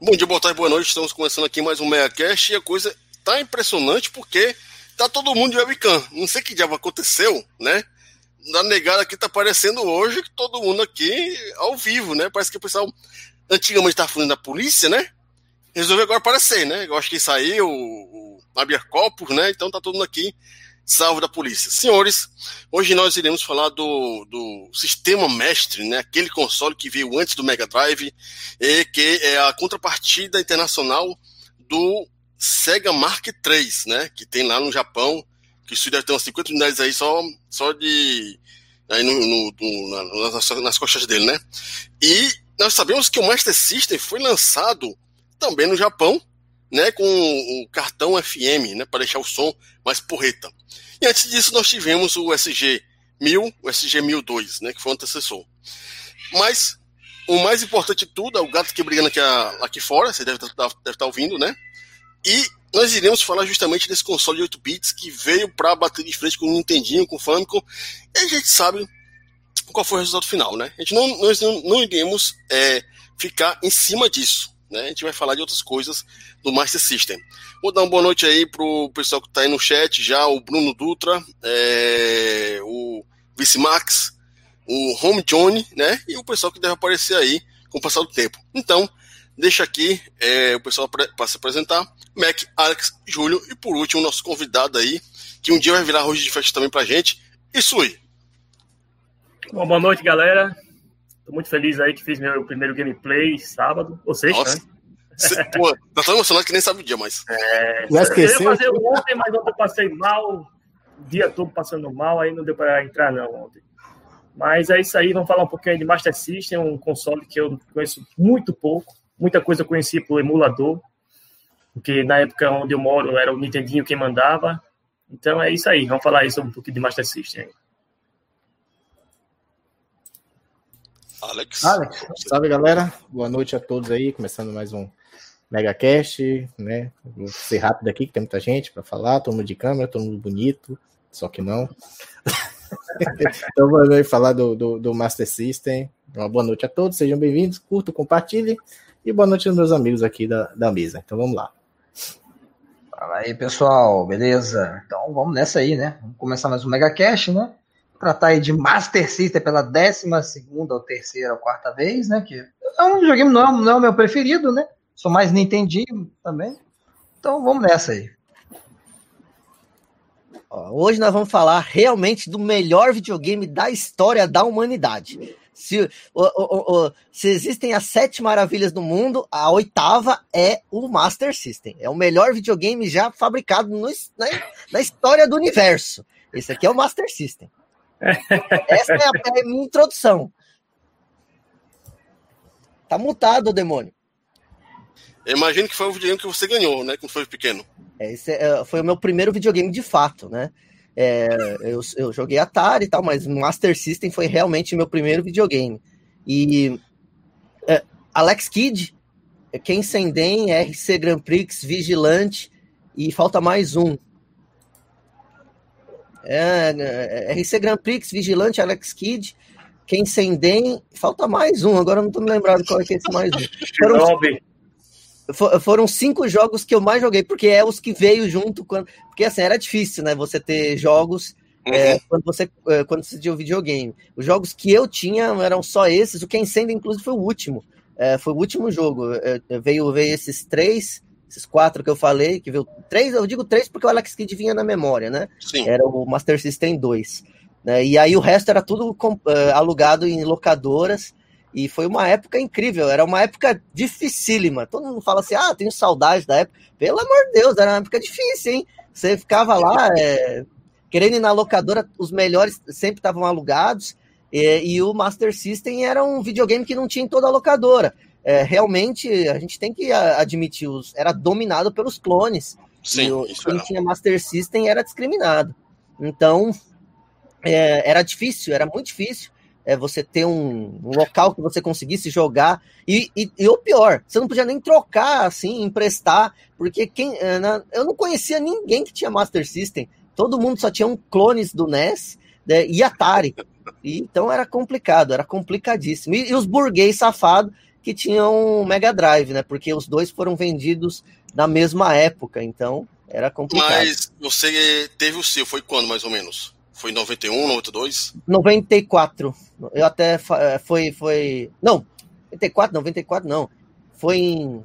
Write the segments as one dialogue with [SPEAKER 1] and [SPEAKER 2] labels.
[SPEAKER 1] Bom dia, boa tarde, boa noite. Estamos começando aqui mais um MeiaCast e a coisa tá impressionante porque tá todo mundo de webcam. Não sei que diabo aconteceu, né? Na negada aqui tá aparecendo hoje que todo mundo aqui ao vivo, né? Parece que o pessoal antigamente estava falando da polícia, né? Resolveu agora aparecer, né? Eu acho que saiu o habeas corpus, né? Então tá todo mundo aqui salvo da polícia. Senhores, hoje nós iremos falar do, do sistema mestre, né? Aquele console que veio antes do Mega Drive e que é a contrapartida internacional do Sega Mark III, né? Que tem lá no Japão, que isso deve ter umas 50 unidades aí só, só de. Aí no, no, no nas, nas costas dele, né? E nós sabemos que o Master System foi lançado também no Japão, né, com o cartão FM, né, para deixar o som mais porreta. E antes disso nós tivemos o SG 1000, o SG 1002, né, que foi o antecessor. Mas o mais importante de tudo é o gato que brigando aqui, aqui fora, você deve estar, tá, deve estar tá ouvindo, né? E nós iremos falar justamente desse console de 8 bits que veio para bater de frente com o Nintendinho, com o Famicom, e a gente sabe qual foi o resultado final, né? A gente não, nós não, não iremos é, ficar em cima disso, né? A gente vai falar de outras coisas do Master System. Vou dar uma boa noite aí pro pessoal que está aí no chat já, o Bruno Dutra, é, o Vice Max, o Home Johnny, né? E o pessoal que deve aparecer aí com o passar do tempo. Então, deixa aqui é, o pessoal para se apresentar. Mac, Alex, Júlio e por último, o nosso convidado aí, que um dia vai virar arroz de festa também pra gente, Isui.
[SPEAKER 2] Bom, boa noite, galera. Tô muito feliz aí que fiz meu primeiro gameplay sábado, ou seja, né?
[SPEAKER 1] Cê, pô, tá tão emocionado que nem sabe o dia mais.
[SPEAKER 2] É, Já esqueceu? Eu ia fazer ontem, mas ontem eu passei mal, o dia todo passando mal, aí não deu para entrar não ontem. Mas é isso aí, vamos falar um pouquinho de Master System, um console que eu conheço muito pouco, muita coisa eu conheci por emulador, porque na época onde eu moro era o Nintendinho quem mandava. Então é isso aí, vamos falar aí sobre um pouquinho de Master System.
[SPEAKER 3] Alex. Alex. Salve, galera. Boa noite a todos aí. Começando mais um MegaCast, né? Vou ser rápido aqui, que tem muita gente para falar. Todo mundo de câmera, todo mundo bonito. Só que não. então, vamos falar do, do, do, Master System. Uma boa noite a todos. Sejam bem-vindos. Curto, compartilhe. E boa noite aos meus amigos aqui da, da mesa. Então, vamos lá.
[SPEAKER 4] Fala aí, pessoal. Beleza? Então, vamos nessa aí, né? Vamos começar mais um MegaCast, né? tratar aí de Master System pela décima segunda ou terceira ou quarta vez, né? Que é um videogame não é, não é o meu preferido, né? Sou mais Nintendinho também. Então vamos nessa aí.
[SPEAKER 5] Hoje nós vamos falar realmente do melhor videogame da história da humanidade. Se, o, o, o, se existem as sete maravilhas do mundo, a oitava é o Master System. É o melhor videogame já fabricado no, na, na história do universo. Esse aqui é o Master System. Essa é a, é a minha introdução. Tá mutado demônio.
[SPEAKER 1] Eu imagino que foi o videogame que você ganhou, né? Quando foi pequeno.
[SPEAKER 5] É, esse é, foi o meu primeiro videogame de fato, né? É, eu, eu, joguei Atari e tal, mas Master System foi realmente meu primeiro videogame. E é, Alex Kidd, Ken Senden, RC Grand Prix, Vigilante e falta mais um. É, é, RC Grand Prix, Vigilante, Alex Kidd, Ken Senden, falta mais um, agora não tô me lembrando qual é que é esse mais um. Foram, foram cinco jogos que eu mais joguei, porque é os que veio junto quando. Porque assim, era difícil, né? Você ter jogos é, uhum. é, quando você é, quando você tinha o videogame. Os jogos que eu tinha eram só esses, o Ken Senden, inclusive, foi o último. É, foi o último jogo. É, veio, veio esses três esses quatro que eu falei, que veio três, eu digo três porque o Alex Kidd vinha na memória, né? Sim. Era o Master System 2. Né? E aí o resto era tudo uh, alugado em locadoras. E foi uma época incrível, era uma época dificílima. Todo mundo fala assim: ah, tenho saudade da época. Pelo amor de Deus, era uma época difícil, hein? Você ficava lá é, querendo ir na locadora, os melhores sempre estavam alugados. E, e, o Master System era um videogame que não tinha em toda a locadora é, realmente a gente tem que admitir, os, era dominado pelos clones. Sim, o, quem era. tinha Master System era discriminado. Então, é, era difícil, era muito difícil é, você ter um, um, local que você conseguisse jogar. E, e, e, o pior, você não podia nem trocar, assim, emprestar, porque quem, na, eu não conhecia ninguém que tinha Master System. Todo mundo só tinha um clones do NES né, e Atari. E, então era complicado, era complicadíssimo. E, e os burguês safados que tinham Mega Drive, né? Porque os dois foram vendidos na mesma época, então era complicado.
[SPEAKER 1] Mas você teve o seu, foi quando mais ou menos? Foi em 91, 92?
[SPEAKER 5] 94. Eu até eh, foi foi não, 94, 94 não. Foi em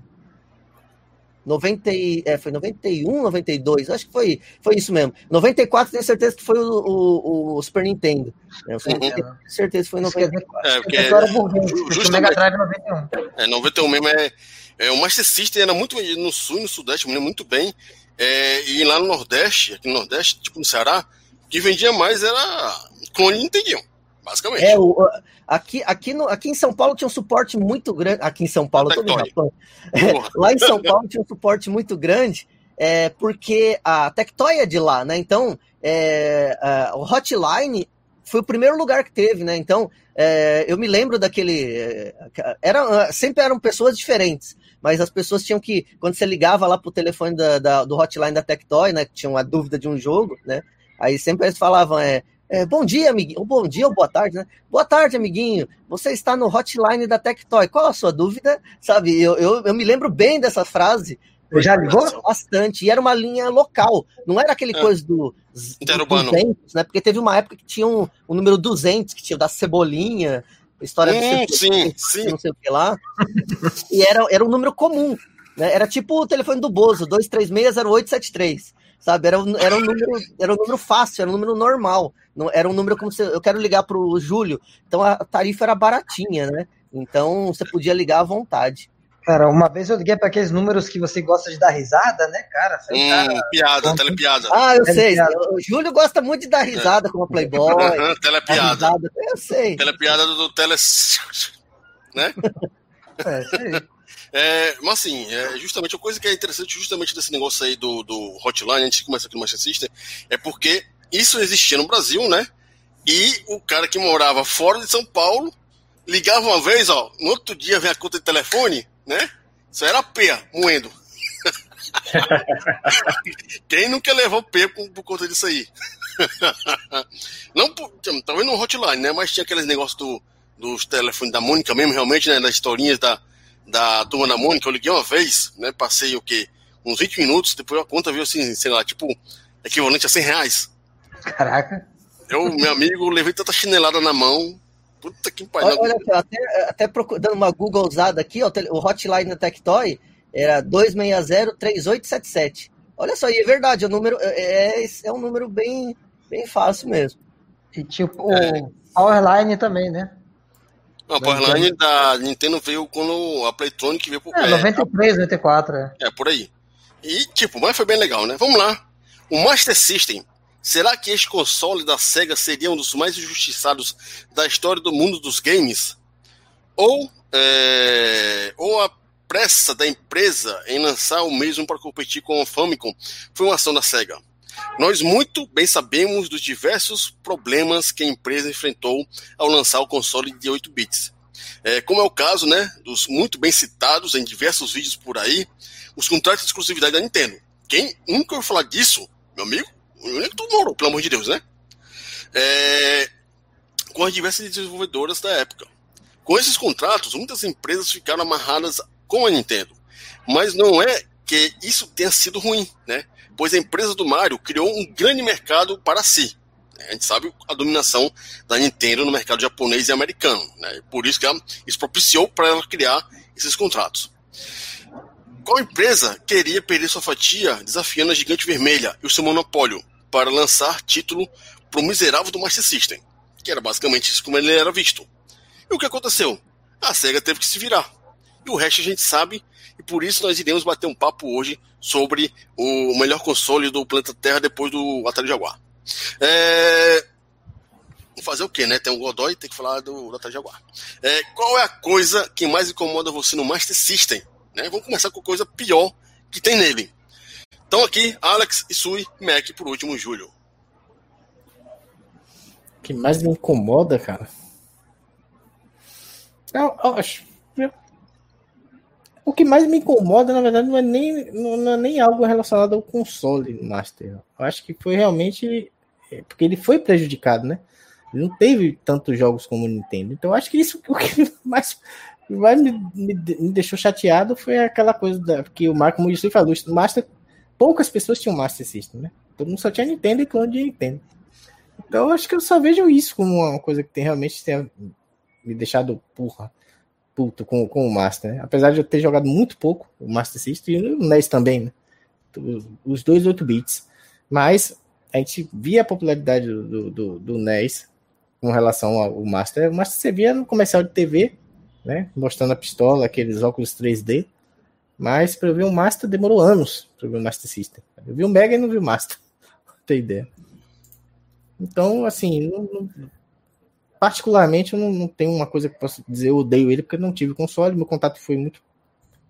[SPEAKER 5] 90, é, foi 91, 92, acho que foi, foi isso mesmo. 94, tenho certeza que foi o, o, o Super Nintendo. Né? Uhum. Tenho certeza que foi 94. É, porque,
[SPEAKER 1] era o Mega Drive 91. É, 91 mesmo é, é. O Master System era muito no sul e no sudeste, muito bem. É, e lá no Nordeste, aqui no Nordeste, tipo no Ceará, que vendia mais era clone Nintendo, basicamente.
[SPEAKER 5] É, o, Aqui, aqui, no, aqui em São Paulo tinha um suporte muito grande. Aqui em São Paulo, tô é, lá em São Paulo tinha um suporte muito grande, é, porque a Tectoy é de lá, né? Então, é, a, o Hotline foi o primeiro lugar que teve, né? Então, é, eu me lembro daquele. É, era, sempre eram pessoas diferentes, mas as pessoas tinham que. Quando você ligava lá pro telefone da, da, do hotline da Tectoy, né? Que tinha uma dúvida de um jogo, né? Aí sempre eles falavam, é, é, bom dia, amiguinho. Bom dia ou boa tarde, né? Boa tarde, amiguinho. Você está no hotline da Tectoy. Qual a sua dúvida? Sabe, eu, eu, eu me lembro bem dessa frase.
[SPEAKER 4] Eu já ligou?
[SPEAKER 5] Bastante. E era uma linha local. Não era aquele é. coisa do, do 200, né? Porque teve uma época que tinha um, um número 200, que tinha da Cebolinha, história
[SPEAKER 1] hum, do sim, sim.
[SPEAKER 5] não sei o que lá. e era, era um número comum. Né? Era tipo o telefone do Bozo, 2360873 sabe? Era, um, era, um número, era um número fácil, era um número normal. Não, era um número como se eu quero ligar para o Júlio. Então a tarifa era baratinha, né? Então você podia ligar à vontade.
[SPEAKER 4] Cara, uma vez eu liguei para aqueles números que você gosta de dar risada, né, cara?
[SPEAKER 1] Hum, cara piada, telepiada.
[SPEAKER 5] Ah, eu sei. O Júlio gosta muito de dar risada é. como Playboy.
[SPEAKER 1] Uhum, telepiada.
[SPEAKER 5] Eu sei.
[SPEAKER 1] Telepiada do, do tele... né? É, sei. É, mas assim, é, justamente a coisa que é interessante justamente desse negócio aí do, do hotline, antes de começar aqui no Manchester System, é porque isso existia no Brasil, né? E o cara que morava fora de São Paulo ligava uma vez, ó, no outro dia vem a conta de telefone, né? Isso era P, moendo. Quem nunca levou P por, por conta disso aí? Não, talvez no hotline, né? Mas tinha aqueles negócios do, dos telefones da Mônica mesmo, realmente, né? Das historinhas da, da turma da Mônica, eu liguei uma vez, né? Passei o quê? Uns 20 minutos, depois a conta veio assim, sei lá, tipo, equivalente a 100 reais.
[SPEAKER 4] Caraca.
[SPEAKER 1] Eu, meu amigo, levei tanta chinelada na mão. Puta que pariu.
[SPEAKER 5] Olha, olha até, até dando uma Google usada aqui, ó, o hotline da Tectoy era 260-3877. Olha só, e é verdade, o número é, é, é um número bem, bem fácil mesmo.
[SPEAKER 4] E tipo, é. o Powerline também, né?
[SPEAKER 1] Não, a Powerline da Nintendo veio quando a Playtronic veio por
[SPEAKER 4] é, 93, 94, é.
[SPEAKER 1] É, por aí. E, tipo, mas foi bem legal, né? Vamos lá. O Master System Será que este console da SEGA seria um dos mais injustiçados da história do mundo dos games? Ou, é, ou a pressa da empresa em lançar o mesmo para competir com o Famicom foi uma ação da SEGA? Nós muito bem sabemos dos diversos problemas que a empresa enfrentou ao lançar o console de 8 bits. É, como é o caso né, dos muito bem citados em diversos vídeos por aí, os contratos de exclusividade da Nintendo. Quem nunca ouviu falar disso, meu amigo? que tu morou, pelo amor de Deus, né? É, com as diversas desenvolvedoras da época. Com esses contratos, muitas empresas ficaram amarradas com a Nintendo. Mas não é que isso tenha sido ruim, né? Pois a empresa do Mario criou um grande mercado para si. A gente sabe a dominação da Nintendo no mercado japonês e americano. Né? Por isso que ela, isso propiciou para ela criar esses contratos. Qual empresa queria perder sua fatia desafiando a gigante vermelha e o seu monopólio? para lançar título para o miserável do Master System, que era basicamente isso como ele era visto. E o que aconteceu? A SEGA teve que se virar. E o resto a gente sabe, e por isso nós iremos bater um papo hoje sobre o melhor console do planeta Terra depois do Atari Jaguar. É... Fazer o que, né? Tem um Godoy, tem que falar do, do Atari Jaguar. É, qual é a coisa que mais incomoda você no Master System? Né? Vamos começar com a coisa pior que tem nele. Então aqui, Alex, Isui, Mac por último, Júlio.
[SPEAKER 3] O que mais me incomoda, cara? Eu, eu acho. O que mais me incomoda, na verdade, não é nem, não é nem algo relacionado ao console Master. Eu acho que foi realmente. É, porque ele foi prejudicado, né? Ele não teve tantos jogos como o Nintendo. Então, acho que isso o que mais mais me, me, me, deixou chateado foi aquela coisa da, que o Marco Mujici falou. Master, poucas pessoas tinham Master System, né? Todo mundo só tinha Nintendo e clone de Nintendo. Então acho que eu só vejo isso como uma coisa que tem realmente tem me deixado porra, puto com, com o Master, né? Apesar de eu ter jogado muito pouco o Master System e o NES também, né? Os dois 8 bits. Mas a gente via a popularidade do, do, do NES com relação ao Master. O Master você via no comercial de TV, né? Mostrando a pistola, aqueles óculos 3D. Mas para eu ver o Master demorou anos para ver o Master System. Eu vi o Mega e não vi o Master. Não tem ideia. Então, assim, não, não, particularmente eu não, não, tenho uma coisa que posso dizer, eu odeio ele, porque eu não tive console, meu contato foi muito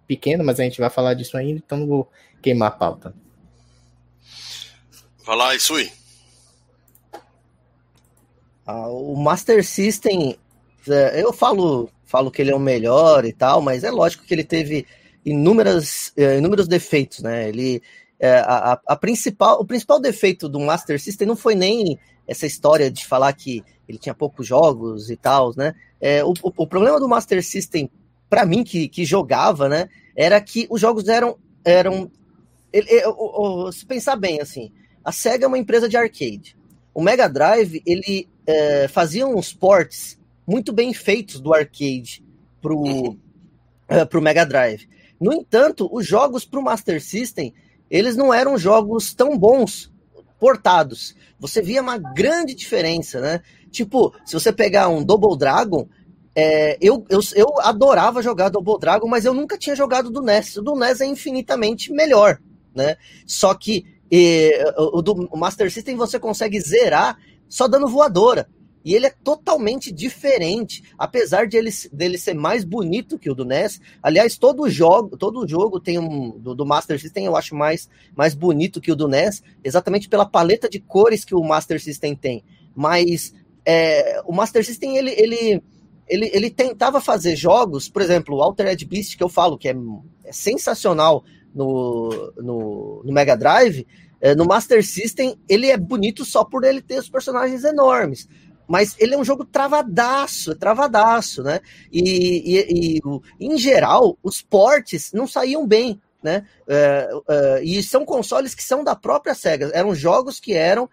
[SPEAKER 3] pequeno, mas a gente vai falar disso ainda, então não vou queimar a pauta.
[SPEAKER 1] Vai lá, Isui.
[SPEAKER 5] Ah, o Master System, é, eu falo, falo que ele é o melhor e tal, mas é lógico que ele teve inúmeras, é, inúmeros defeitos, né? Ele, é, a, a, principal, o principal defeito do Master System não foi nem essa história de falar que ele tinha poucos jogos e tal, né? É, o, o, problema do Master System, para mim, que, que jogava, né, era que os jogos eram. eram ele, se pensar bem, assim, a SEGA é uma empresa de arcade. O Mega Drive, ele é, fazia uns ports muito bem feitos do arcade pro, é, pro Mega Drive. No entanto, os jogos pro Master System, eles não eram jogos tão bons portados. Você via uma grande diferença, né? Tipo, se você pegar um Double Dragon, é, eu, eu, eu adorava jogar Double Dragon, mas eu nunca tinha jogado do NES. O do NES é infinitamente melhor, né? Só que e, o, do Master System você consegue zerar só dando voadora. E ele é totalmente diferente, apesar de ele, dele ser mais bonito que o do NES. Aliás, todo jogo, todo jogo tem um do, do, Master System eu acho mais, mais bonito que o do NES, exatamente pela paleta de cores que o Master System tem. Mas é, o Master System ele, ele, ele, ele tentava fazer jogos, por exemplo, o Altered Beast que eu falo que é, é sensacional no, no, no Mega Drive. É, no Master System ele é bonito só por ele ter os personagens enormes mas ele é um jogo travadaço, é travadaço, né? E, e, e, em geral, os portes não saíam bem, né? É, é, e são consoles que são da própria SEGA, eram jogos que eram uh,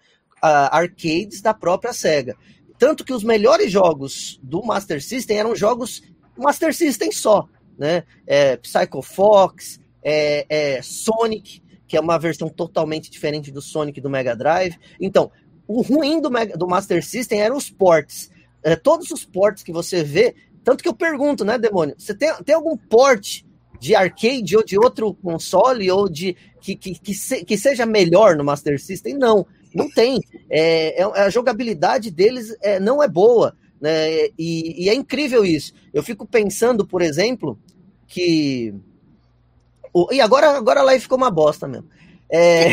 [SPEAKER 5] arcades da própria SEGA. Tanto que os melhores jogos do Master System eram jogos Master System só, né? É, Psycho Fox, é, é Sonic, que é uma versão totalmente diferente do Sonic do Mega Drive. Então, o ruim do, do Master System eram os ports. É, todos os ports que você vê, tanto que eu pergunto, né, Demônio? Você tem, tem algum port de arcade ou de outro console ou de que, que, que, se, que seja melhor no Master System? Não, não tem. É, é a jogabilidade deles é, não é boa. Né? E, e, é incrível isso. Eu fico pensando, por exemplo, que. O, e agora, agora a live ficou uma bosta mesmo. É,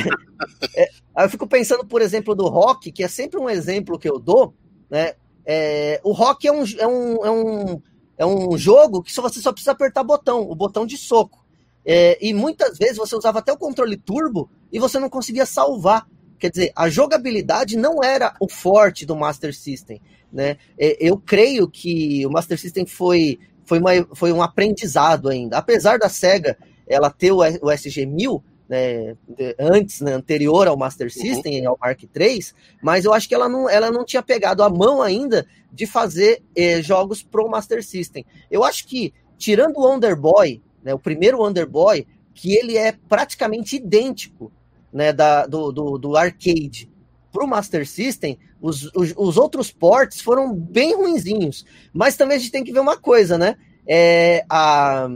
[SPEAKER 5] é, eu fico pensando, por exemplo, do rock, que é sempre um exemplo que eu dou, né? É, o rock é um, é, um, é, um, é um jogo que você só precisa apertar botão, o botão de soco. É, e muitas vezes você usava até o controle turbo e você não conseguia salvar. Quer dizer, a jogabilidade não era o forte do Master System. Né? É, eu creio que o Master System foi, foi, uma, foi um aprendizado ainda. Apesar da SEGA ela ter o, o SG-1000, né, antes, né, anterior ao Master uhum. System, uhum. ao Mark III, mas eu acho que ela não, ela não tinha pegado a mão ainda de fazer eh, jogos pro Master System. Eu acho que, tirando o Wonder Boy, né, o primeiro Wonder Boy, que ele é praticamente idêntico né, da, do, do, do arcade pro Master System, os, os, os, outros ports foram bem ruinzinhos. Mas também a gente tem que ver uma coisa, né? É, a,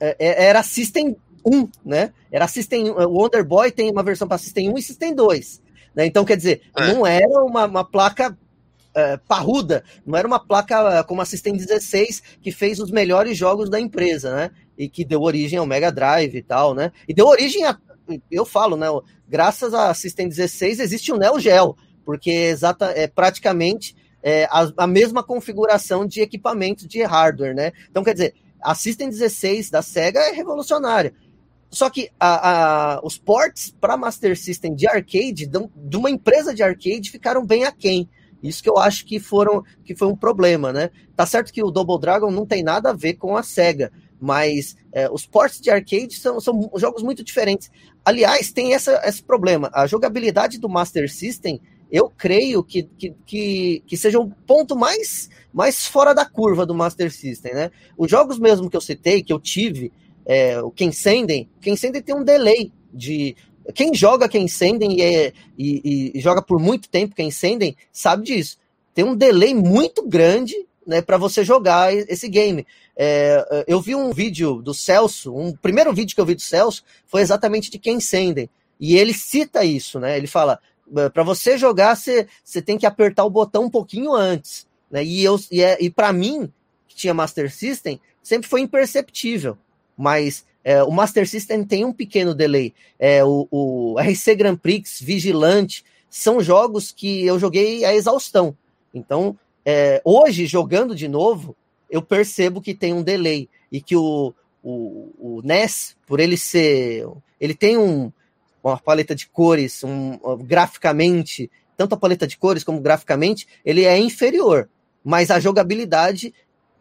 [SPEAKER 5] é, é era System 1, né? Era System o Wonder Boy tem uma versão para System 1 e System 2. Né? Então, quer dizer, é. não era uma, uma placa é, parruda, não era uma placa como a System 16 que fez os melhores jogos da empresa, né? E que deu origem ao Mega Drive e tal, né? E deu origem a. Eu falo, né? Graças a System 16 existe o Neo Geo, porque é, exata, é praticamente é, a, a mesma configuração de equipamento de hardware, né? Então, quer dizer, a System 16 da Sega é revolucionária. Só que a, a, os ports para Master System de arcade, de uma empresa de arcade, ficaram bem aquém. Isso que eu acho que foram que foi um problema, né? Tá certo que o Double Dragon não tem nada a ver com a SEGA, mas é, os ports de arcade são, são jogos muito diferentes. Aliás, tem essa, esse problema. A jogabilidade do Master System, eu creio que, que, que, que seja o ponto mais, mais fora da curva do Master System, né? Os jogos mesmo que eu citei, que eu tive, é, o Kensenden, Kensenden tem um delay de quem joga Kensenden e, é, e, e, joga por muito tempo Kensenden sabe disso. Tem um delay muito grande né, para você jogar esse game. É, eu vi um vídeo do Celso, um primeiro vídeo que eu vi do Celso foi exatamente de Kensenden. E ele cita isso, né? Ele fala: para você jogar, você, você tem que apertar o botão um pouquinho antes. Né? E, eu, e, é, e para mim, que tinha Master System, sempre foi imperceptível. Mas é, o Master System tem um pequeno delay. É, o, o RC Grand Prix, Vigilante, são jogos que eu joguei a exaustão. Então, é, hoje, jogando de novo, eu percebo que tem um delay. E que o, o, o NES, por ele ser. Ele tem um, uma paleta de cores, um, graficamente, tanto a paleta de cores como graficamente, ele é inferior. Mas a jogabilidade,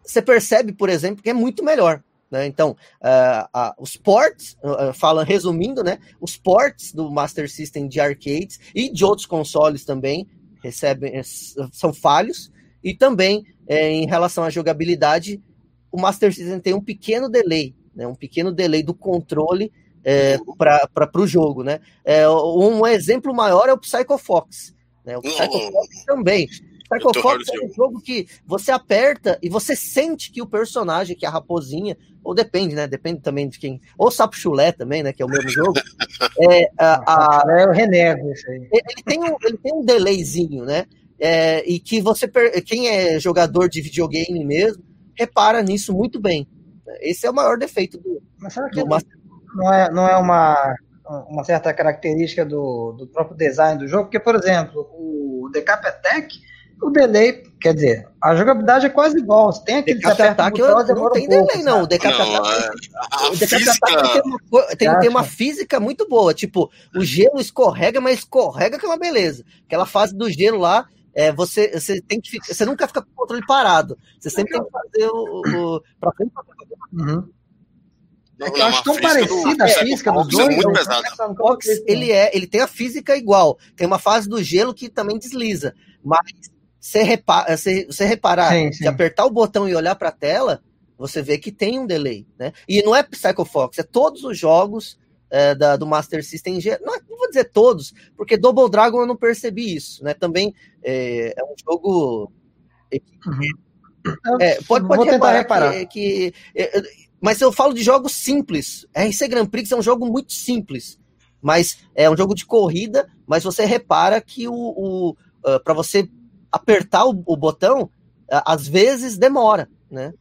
[SPEAKER 5] você percebe, por exemplo, que é muito melhor. Né? Então, uh, uh, os ports, uh, fala, resumindo, né, os ports do Master System de arcades e de outros consoles também recebem, eh, são falhos, e também eh, em relação à jogabilidade, o Master System tem um pequeno delay, né, um pequeno delay do controle é, para o jogo. Né? É, um exemplo maior é o Psycho Fox. Né? O Psycho Fox também Psycho Fox é um jogo que você aperta e você sente que o personagem, que é a raposinha, ou depende, né? Depende também de quem. Ou Sapo Chulé também, né? Que é o mesmo jogo.
[SPEAKER 4] é, a, a, é o renego isso aí.
[SPEAKER 5] Ele tem um, ele tem um delayzinho, né? É, e que você. Quem é jogador de videogame mesmo, repara nisso muito bem. Esse é o maior defeito do.
[SPEAKER 4] Mas será que do Master... não, é, não é uma, uma certa característica do, do próprio design do jogo? Porque, por exemplo, o Decap Attack o delay, quer dizer, a jogabilidade é quase igual. Você tem aquele
[SPEAKER 5] decap ataque, eu, não tem um delay, pouco, não. O decap não, ataque, é, o decap física... tem, uma, tem, tem, uma física muito boa. Tipo, o gelo escorrega, mas escorrega que é uma beleza. Aquela fase do gelo lá, é, você, você tem que ficar, você nunca fica com o controle parado. Você sempre tem que fazer o, o pra frente pra frente. Uhum.
[SPEAKER 4] É que eu acho tão parecida a física dos dois. É muito pesado.
[SPEAKER 5] ele é, ele tem a física igual. Tem uma fase do gelo que também desliza, mas você, repara, você, você reparar, sim, sim. apertar o botão e olhar para a tela, você vê que tem um delay, né? E não é Psycho Fox, é todos os jogos é, da, do Master System, não, não, vou dizer todos, porque Double Dragon eu não percebi isso, né? Também é, é um jogo... Uhum. É, pode, pode reparar, reparar. Que, que é, mas eu falo de jogos simples. RC Grand Prix é um jogo muito simples, mas é um jogo de corrida, mas você repara que o, o uh, para você apertar o, o botão, às vezes demora, né?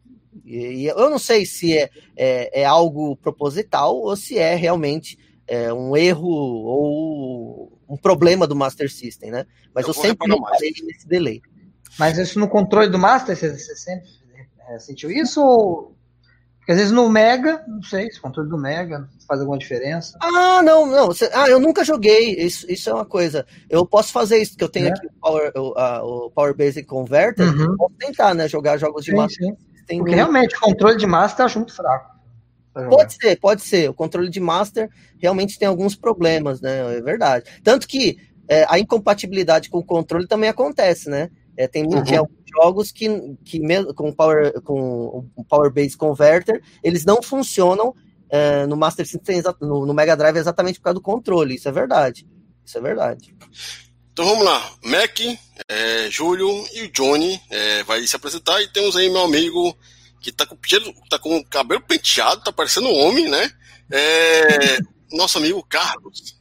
[SPEAKER 5] E, e, eu não sei se é, é, é, algo proposital ou se é realmente é, um erro ou um problema do Master System, né? Mas eu, eu sempre reparei nesse delay.
[SPEAKER 4] Mas isso no controle do Master, você, você sempre é, sentiu isso ou porque às vezes no Mega, não sei, se o controle do Mega faz alguma diferença.
[SPEAKER 5] Ah, não, não. ah, eu nunca joguei. Isso, isso é uma coisa. Eu posso fazer isso, que eu tenho é. aqui o Power, o, a, o Power Basic Converter. Uhum. Posso tentar, né? Jogar jogos de sim, Master. Sim.
[SPEAKER 4] Tem Porque no... realmente o controle de Master acho muito fraco.
[SPEAKER 5] Pode ser, pode ser. O controle de Master realmente tem alguns problemas, né? É verdade. Tanto que é, a incompatibilidade com o controle também acontece, né? É, tem, uhum. tem alguns jogos que, que mesmo com Power com o Power Base Converter, eles não funcionam é, no Master System, no, no, Mega Drive exatamente por causa do controle. Isso é verdade. Isso é verdade.
[SPEAKER 1] Então vamos lá. Mac, é, Júlio e o Johnny é, vai se apresentar e temos aí meu amigo que tá com, tá com o cabelo penteado, tá parecendo um homem, né? É, nosso amigo Carlos.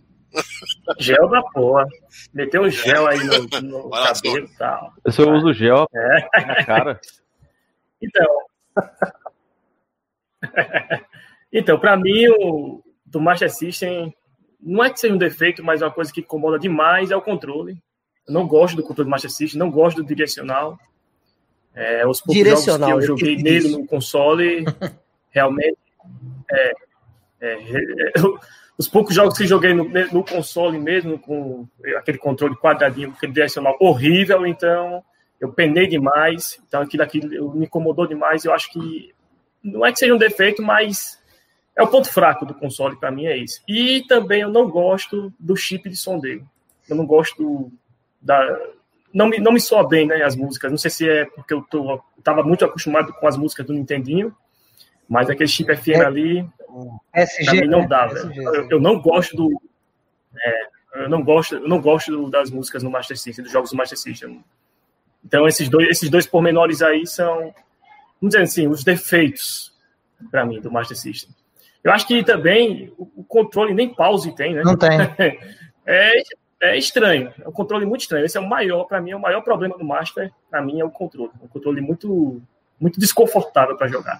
[SPEAKER 2] Gel da porra. Meteu um gel aí no, no cabelo e tal.
[SPEAKER 6] Eu só uso gel é. na cara.
[SPEAKER 2] Então. então, para mim, o do Master System não é que seja um defeito, mas é uma coisa que incomoda demais é o controle. Eu não gosto do controle do Master System, não gosto do direcional. É, os
[SPEAKER 5] direcional,
[SPEAKER 2] jogos que eu joguei nele no console, realmente é, É, é, os poucos jogos que joguei no, no, console mesmo, com aquele controle quadradinho, aquele direcional horrível, então eu penei demais, então aquilo aqui me incomodou demais. Eu acho que não é que seja um defeito, mas é o ponto fraco do console para mim é esse. E também eu não gosto do chip de som dele. Eu não gosto da não me, não me soa bem, né, as músicas. Não sei se é porque eu tô tava muito acostumado com as músicas do Nintendinho, mas aquele chip FM é, ali SG, pra mim não dá, né? eu, eu, não gosto do é, eu não gosto, eu não gosto das músicas no Master System, dos jogos do Master System. Então, esses dois, esses dois pormenores aí são, vamos dizer assim, os defeitos, para mim, do Master System. Eu acho que também o controle nem pause tem, né?
[SPEAKER 4] Não tem.
[SPEAKER 2] É, é estranho, é um controle muito estranho. Esse é o maior, para mim, é o maior problema do Master, para mim, é o controle. Um controle muito, muito desconfortável para jogar.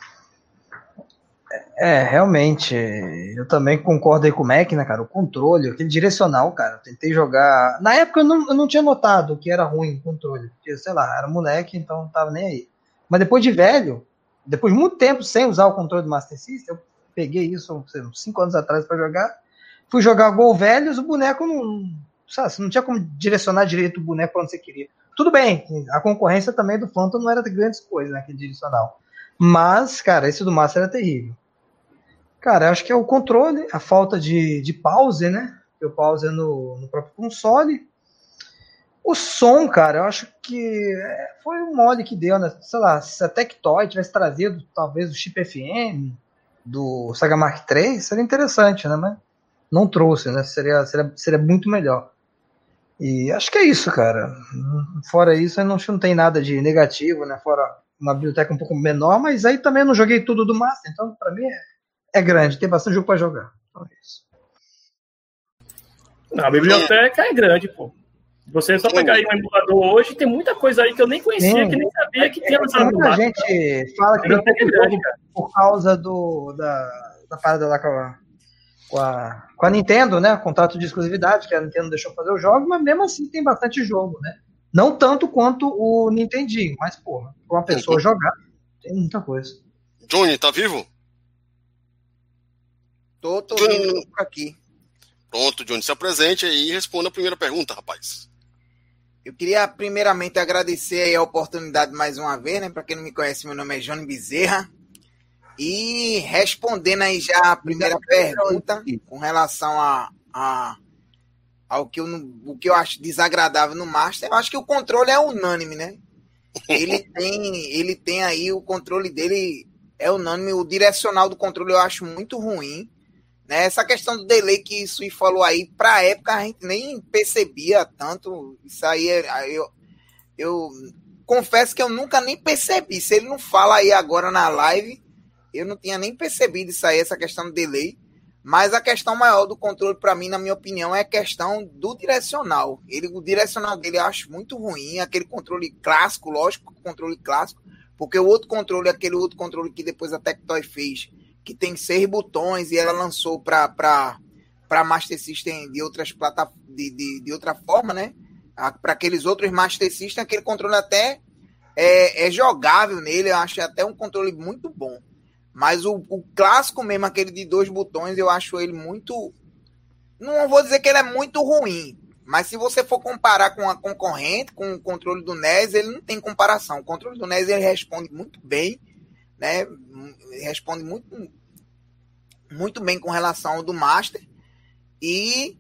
[SPEAKER 4] É, realmente, eu também concordo aí com o Mac, né, cara? O controle, aquele direcional, cara, eu tentei jogar. Na época eu não, eu não tinha notado que era ruim o controle, porque, sei lá, era moleque, então não tava nem aí. Mas depois de velho, depois de muito tempo sem usar o controle do Master System, eu peguei isso, sei, uns 5 anos atrás para jogar. Fui jogar Gol Velhos, o boneco não. Sabe, não tinha como direcionar direito o boneco para onde você queria. Tudo bem, a concorrência também do Phantom não era de grandes coisas, né, aquele direcional. Mas, cara, esse do Master era terrível. Cara, acho que é o controle, a falta de, de pause, né? O pause é no, no próprio console. O som, cara, eu acho que é, foi um mole que deu, né? Sei lá, se a Tectoy tivesse trazido talvez o chip FM do Saga Mark III, seria interessante, né? Mas não trouxe, né? Seria, seria, seria muito melhor. E acho que é isso, cara. Fora isso, eu não, não tem nada de negativo, né? Fora uma biblioteca um pouco menor, mas aí também não joguei tudo do Master, então para mim é é grande, tem bastante jogo para jogar. Então é isso.
[SPEAKER 2] Não, a biblioteca é grande, pô. Você só pegar aí um emulador hoje, tem muita coisa aí que eu nem conhecia, Sim. que nem sabia que tinha
[SPEAKER 4] lançado. Muita gente fala que tem é grande, por causa do, da, da parada lá com a, com a, com a Nintendo, né? Contrato de exclusividade, que a Nintendo deixou fazer o jogo, mas mesmo assim tem bastante jogo, né? Não tanto quanto o Nintendinho, mas, porra, pra uma pessoa jogar, tem muita coisa.
[SPEAKER 1] Johnny, tá vivo?
[SPEAKER 7] Tô, tô vindo por aqui.
[SPEAKER 1] Pronto, Johnny, se apresente aí e responda a primeira pergunta, rapaz.
[SPEAKER 7] Eu queria primeiramente agradecer a oportunidade mais uma vez, né? Para quem não me conhece, meu nome é Johnny Bezerra. E respondendo aí já a primeira pergunta com relação a, a ao que eu, o que eu acho desagradável no Master, eu acho que o controle é unânime, né? Ele tem, ele tem aí o controle dele é unânime, o direcional do controle eu acho muito ruim. Né? Essa questão do delay que isso falou aí, para a época a gente nem percebia tanto. Isso aí, é, eu, eu confesso que eu nunca nem percebi. Se ele não fala aí agora na live, eu não tinha nem percebido isso aí, essa questão do delay. Mas a questão maior do controle, para mim, na minha opinião, é a questão do direcional. Ele, o direcional dele eu acho muito ruim, aquele controle clássico, lógico, controle clássico, porque o outro controle, aquele outro controle que depois a Tectoy fez, que tem seis botões e ela lançou para Master System de outras plataformas de, de, de, outra forma, né? Para aqueles outros Master System, aquele controle até é, é, jogável nele, eu acho até um controle muito bom. Mas o, o, clássico mesmo, aquele de dois botões, eu acho ele muito. Não vou dizer que ele é muito ruim, mas se você for comparar com a concorrente, com o controle do NES, ele não tem comparação. O controle do NES ele responde muito bem né? Responde muito, muito bem com relação ao do Master. E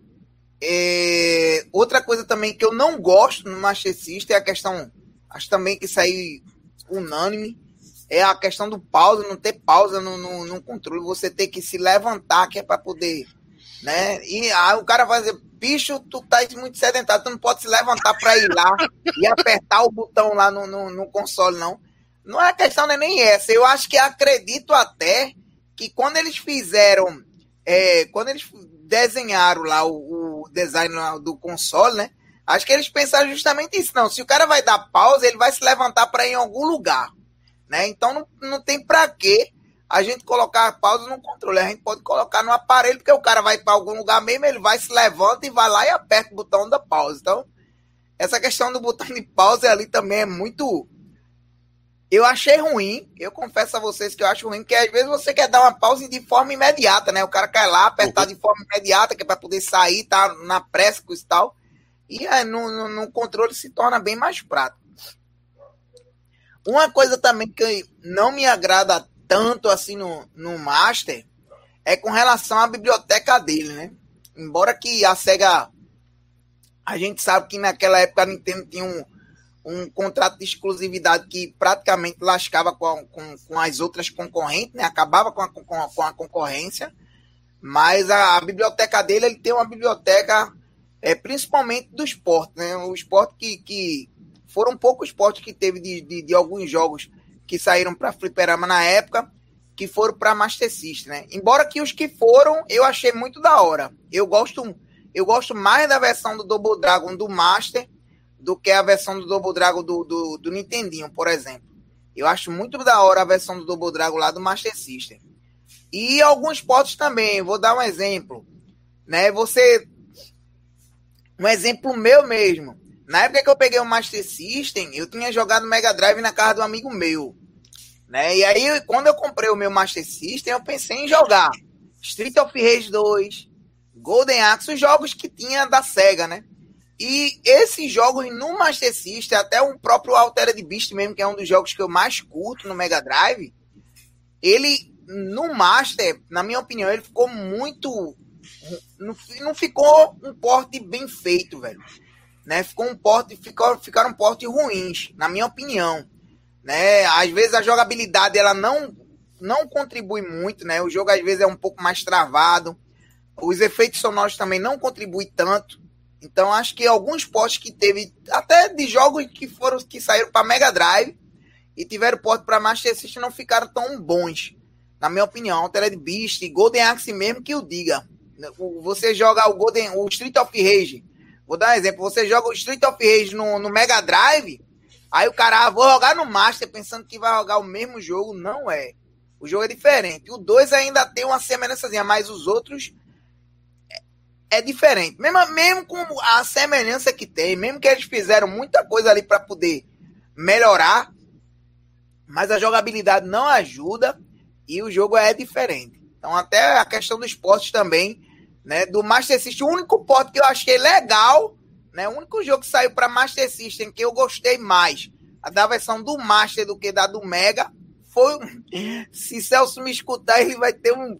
[SPEAKER 7] é, outra coisa também que eu não gosto no Master System é a questão, acho também que aí unânime, é a questão do pausa, não ter pausa no, no, no controle, você ter que se levantar, que é para poder, né? E aí o cara vai dizer, bicho, tu tá muito sedentário, tu não pode se levantar para ir lá e apertar o botão lá no, no, no console, não. Não é questão é nem essa. Eu acho que acredito até que quando eles fizeram, é, quando eles desenharam lá o, o design do console, né? Acho que eles pensaram justamente isso. Não, se o cara vai dar pausa, ele vai se levantar para ir em algum lugar, né? Então não, não tem para que a gente colocar a pausa no controle. A gente pode colocar no aparelho, porque o cara vai para algum lugar mesmo, ele vai se levanta e vai lá e aperta o botão da pausa. Então, essa questão do botão de pausa ali também é muito Eu achei ruim, eu confesso a vocês que eu acho ruim, porque às vezes você quer dar uma pausa de forma imediata, né? O cara quer lá apertar uhum. de forma imediata, que é para poder sair, tá na pressa e tal. E aí, no, no, no, controle se torna bem mais prático. Uma coisa também que não me agrada tanto assim no, no Master é com relação à biblioteca dele, né? Embora que a SEGA. A gente sabe que naquela época a Nintendo tinha um, um contrato de exclusividade que praticamente lascava com, com, com as outras concorrentes, né? acabava com a, com, com a concorrência, mas a, a, biblioteca dele ele tem uma biblioteca é, principalmente do esporte, né? o esporte que, que foram poucos esportes que teve de, de, de alguns jogos que saíram para fliperama na época, que foram para Master System, né? Embora que os que foram, eu achei muito da hora. Eu gosto, eu gosto mais da versão do Double Dragon do Master do que a versão do Double Dragon do, do, do Nintendinho, por exemplo. Eu acho muito da hora a versão do Double Dragon lá do Master System. E alguns portos também, vou dar um exemplo. Né? Você. Um exemplo meu mesmo. Na época que eu peguei o Master System, eu tinha jogado Mega Drive na casa do amigo meu. Né? E aí, quando eu comprei o meu Master System, eu pensei em jogar Street of Rage 2, Golden Axe, os jogos que tinha da SEGA, né? E esses jogos no Master System, até o próprio Altered Beast mesmo, que é um dos jogos que eu mais curto no Mega Drive, ele no Master, na minha opinião, ele ficou muito não, não ficou um porte bem feito, velho. Né? Ficou um porte, ficou, ficaram um porte ruins, na minha opinião. Né? Às vezes a jogabilidade ela não não contribui muito, né? O jogo às vezes é um pouco mais travado. Os efeitos sonoros também não contribuem tanto. Então acho que alguns portes que teve, até de jogos que foram que saíram para Mega Drive e tiveram porte para Master System não ficaram tão bons, na minha opinião. Altered Beast, Golden Axe mesmo que eu diga. Você joga o Golden, o Street of Rage. Vou dar um exemplo. Você joga o Street of Rage no, no Mega Drive, aí o cara, ah, vou jogar no Master pensando que vai jogar o mesmo jogo. Não é. O jogo é diferente. O 2 ainda tem uma semelhançazinha, mas os outros é diferente. Mesmo, mesmo com a semelhança que tem, mesmo que eles fizeram muita coisa ali para poder melhorar, mas a jogabilidade não ajuda e o jogo é diferente. Então, até a questão do esporte também, né? Do Master System, o único porte que eu achei legal, né? O único jogo que saiu para Master System que eu gostei mais, a da versão do Master do que da do Mega, foi. Se Celso me escutar, ele vai ter um,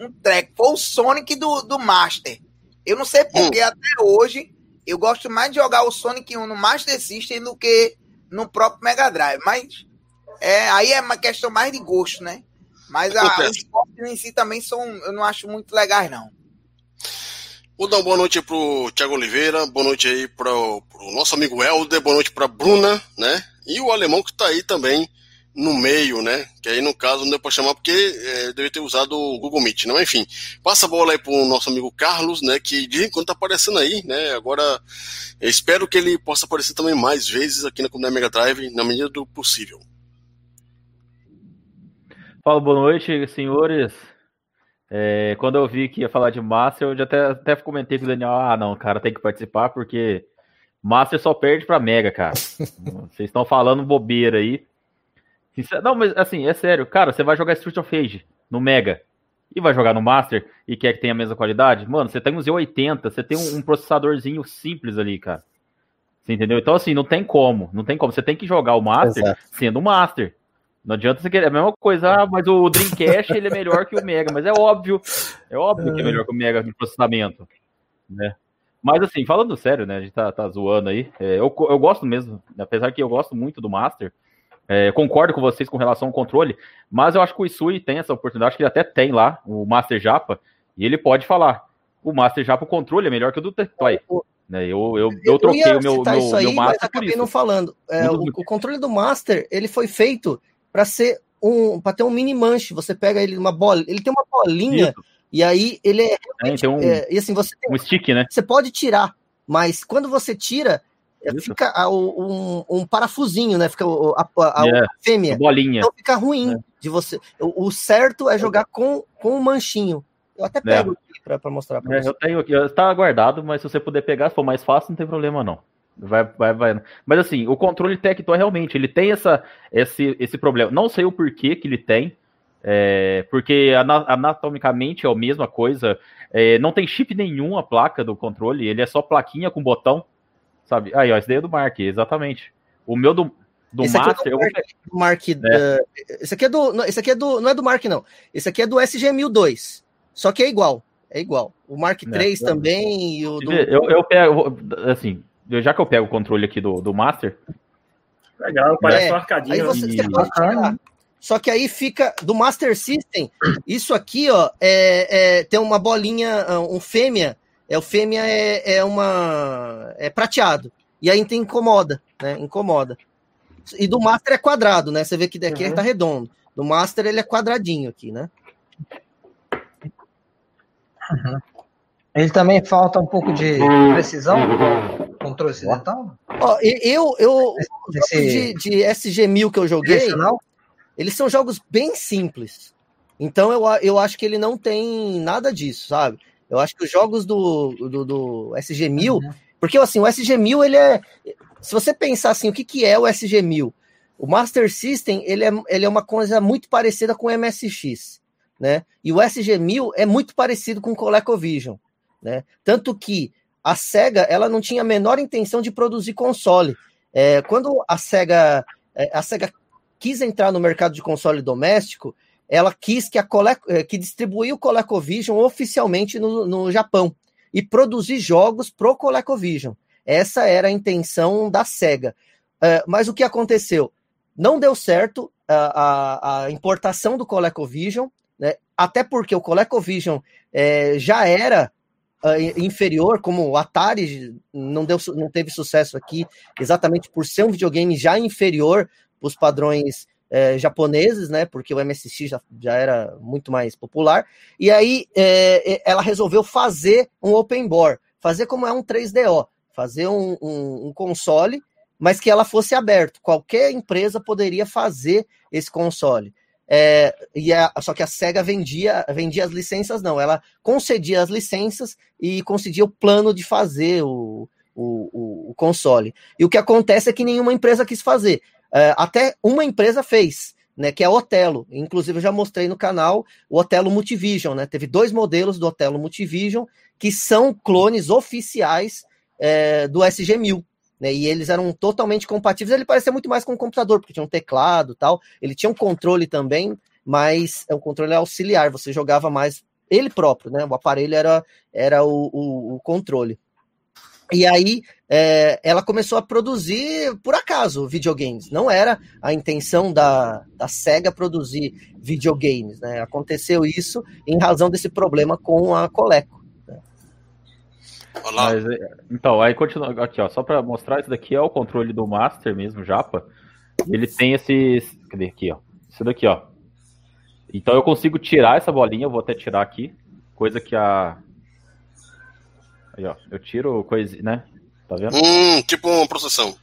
[SPEAKER 7] um track. Foi o Sonic do, do Master. Eu não sei porque hum. até hoje eu gosto mais de jogar o Sonic 1 no Master System do que no próprio Mega Drive. Mas é, aí é uma questão mais de gosto, né? Mas a, os esportes em si também são, eu não acho muito legais, não.
[SPEAKER 1] Vou dar uma boa noite pro Thiago Oliveira, boa noite aí pro, pro nosso amigo Helder, boa noite pra Bruna, né? E o alemão que tá aí também no meio, né? Que aí no caso não deu para chamar porque é, deve ter usado o Google Meet, não? Né? Enfim, passa a bola aí pro nosso amigo Carlos, né? Que de enquanto tá aparecendo aí, né? Agora espero que ele possa aparecer também mais vezes aqui na comunidade Mega Drive, na medida do possível.
[SPEAKER 6] Fala, boa noite, senhores. É, quando eu vi que ia falar de Master, eu já até, até comentei com o Daniel, ah, não, cara, tem que participar porque Master só perde pra Mega, cara. Vocês estão falando bobeira aí. Não, mas assim, é sério. Cara, você vai jogar Street of Rage no Mega e vai jogar no Master e quer que tenha a mesma qualidade, mano, você tem um Z80, você tem um, um processadorzinho simples ali, cara. Você entendeu? Então, assim, não tem como. Não tem como. Você tem que jogar o Master Exato. sendo o Master. Não adianta você querer. É a mesma coisa, ah, mas o Dreamcast ele é melhor que o Mega. Mas é óbvio. É óbvio que é melhor que o Mega no processamento. Né? Mas assim, falando sério, né? A gente tá, tá zoando aí. É, eu, eu gosto mesmo, apesar que eu gosto muito do Master. É, concordo com vocês com relação ao controle, mas eu acho que o Isui tem essa oportunidade, acho que ele até tem lá, o Master Japa, e ele pode falar. O Master Japa, o controle é melhor que o do Tectoy. Né? Eu, eu, eu, eu troquei o meu, meu,
[SPEAKER 5] isso aí, meu Master. Mas acabei não falando. É, o, o, controle do Master ele foi feito para ser um para ter um mini manche. Você pega ele uma bola, ele tem uma bolinha isso. e aí ele é,
[SPEAKER 6] é um, é, e assim você tem, um stick, né?
[SPEAKER 5] Você pode tirar, mas quando você tira é, fica um, um, parafusinho, né? Fica a, a, a
[SPEAKER 6] yeah, fêmea. Bolinha.
[SPEAKER 5] Então fica ruim é. de você. O, o, certo é jogar com, com o manchinho. Eu até pego é. aqui para mostrar
[SPEAKER 6] pra é, você. Eu tenho aqui, está guardado, mas se você puder pegar, se for mais fácil, não tem problema não. Vai, vai, vai. Mas assim, o controle Tectoy realmente, ele tem essa, esse, esse problema. Não sei o porquê que ele tem, é, porque anatomicamente é a mesma coisa. É, não tem chip nenhum a placa do controle, ele é só plaquinha com botão, sabe? Aí, ó, esse daí é do Mark, exatamente. O meu do, do esse Master.
[SPEAKER 5] Aqui é do Mark, é. Uh, esse aqui é do. Esse aqui é do. Não é do Mark, não. Esse aqui é do SG1002. Só que é igual. É igual. O Mark III é, também e o
[SPEAKER 6] do... eu, eu pego, assim, já que eu pego o controle aqui do, do Master.
[SPEAKER 2] Legal, parece é, um arcadinho. Aí você,
[SPEAKER 5] você pode tirar. Só que aí fica do Master System. Isso aqui, ó, é, é tem uma bolinha, um fêmea. É o fêmea é, é uma é prateado. E aí tem incomoda, né? Incomoda. E do Master é quadrado, né? Você vê que daqui uhum. ele tá redondo. Do Master ele é quadradinho aqui, né?
[SPEAKER 4] Uhum. Ele também falta um pouco de precisão controle ocidental?
[SPEAKER 5] Ó, eu, eu Esse... de, de SG1000 que eu joguei, eles são jogos bem simples. Então eu, eu acho que ele não tem nada disso, sabe? Eu acho que os jogos do, do, do SG1000, uhum. porque assim, o SG1000 ele é. Se você pensar assim, o que, que é o SG1000? O Master System ele é, ele é uma coisa muito parecida com o MSX, né? E o SG1000 é muito parecido com o ColecoVision, né? Tanto que a Sega ela não tinha a menor intenção de produzir console. É, quando a Sega, é, a Sega quis entrar no mercado de console doméstico, ela quis que, a Cole, é, que o ColecoVision oficialmente no, no Japão e produzir jogos pro ColecoVision. Essa era a intenção da Sega. É, mas o que aconteceu? Não deu certo a, a, a importação do ColecoVision, né? até porque o ColecoVision é, já era uh, inferior, como o Atari não, deu, não teve sucesso aqui, exatamente por ser um videogame já inferior os padrões é, japoneses, né? Porque o MSX já, já era muito mais popular. E aí é, ela resolveu fazer um open board, fazer como é um 3DO, fazer um, um, um, console, mas que ela fosse aberto. Qualquer empresa poderia fazer esse console. É, e a, só que a SEGA vendia, vendia as licenças, não, ela concedia as licenças e concedia o plano de fazer o, o, o, console. E o que acontece é que nenhuma empresa quis fazer. É, até uma empresa fez, né, que é a Otelo. Inclusive, eu já mostrei no canal o Otelo Multivision. Né? Teve dois modelos do Otelo Multivision que são clones oficiais é, do SG-1000 né? E eles eram totalmente compatíveis. Ele parecia muito mais com um computador, porque tinha um teclado tal. Ele tinha um controle também, mas é um controle auxiliar. Você jogava mais ele próprio, né? O aparelho era, era o, o, o controle. E aí é, ela começou a produzir, por acaso, videogames. Não era a intenção da, da SEGA produzir videogames. Né? Aconteceu isso em razão desse problema com a Coleco.
[SPEAKER 6] Mas, é, então, aí continua aqui, ó, só para mostrar isso daqui é o controle do Master mesmo, Japa. Ele tem esse, cadê aqui, ó? Isso daqui, ó. Então eu consigo tirar essa bolinha, eu vou até tirar aqui, coisa que a Aí, ó, eu tiro coisa, né? Tá vendo?
[SPEAKER 1] Hum, tipo uma processão.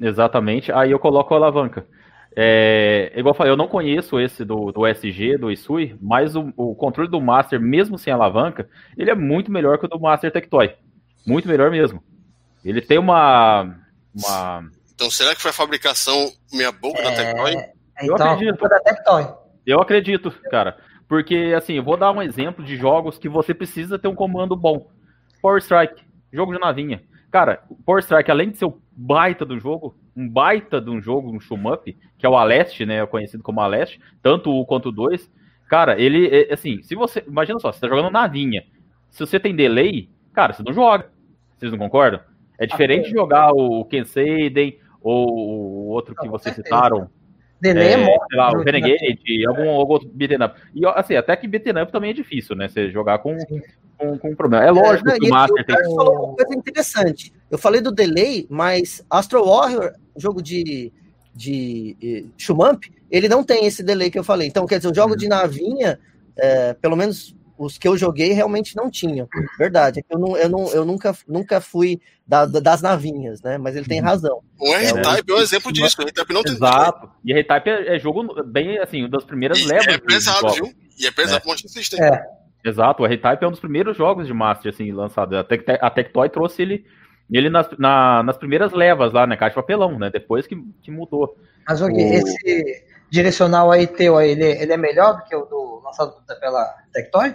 [SPEAKER 6] Exatamente. Aí eu coloco a alavanca. É, igual eu falei, eu não conheço esse do, do SG, do Isui, mas o, o, controle do Master, mesmo sem alavanca, ele é muito melhor que o do Master Tectoy. Muito melhor mesmo. Ele tem uma. uma...
[SPEAKER 1] Então será que foi a fabricação meia boca é... da Tectoy?
[SPEAKER 6] Eu então, acredito. Da Tectoy. Eu acredito, cara. Porque, assim, eu vou dar um exemplo de jogos que você precisa ter um comando bom. Power Strike, jogo de navinha. Cara, Power Strike, além de ser o baita do jogo, um baita de um jogo, um shoot-up, que é o Aleste, né? Conhecido como Aleste, tanto o quanto o 2. Cara, ele, é, assim, se você. Imagina só, você tá jogando navinha. Se você tem delay, cara, você não joga. Vocês não concordam? É diferente de jogar o Ken Seiden ou o outro que vocês citaram. Delay é, é morto, lá, o Renegade, algum, algum outro beat'em up. E assim, até que beat'em up também é difícil, né? Você jogar com, com, com um problema. É lógico é, que o Master tem que.
[SPEAKER 5] falou uma coisa interessante. Eu falei do delay, mas Astro Warrior, jogo de, de, de Shumamp, ele não tem esse delay que eu falei. Então, quer dizer, o jogo uhum. de navinha, é, pelo menos os que eu joguei realmente não tinham. Verdade. Eu, não, eu, não, eu nunca, nunca fui da, das navinhas, né? Mas ele tem uhum. razão.
[SPEAKER 1] O R-Type é, um exemplo disso. O R-Type não
[SPEAKER 6] tem. Exato. E R-Type é, é, jogo bem, assim, uma das primeiras levas.
[SPEAKER 1] É pesado, viu? E é pesado é. Master System.
[SPEAKER 6] É. Exato. O R-Type é um dos primeiros jogos de Master, assim, lançado. A, Tec a Tectoy trouxe ele ele nas, na, nas primeiras levas lá, né? Caixa de papelão, né? Depois que, que mudou.
[SPEAKER 4] Mas o... esse direcional aí teu, ele, ele é melhor do que o do lançado pela Tectoy?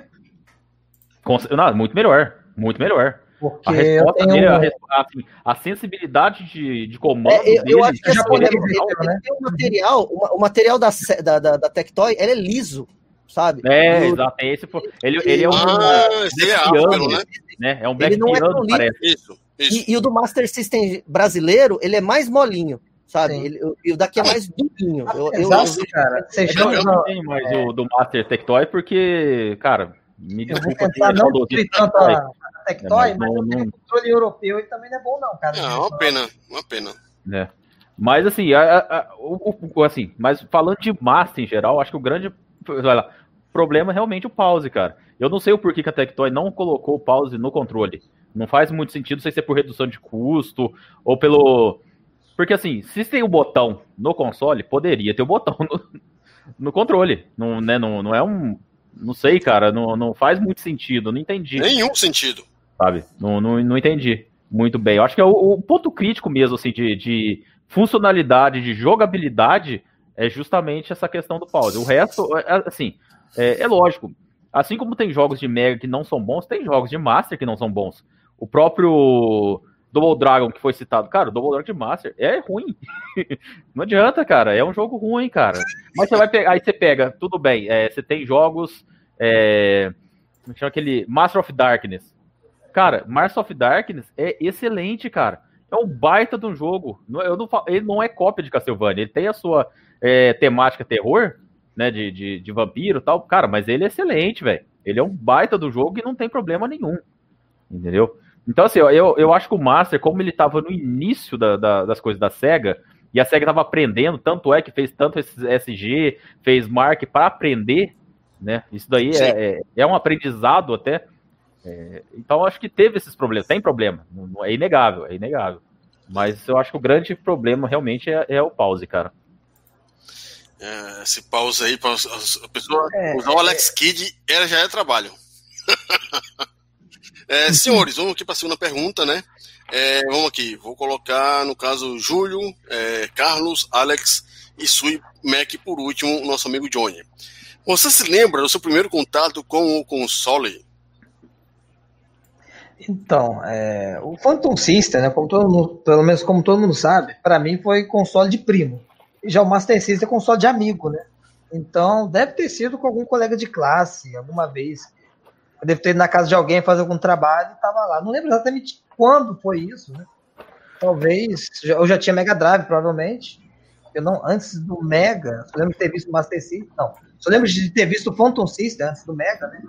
[SPEAKER 6] Não, muito melhor. Muito melhor. Porque a resposta dele, um... a, assim, a, sensibilidade de, de comando é, eu,
[SPEAKER 5] dele, eu acho que é japonês, ele, ele, né? tem um material, o material da, da, da, da Tectoy, ele é liso, sabe?
[SPEAKER 6] É, exato. É esse, ele, ele é um ah, é, piano, né? né? É um black
[SPEAKER 5] ele não piano, é parece. Isso, isso. E, e, o do Master System brasileiro, ele é mais molinho sabe? Ele, e o daqui é mais durinho. Eu, eu,
[SPEAKER 6] Exato, eu, cara. Você eu, eu não tenho mais é... o do Master Tectoy porque, cara, me
[SPEAKER 4] desculpa. Eu vou tentar não tanto a, Tectoy, é, mas, mas não, não... controle europeu ele também não é bom, não, cara.
[SPEAKER 1] Não, uma pena, uma pena.
[SPEAKER 6] É. Mas assim, a, a, o, o, assim, mas falando de Master em geral, acho que o grande lá, problema é realmente o pause, cara. Eu não sei o porquê que a Tectoy não colocou o pause no controle. Não faz muito sentido, não sei se é por redução de custo ou pelo. Porque assim, se tem o um botão no console, poderia ter o um botão no, no controle. Não, né, não, não é um. Não sei, cara, não, não faz muito sentido, não entendi.
[SPEAKER 1] Nenhum sentido
[SPEAKER 6] sabe? Não, não, não entendi muito bem. Eu acho que é o, o ponto crítico mesmo, assim, de, de, funcionalidade, de jogabilidade, é justamente essa questão do pause. O resto, é, é, assim, é, é, lógico. Assim como tem jogos de Mega que não são bons, tem jogos de Master que não são bons. O próprio Double Dragon que foi citado, cara, o Double Dragon de Master é ruim. não adianta, cara. É um jogo ruim, cara. Mas você vai pegar, aí você pega, tudo bem. É, você tem jogos, é, chama aquele Master of Darkness. Cara, Mars of Darkness é excelente, cara. É um baita de um jogo. Eu não, ele não é cópia de Castlevania. Ele tem a sua é, temática terror, né? De, de, de vampiro e tal. Cara, mas ele é excelente, velho. Ele é um baita do jogo e não tem problema nenhum. Entendeu? Então, assim, eu, eu acho que o Master, como ele tava no início da, da, das coisas da SEGA, e a SEGA tava aprendendo, tanto é que fez tanto esse SG, fez Mark para aprender, né? Isso daí é, é, é, um aprendizado até. É, então acho que teve esses problemas, tem problema, não, é inegável, é inegável. Mas eu acho que o grande problema realmente é, é o pause, cara.
[SPEAKER 1] É, esse pause aí, para a pessoa é, usar o Alex é. Kidd era, já é trabalho. É, senhores, vamos aqui para a segunda pergunta, né? vamos aqui, vou colocar no caso Júlio, Carlos, Alex e Sui Mac por último, nosso amigo Johnny. Você se lembra do seu primeiro contato com o console?
[SPEAKER 4] Então, é, o Phantom System, né, como todo mundo, pelo menos como todo mundo sabe, para mim foi console de primo. Já o Master System é console de amigo, né? Então, deve ter sido com algum colega de classe, alguma vez. Eu devo ter ido na casa de alguém fazer algum trabalho e tava lá. Não lembro exatamente quando foi isso, né? Talvez, eu já tinha Mega Drive, provavelmente. Eu não, antes do Mega, eu lembro de ter visto o Master System, não. Só lembro de ter visto o Phantom System antes do Mega, né?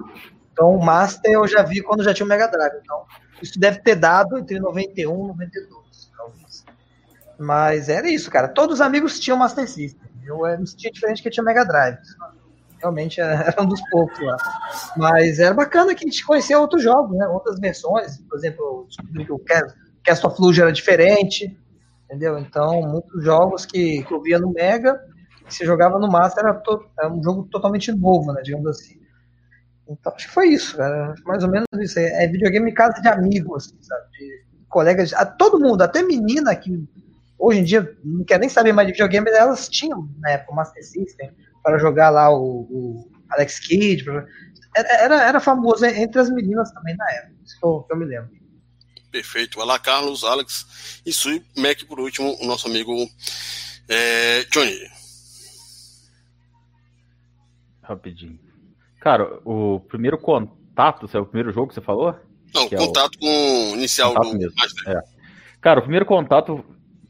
[SPEAKER 4] Então, o Master eu já vi quando já tinha o Mega Drive. Então, isso deve ter dado entre 91 e 92, talvez. Mas era isso, cara. Todos os amigos tinham Master System. Eu me sentia diferente que tinha Mega Drive. Realmente era um dos poucos lá. Mas era bacana que a gente conhecia outros jogos, né? Outras versões. Por exemplo, descobri que o Cast of Fluge era diferente. Entendeu? Então, muitos jogos que, que eu via no Mega, que se jogava no Master, era, to, era um jogo totalmente novo, né? Digamos assim. Então, acho que foi isso, cara. Mais ou menos isso. É, é videogame em casa de amigos, assim, sabe? De colegas. A, todo mundo, até menina que hoje em dia não quer nem saber mais de videogame, elas tinham o Master System para jogar lá o, o Alex Kidd. Pra... Era, era famoso entre as meninas também na época, isso que eu, que eu me lembro.
[SPEAKER 1] Perfeito. Olá, Carlos, Alex e Sui Mac, por último, o nosso amigo é, Johnny.
[SPEAKER 6] Rapidinho. Cara, o primeiro contato, é o primeiro jogo que você falou?
[SPEAKER 1] Não, que contato é o... com o inicial
[SPEAKER 6] contato do mesmo. É. Cara, o primeiro contato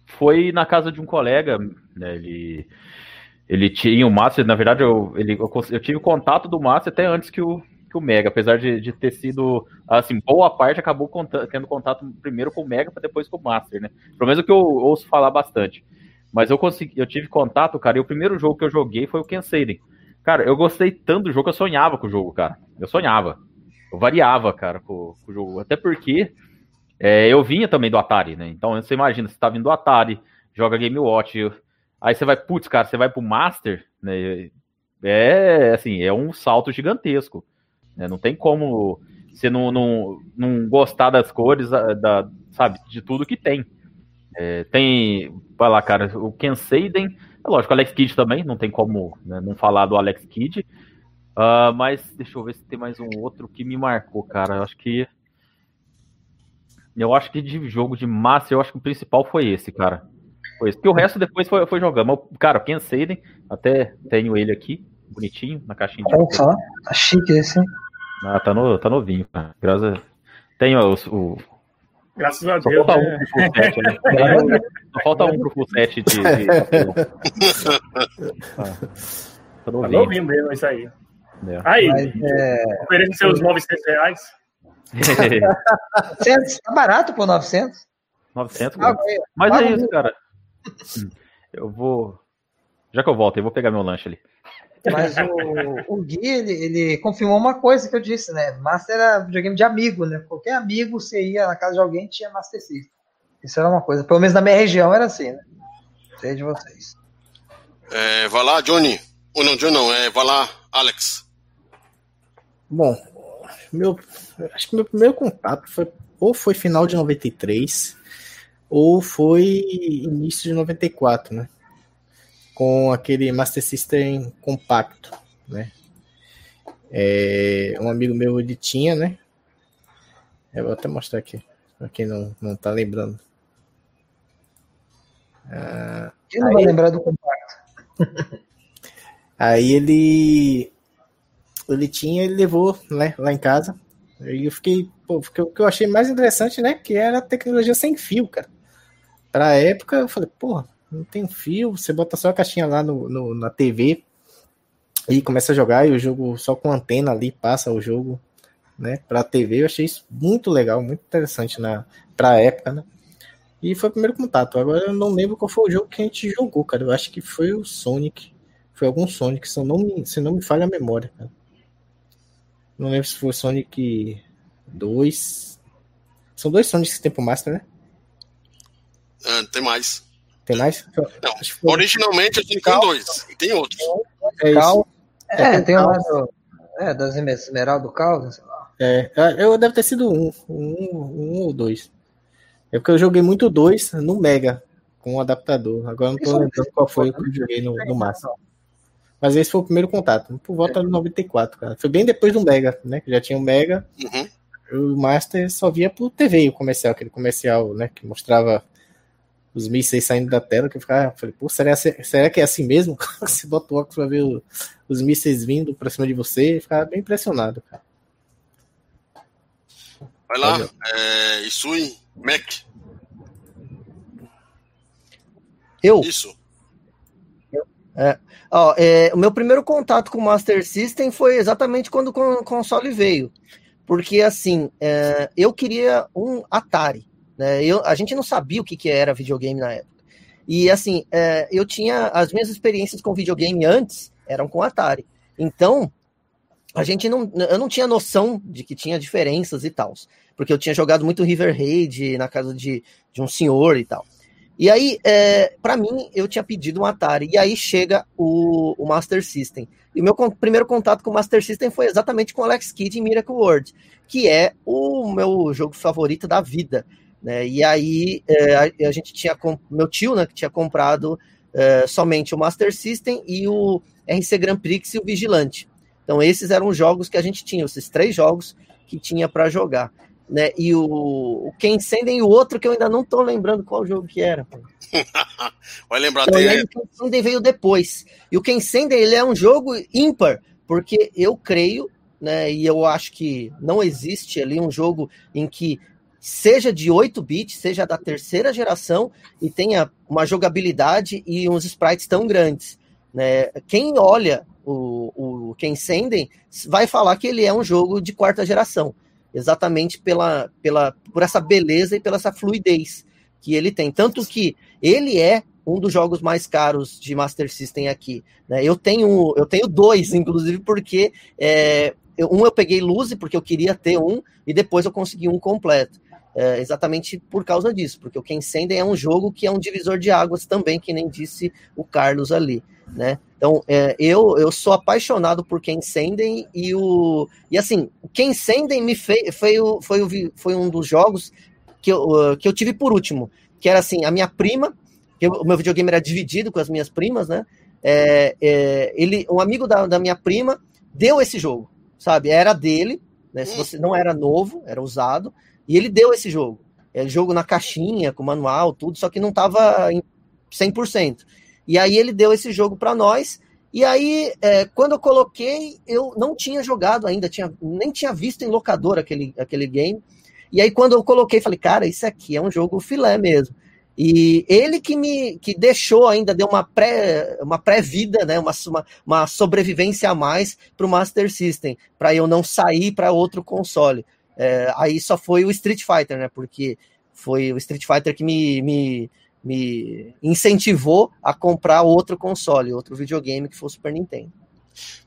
[SPEAKER 6] foi na casa de um colega, né? Ele, ele tinha o Master, na verdade, eu, ele, eu, eu tive contato do Master até antes que o, que o Mega, apesar de, de ter sido, assim, boa parte acabou tendo contato primeiro com o Mega para depois com o Master, né? Pelo menos o que eu ouço falar bastante. Mas eu consegui, eu tive contato, cara, e o primeiro jogo que eu joguei foi o Kenseiden. Cara, eu gostei tanto do jogo que eu sonhava com o jogo, cara. Eu sonhava. Eu variava, cara, com, com o jogo. Até porque é, eu vinha também do Atari, né? Então você imagina, você tá vindo do Atari, joga Game Watch, aí você vai, putz, cara, você vai pro Master, né? É assim, é um salto gigantesco. Né? Não tem como você não, não, não gostar das cores, da, sabe, de tudo que tem. É, tem, vai lá, cara, o Ken Seiden, é lógico, o Alex Kidd também, não tem como né, não falar do Alex Kidd. Uh, mas deixa eu ver se tem mais um outro que me marcou, cara. Eu acho que. Eu acho que de jogo de massa, eu acho que o principal foi esse, cara. Esse. Porque o resto depois foi, foi jogando. Mas, cara, o Ken Seiden, até tenho ele aqui, bonitinho, na caixinha de.
[SPEAKER 4] Opa, tá chique esse, hein?
[SPEAKER 6] Ah, tá, no, tá novinho, cara. Graças a... Tenho o, o...
[SPEAKER 2] Graças a
[SPEAKER 6] Só
[SPEAKER 2] Deus.
[SPEAKER 6] falta
[SPEAKER 2] né?
[SPEAKER 6] um pro full set, né? Só falta um pro full set de. de... Ah, tá
[SPEAKER 2] Tá
[SPEAKER 6] novinho.
[SPEAKER 2] mesmo isso aí.
[SPEAKER 6] É.
[SPEAKER 2] Aí,
[SPEAKER 4] Mas, é,
[SPEAKER 2] oferece seus 900 reais.
[SPEAKER 4] 900, tá barato por 900?
[SPEAKER 6] 900,
[SPEAKER 4] Ah.
[SPEAKER 6] Mas
[SPEAKER 4] Paga
[SPEAKER 6] é isso, cara. Hum, Eu vou. Já que eu volto, eu vou pegar meu lanche ali.
[SPEAKER 4] Mas o, o Gui, ele, ele confirmou uma coisa que eu disse, né? Master era videogame de amigo, né? Qualquer amigo, você ia na casa de alguém tinha Master System. Isso era uma coisa. Pelo menos na minha região era assim, né? Sei de vocês.
[SPEAKER 1] É, vai lá, Johnny. Ou não, Johnny não, é, vai lá, Alex.
[SPEAKER 3] Bom, meu, acho que meu primeiro contato foi ou foi final de 93 ou foi início de 94, né? Com aquele Master System compacto, né? É, um amigo meu ele tinha, né? Eu vou até mostrar aqui, pra quem não, não tá lembrando. Ah,
[SPEAKER 4] Quem não vai lembrar do compacto?
[SPEAKER 3] Aí ele ele tinha, ele levou né, lá em casa. Aí eu fiquei, pô, porque o que eu achei mais interessante, né, que era a tecnologia sem fio, cara. Pra época, eu falei, porra, não tem fio, você bota só a caixinha lá no, no- na TV e começa a jogar e o jogo só com antena ali passa o jogo, né, pra TV. Eu achei isso muito legal, muito interessante na pra época, né. E foi o primeiro contato. Agora eu não lembro qual foi o jogo que a gente jogou, cara. Eu acho que foi o Sonic. Foi algum Sonic, se não me, se não me falha a memória, cara. Não lembro se foi Sonic 2. São dois Sonics que tem pro Master, né?
[SPEAKER 1] Ah, tem mais.
[SPEAKER 3] Tem mais?
[SPEAKER 1] Não,
[SPEAKER 3] foi-
[SPEAKER 1] originalmente a gente tem dois. E tem outros.
[SPEAKER 3] é isso.
[SPEAKER 4] Cal. É,
[SPEAKER 3] É,
[SPEAKER 4] tem
[SPEAKER 3] Cal.
[SPEAKER 4] lá do, é, das Esmeralda do Cal, sei lá.
[SPEAKER 3] É, eu deve ter sido um, um, um ou dois. É porque eu joguei muito dois no Mega com o adaptador. Agora eu não tô
[SPEAKER 4] Isso-
[SPEAKER 3] lembrando qual foi o que eu joguei no, no Master. Mas esse foi o primeiro contato, por volta de 94, cara. Foi bem depois do Mega, né? Que já tinha o Mega.
[SPEAKER 1] Uhum.
[SPEAKER 3] O Master só via por TV o comercial, aquele comercial, né? Que mostrava os mísseis saindo da tela, que eu ficava, falei, pô, será, será que é assim mesmo? Você bota o óculos pra ver o- os mísseis vindo pra cima de você, eu ficava bem impressionado, cara.
[SPEAKER 1] Vai lá, é, Isui, Mac.
[SPEAKER 5] Eu?
[SPEAKER 1] Isso.
[SPEAKER 5] Ó, é, o meu primeiro contato com o Master System foi exatamente quando o con- console veio. Porque, assim, é, eu queria um Atari. Né? Eu, a gente não sabia o que, que era videogame na época. E, assim, é, eu tinha. As minhas experiências com videogame antes eram com Atari. Então, a gente não. Eu não tinha noção de que tinha diferenças e tal. Porque eu tinha jogado muito River Raid na casa de, de um senhor e tal. E aí, é, para mim, eu tinha pedido um Atari. E aí chega o, o Master System. E o meu con- primeiro contato com o Master System foi exatamente com Alex Kidd em Miracle World, que é o meu jogo favorito da vida. Né? E aí, é, a, a gente tinha. Meu tio, né, que tinha comprado é, somente o Master System e o RC Grand Prix e o Vigilante. Então, esses eram os jogos que a gente tinha, esses três jogos que tinha para jogar. Né? E o, o Ken Senden e o outro que eu ainda não tô lembrando qual jogo que era.
[SPEAKER 1] Vai lembrar,
[SPEAKER 5] Então, aí o Ken Senden veio depois. E o Ken Senden, ele é um jogo ímpar, porque eu creio, né, e eu acho que não existe ali um jogo em que seja de 8 bits, seja da terceira geração e tenha uma jogabilidade e uns sprites tão grandes. Né? Quem olha o, o Ken Senden vai falar que ele é um jogo de quarta geração, exatamente pela, pela, por essa beleza e pela essa fluidez que ele tem. Tanto que ele é um dos jogos mais caros de Master System aqui. Né? Eu tenho eu tenho dois, inclusive, porque é, um eu peguei Luzi, porque eu queria ter um, e depois eu consegui um completo. É, exatamente por causa disso, porque o Ken Senden é um jogo que é um divisor de águas também, que nem disse o Carlos ali. Né? Então, é, eu, eu sou apaixonado por Ken Senden e o. E assim, Ken Senden me fez, foi, foi, foi, foi um dos jogos que eu, uh, que eu tive por último. Que era assim, a minha prima, eu, o meu videogame era dividido com as minhas primas, né? É, é, ele, um amigo da, da minha prima deu esse jogo, sabe? Era dele, né? Se você não era novo, era usado, e ele deu esse jogo. É jogo na caixinha, com manual, tudo, só que não tava em 100%. E aí ele deu esse jogo para nós. E aí, é, quando eu coloquei, eu não tinha jogado ainda, tinha, nem tinha visto em locador aquele, aquele game. E aí, quando eu coloquei, falei, cara, isso aqui é um jogo filé mesmo. E ele que me que deixou ainda, deu uma pré uma pré-vida, né, uma, uma, uma sobrevivência a mais para o Master System, para eu não sair para outro console. É, aí só foi o Street Fighter, né? Porque foi o Street Fighter que me, me, me incentivou a comprar outro console, outro videogame que fosse Super Nintendo.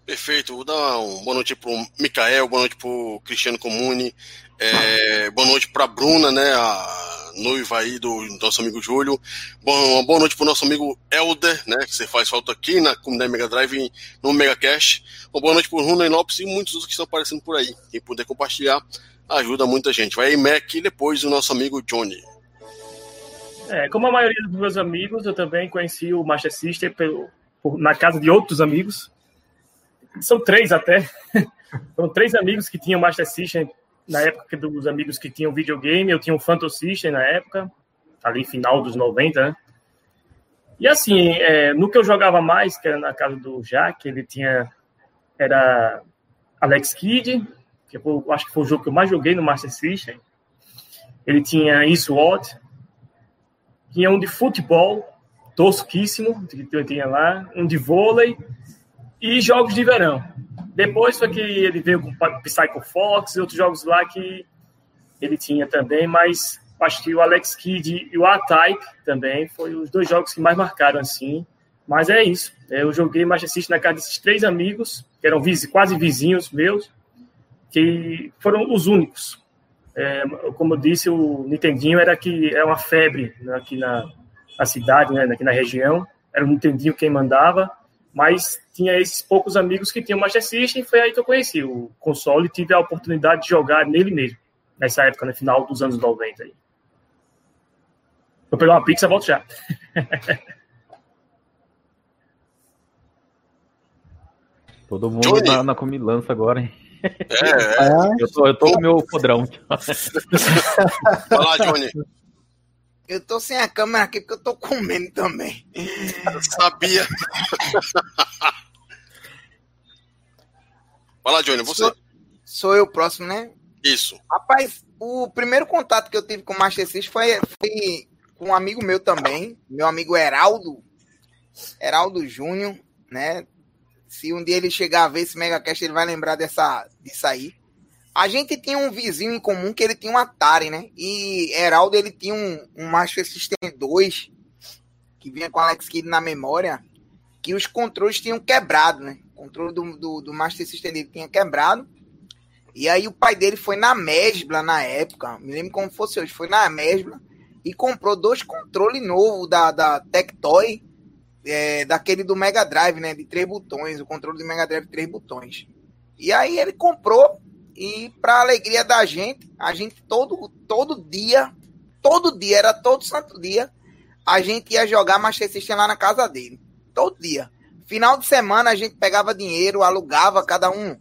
[SPEAKER 1] Perfeito. Vou dar uma boa noite pro Mikael, boa noite pro Cristiano Comune, é, boa noite pra Bruna, né, a noiva aí do nosso amigo Júlio. Bom, boa noite pro nosso amigo Elder, né, que você faz falta aqui na comunidade Mega Drive no Mega Cash. Uma boa noite pro Runen Lopes e muitos outros que estão aparecendo por aí. Quem puder compartilhar, ajuda muita gente. Vai aí, Mac, e depois o nosso amigo Johnny.
[SPEAKER 2] É, como a maioria dos meus amigos, eu também conheci o Master System pelo, por, na casa de outros amigos. São três até. Foram três amigos que tinham Master System na época dos amigos que tinham videogame. Eu tinha o Phantom System na época, ali final dos 90, né? E assim, é, no que eu jogava mais, que era na casa do Jack, ele tinha. Era Alex Kidd, que eu acho que foi o jogo que eu mais joguei no Master System. Ele tinha SWAT, tinha um de futebol, tosquíssimo, que eu tinha lá, um de vôlei e jogos de verão. Depois foi que ele veio com Psycho Fox e outros jogos lá que ele tinha também, mas acho que o Alex Kidd e o A-Type também foi os dois jogos que mais marcaram assim. Mas é isso. Eu joguei Master System na casa desses três amigos, que eram quase vizinhos meus, que foram os únicos. É, como eu disse, o Nintendinho era que é uma febre aqui na, na cidade, né, aqui na região. Era o Nintendinho quem mandava, mas tinha esses poucos amigos que tinham Master System. Foi aí que eu conheci o console e tive a oportunidade de jogar nele mesmo, nessa época, no final dos anos 90. Aí. Vou pegar uma pizza, volto já.
[SPEAKER 6] Todo mundo na, na comilança agora, hein? É, é. Eu, tô, eu tô com o meu podrão.
[SPEAKER 7] Lá, Johnny. Eu tô sem a câmera aqui porque eu tô comendo também.
[SPEAKER 1] Eu sabia. Lá, Johnny, você.
[SPEAKER 7] Sou, sou eu o próximo, né?
[SPEAKER 1] Isso.
[SPEAKER 7] Rapaz, o primeiro contato que eu tive com o Master System foi, foi com um amigo meu também, meu amigo Heraldo, Heraldo Júnior, né? Se um dia ele chegar a ver esse Megacast, ele vai lembrar dessa, disso aí. A gente tinha um vizinho em comum que ele tinha um Atari, né? E Heraldo, ele tinha um, um Master System 2, que vinha com Alex Kidd na memória, que os controles tinham quebrado, né? O controle do, do, do Master System dele tinha quebrado. E aí o pai dele foi na Mesbla na época, me lembro como fosse hoje, foi na Mesbla e comprou dois controles novos da, da Tectoy é, daquele do Mega Drive, né? De três botões, o controle do Mega Drive de três botões. E aí ele comprou e para alegria da gente, a gente todo todo dia, todo dia era todo santo dia, a gente ia jogar Master System lá na casa dele, todo dia. Final de semana a gente pegava dinheiro, alugava cada um,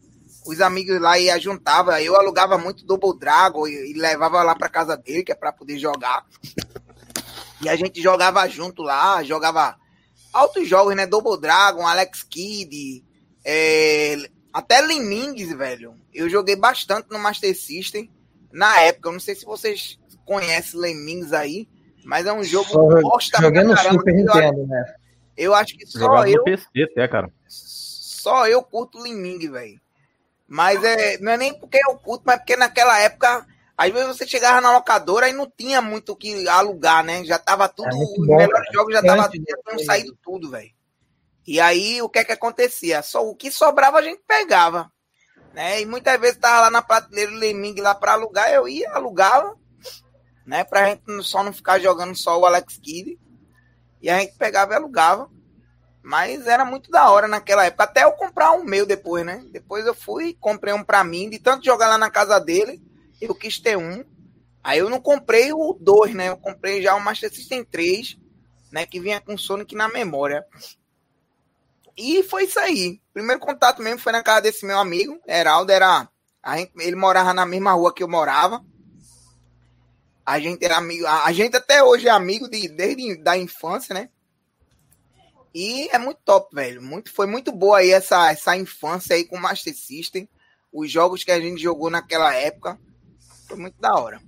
[SPEAKER 7] os amigos lá ia juntava, eu alugava muito Double Dragon e, e levava lá para casa dele, que é para poder jogar. E a gente jogava junto lá, jogava altos jogos, né? Double Dragon, Alex Kidd, é, até Lemmings, velho. Eu joguei bastante no Master System na época. Eu não sei se vocês conhecem Lemmings aí, mas é um jogo
[SPEAKER 4] que gosta Joguei no caramba, Super Nintendo, né?
[SPEAKER 7] Eu acho que só Jogava eu.
[SPEAKER 6] PC até, cara.
[SPEAKER 7] Só eu curto Lemming, velho. Mas é, não é nem porque eu curto, mas porque naquela época às vezes você chegava na locadora e não tinha muito o que alugar, né? Já tava tudo, é os melhores jogos já tava já saído tudo, velho. E aí o que é que acontecia? Só o que sobrava a gente pegava, né? E muitas vezes tava lá na prateleira do Leming lá para alugar, eu ia alugava, né? Pra gente só não ficar jogando só o Alex Kidd. E a gente pegava e alugava. Mas era muito da hora naquela época. Até eu comprar um meu depois, né? Depois eu fui, comprei um pra mim, de tanto jogar lá na casa dele, eu quis ter um. Aí eu não comprei o 2, né? Eu comprei já o Master System 3, né? Que vinha com Sonic na memória. E foi isso aí. Primeiro contato mesmo foi na casa desse meu amigo, Heraldo. Era, ele morava na mesma rua que eu morava. A gente era amigo, a, a gente até hoje é amigo de, desde da infância, né? E é muito top, velho. Muito, foi muito boa aí essa, essa infância aí com o Master System. Os jogos que a gente jogou naquela época. Foi muito da hora.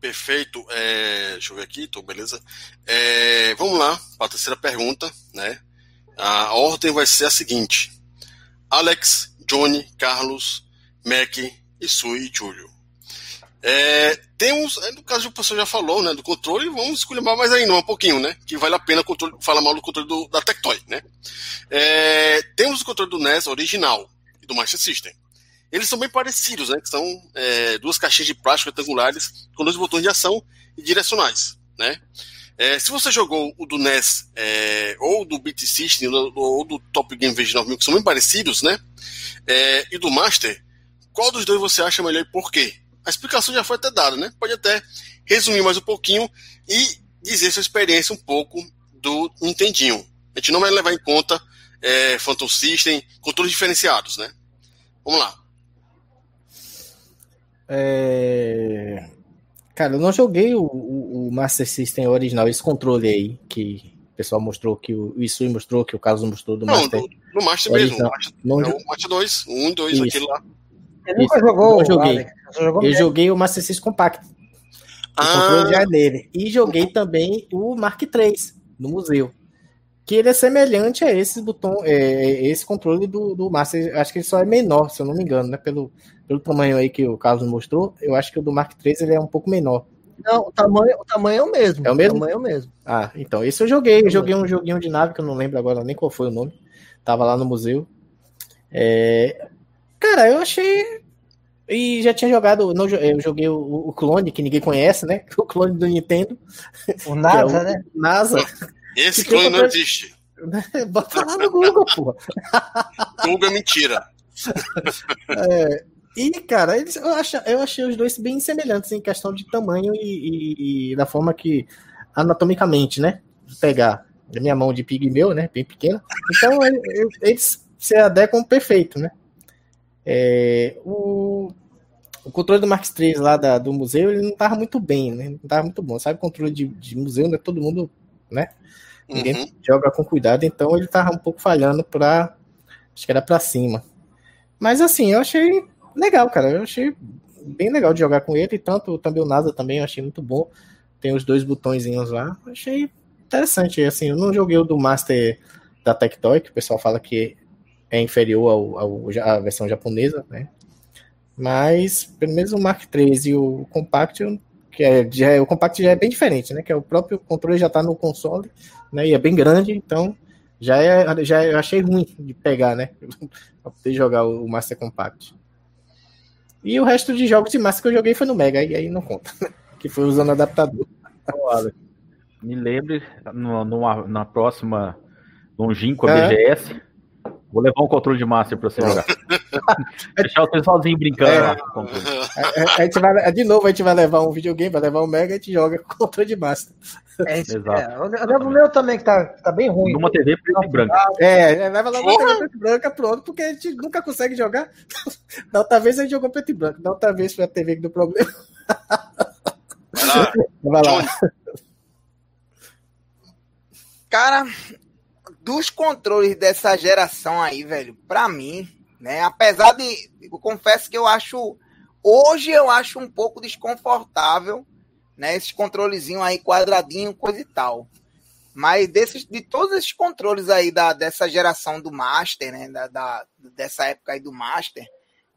[SPEAKER 1] Perfeito. É, deixa eu ver aqui, tô, beleza. É, vamos lá para a terceira pergunta, né? A ordem vai ser a seguinte: Alex, Johnny, Carlos, Mac, Isui e Júlio. É, temos, é, no caso o professor já falou, né, do controle, vamos escolher mais ainda um pouquinho, né, que vale a pena controle, falar mal do controle do, da Tectoy, né. É, temos o controle do NES original e do Master System. Eles são bem parecidos, né, que são é, duas caixinhas de plástico retangulares com dois botões de ação e direcionais, né. É, se você jogou o do NES é, ou do Beat System ou, do Top Game V9000, que são bem parecidos, né? É, e do Master, qual dos dois você acha melhor e por quê? A explicação já foi até dada, né? Pode até resumir mais um pouquinho e dizer sua experiência um pouco do Nintendinho. A gente não vai levar em conta é, Phantom System, controles diferenciados, né? Vamos lá.
[SPEAKER 3] É... Cara, eu não joguei o, o, o, Master System original, esse controle aí, que o pessoal mostrou, que o, o Isui mostrou, que o Carlos mostrou do
[SPEAKER 1] não,
[SPEAKER 3] Master.
[SPEAKER 1] No, no Master mesmo, no Master, não, é o Master 2, 1 e 2, aquele lá.
[SPEAKER 3] Ele nunca jogou, eu joguei. Alex, eu mesmo. joguei o Master System Compact. O ah. controle já é dele. E joguei também o Mark III, no museu. Que ele é semelhante a esse botão, é, é, esse controle do, do Master. Acho que ele só é menor, se eu não me engano, né? Pelo, pelo tamanho aí que o Carlos mostrou, eu acho que o do Mark III ele é um pouco menor.
[SPEAKER 5] Não, o tamanho, o tamanho é o mesmo.
[SPEAKER 3] É o mesmo?
[SPEAKER 5] O tamanho é o mesmo.
[SPEAKER 3] Ah, então, esse eu joguei. Eu joguei um joguinho de nave que eu não lembro agora nem qual foi o nome. Tava lá no museu. É... Cara, eu achei. E já tinha jogado. Não, eu joguei o, o clone, que ninguém conhece, né? O clone do Nintendo.
[SPEAKER 5] O NASA, é o,
[SPEAKER 3] né? NASA.
[SPEAKER 1] Esse clone não existe.
[SPEAKER 3] Bota lá no Google, porra.
[SPEAKER 1] Google é mentira.
[SPEAKER 3] É, e, cara, eles, eu, acho, eu achei os dois bem semelhantes em questão de tamanho e, e, e da forma que, anatomicamente, né? Pegar minha mão de pigmeu, né? Bem pequena. Então, eles se adequam perfeito, né? É, o, o controle do Mark III lá da, do museu, ele não tava muito bem, né? Não tava muito bom. Sabe, controle de, de museu, né? Todo mundo, né? Ninguém uhum. joga com cuidado, então ele tava um pouco falhando pra. Acho que era pra cima. Mas assim, eu achei legal, cara. Eu achei bem legal de jogar com ele. Tanto também o NASA também eu achei muito bom. Tem os dois botõezinhos lá. Eu achei interessante. Assim, eu não joguei o do Master da Tectoy, que o pessoal fala que é inferior ao, ao à versão japonesa, né? Mas pelo menos o Mark III e o Compact, que é, já é, o Compact já é bem diferente, né? Que é o próprio controle já está no console, né? E é bem grande, então já é, já é, eu achei ruim de pegar, né? para poder jogar o Master Compact. E o resto de jogos de massa que eu joguei foi no Mega, e aí não conta. que foi usando adaptador.
[SPEAKER 6] Me lembre, no, numa, na próxima longínqua é. BGS, Vou levar um controle de master pra você jogar. Deixar você sozinho brincando é. lá.
[SPEAKER 3] A, a, a, gente vai, de novo, a gente vai levar um videogame, vai levar um Mega e a gente joga com controle de master.
[SPEAKER 5] É, Exato. É, eu levo o meu também, que tá, tá bem ruim.
[SPEAKER 6] Numa TV preto e branca.
[SPEAKER 3] É, é, leva lá uma TV preto e branca, pronto, porque a gente nunca consegue jogar. Da outra vez a gente jogou preto e branco, da outra vez foi a TV que deu problema.
[SPEAKER 1] Vai lá.
[SPEAKER 3] Vai lá.
[SPEAKER 7] Cara, dos controles dessa geração aí, velho, para mim, né, apesar de, eu confesso que eu acho, hoje eu acho um pouco desconfortável, né, esses controlezinho aí quadradinho, coisa e tal. Mas desses, de todos esses controles aí da, dessa geração do Master, né, da, da dessa época aí do Master,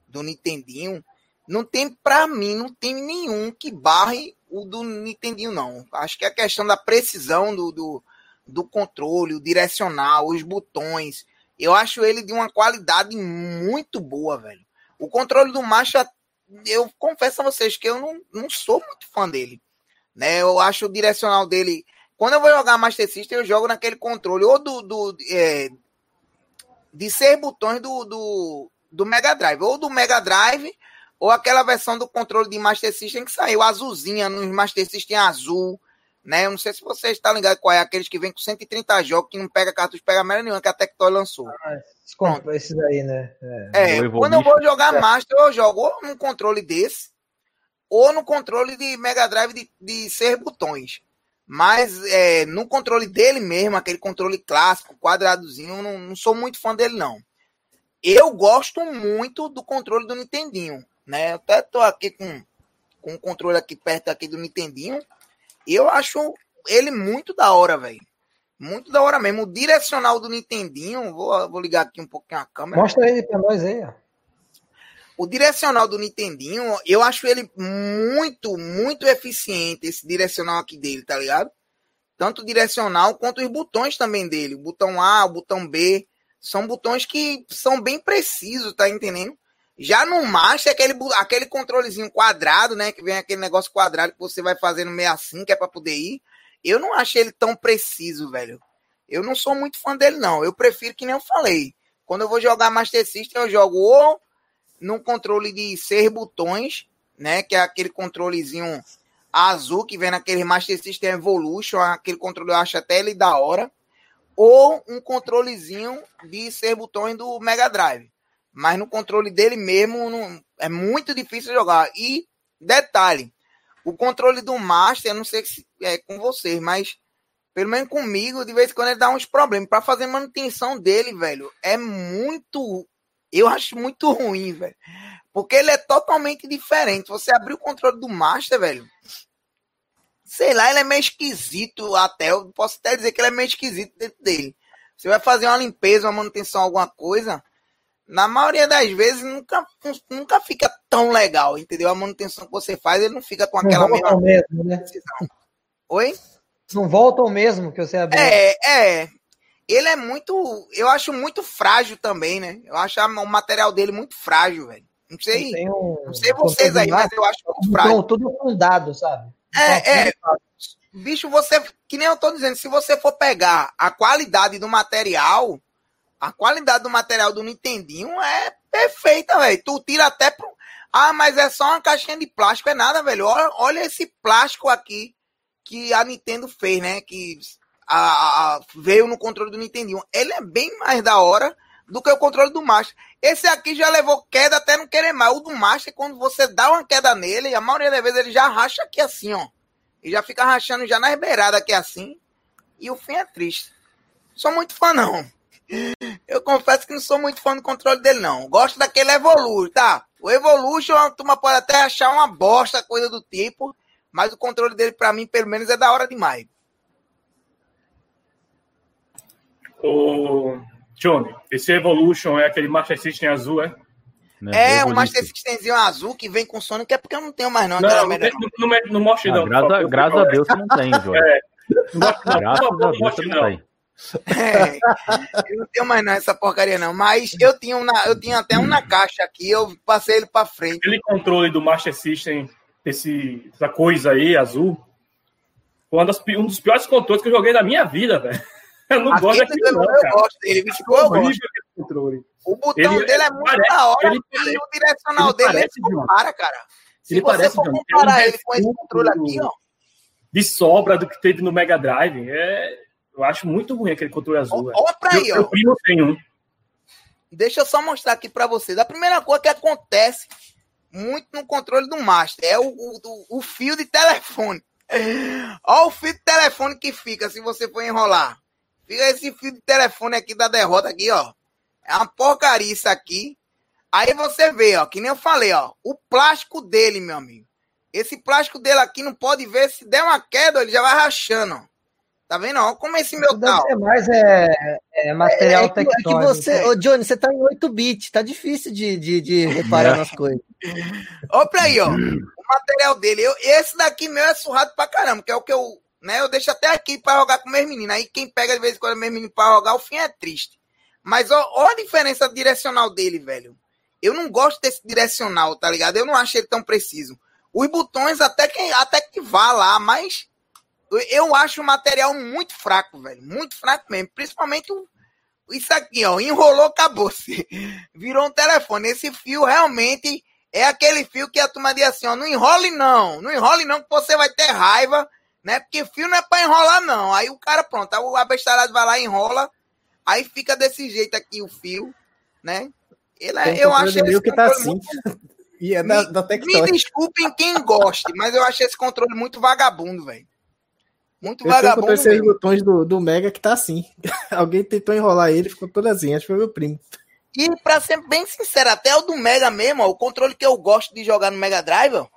[SPEAKER 7] do Nintendinho, não tem, para mim, não tem nenhum que barre o do Nintendinho, não. Acho que é a questão da precisão do, do do controle, o direcional, os botões. Eu acho ele de uma qualidade muito boa, velho. O controle do Macha, eu confesso a vocês que eu não, não sou muito fã dele. Né? Eu acho o direcional dele Quando eu vou jogar Master System, eu jogo naquele controle ou do, do é, de seis botões do, do, do Mega Drive, ou do Mega Drive, ou aquela versão do controle de Master System que saiu azulzinha no Master System azul, né? Eu não sei se vocês estão ligados qual é, aqueles que vem com 130 jogos, que não pega cartucho, pega merda nenhuma, que a Tectoy lançou.
[SPEAKER 4] Ah, esses aí, né?
[SPEAKER 7] É, é quando eu vou jogar Master, eu jogo ou num controle desse, ou no controle de Mega Drive de, de seis botões. Mas é, no controle dele mesmo, aquele controle clássico, quadradozinho, não, não sou muito fã dele, não. Eu gosto muito do controle do Nintendinho, né? Eu até tô aqui com, com o controle aqui perto aqui do Nintendinho. E eu acho ele muito da hora, velho. Muito da hora mesmo. O direcional do Nintendinho, vou, vou ligar aqui um pouquinho a câmera.
[SPEAKER 4] Mostra ele pra nós aí, ó.
[SPEAKER 7] O direcional do Nintendinho, eu acho ele muito, muito eficiente, esse direcional aqui dele, tá ligado? Tanto o direcional quanto os botões também dele. O botão A, o botão B. São botões que são bem precisos, tá entendendo? Já no Master, aquele, aquele controlezinho quadrado, né? Que vem aquele negócio quadrado que você vai fazendo meio assim, que é pra poder ir. Eu não achei ele tão preciso, velho. Eu não sou muito fã dele, não. Eu prefiro que nem eu falei. Quando eu vou jogar Master System, eu jogo ou num controle de seis botões, né? Que é aquele controlezinho azul que vem naquele Master System Evolution, aquele controle eu acho até ele da hora, ou um controlezinho de seis botões do Mega Drive. Mas no controle dele mesmo não, é muito difícil jogar. E detalhe, o controle do Master, eu não sei se é com vocês, mas pelo menos comigo, de vez em quando ele dá uns problemas. Para fazer manutenção dele, velho, é muito eu acho muito ruim, velho. Porque ele é totalmente diferente. Você abrir o controle do Master, velho. Sei lá, ele é meio esquisito até. Eu posso até dizer que ele é meio esquisito dentro dele. Você vai fazer uma limpeza, uma manutenção, alguma coisa. Na maioria das vezes nunca, nunca fica tão legal, entendeu? A manutenção que você faz, ele não fica com aquela
[SPEAKER 4] não mesma. Mesmo, né?
[SPEAKER 7] Oi?
[SPEAKER 4] Não volta o mesmo que você abriu.
[SPEAKER 7] É, é ele é muito. Eu acho muito frágil também, né? Eu acho o material dele muito frágil, velho. Não sei. Um, não sei vocês aí, mas eu acho muito frágil.
[SPEAKER 4] Tudo fundado, sabe?
[SPEAKER 7] É, é. Bicho, você. Que nem eu tô dizendo, se você for pegar a qualidade do material, a qualidade do material do Nintendinho é perfeita, velho. Tu tira até pro. Ah, mas é só uma caixinha de plástico, é nada, velho. Olha, olha esse plástico aqui que a Nintendo fez, né? Que a, a, veio no controle do Nintendo. Ele é bem mais da hora do que o controle do Master. Esse aqui já levou queda até não querer mais. O do Master, quando você dá uma queda nele, a maioria das vezes ele já racha aqui assim, ó. E já fica rachando já nas beiradas aqui assim. E o fim é triste. Sou muito fã, não. Eu confesso que não sou muito fã do controle dele, não. Gosto daquele Evolution, tá? O Evolution, a turma pode até achar uma bosta, coisa do tipo. Mas o controle dele, para mim, pelo menos, é da hora demais.
[SPEAKER 2] O Johnny, esse Evolution é aquele Master System azul, é?
[SPEAKER 7] É, o Master Systemzinho azul que vem com Sonic, é porque eu não tenho mais, não.
[SPEAKER 2] Não, não, não, não, não mostre, não.
[SPEAKER 6] Ah, graças, graças a Deus que não tem, Johnny. É. Graças a Deus que não tem.
[SPEAKER 7] É, eu não tenho mais não essa porcaria não, mas eu tinha, um na, eu tinha até um na caixa aqui, eu passei ele para frente.
[SPEAKER 2] Aquele controle do Master System, esse, essa coisa aí, azul, foi das, um dos piores controles que eu joguei na minha vida, velho. Eu não gosto daquilo, não,
[SPEAKER 7] Eu gosto dele, bicho, eu gosto. O botão ele, dele é muito parece, da hora ele, e o direcional dele é não para, cara. Se ele você parece, for comparar ele com esse controle aqui, ó.
[SPEAKER 2] De sobra do que teve no Mega Drive, é... eu acho muito ruim aquele controle azul.
[SPEAKER 7] Olha pra aí, ó.
[SPEAKER 2] primo tem um.
[SPEAKER 7] Deixa eu só mostrar aqui para vocês. A primeira coisa que acontece muito no controle do Master é o, o, o fio de telefone. Olha o fio de telefone que fica se você for enrolar. Fica esse fio de telefone aqui da derrota aqui, ó. É uma porcaria isso aqui. Aí você vê, ó, que nem eu falei, ó, o plástico dele, meu amigo. Esse plástico dele aqui não pode ver, se der uma queda, ele já vai rachando, ó. Tá vendo? Ó, como esse meu tal.
[SPEAKER 4] É mais é, é material é, é tectônico.
[SPEAKER 5] É que você, ô Johnny, você tá em 8 bits, tá difícil de, de, de reparar nas coisas.
[SPEAKER 7] Olha pra aí, ó. O material dele. Eu, esse daqui meu é surrado pra caramba, que é o que eu né? Eu deixo até aqui para jogar com meus meninos. Aí quem pega de vez em quando meus meninos para jogar, o fim é triste. Mas ó, ó, a diferença direcional dele, velho. Eu não gosto desse direcional, tá ligado? Eu não acho ele tão preciso. Os botões até que, até que vá lá, mas eu acho o material muito fraco, velho. Muito fraco mesmo. Principalmente o, isso aqui, ó. Enrolou, acabou-se. Virou um telefone. Esse fio realmente é aquele fio que a turma diz assim, ó. Não enrole não. Não enrole não, que você vai ter raiva, né? Porque fio não é pra enrolar, não. Aí o cara, pronto. O abestalhado vai lá e enrola. Aí fica desse jeito aqui o fio, né? Ele, é, eu acho
[SPEAKER 3] esse que tá assim. Muito... E é da, me, da
[SPEAKER 7] Me desculpem quem goste, mas eu achei esse controle muito vagabundo, velho. Muito eu vagabundo.
[SPEAKER 3] Eu tenho botões do, do Mega que tá assim. Alguém tentou enrolar ele, ficou todo assim. Acho que foi meu primo.
[SPEAKER 7] E pra ser bem sincero, até o do Mega mesmo, ó, o controle que eu gosto de jogar no Mega Drive, ó,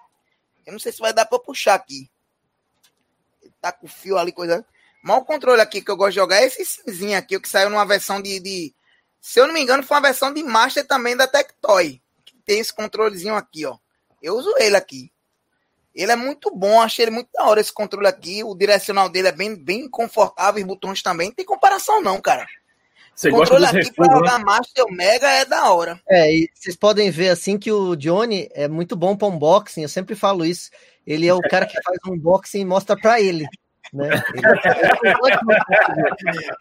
[SPEAKER 7] eu não sei se vai dar pra puxar aqui. Ele tá com fio ali, coisa. Mas o controle aqui que eu gosto de jogar é esse cinzinho aqui, o que saiu numa versão de, de. Se eu não me engano, foi uma versão de Master também da Tectoy. Que tem esse controlezinho aqui, ó. Eu uso ele aqui. Ele é muito bom, achei ele muito da hora esse controle aqui. O direcional dele é bem, bem confortável, os botões também. Não tem comparação, não, cara.
[SPEAKER 2] Você o controle aqui
[SPEAKER 7] para jogar né? Master Mega é da hora.
[SPEAKER 5] É, e vocês podem ver assim que o Johnny é muito bom para unboxing, eu sempre falo isso. Ele é o cara que faz um unboxing e mostra para ele. Né?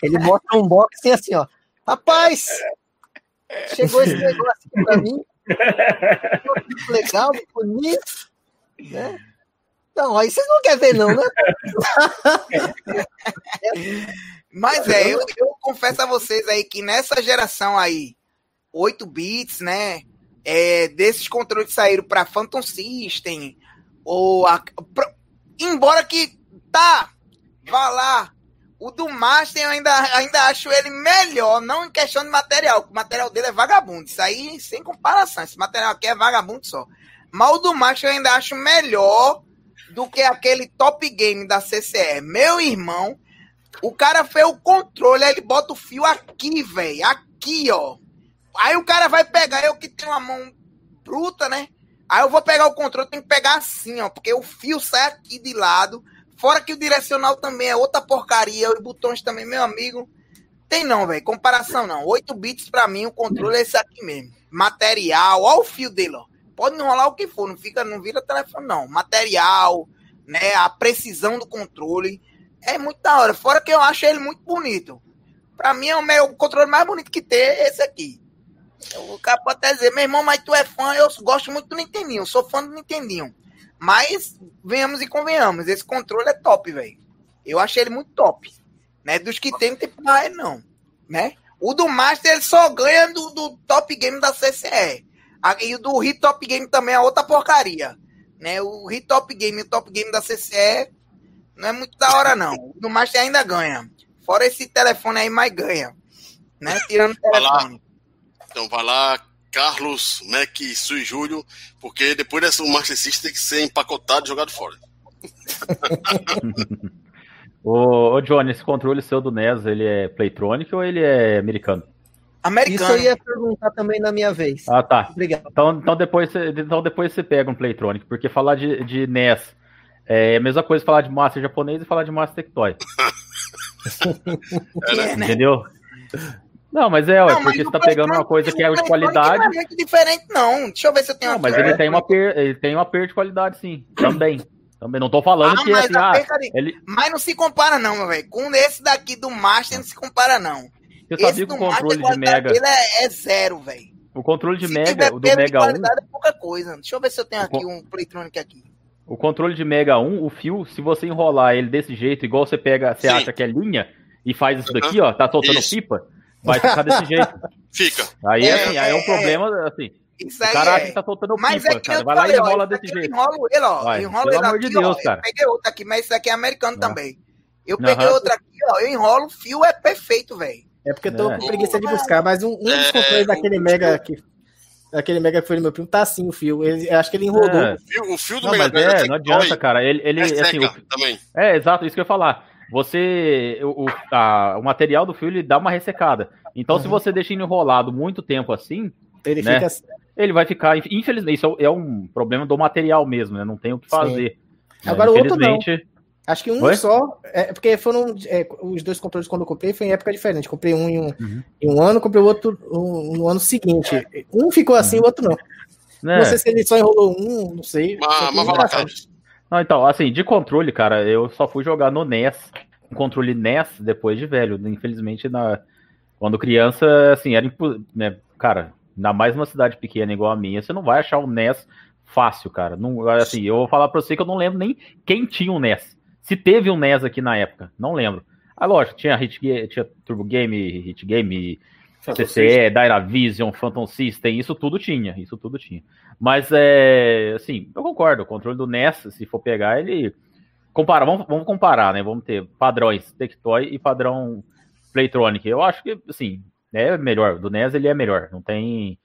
[SPEAKER 5] Ele, ele mostra um unboxing assim, ó. Rapaz, chegou esse negócio aqui para mim. Legal, bonito né? Não, aí vocês não querem ver, não, né?
[SPEAKER 7] Mas é, eu, eu, confesso a vocês aí que nessa geração aí, 8 bits, né? É, desses controles que saíram para Phantom System, ou a, pra, embora que tá, vá lá, o do Master eu ainda, ainda acho ele melhor, não em questão de material, o material dele é vagabundo, isso aí sem comparação, esse material aqui é vagabundo só. Mas o do Macho eu ainda acho melhor do que aquele top game da CCE. Meu irmão, o cara fez o controle, aí ele bota o fio aqui, velho. Aqui, ó. Aí o cara vai pegar, eu que tenho uma mão bruta, né? Aí eu vou pegar o controle, tem que pegar assim, ó. Porque o fio sai aqui de lado. Fora que o direcional também é outra porcaria. Os botões também, meu amigo. Tem não, velho. Comparação não. 8 bits pra mim, o controle é esse aqui mesmo. Material, ó o fio dele, ó. Pode enrolar o que for, não fica, não vira telefone, não. Material, né? A precisão do controle. É muito da hora. Fora que eu acho ele muito bonito. Pra mim é o meu controle mais bonito que tem, é esse aqui. O cara pode até dizer, meu irmão, mas tu é fã, eu gosto muito do Nintendinho, sou fã do Nintendinho. Mas, venhamos e convenhamos, esse controle é top, velho. Eu achei ele muito top. Né? Dos que tem, não tem pra não. Né? O do Master, ele só ganha do, do top game da CCE. E o do Hit Top Game também é outra porcaria. Né? O Hit Top Game e o Top Game da CCE não é muito da hora, não. No Master ainda ganha. Fora esse telefone aí, mais ganha. Né? Tirando o telefone.
[SPEAKER 1] Então vai lá, Carlos, Mac, Su e Júlio, porque depois dessa Master System tem que ser empacotado e jogado fora.
[SPEAKER 6] ô, ô, Johnny, esse controle seu do NES, ele é Playtronic ou ele é americano?
[SPEAKER 5] Americano. Isso eu ia perguntar também na minha vez.
[SPEAKER 6] Ah, tá. Obrigado. Então, então, depois, então depois você pega um Playtronic, porque falar de, de NES é a mesma coisa falar de Master japonês e falar de Master Tectoy. é, né? Entendeu? Não, mas é, não, porque você tá pegando uma coisa que é de qualidade. Não é
[SPEAKER 7] muito diferente, não. Deixa eu ver se eu tenho
[SPEAKER 6] Não, mas ele tem, uma per... ele tem uma perda de qualidade, sim. Também. Também não tô falando ah, que assim, ah,
[SPEAKER 7] ele... Mas não se compara, não, meu velho. Com esse daqui do Master não se compara, não.
[SPEAKER 6] Você sabia que o controle de Mega.
[SPEAKER 7] É, é, zero, velho.
[SPEAKER 6] O controle de se Mega, o do Mega 1. é
[SPEAKER 7] pouca coisa. Deixa eu ver se eu tenho aqui um Playtronic aqui.
[SPEAKER 6] O controle de Mega 1, o fio, se você enrolar ele desse jeito, igual você pega, você Sim. acha que é linha, e faz isso daqui, ó, tá soltando isso. pipa, vai ficar desse jeito.
[SPEAKER 1] Fica.
[SPEAKER 6] Aí, é, assim, aí é um é, problema, assim. Isso o cara acha que tá soltando mas pipa, é cara. Vai lá e enrola desse jeito.
[SPEAKER 7] Enrolo ele, ó. Vai, enrolo pelo ele amor aqui, de Deus, ó. cara. Eu peguei outro aqui, mas isso aqui é americano também. Eu peguei uhum. outro aqui, ó. Eu enrolo, o fio é perfeito, velho.
[SPEAKER 3] É porque eu tô é. com preguiça de buscar, mas um, um dos é, controles daquele Mega que. Daquele Mega que foi do meu primo, tá assim o fio. Ele, acho que ele enrodou.
[SPEAKER 6] É.
[SPEAKER 1] O, fio, o fio do
[SPEAKER 6] não, Mega mas é, não adianta, cara. Ele, ele é, assim, o, também. é, exato, isso que eu ia falar. Você. O, a, o material do fio ele dá uma ressecada. Então, uhum. se você deixa ele enrolado muito tempo assim. Ele né, fica assim. Ele vai ficar. Infelizmente, isso é um problema do material mesmo, né? Não tem o que fazer.
[SPEAKER 3] Né? Agora o outro não. Acho que um Oi? só. É, porque foram. É, os dois controles quando eu comprei foi em época diferente. Comprei um em um, uhum. em um ano, comprei o outro um, no ano seguinte. Um ficou assim, uhum. o outro não. É. Não sei se ele só enrolou um, não sei.
[SPEAKER 1] Mas, mas vai lá.
[SPEAKER 6] Não, então, assim, de controle, cara, eu só fui jogar no NES, um controle NES depois de velho. Infelizmente, na, quando criança, assim, era né, cara, ainda mais numa cidade pequena igual a minha, você não vai achar um NES fácil, cara. Não, assim, eu vou falar pra você que eu não lembro nem quem tinha um NES. Se teve um NES aqui na época, não lembro. Ah, lógico, tinha, Hit, tinha Turbo Game, Hit Game, Phantom CCE, Dynavision, Phantom System, isso tudo tinha, isso tudo tinha. Mas, é, assim, eu concordo, o controle do NES, se for pegar, ele... Compara, vamos, vamos comparar, né? Vamos ter padrões Tectoy e padrão Playtronic. Eu acho que, assim, é melhor. Do NES ele é melhor. Não tem,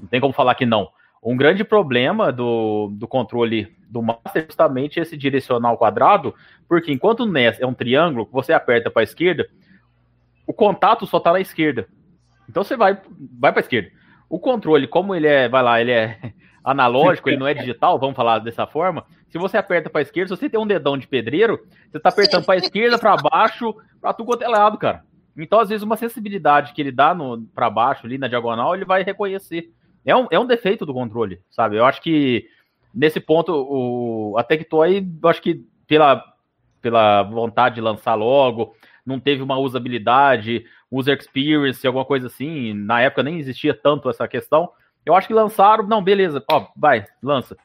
[SPEAKER 6] não tem como falar que não. Um grande problema do, do controle do Master é justamente esse direcional quadrado, porque enquanto o NES é um triângulo, você aperta para a esquerda, o contato só está na esquerda. Então você vai, vai para a esquerda. O controle, como ele é, vai lá, ele é analógico, ele não é digital, vamos falar dessa forma. Se você aperta para a esquerda, se você tem um dedão de pedreiro, você está apertando para a esquerda, para baixo, para tudo quanto é lado, cara. Então, às vezes, uma sensibilidade que ele dá para baixo, ali na diagonal, ele vai reconhecer. É um, é um defeito do controle, sabe? Eu acho que nesse ponto, o, a Tectoy, eu acho que pela, pela vontade de lançar logo, não teve uma usabilidade, user experience, alguma coisa assim. Na época nem existia tanto essa questão. Eu acho que lançaram, não, beleza, ó, vai, lança.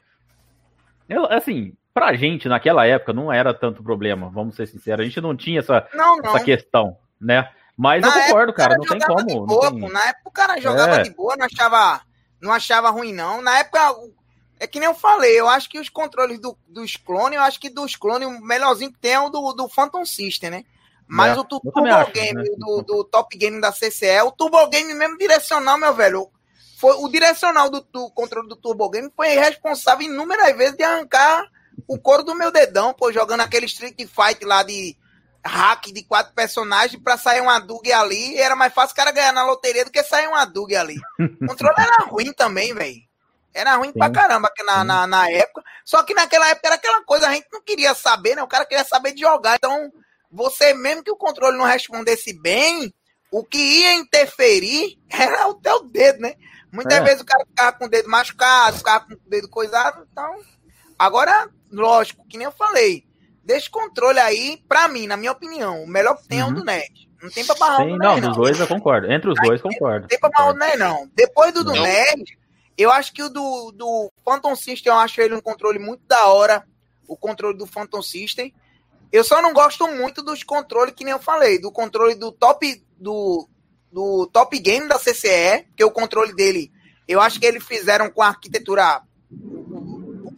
[SPEAKER 6] Eu, assim, pra gente naquela época não era tanto problema, vamos ser sinceros. A gente não tinha essa, não, não. essa questão, né? Mas na eu concordo, cara, não tem como.
[SPEAKER 7] Boa,
[SPEAKER 6] tem...
[SPEAKER 7] Na época o cara jogava é. de boa, não achava, não achava ruim, não. Na época, é que nem eu falei, eu acho que os controles do, dos clones, eu acho que dos clones, o melhorzinho que tem é o do, do Phantom System, né? Mas é, o do Turbo acho, Game, né? do, do Top Game da CCE, o Turbo Game mesmo direcional, meu velho. Foi, o direcional do, do controle do Turbo Game foi responsável inúmeras vezes de arrancar o couro do meu dedão, pô, jogando aquele Street Fight lá de hack de quatro personagens para sair uma Dug ali. Era mais fácil o cara ganhar na loteria do que sair uma Dug ali. O controle era ruim também, velho. Era ruim Sim. pra caramba na, na, na, época. Só que naquela época era aquela coisa, a gente não queria saber, né? O cara queria saber de jogar. Então, você, mesmo que o controle não respondesse bem, o que ia interferir era o teu dedo, né? Muitas é. vezes o cara ficava com o dedo machucado, ficava com o dedo coisado. Então, agora, lógico, que nem eu falei, desse controle aí, pra mim, na minha opinião, o melhor que tem uhum. é o do uhum. NES. Não tem pra barrar Sim, o do
[SPEAKER 6] não, dos dois eu concordo. Entre os aí, dois, concordo. Não
[SPEAKER 7] tem pra barrar o NES, não. Depois do do não. NES, eu acho que o do, do Phantom System, eu acho ele um controle muito da hora. O controle do Phantom System. Eu só não gosto muito dos controles que nem eu falei, do controle do top do, do top game da CCE, que o controle dele, eu acho que eles fizeram com a arquitetura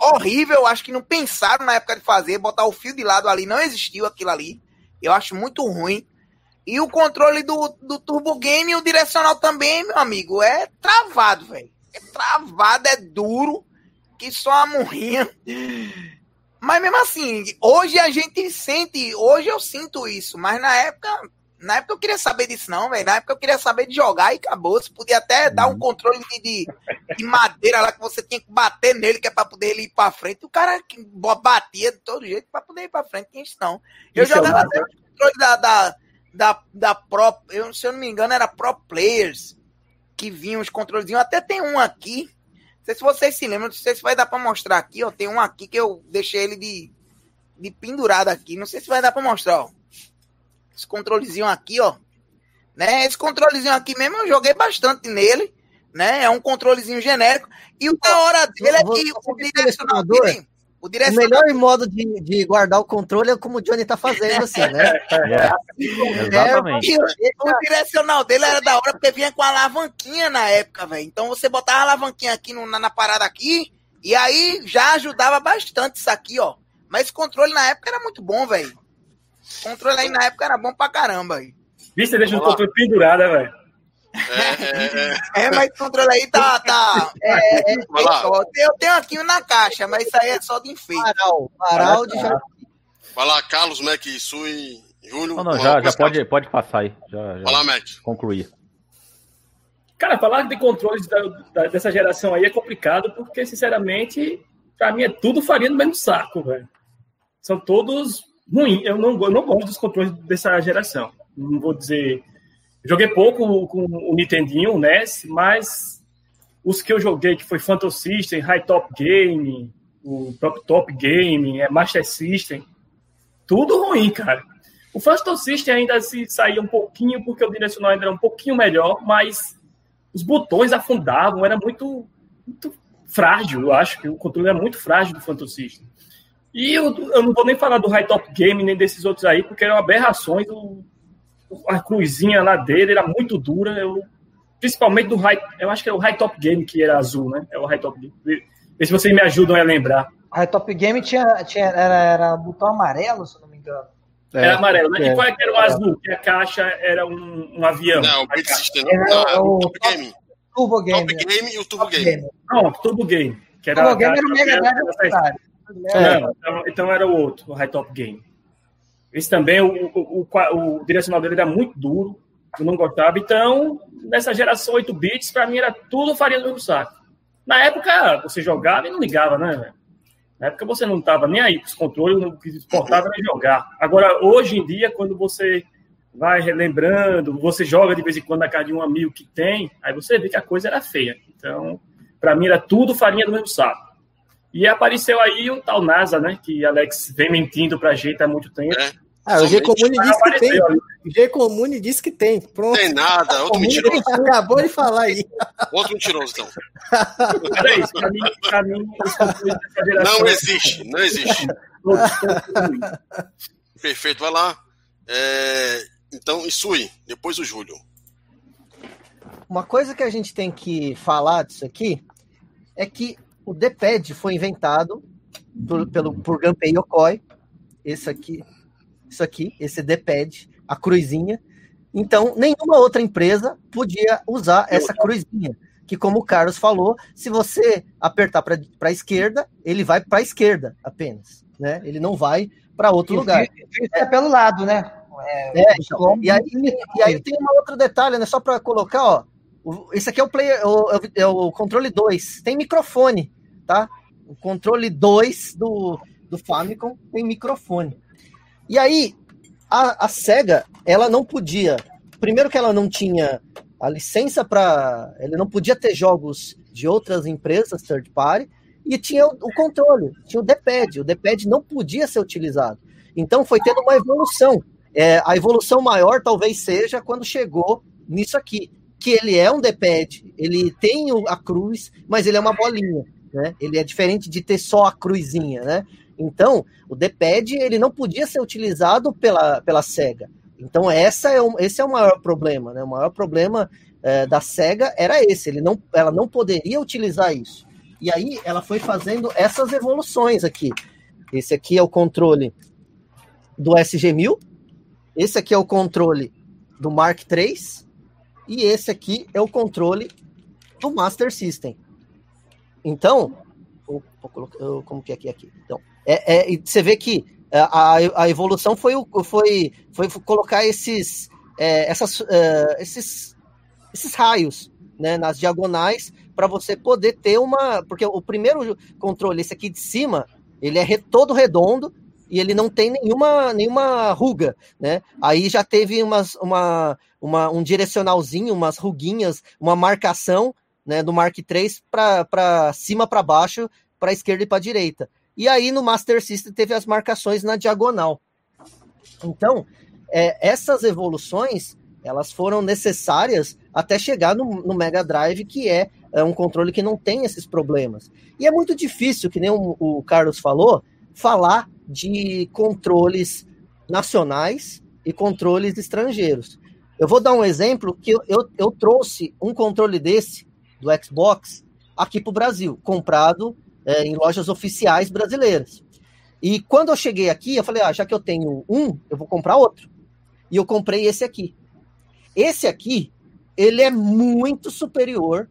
[SPEAKER 7] horrível, acho que não pensaram na época de fazer, botar o fio de lado ali, não existiu aquilo ali. Eu acho muito ruim. E o controle do, do Turbo Game e o direcional também, meu amigo, é travado, velho. É travado, é duro, que só a morrinha. Mas mesmo assim, hoje a gente sente, hoje eu sinto isso, mas na época na época eu queria saber disso, não, velho. Na época eu queria saber de jogar e acabou. Você podia até dar um controle de, de, de, madeira lá que você tinha que bater nele, que é pra poder ele ir pra frente. O cara batia de todo jeito pra poder ir pra frente. Tinha isso não. Eu isso é jogava é até o controle da, da, da, da Pro. Eu, se eu não me engano, era Pro Players que vinham os controlezinhos. Até tem um aqui. Não sei se vocês se lembram, não sei se vai dar pra mostrar aqui, ó. Tem um aqui que eu deixei ele de, de pendurado aqui. Não sei se vai dar pra mostrar, ó. Esse controlezinho aqui, ó. Né? Esse controlezinho aqui mesmo eu joguei bastante nele. Né? É um controlezinho genérico. E o da hora dele é que o direcional dele.
[SPEAKER 5] O, o melhor modo de, de, guardar o controle é como o Johnny tá fazendo, assim, né?
[SPEAKER 6] É, exatamente.
[SPEAKER 7] É, o, direcional dele era da hora porque vinha com a alavanquinha na época, velho. Então você botava a alavanquinha aqui no, na, na, parada aqui, e aí já ajudava bastante isso aqui, ó. Mas esse controle na época era muito bom, velho. O controle aí na época era bom pra caramba. Aí.
[SPEAKER 2] Vixe, você deixa o controle pendurado, né, velho?
[SPEAKER 7] É, é, é. é, mas o controle aí tá. tá é, é, eu tenho aqui um na caixa, mas isso aí é só de enfeite. Paral,
[SPEAKER 5] paral de já.
[SPEAKER 1] Vai lá, Carlos, Mac, Sui, Júlio.
[SPEAKER 6] Não, não, já, já pode, pode passar aí. Já, já
[SPEAKER 1] Vai lá, Mac.
[SPEAKER 6] Concluir.
[SPEAKER 2] Cara, falar de controles da, da, dessa geração aí é complicado, porque, sinceramente, pra mim é tudo farinha no mesmo saco, velho. São todos ruim. Eu não, eu não gosto dos controles dessa geração. Não vou dizer. Joguei pouco com o Nintendinho, o NES, mas os que eu joguei, que foi Phantom System, High Top Game, o próprio Top Game, é Master System, tudo ruim, cara. O Phantom System ainda se saía um pouquinho, porque o direcional ainda era um pouquinho melhor, mas os botões afundavam, era muito, muito frágil, eu acho que o controle era muito frágil do Phantom System. E eu, eu não vou nem falar do High Top Game, nem desses outros aí, porque eram aberrações, o, a cruzinha lá dele era muito dura, eu, principalmente do High, eu acho que é o High Top Game que era azul, né? É o High Top Game. Vê se vocês me ajudam a lembrar.
[SPEAKER 4] O High Top Game tinha, tinha era, era botão amarelo, se não me engano.
[SPEAKER 2] É, era amarelo, né? É, e qual é que era o azul? Que a caixa era um, um avião.
[SPEAKER 1] Não, o Big System não. Era o Top Game.
[SPEAKER 4] Turbo Game.
[SPEAKER 1] Top Game e o Turbo Game. Game.
[SPEAKER 2] Não, Turbo Game.
[SPEAKER 4] Que era Turbo Game era o Mega Drive.
[SPEAKER 2] Não, então, então era o outro, o High Top Game. Esse também, o, o, o, o direcional dele era muito duro, eu não gostava. Então, nessa geração 8 bits, para mim era tudo farinha do mesmo saco. Na época, você jogava e não ligava, né? Na época você não estava nem aí com os controles, o que importava era jogar. Agora, hoje em dia, quando você vai relembrando, você joga de vez em quando na casa de um amigo que tem, aí você vê que a coisa era feia. Então, para mim era tudo farinha do mesmo saco. E apareceu aí o tal NASA, né? Que Alex vem mentindo pra gente há muito tempo. É.
[SPEAKER 3] Ah, o G Comune disse que tem. O G Comune disse que tem. Pronto.
[SPEAKER 1] Tem nada, outro mentiroso.
[SPEAKER 3] Acabou de falar aí.
[SPEAKER 1] Outro mentiroso, então.
[SPEAKER 2] Peraí, pra mim, pra mim
[SPEAKER 1] não existe, não existe. Perfeito, vai lá. É, então, Isui, depois o Júlio.
[SPEAKER 5] Uma coisa que a gente tem que falar disso aqui é que o D-pad foi inventado por, pelo, por Gunpei Yokoi. Esse aqui, isso aqui, esse D-pad, a cruzinha. Então, nenhuma outra empresa podia usar essa cruzinha. Que, como o Carlos falou, se você apertar para a esquerda, ele vai para a esquerda apenas. Né? Ele não vai para outro lugar.
[SPEAKER 4] É pelo lado, né?
[SPEAKER 5] É, é então, e, aí, e aí tem um outro detalhe, né? Só para colocar, ó. Esse aqui é o, play, é o, é o controle 2. Tem microfone tá? O controle 2 do, do Famicom tem microfone. E aí, a, a SEGA, ela não podia. Primeiro que ela não tinha a licença para. Ele não podia ter jogos de outras empresas third party e tinha o, o controle, tinha o D-pad. O D-pad não podia ser utilizado. Então foi tendo uma evolução. É, a evolução maior talvez seja quando chegou nisso aqui, que ele é um D-pad, ele tem a cruz, mas ele é uma bolinha né? Ele é diferente de ter só a cruzinha, né? Então, o D-pad ele não podia ser utilizado pela, pela SEGA. Então, essa é esse é o maior problema, né? O maior problema é, da SEGA era esse, ele não, ela não poderia utilizar isso. E aí ela foi fazendo essas evoluções aqui. Esse aqui é o controle do SG-1000, esse aqui é o controle do Mark III, e esse aqui é o controle do Master System. Então, como que é aqui? aqui? Então, é, é, você vê que a, a evolução foi, foi, foi colocar esses, é, essas, é, esses, esses raios né, nas diagonais para você poder ter uma. Porque o primeiro controle, esse aqui de cima, ele é todo redondo e ele não tem nenhuma, nenhuma ruga, né? Aí já teve umas, uma, uma, um direcionalzinho, umas ruguinhas, uma marcação né, do Mark III para cima para baixo, para esquerda e para direita. E aí no Master System teve as marcações na diagonal. Então, é, essas evoluções elas foram necessárias até chegar no, no Mega Drive, que é, é, um controle que não tem esses problemas. E é muito difícil, que nem o, o Carlos falou, falar de controles nacionais e controles estrangeiros. Eu vou dar um exemplo que eu, eu, eu trouxe um controle desse do Xbox aqui para o Brasil, comprado é, em lojas oficiais brasileiras. E quando eu cheguei aqui, eu falei, ah, já que eu tenho um, eu vou comprar outro. E eu comprei esse aqui. Esse aqui, ele é muito superior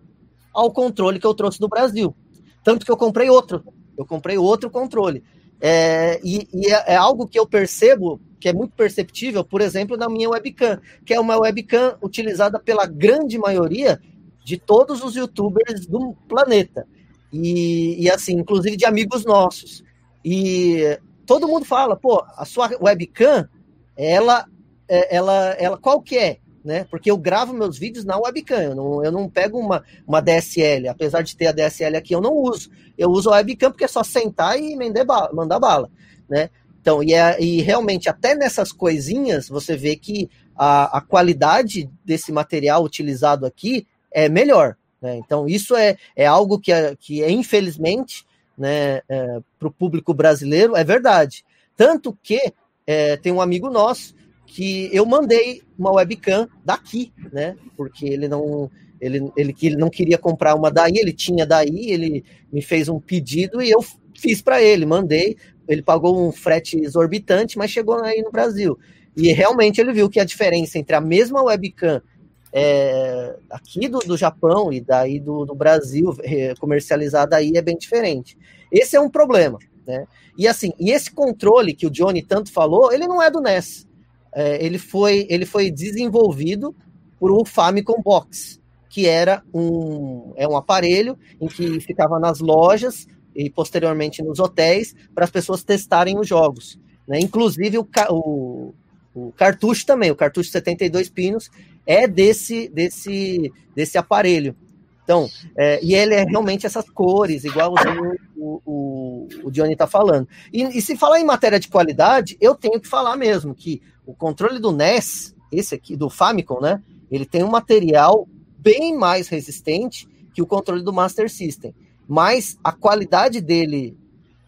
[SPEAKER 5] ao controle que eu trouxe do Brasil. Tanto que eu comprei outro. Eu comprei outro controle. É, e, e é, é, algo que eu percebo, que é muito perceptível, por exemplo, na minha webcam, que é uma webcam utilizada pela grande maioria de todos os youtubers do planeta. E, e assim, inclusive de amigos nossos. E todo mundo fala, pô, a sua webcam, ela, é, ela, ela qual que é? Né? Porque eu gravo meus vídeos na webcam, eu não, eu não pego uma, uma DSL, apesar de ter a DSL aqui, eu não uso. Eu uso a webcam porque é só sentar e bala, mandar bala, né? Então, e, é, e realmente, até nessas coisinhas, você vê que a, a qualidade desse material utilizado aqui é melhor. Né? Então, isso é, é algo que, é, que é, infelizmente, né, é, para o público brasileiro, é verdade. Tanto que é, tem um amigo nosso que eu mandei uma webcam daqui, né? Porque ele não ele, ele, ele não queria comprar uma daí, ele tinha daí, ele me fez um pedido e eu fiz para ele, mandei. Ele pagou um frete exorbitante, mas chegou aí no Brasil. E realmente ele viu que a diferença entre a mesma webcam é, aqui do, do Japão e daí do, do Brasil é, comercializada aí é bem diferente. Esse é um problema, né? E assim, e esse controle que o Johnny tanto falou, ele não é do NES é, ele, foi, ele foi desenvolvido por um Famicom Box, que era um, é um aparelho em que ficava nas lojas e posteriormente nos hotéis para as pessoas testarem os jogos. Né? Inclusive o, o, o cartucho também, o cartucho 72 pinos, é desse, desse, desse aparelho. Então, é, e ele é realmente essas cores, igual o, o, o Johnny está falando. E, e, se falar em matéria de qualidade, eu tenho que falar mesmo que o controle do NES, esse aqui, do Famicom, né? Ele tem um material bem mais resistente que o controle do Master System. Mas a qualidade dele,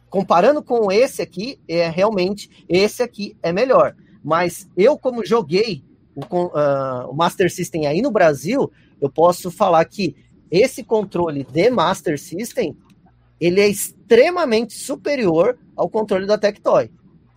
[SPEAKER 5] comparando com esse aqui, é realmente esse aqui é melhor. Mas eu, como joguei o, uh, o Master System aí no Brasil, eu posso falar que esse controle de Master System ele é extremamente superior ao controle da Tectoy.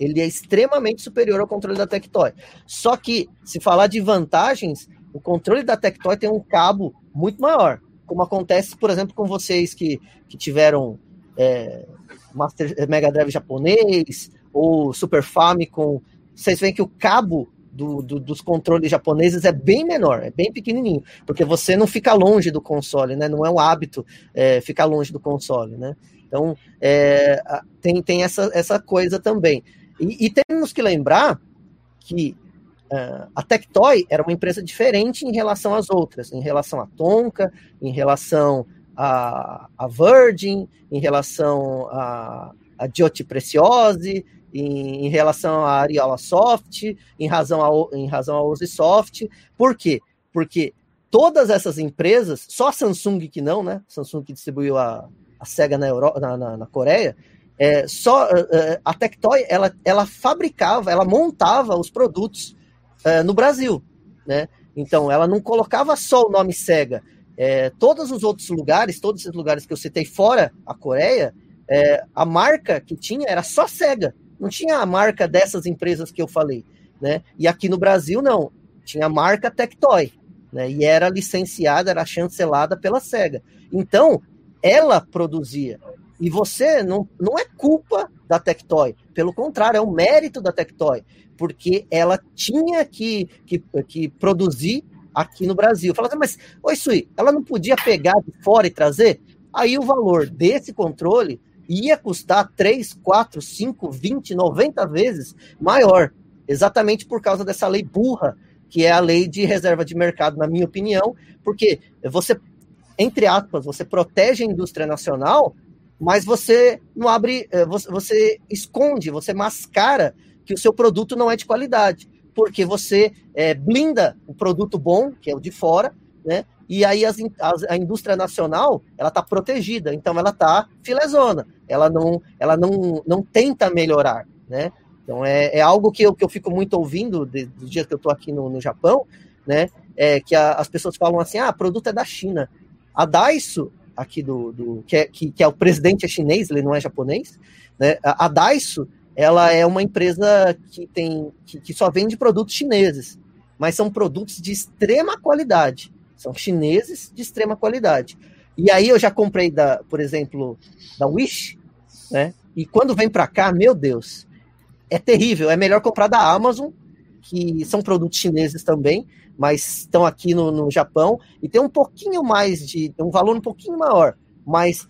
[SPEAKER 5] Ele é extremamente superior ao controle da Tectoy. Só que, se falar de vantagens, o controle da Tectoy tem um cabo muito maior. Como acontece, por exemplo, com vocês que, que tiveram é, Master, Mega Drive japonês ou Super Famicom. Vocês veem que o cabo do, do, dos controles japoneses é bem menor, é bem pequenininho, porque você não fica longe do console, né? Não é um hábito é, ficar longe do console, né? Então, é, tem, tem essa, essa coisa também. E, e temos que lembrar que uh, a Tectoy era uma empresa diferente em relação às outras, em relação à Tonka, em relação a, a Virgin, em relação a, a Giotti em, em, relação a Ariola Soft, em razão a, em razão a Uzisoft. Por quê? Porque todas essas empresas, só a Samsung que não, né? Samsung que distribuiu a, a Sega na, Euro, na, na, na Coreia, é, só uh, a Tectoy ela, ela fabricava, ela montava os produtos uh, no Brasil, né? Então ela não colocava só o nome Sega. É, todos os outros lugares, todos esses lugares que eu citei fora a Coreia, é, a marca que tinha era só Sega. Não tinha a marca dessas empresas que eu falei, né? E aqui no Brasil não, tinha a marca Tectoy, né? E era licenciada, era chancelada pela Sega. Então ela produzia. E você não, não é culpa da Tectoy, pelo contrário, é um mérito da Tectoy, porque ela tinha que, que, que produzir aqui no Brasil. Fala assim, mas, oi Sui, ela não podia pegar de fora e trazer? Aí o valor desse controle ia custar 3, 4, 5, 20, 90 vezes maior, exatamente por causa dessa lei burra, que é a lei de reserva de mercado, na minha opinião, porque você, entre aspas, você protege a indústria nacional, mas você não abre, eh, você esconde, você mascara que o seu produto não é de qualidade, porque você é, blinda o produto bom, que é o de fora, né? E aí as, as, a indústria nacional ela está protegida, então ela está filezona, ela não, ela não, não tenta melhorar, né? Então é, é algo que eu, que eu fico muito ouvindo do dia que eu estou aqui no, no Japão, né? É que a, as pessoas falam assim, ah, produto é da China. A Daiso aqui do, do que, é, que, que, é o presidente é chinês, ele não é japonês, né? A, Daiso, ela é uma empresa que tem que, que só vende produtos chineses, mas são produtos de extrema qualidade, são chineses de extrema qualidade. E aí eu já comprei da, por exemplo, da Wish, né? E quando vem para cá, meu Deus, é terrível. É melhor comprar da Amazon, que são produtos chineses também, mas estão aqui no, no Japão e tem um pouquinho mais de um valor um pouquinho maior, mas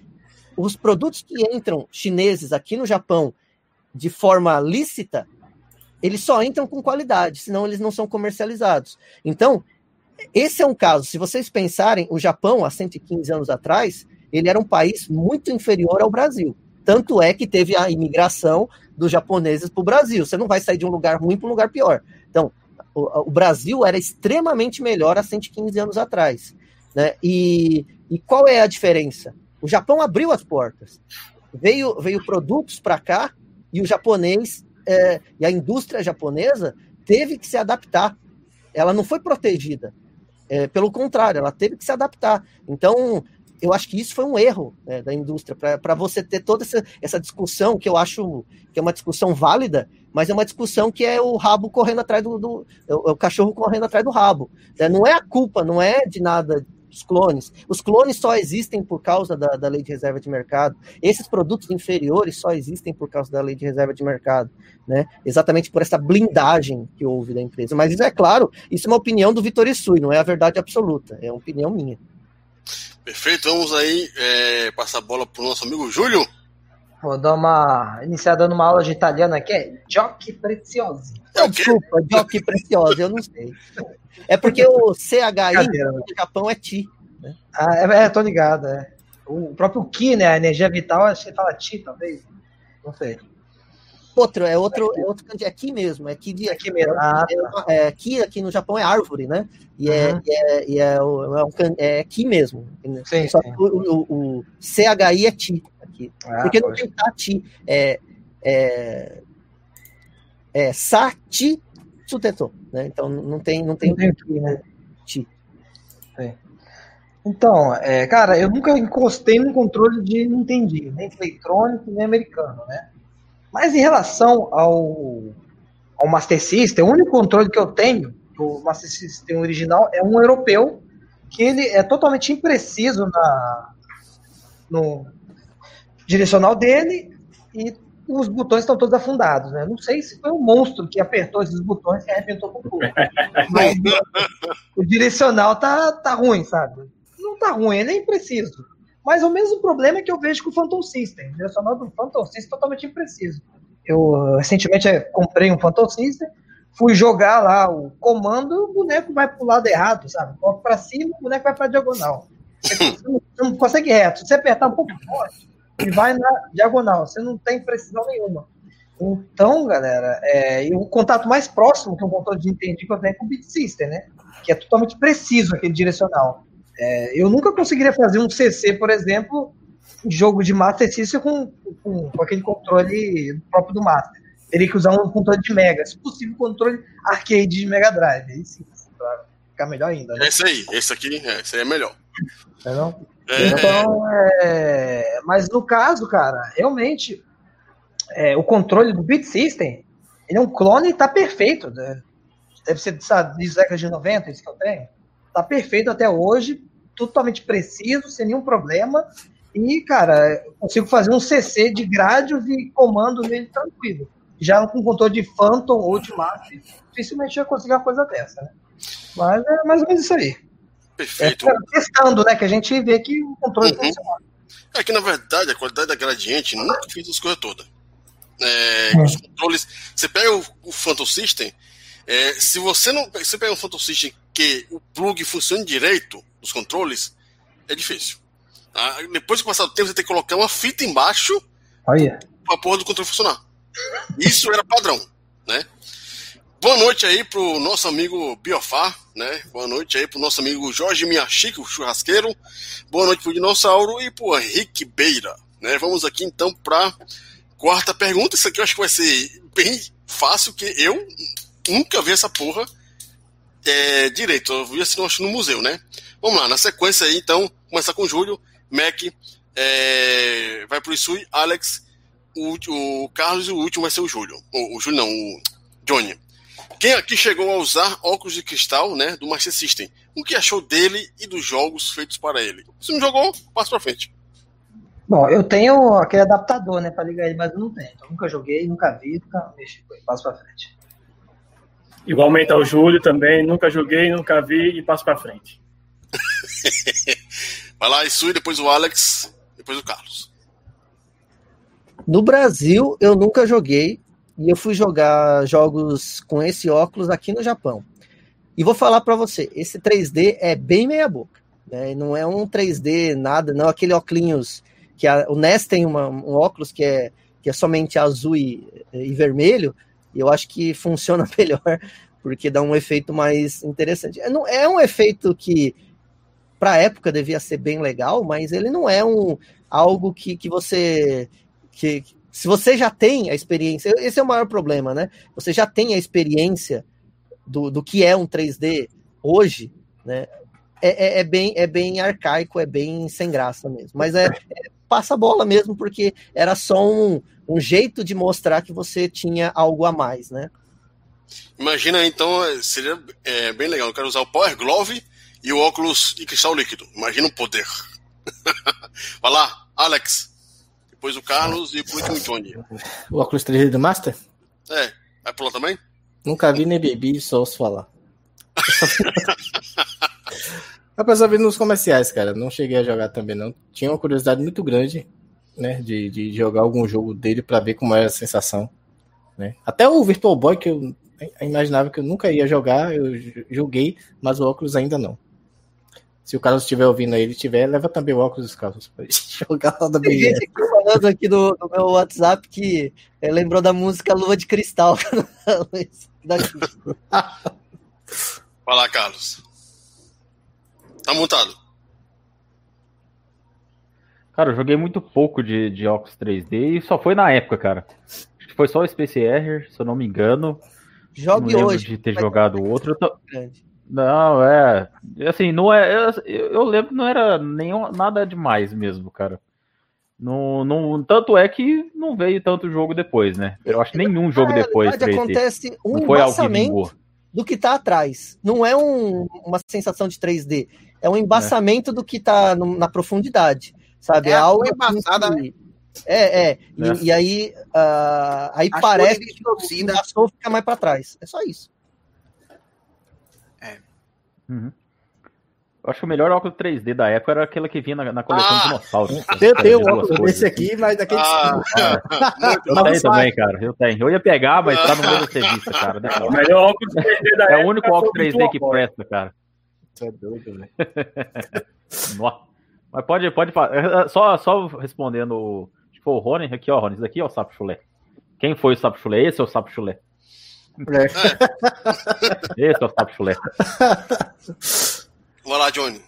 [SPEAKER 5] os produtos que entram chineses aqui no Japão de forma lícita, eles só entram com qualidade, senão eles não são comercializados. Então, esse é um caso, se vocês pensarem, o Japão, há 115 anos atrás, ele era um país muito inferior ao Brasil. Tanto é que teve a imigração dos japoneses para o Brasil. Você não vai sair de um lugar ruim para um lugar pior. Então, o, o, Brasil era extremamente melhor há 115 anos atrás. Né? E, e qual é a diferença? O Japão abriu as portas. Veio, veio produtos para cá e o japonês é, e a indústria japonesa teve que se adaptar. Ela não foi protegida. É, pelo contrário, ela teve que se adaptar. Então, eu acho que isso foi um erro né, da indústria, para você ter toda essa, essa discussão, que eu acho que é uma discussão válida, mas é uma discussão que é o rabo correndo atrás do. do é o, é cachorro correndo atrás do rabo. Né? Não é a culpa, não é de nada dos clones. Os clones só existem por causa da, da lei de reserva de mercado. Esses produtos inferiores só existem por causa da lei de reserva de mercado. Né? Exatamente por essa blindagem que houve da empresa. Mas isso é claro, isso é uma opinião do Vitor Isui, não é a verdade absoluta, é uma opinião minha.
[SPEAKER 1] Perfeito, vamos aí é, passar a bola para o nosso amigo Júlio.
[SPEAKER 4] Vou dar uma. iniciar dando uma aula de italiano aqui, é Giochi Preziosi.
[SPEAKER 5] É desculpa, Giochi Preziosi, eu não sei. É porque o CHI no Japão é Ti.
[SPEAKER 4] Né? Ah, é, é, tô ligado, é. O próprio Ki, né? A energia vital, acho que fala Ti, talvez. Não sei.
[SPEAKER 5] Outro, é outro, é outro é aqui mesmo, é aqui de aqui mesmo. Ah, tá. é, aqui, aqui no Japão é árvore, né? E é, uhum. é, e é, é, é, aqui mesmo. Sim, Só sim. que o, o, o, CHI é ti aqui. Ah, Porque não tem tati. É, é, é sati suteto, né? Então não tem, não tem, não tem né? Ti.
[SPEAKER 4] É. Então, é, cara, eu nunca encostei num controle de Nintendo, nem eletrônico, nem americano, né? Mas em relação ao, ao Master System, o único controle que eu tenho do Master System original é um europeu, que ele é totalmente impreciso na, no direcional dele e os botões estão todos afundados, né? Não sei se foi um monstro que apertou esses botões e arrebentou com tudo. Mas o direcional tá, tá ruim, sabe? Não tá ruim, ele é impreciso. Mas o mesmo problema é que eu vejo com o Phantom System. O direcional do Phantom System é totalmente impreciso. Eu recentemente comprei um Phantom System, fui jogar lá o comando, o boneco vai pro lado errado, sabe? Coloca para cima, o boneco vai para diagonal. Você não, consegue reto. Se você apertar um pouco forte, ele vai na diagonal. Você não tem precisão nenhuma. Então, galera, é, o contato mais próximo que um controle de entendi que eu tenho é com o Beat System, né? Que é totalmente preciso aquele direcional. É, eu nunca conseguiria fazer um CC, por exemplo, jogo de Master System com, com, com, aquele controle próprio do Master. Teria que usar um controle de Mega, se possível, controle arcade de Mega Drive. Aí sim, claro, ficar melhor ainda.
[SPEAKER 1] Né? Esse aí, esse aqui, é, esse é melhor.
[SPEAKER 4] É não? É... Então, é... mas no caso, cara, realmente, é, o controle do Beat System, ele é um clone e tá perfeito. Né? Deve ser sabe, de década de 90, isso que eu tenho tá perfeito até hoje, totalmente preciso, sem nenhum problema. E, cara, consigo fazer um CC de grádios e comando nele tranquilo. Já com controle de Phantom ou de Master, dificilmente eu conseguir uma coisa dessa, né? Mas é mais ou menos isso aí.
[SPEAKER 1] Perfeito.
[SPEAKER 4] É, testando, né? Que a gente vê que o controle uhum. funciona.
[SPEAKER 1] É que, na verdade, a qualidade da gradiente nunca fez as coisas todas. É, Os controles. Você pega o, o Phantom System, é, se você não. Se você pega um Phantom System que o plug funcione direito nos controles, é difícil. Tá? Depois que passar o tempo, você tem que colocar uma fita embaixo
[SPEAKER 4] Olha.
[SPEAKER 1] pra porra do controle funcionar. Isso era padrão, né? Boa noite aí pro nosso amigo Biofá, né? Boa noite aí pro nosso amigo Jorge Miyashiki, o churrasqueiro. Boa noite pro Dinossauro e pro Henrique Beira, né? Vamos aqui então pra quarta pergunta. Isso aqui eu acho que vai ser bem fácil, que eu nunca vi essa porra é, direito. Eu assim, acho, no museu, né? Vamos lá, na sequência aí, então, começar com Júlio, Mac, é, vai pro Isui, Alex, o, o, Carlos e o último vai ser o Júlio. O, o Júlio não, o Johnny. Quem aqui chegou a usar óculos de cristal, né, do Master System? O que achou dele e dos jogos feitos para ele? Se não jogou, passa pra frente.
[SPEAKER 4] Bom, eu tenho aquele adaptador, né, para ligar ele, mas eu não tenho. Então, nunca joguei, nunca vi, nunca mexi. Passo pra frente.
[SPEAKER 2] Igualmente ao Júlio também, nunca joguei, nunca vi e passo para frente.
[SPEAKER 1] Vai lá, Isu, depois o Alex, depois o Carlos.
[SPEAKER 5] No Brasil, eu nunca joguei e eu fui jogar jogos com esse óculos aqui no Japão. E vou falar para você, esse 3D é bem meia boca. Né? Não é um 3D nada, não aquele óculos que a, o NES tem uma, um óculos que é, que é somente azul e, e vermelho, e eu acho que funciona melhor, porque dá um efeito mais interessante. É, não, é um efeito que, para a época, devia ser bem legal, mas ele não é um algo que, que você. Que, se você já tem a experiência, esse é o maior problema, né? Você já tem a experiência do, do que é um 3D hoje, né? É, é, é, bem, é bem arcaico, é bem sem graça mesmo. Mas é, é passa a bola mesmo, porque era só um, um jeito de mostrar que você tinha algo a mais, né?
[SPEAKER 1] Imagina então, seria é, bem legal. Eu quero usar o Power Glove e o óculos e cristal líquido. Imagina o poder. Vai lá, Alex. Depois o Carlos e por último o Johnny.
[SPEAKER 3] O óculos 3D do Master?
[SPEAKER 1] É. Vai pular também?
[SPEAKER 3] Nunca vi nem bebi, só ouço falar. Apesar de nos comerciais, cara, não cheguei a jogar também não. Tinha uma curiosidade muito grande, né, de, de jogar algum jogo dele para ver como era a sensação, né? Até o Virtual Boy que eu imaginava que eu nunca ia jogar, eu joguei, mas o óculos ainda não. Se o Carlos estiver ouvindo aí, ele tiver, leva também o óculos, Carlos, pra jogar lá da
[SPEAKER 5] Tem gente aqui falando aqui no, no, meu WhatsApp que é, lembrou da música Lua de Cristal.
[SPEAKER 1] Vai lá, Carlos. Tá montado.
[SPEAKER 6] Cara, eu joguei muito pouco de, de óculos 3D e só foi na época, cara. Acho que foi só o Space Error, se eu não me engano.
[SPEAKER 5] Jogue
[SPEAKER 6] não
[SPEAKER 5] hoje.
[SPEAKER 6] de ter jogado outro. Tô... Não, é. Assim, não é. Eu, eu lembro que não era nenhum, nada demais mesmo, cara. Não, não, tanto é que não veio tanto jogo depois, né? Eu acho que nenhum jogo é, depois.
[SPEAKER 5] 3D. Acontece um não foi algo que do que tá atrás. Não é um, uma sensação de 3D. É um embaçamento é. do que tá no, na profundidade. Sabe? É, é algo embaçada, que... né? É, é. é. E, e, aí, uh, aí parece que o embaçou fica mais para trás. É só isso.
[SPEAKER 6] É. Uhum. Eu acho que o melhor óculos 3D da época era aquele que vinha na, na coleção ah, de dinossauros.
[SPEAKER 3] Eu tenho um óculos desse aqui, mas daquele. Ah,
[SPEAKER 6] ah, eu tenho também, cara. Eu tenho. Eu ia pegar, mas tá no meio da revista, cara. Né?
[SPEAKER 2] O melhor óculos 3D da
[SPEAKER 6] época. É o único óculos 3D que presta, cara.
[SPEAKER 3] Você é doido, velho.
[SPEAKER 6] mas pode, pode é, é, só, só respondendo. Tipo, o Rony, aqui, ó, Rony, isso aqui é o Sapo Chulé. Quem foi o Sapo Chulé? Esse é o Sapo Chulé. É. Esse é o Sapo Chulé.
[SPEAKER 1] Vai lá, Johnny.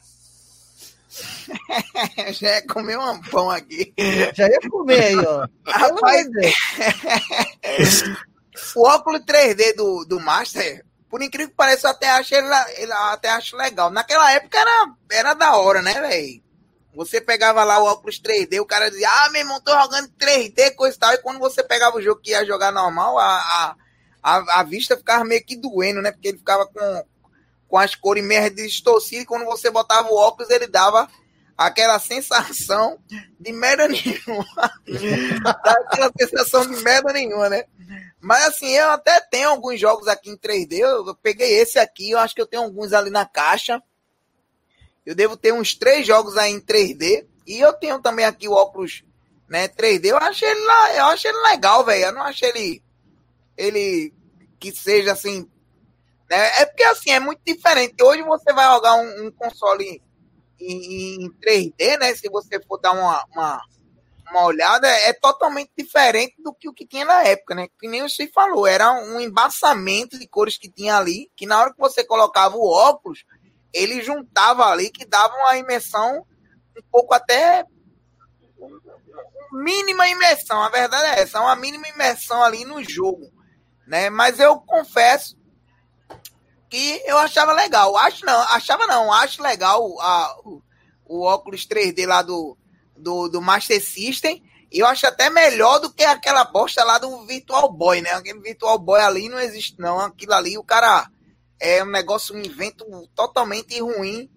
[SPEAKER 7] Já ia comer um pão aqui.
[SPEAKER 5] Já ia comer aí, ó. Rapaz,
[SPEAKER 7] o óculos 3D do, do Master, por incrível que pareça, eu até acho, ele, ele, até acho legal. Naquela época era, era da hora, né, velho? Você pegava lá o óculos 3D, o cara dizia, ah, meu irmão, tô jogando 3D, coisa e tal. E quando você pegava o jogo que ia jogar normal, a, a, a, a vista ficava meio que doendo, né? Porque ele ficava com, com as cores meio distorcidas, quando você botava o óculos, ele dava aquela sensação de merda nenhuma. aquela sensação de merda nenhuma, né? Mas assim, eu até tenho alguns jogos aqui em 3D. Eu, eu peguei esse aqui, eu acho que eu tenho alguns ali na caixa. Eu devo ter uns três jogos aí em 3D. E eu tenho também aqui o óculos né, 3D. Eu achei ele, eu achei ele legal, velho. Eu não achei ele, ele que seja assim né? É porque assim, é muito diferente. Hoje você vai jogar um, um console em, em, 3D, né? Se você for dar uma, uma, uma, olhada, é totalmente diferente do que o que tinha na época, né? Que nem você falou, era um embaçamento de cores que tinha ali, que na hora que você colocava o óculos, ele juntava ali, que dava uma imersão um pouco até mínima imersão, a verdade é essa, uma mínima imersão ali no jogo, né? Mas eu confesso que eu achava legal. Acho não, achava não, acho legal a, o, o óculos 3D lá do, do, do Master System. Eu acho até melhor do que aquela bosta lá do Virtual Boy, né? Aquele Virtual Boy ali não existe, não. Aquilo ali, o cara é um negócio, um invento totalmente ruim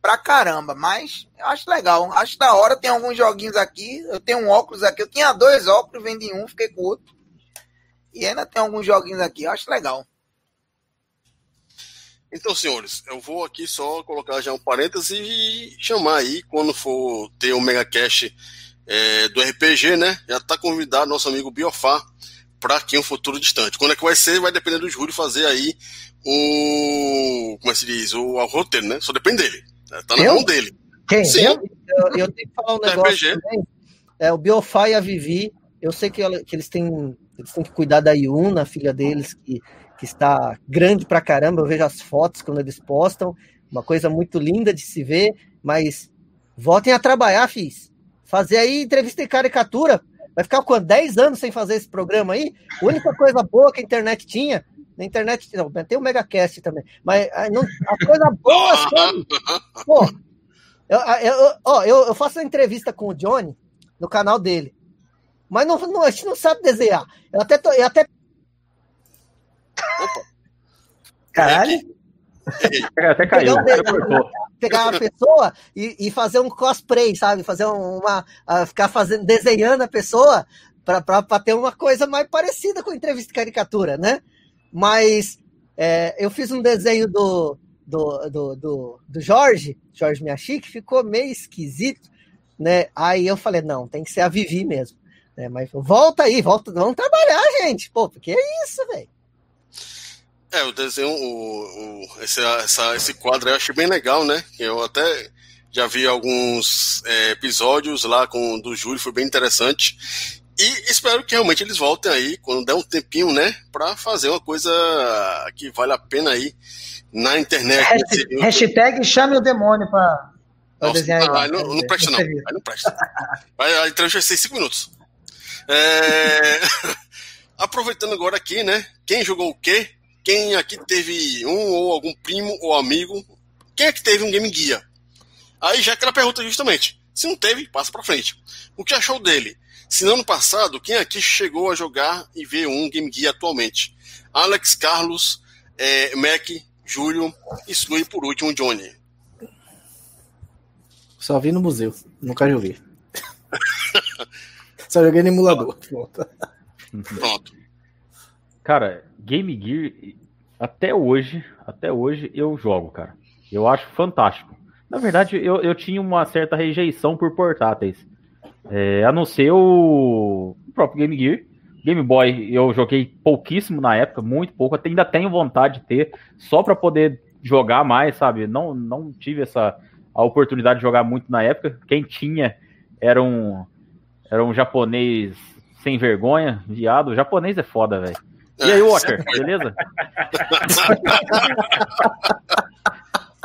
[SPEAKER 7] pra caramba. Mas eu acho legal. Acho da hora. Tem alguns joguinhos aqui. Eu tenho um óculos aqui. Eu tinha dois óculos, vendi um, fiquei com outro. E ainda tem alguns joguinhos aqui. Eu acho legal.
[SPEAKER 1] Então, senhores, eu vou aqui só colocar já um parêntese e chamar aí, quando for ter o Mega Cash é, do RPG, né? Já está convidado nosso amigo Biofá para aqui um futuro distante. Quando é que vai ser, vai depender do Júlio fazer aí o. Como é que se diz? O, o roteiro, né? Só depende dele. Tá na
[SPEAKER 5] Eu?
[SPEAKER 1] mão dele.
[SPEAKER 5] Quem?
[SPEAKER 1] Sim.
[SPEAKER 5] Eu, eu, eu tenho que falar um negócio
[SPEAKER 1] RPG.
[SPEAKER 5] também. É, o Biofy e a Vivi, eu sei que, que eles, têm, eles têm que cuidar da Yuna, a filha deles, que, que está grande pra caramba. Eu vejo as fotos quando eles postam. Uma coisa muito linda de se ver, mas voltem a trabalhar, fiz. Fazer aí entrevista e caricatura. Vai ficar quanto? 10 anos sem fazer esse programa aí? A única coisa boa que a internet tinha. Na internet, não, tem o Megacast também. Mas ah, não, a coisa boa? Pô, eu, eu, eu- ó, eu, eu faço uma entrevista com o Johnny no canal dele. Mas não, não- a gente não sabe desenhar. Eu até, tô- eu até
[SPEAKER 4] Caralho.
[SPEAKER 6] Até caiu,
[SPEAKER 5] Pegar o
[SPEAKER 6] até
[SPEAKER 5] dedo.
[SPEAKER 6] cortou.
[SPEAKER 5] pegar a pessoa e, e fazer um cosplay, sabe? Fazer uma. ah, ficar fazendo, desenhando a pessoa para ter uma coisa mais parecida com entrevista e caricatura, né? Mas é, eu fiz um desenho do, do, do, do, do Jorge, Jorge Miyashi, que ficou meio esquisito, né? Aí eu falei, não, tem que ser a Vivi mesmo. Né? Mas volta aí, volta, vamos trabalhar, gente. Pô, porque é isso, velho.
[SPEAKER 1] É, o desenho, o, o- esse, essa- esse quadro eu achei bem legal, né? Eu até já vi alguns é, episódios lá com do Júlio, foi bem interessante. E espero que realmente eles voltem aí, quando der um tempinho, né? Pra fazer uma coisa que vale a pena aí na internet.
[SPEAKER 4] Hashtag, hashtag chame o demônio pra, pra
[SPEAKER 1] Nossa,
[SPEAKER 4] desenhar
[SPEAKER 1] ah,
[SPEAKER 4] aí.
[SPEAKER 1] não, não presta não, aí não presta. Vai, a entrevista ser cinco minutos. É, Aproveitando agora aqui, né? Quem jogou o quê? Quem aqui teve um ou algum primo ou amigo? Quem é que teve um Game Guia? Aí já aquela pergunta justamente. Se não teve, passa pra frente. O que achou dele? Se no ano passado, quem aqui chegou a jogar e ver um Game Gear atualmente? Alex, Carlos, é, Mac, Júlio e Sui por último, Johnny.
[SPEAKER 3] Só vi no museu, nunca joguei. Só joguei no emulador.
[SPEAKER 1] Pronto.
[SPEAKER 6] Cara, Game Gear, até hoje, até hoje eu jogo, cara. Eu acho fantástico. Na verdade, eu, eu tinha uma certa rejeição por portáteis. É, a não ser o próprio Game Gear. Game Boy eu joguei pouquíssimo na época, muito pouco. Até ainda tenho vontade de ter, só para poder jogar mais, sabe? Não, não tive essa a oportunidade de jogar muito na época. Quem tinha era um, era um japonês sem vergonha, viado. O japonês é foda, velho. E aí, Walker, beleza?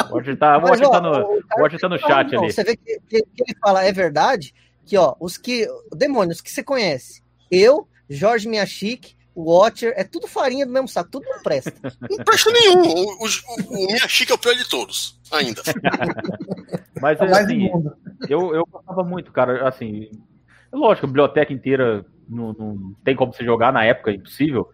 [SPEAKER 6] O Walker tá, o
[SPEAKER 5] Mas,
[SPEAKER 6] Walker
[SPEAKER 5] ó,
[SPEAKER 6] tá no,
[SPEAKER 5] o
[SPEAKER 6] o Walker tá no chat
[SPEAKER 5] Não,
[SPEAKER 6] ali.
[SPEAKER 5] Você vê que, que- que ele fala, é verdade, que ó, os que. Demônios que você conhece. Eu, Jorge Miyashiki, o Watcher, é tudo farinha do mesmo saco, tudo não presta.
[SPEAKER 1] Não presta nenhum. O, o, o Miyashiki é o pior de todos, ainda.
[SPEAKER 6] Mas
[SPEAKER 4] É o mais
[SPEAKER 6] assim, eu, eu gostava muito, cara. Assim, lógico, a biblioteca inteira não, não tem como se jogar na época, impossível.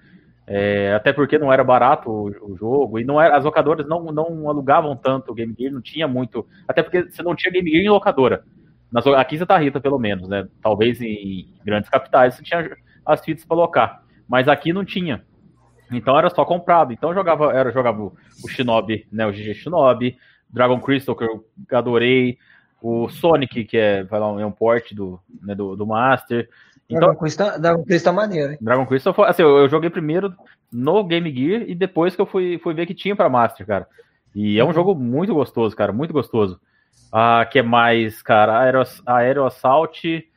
[SPEAKER 6] É, até porque não era barato o, o jogo e não era, as locadoras não, não alugavam tanto o Game Gear, não tinha muito. Até porque você não tinha Game Gear em locadora. Nas, aqui em Santa Rita, pelo menos, né? Talvez em grandes capitais você tinha as fitas para locar. Mas aqui não tinha. Então era só comprado. Então eu jogava, era, eu jogava o, o Shinobi, né? O GG Shinobi, Dragon Crystal, que eu adorei, o Sonic, que é, vai lá, é um port do, né, do, do Master. Então,
[SPEAKER 4] Dragon Quest tá- Dragon Quest tá maneiro, hein?
[SPEAKER 6] Dragon foi, assim, eu, eu joguei primeiro no Game Gear e depois que eu fui, fui ver que tinha pra Master, cara. E é um jogo muito gostoso, cara, muito gostoso. Ah, que é mais, cara, Aero, Aero Assault.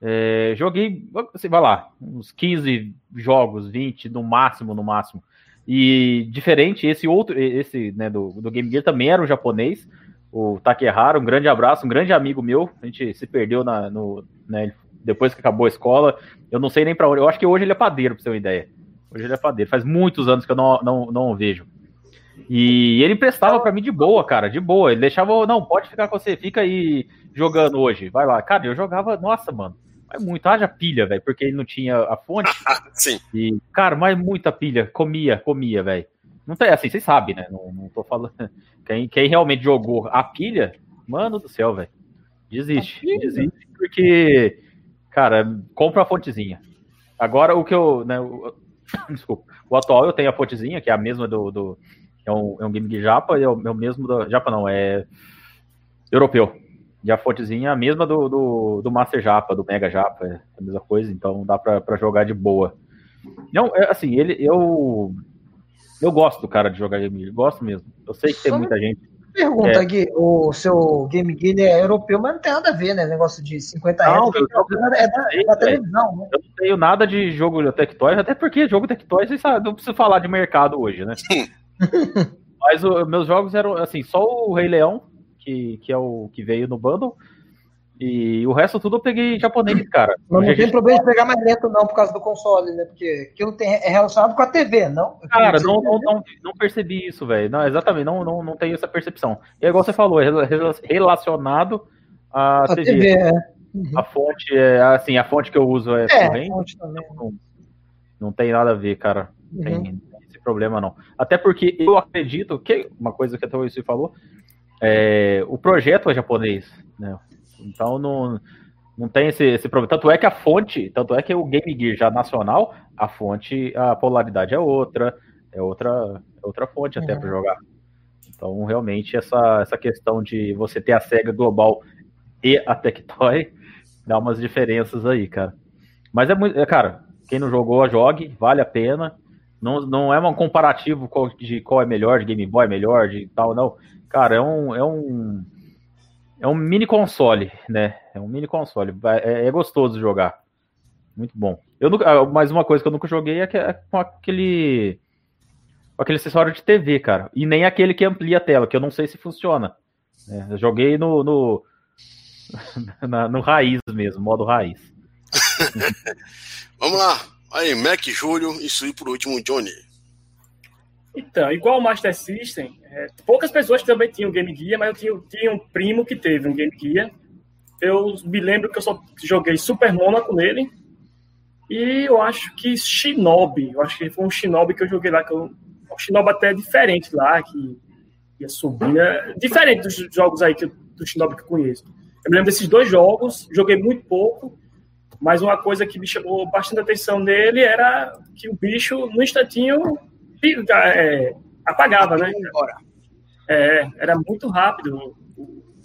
[SPEAKER 6] é, joguei, assim, vai lá, uns 15 jogos, 20 no máximo, no máximo. E diferente, esse outro, esse né, do, do Game Gear também era um japonês, o Takehara, um grande abraço, um grande amigo meu. A gente se perdeu na, no, né, depois que acabou a escola. Eu não sei nem pra onde. Eu acho que hoje ele é padeiro, pra você ter uma ideia. Hoje ele é padeiro. Faz muitos anos que eu não, não, não o vejo. E ele emprestava pra mim de boa, cara, de boa. Ele deixava, não, pode ficar com você, fica aí jogando hoje, vai lá. Cara, eu jogava, nossa, mano, mas muito, haja pilha, velho, porque ele não tinha a fonte.
[SPEAKER 1] Sim.
[SPEAKER 6] E, cara, mas muita pilha, comia, comia, velho. Não tem, assim, vocês sabem, né? Não, não tô falando. Quem, quem realmente jogou a pilha, mano do céu, velho. Desiste, desiste, porque, cara, compra a fontezinha. Agora, o que eu, né, o- desculpa, o atual eu tenho a fontezinha, que é a mesma do, do é, um, é um Japa, e é o, é o mesmo do, Japa não, é europeu. E a fontezinha é a mesma do, do, do Master Japa, do Mega Japa, é a mesma coisa, então dá pra, pra jogar de boa. Não, é, assim, ele, eu, eu gosto do cara de jogar Game gosto mesmo. Eu sei que tem muita gente.
[SPEAKER 4] Pergunta
[SPEAKER 6] É.
[SPEAKER 4] aqui, o seu Game Gear é europeu, mas não tem nada a ver, né? Negócio de 50
[SPEAKER 6] Não,
[SPEAKER 4] reais. É da, é da televisão, né?
[SPEAKER 6] Eu não tenho nada de jogo Tectoy, até porque jogo Tectoy, vocês sabem, não preciso falar de mercado hoje, né? Mas o- meus jogos eram, assim, só o Rei Leão, que, que é o que veio no bundle, e o resto tudo eu peguei japonês, cara.
[SPEAKER 4] Mas não tem problema de pegar mais lento, não, por causa do console, né? Porque aquilo tem, é relacionado com a TV, não?
[SPEAKER 6] Cara, não, não, não, não percebi isso, velho. Não, exatamente, não, não, não tenho essa percepção. E é igual você falou, é rela- relacionado à
[SPEAKER 4] A
[SPEAKER 6] TV.
[SPEAKER 4] TV, é.
[SPEAKER 6] A fonte é, assim, a fonte que eu uso é,
[SPEAKER 4] É,
[SPEAKER 6] corrente, não, não tem nada a ver, cara. Tem,
[SPEAKER 4] Uhum.
[SPEAKER 6] não tem esse problema, não. Até porque eu acredito que, uma coisa que até o falou, é, o projeto é japonês, né? Então não, não tem esse, esse problema. Tanto é que a fonte, tanto é que o Game Gear já nacional, a fonte, a polaridade é outra, é outra, é outra fonte até
[SPEAKER 4] Uhum.
[SPEAKER 6] para jogar. Então, realmente, essa, essa questão de você ter a SEGA global e a Tectoy dá umas diferenças aí, cara. Mas é muito. É, cara, quem não jogou, jogue, vale a pena. Não, não é um comparativo de qual é melhor, de Game Boy é melhor, de tal, não. Cara, é um. É um, é um mini console, né? É um mini console. É, é gostoso jogar. Muito bom. Eu nunca, ah, mais uma coisa que eu nunca joguei é, que- é com aquele. Com aquele acessório de TV, cara. E nem aquele que amplia a tela, que eu não sei se funciona. né? Eu joguei no, no, na- no raiz mesmo, modo raiz.
[SPEAKER 1] Vamos lá. Aí, Mac, Júlio, aí por último, Johnny.
[SPEAKER 2] Então, igual o Master System, é, poucas pessoas também tinham Game Gear, mas eu tinha, tinha um primo que teve um Game Gear. Eu me lembro que eu só joguei Super Monaco nele. E eu acho que Shinobi, eu acho que foi um Shinobi que eu joguei lá, que eu, um Shinobi até diferente lá, que ia subir, é diferente dos jogos aí que, eu- do Shinobi que eu conheço. Eu me lembro desses dois jogos, joguei muito pouco, mas uma coisa que me chamou bastante atenção nele era que o bicho, no instantinho, é, apagava, né? É, era muito rápido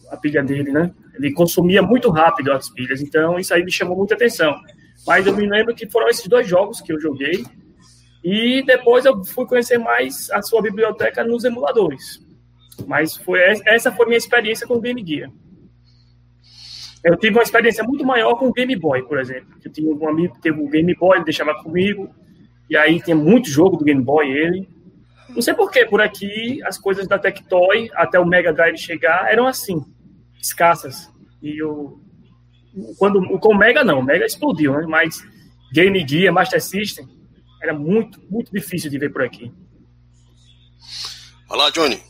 [SPEAKER 2] a pilha dele, né? Ele consumia muito rápido as pilhas, então isso aí me chamou muita atenção. Mas eu me lembro que foram esses dois jogos que eu joguei e depois eu fui conhecer mais a sua biblioteca nos emuladores. Mas foi essa foi minha experiência com o Game Gear. Eu tive uma experiência muito maior com o Game Boy, por exemplo. Eu tinha um amigo que teve o Game Boy, ele deixava comigo, e aí tinha muito jogo do Game Boy ele. Não sei porquê, por aqui as coisas da Tectoy até o Mega Drive chegar eram assim, escassas. E eu, quando com o Mega não, o Mega explodiu, né? Mas Game Gear, Master System era muito, muito difícil de ver por aqui.
[SPEAKER 1] Vai lá, Johnny.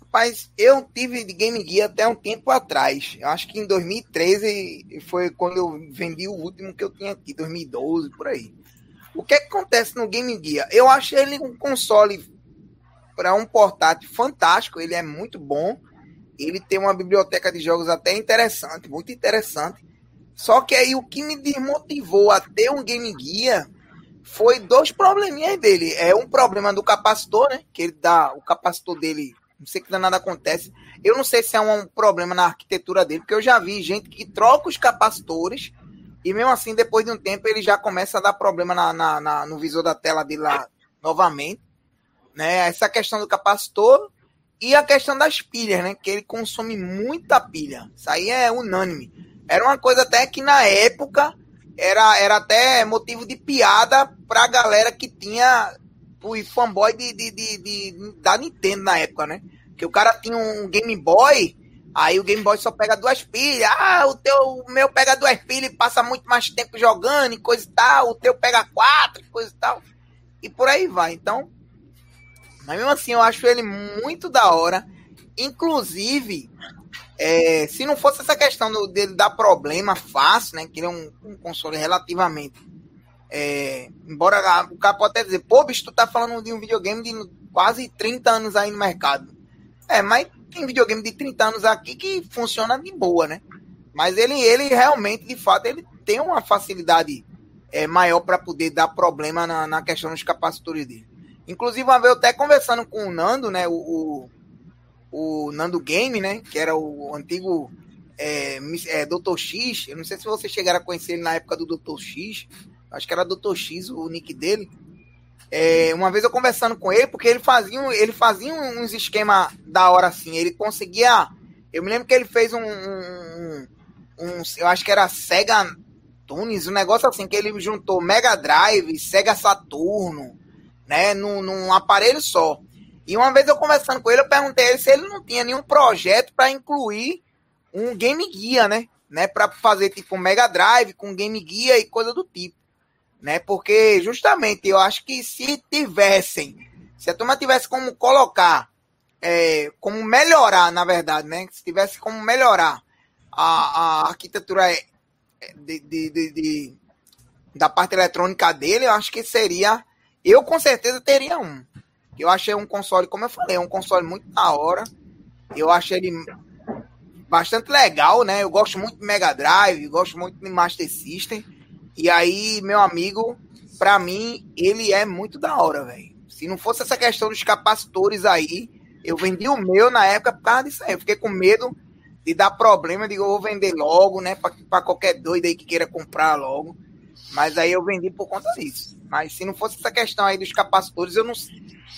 [SPEAKER 7] Rapaz, eu tive de Game Gear até um tempo atrás. Eu acho que em 2013 foi quando eu vendi o último que eu tinha aqui, 2012, por aí. O que, que acontece no Game Gear? Eu acho ele um console para um portátil fantástico, ele é muito bom. Ele tem uma biblioteca de jogos até interessante, muito interessante. Só que aí o que me desmotivou a ter um Game Gear foi dois probleminhas dele. É um problema do capacitor, né? Que ele dá o capacitor dele não sei que danado acontece. Eu não sei se é um problema na arquitetura dele, porque eu já vi gente que troca os capacitores e mesmo assim, depois de um tempo, ele já começa a dar problema na, na- na- no visor da tela dele lá novamente. Né? Essa questão do capacitor e a questão das pilhas, né? Que ele consome muita pilha. Isso aí é unânime. Era uma coisa até que na época era, era até motivo de piada pra galera que tinha o fanboy de, de, de, de- da Nintendo na época, né? Que o cara tinha um Game Boy, aí o Game Boy só pega duas pilhas. Ah, o teu o meu pega duas pilhas e passa muito mais tempo jogando e coisa e tal. O teu pega quatro coisa e tal. E por aí vai. Então, mas mesmo assim, eu acho ele muito da hora. Inclusive, é, se não fosse essa questão do- dele dar problema fácil, né? Que ele é um, um console relativamente. é, embora o cara pode até dizer, pô, bicho, tu tá falando de um videogame de quase 30 anos aí no mercado. É, mas tem videogame de 30 anos aqui que funciona de boa, né? Mas ele, ele realmente, de fato, ele tem uma facilidade é, maior para poder dar problema na, na questão dos capacitores dele. Inclusive, uma vez eu até conversando com o Nando, né? O, o, o Nando Game, né? Que era o antigo é, é, Dr. X. Eu não sei se vocês chegaram a conhecer ele na época do Dr. X. acho que era Dr. X o nick dele. É, uma vez eu conversando com ele, porque ele fazia, ele fazia uns esquema da hora assim, ele conseguia. Eu me lembro que ele fez um, um, um eu acho que era Sega Tunes, um negócio assim, que ele juntou Mega Drive, Sega Saturno, né, num, num aparelho só. E uma vez eu conversando com ele, eu perguntei a ele se ele não tinha nenhum projeto para incluir um Game Guia, né? né? Para fazer tipo um Mega Drive com Game Guia e coisa do tipo, né? Porque justamente eu acho que se tivessem, se a turma tivesse como colocar, é, como melhorar, na verdade, né? Se tivesse como melhorar a, a arquitetura é, de, de, de, de da parte eletrônica dele, eu acho que seria. Eu com certeza teria um. Eu achei um console, como eu falei, um console muito da hora. Eu achei ele bastante legal, né? Eu gosto muito de Mega Drive, gosto muito de Master System. E aí, meu amigo, para mim, ele é muito da hora, velho. Se não fosse essa questão dos capacitores aí, eu vendi o meu na época por causa disso aí. Eu fiquei com medo de dar problema, digo, eu vou vender logo, né? Para qualquer doido aí que queira comprar logo. Mas aí eu vendi por conta disso. Mas se não fosse essa questão aí dos capacitores, eu não.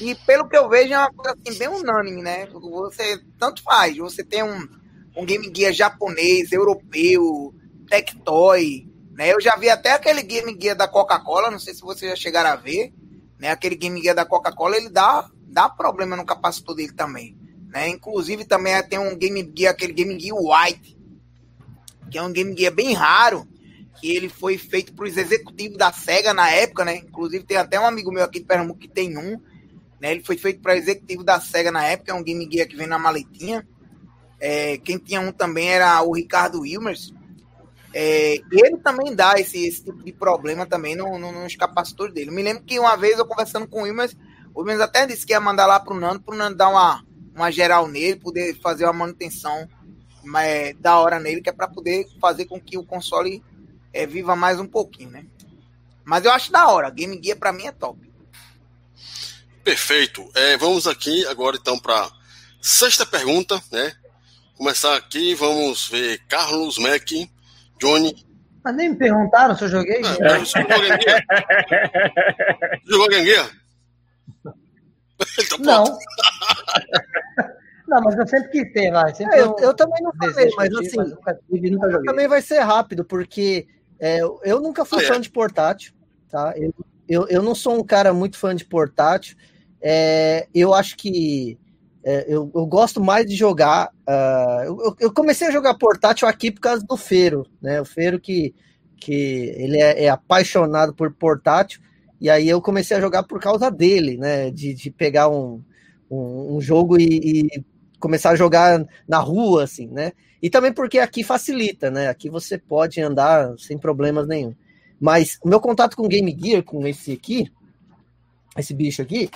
[SPEAKER 7] E pelo que eu vejo, é uma coisa assim, bem unânime, né? Você tanto faz. Você tem um, um Game Gear japonês, europeu, Tectoy, né? Eu já vi até aquele Game Gear da Coca-Cola, não sei se vocês já chegaram a ver, né? Aquele Game Gear da Coca-Cola, ele dá, dá problema no capacitor dele também, né? Inclusive também tem um Game Gear, aquele Game Gear White, que é um Game Gear bem raro, que ele foi feito para os executivos da SEGA na época, né? Inclusive tem até um amigo meu aqui de Pernambuco que tem um, né? Ele foi feito para executivo da SEGA na época, é um Game Gear que vem na maletinha. É, quem tinha um também era o Ricardo Wilmers. É, ele também dá esse, esse, tipo de problema também no, no, nos capacitores dele. Me lembro que uma vez eu conversando com o Wilmers, o Wilmers até disse que ia mandar lá pro Nando, pro Nando dar uma, uma geral nele, poder fazer uma manutenção é, da hora nele, que é para poder fazer com que o console é, viva mais um pouquinho, né? Mas eu acho da hora. Game Gear para mim é top.
[SPEAKER 1] Perfeito. É, vamos aqui agora então para sexta pergunta, né? Começar aqui, vamos ver Carlos Mac, Johnny.
[SPEAKER 4] Mas nem me perguntaram se eu joguei.
[SPEAKER 1] É, você jogou Ganguia? jogou?
[SPEAKER 4] Então, não. não, mas eu sempre quis ter, vai.
[SPEAKER 5] É, eu, eu, também não falei, mas assim, mas também vai ser rápido, porque é, eu nunca fui ah, fã é. de portátil, tá? Eu, eu, eu não sou um cara muito fã de portátil. É, eu acho que eu, eu, gosto mais de jogar. Uh, eu, eu, comecei a jogar portátil aqui por causa do Feiro, né? O Feiro que, que ele é, é, apaixonado por portátil, e aí eu comecei a jogar por causa dele, né? De, de pegar um, um, um jogo e, e, começar a jogar na rua, assim, né? E também porque aqui facilita, né? Aqui você pode andar sem problemas nenhum. Mas o meu contato com Game Gear, com esse aqui, esse bicho aqui,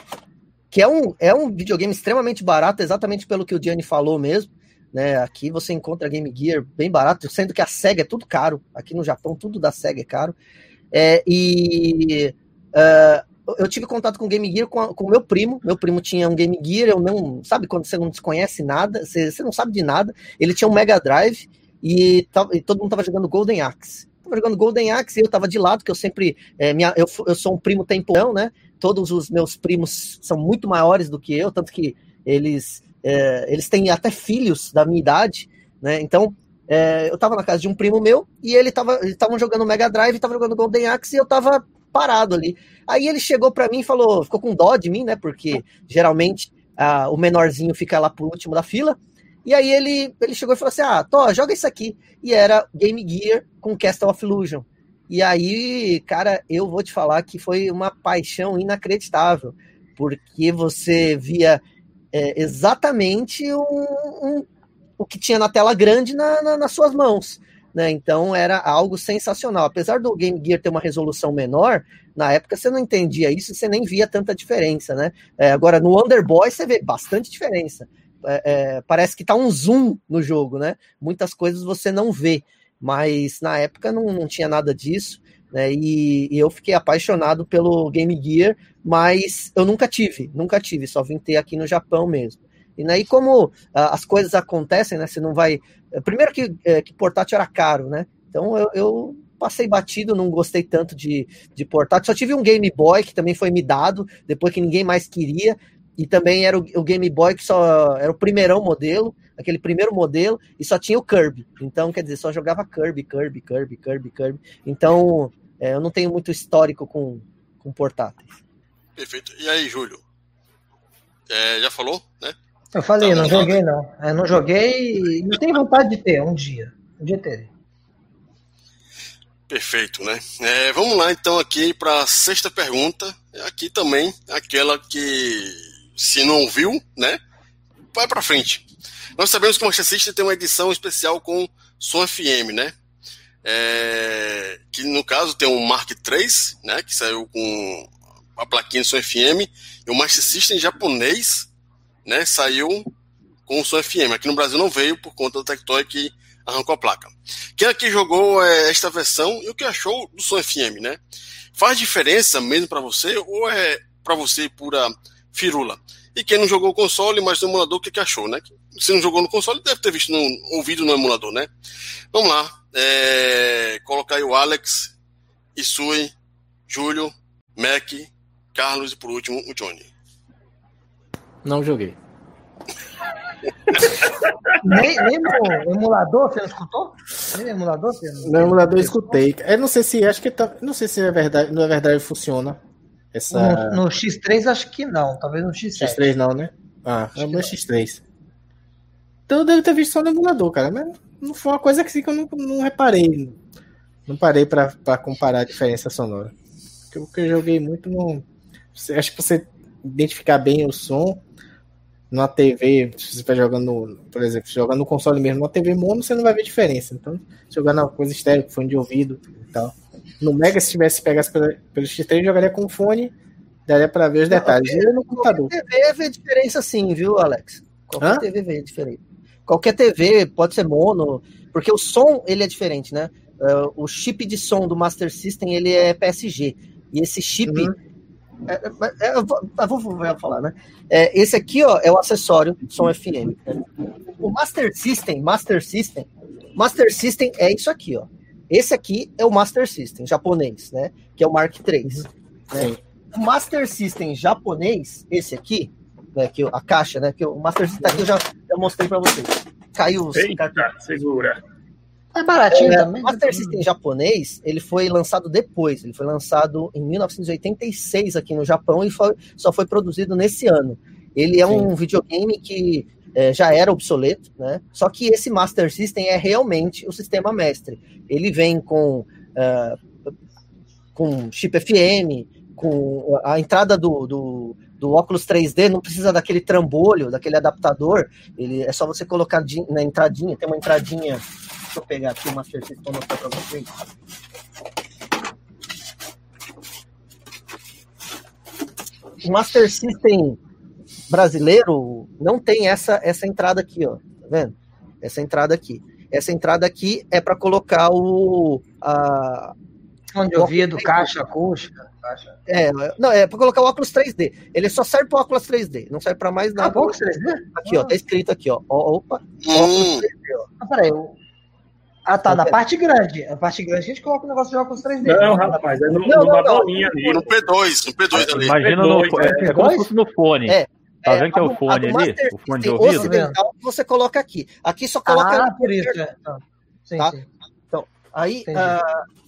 [SPEAKER 5] que é um, é um videogame extremamente barato, exatamente pelo que o Gianni falou mesmo. Né? Aqui você encontra Game Gear bem barato, sendo que a SEGA é tudo caro. Aqui no Japão, tudo da SEGA é caro. É, e uh, eu tive contato com Game Gear com, o meu primo. Meu primo tinha um Game Gear, eu não. Sabe quando você não desconhece nada, você, você não sabe de nada. Ele tinha um Mega Drive e, e todo mundo tava jogando Golden Axe. Jogando Golden Axe e eu tava de lado, que eu sempre. É, minha, eu, eu sou um primo tempão, né? Todos os meus primos são muito maiores do que eu, tanto que eles, é, eles têm até filhos da minha idade, né? Então, é, eu tava na casa de um primo meu e ele tava, eles estavam jogando Mega Drive, tava jogando Golden Axe e eu tava parado ali. Aí ele chegou para mim e falou, ficou com dó de mim, né? Porque geralmente o menorzinho fica lá por último da fila. E aí ele, ele chegou e falou assim: Ah, Tó, joga isso aqui. E era Game Gear com Castle of Illusion. E aí, cara, eu vou te falar que foi uma paixão inacreditável, porque você via é, exatamente um, um, o que tinha na tela grande na, na, nas suas mãos. Né? Então era algo sensacional. Apesar do Game Gear ter uma resolução menor, na época você não entendia isso, você nem via tanta diferença, né? É, agora no Wonder Boy você vê bastante diferença. É, é, parece que tá um zoom no jogo, né? Muitas coisas você não vê mas na época não, não tinha nada disso, né? E, e, eu fiquei apaixonado pelo Game Gear, mas eu nunca tive, nunca tive, só vim ter aqui no Japão mesmo. E aí, como ah, as coisas acontecem, né? Você não vai. Primeiro que, é, que portátil era caro, né? Então eu, eu passei batido, não gostei tanto de, de portátil. Só tive um Game Boy que também foi me dado, depois que ninguém mais queria. E também era o, o Game Boy que só era o primeirão modelo, aquele primeiro modelo, e só tinha o Kirby. Então, quer dizer, só jogava Kirby, Kirby, Kirby, Kirby, Kirby. Então, é, eu não tenho muito histórico com, com portáteis.
[SPEAKER 1] Perfeito. E aí, Júlio? É, já falou, né?
[SPEAKER 4] Eu falei, tá não joguei não. Eu não joguei e não tenho vontade de ter um dia. Um dia terei.
[SPEAKER 1] Perfeito, né? É, vamos lá então aqui para a sexta pergunta. Aqui também aquela que se não viu, né? Vai para frente. Nós sabemos que o Manchester tem uma edição especial com som FM, né? É, que no caso tem um Mark III, né? Que saiu com a plaquinha som FM e o Master System japonês, né, saiu com o som FM. Aqui no Brasil não veio por conta do Tectoy que arrancou a placa. Quem aqui jogou é, esta versão e o que achou do som FM, né? Faz diferença mesmo para você ou é para você pura firula? E quem não jogou o console, mas no emulador, o que, que achou, né? Se não jogou no console, deve ter visto no, ouvido no emulador, né? Vamos lá. É, colocar aí o Alex, Isui, Júlio, Mac, Carlos e por último o Johnny.
[SPEAKER 3] Não joguei.
[SPEAKER 4] nem, nem no emulador você não escutou? Nem no emulador você não...
[SPEAKER 3] No emulador eu escutei. Eu não sei se acho que tá, não sei se é verdade, não é verdade funciona. Essa...
[SPEAKER 4] No, no X3 acho que não, talvez no X7.
[SPEAKER 3] X3 não, né? Ah, é o meu X3. Então eu devo ter visto só no emulador, cara, mas não foi uma coisa que, eu não, não reparei. Não parei para comparar a diferença sonora. Porque o que eu joguei muito não acho que você identificar bem o som numa TV, se você estiver jogando, por exemplo, jogando no console mesmo, numa TV mono, você não vai ver diferença. Então, jogando uma coisa estéreo, fone de ouvido e tal. No Mega, se tivesse pegasse pelo, pelo X3, jogaria com fone, daria para ver os detalhes. Qualquer,
[SPEAKER 5] no computador. TV vê diferença sim, viu, Alex? Qualquer Hã? TV vê diferença. Qualquer TV pode ser mono, porque o som ele é diferente, né? Uh, o chip de som do Master System ele é PSG. E esse chip uhum é, é, é, eu, vou, eu vou falar, né? É, esse aqui, ó, é o acessório som FM. Né? O Master System, Master System, Master System é isso aqui, ó. Esse aqui é o Master System japonês, né? Que é o Mark III. Né? O Master System japonês, esse aqui, né, que a caixa, né? Que o Master System aqui eu já, já mostrei para vocês. Caiu.
[SPEAKER 2] Eita, segura.
[SPEAKER 5] É baratinho é, também. O né? Master System japonês, ele foi lançado depois. Ele foi lançado em 1986 aqui no Japão e foi, só foi produzido nesse ano. Ele é Sim. um videogame que é, já era obsoleto, né? Só que esse Master System é realmente o sistema mestre. Ele vem com, uh, com chip FM, com a entrada do, do, do óculos 3D, não precisa daquele trambolho, daquele adaptador. Ele é só você colocar na entradinha, tem uma entradinha Deixa eu pegar aqui o Master System para mostrar para vocês. O Master System brasileiro não tem essa, essa entrada aqui, ó. Tá vendo? Essa entrada aqui. Essa entrada aqui é para colocar o. A,
[SPEAKER 4] Onde eu vi do caixa acústica.
[SPEAKER 5] É, não, é para colocar o óculos 3D. Ele só serve para óculos 3D, não serve para mais nada.
[SPEAKER 4] Ah, óculos 3D?
[SPEAKER 5] Aqui, ah. ó, tá escrito aqui, ó. Opa, hum. óculos 3D,
[SPEAKER 4] ó. Ah, peraí, ah, tá. Na parte grande. A parte grande a gente coloca o negócio de óculos 3D.
[SPEAKER 2] Não, rapaz, é no, não, numa não, bolinha ali.
[SPEAKER 1] No P2, no P2 ali.
[SPEAKER 6] Imagina
[SPEAKER 1] no,
[SPEAKER 6] é, é como se fosse no fone. É. Tá vendo que é o fone ali?
[SPEAKER 5] Master, o fone de ouvido? ocidental você coloca aqui. Aqui só coloca.
[SPEAKER 4] Ah, por isso. É.
[SPEAKER 5] Ah, sim, tá? Sim. Então, aí. Uh,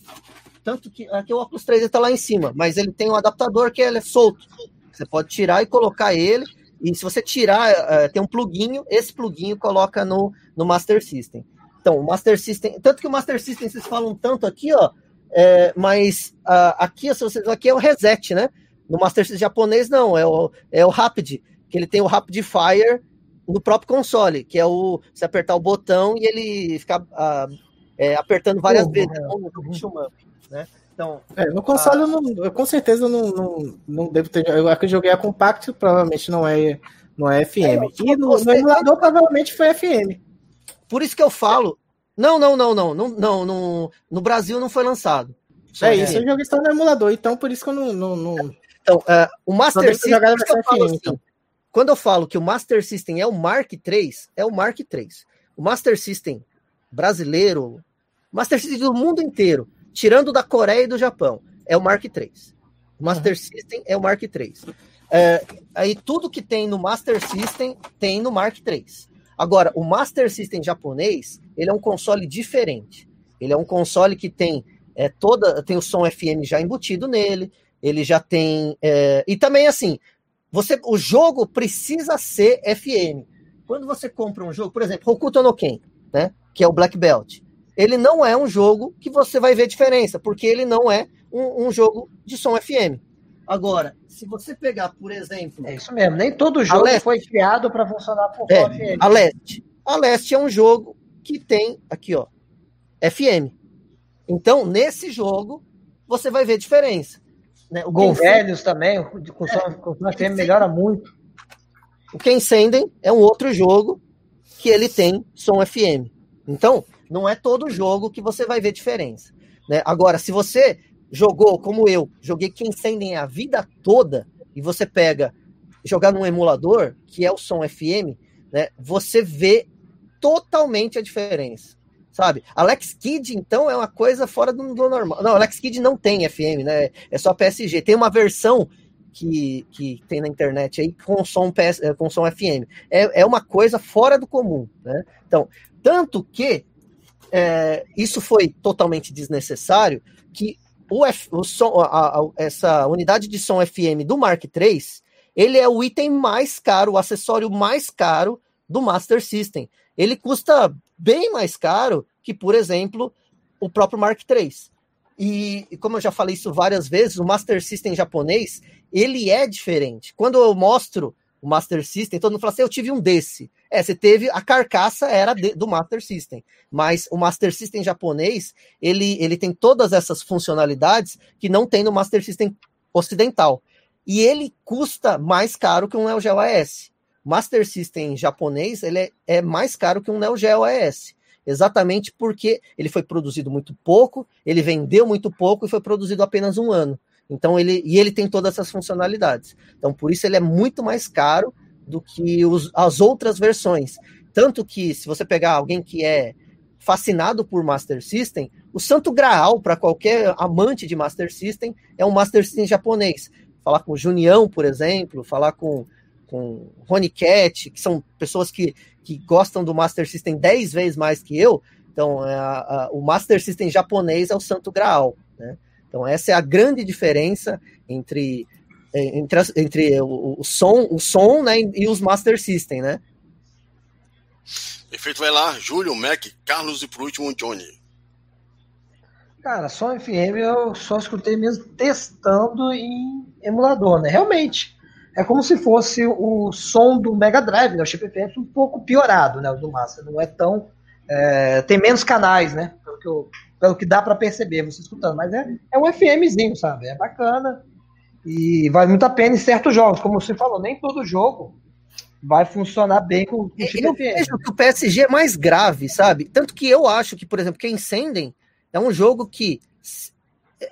[SPEAKER 5] tanto que aqui o óculos 3D tá lá em cima, mas ele tem um adaptador que ele é solto. Você pode tirar e colocar ele. E se você tirar, uh, tem um pluguinho, esse pluguinho coloca no, no Master System. Então, o Master System, tanto que o Master System vocês falam tanto aqui, ó, é, mas uh, aqui, se vocês, aqui é o reset, né? No Master System japonês, não, é o, é o Rapid, que ele tem o Rapid Fire no próprio console, que é o você apertar o botão e ele ficar uh, é, apertando várias uhum. vezes, né? né? Então,
[SPEAKER 3] é, no console uh, eu, não, eu com certeza não, não, não devo ter. Eu aqui joguei a Compact, provavelmente não é, não é FM. É, e no, no emulador provavelmente foi FM.
[SPEAKER 5] Por isso que eu falo. Não, não, não, não. não, não no, no Brasil não foi lançado.
[SPEAKER 3] Só é isso, eu joguei só no emulador, então por isso que eu não. não, não...
[SPEAKER 5] Então, uh, o Master System. Quando eu falo que o Master System é o Mark III, é o Mark III. O Master System brasileiro, Master System do mundo inteiro, tirando da Coreia e do Japão, é o Mark III. O Master uhum. System é o Mark III. É, aí tudo que tem no Master System tem no Mark III. Agora, o Master System japonês, ele é um console diferente. Ele é um console que tem é, toda tem o som FM já embutido nele, ele já tem é, e também assim, você o jogo precisa ser FM. Quando você compra um jogo, por exemplo, Hokuto no Ken, né, que é o Black Belt, ele não é um jogo que você vai ver diferença, porque ele não é um, um jogo de som FM. Agora, se você pegar, por exemplo.
[SPEAKER 4] É isso mesmo, nem todo jogo Leste, foi criado para funcionar por
[SPEAKER 5] é, FM. A Leste. A Leste é um jogo que tem, aqui, ó, FM. Então, nesse jogo, você vai ver diferença.
[SPEAKER 4] Né? O Gol Velhos também, com som, é, som FM melhora muito.
[SPEAKER 5] O Ken Senden é um outro jogo que ele tem som FM. Então, não é todo jogo que você vai ver diferença. Né? Agora, se você jogou como eu, joguei quem Senden a vida toda, e você pega jogar num emulador, que é o som FM, né? Você vê totalmente a diferença. Sabe? Alex Kidd, então, é uma coisa fora do, do normal. Não, Alex Kidd não tem FM, né? É só PSG. Tem uma versão que, que tem na internet aí com som, PS, com som FM. É, é uma coisa fora do comum, né? Então, tanto que é, isso foi totalmente desnecessário que o, F, o som, a, a, essa unidade de som FM do Mark III, ele é o item mais caro, o acessório mais caro do Master System. Ele custa bem mais caro que, por exemplo, o próprio Mark III. E, como eu já falei isso várias vezes, o Master System japonês, ele é diferente. Quando eu mostro o Master System, todo mundo fala assim, eu tive um desse. É, você teve, a carcaça era de, do Master System, mas o Master System japonês, ele, ele tem todas essas funcionalidades que não tem no Master System ocidental. E ele custa mais caro que um Neo Geo AES. Master System japonês, ele é, é mais caro que um Neo Geo AES. Exatamente porque ele foi produzido muito pouco, ele vendeu muito pouco e foi produzido apenas um ano. Então ele e ele tem todas essas funcionalidades. Então por isso ele é muito mais caro do que os, as outras versões. Tanto que se você pegar alguém que é fascinado por Master System, o santo graal para qualquer amante de Master System é um Master System japonês. Falar com o Junião, por exemplo, falar com com Rony Cat, que são pessoas que, que gostam do Master System 10 vezes mais que eu. Então, é a, a, o Master System japonês é o santo graal. Né? Então, essa é a grande diferença entre, é, entre, entre o, o, som, o som né, e os Master System, né?
[SPEAKER 1] Perfeito, vai lá, Júlio, Mac, Carlos e por último, Johnny.
[SPEAKER 4] Cara, som FM eu só escutei mesmo testando em emulador, né? Realmente, é como se fosse o som do Mega Drive, né? O chip FM um pouco piorado, né? O do Master, não é tão... É, tem menos canais, né? Pelo que eu pelo que dá para perceber você escutando. Mas é, é um FMzinho, sabe? É bacana. E vale muito a pena em certos jogos. Como você falou, nem todo jogo vai funcionar bem com, com o
[SPEAKER 5] chip Eu vejo que o PSG é mais grave, sabe? Tanto que eu acho que, por exemplo, quem Sendem é um jogo que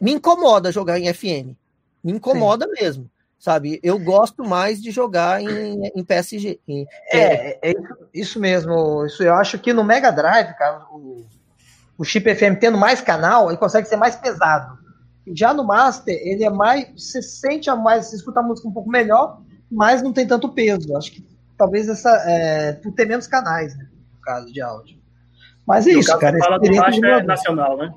[SPEAKER 5] me incomoda jogar em FM. Me incomoda Sim. mesmo sabe? Eu gosto mais de jogar em, em PSG. Em,
[SPEAKER 4] é, é, isso mesmo. Isso eu acho que no Mega Drive, cara, o, o chip FM tendo mais canal, ele consegue ser mais pesado. Já no Master, ele é mais. Você sente a mais, você escuta a música um pouco melhor, mas não tem tanto peso. Acho que talvez essa. É, por ter menos canais, né? No caso de áudio. Mas é e isso, cara.
[SPEAKER 2] Fala do Master é nacional, né?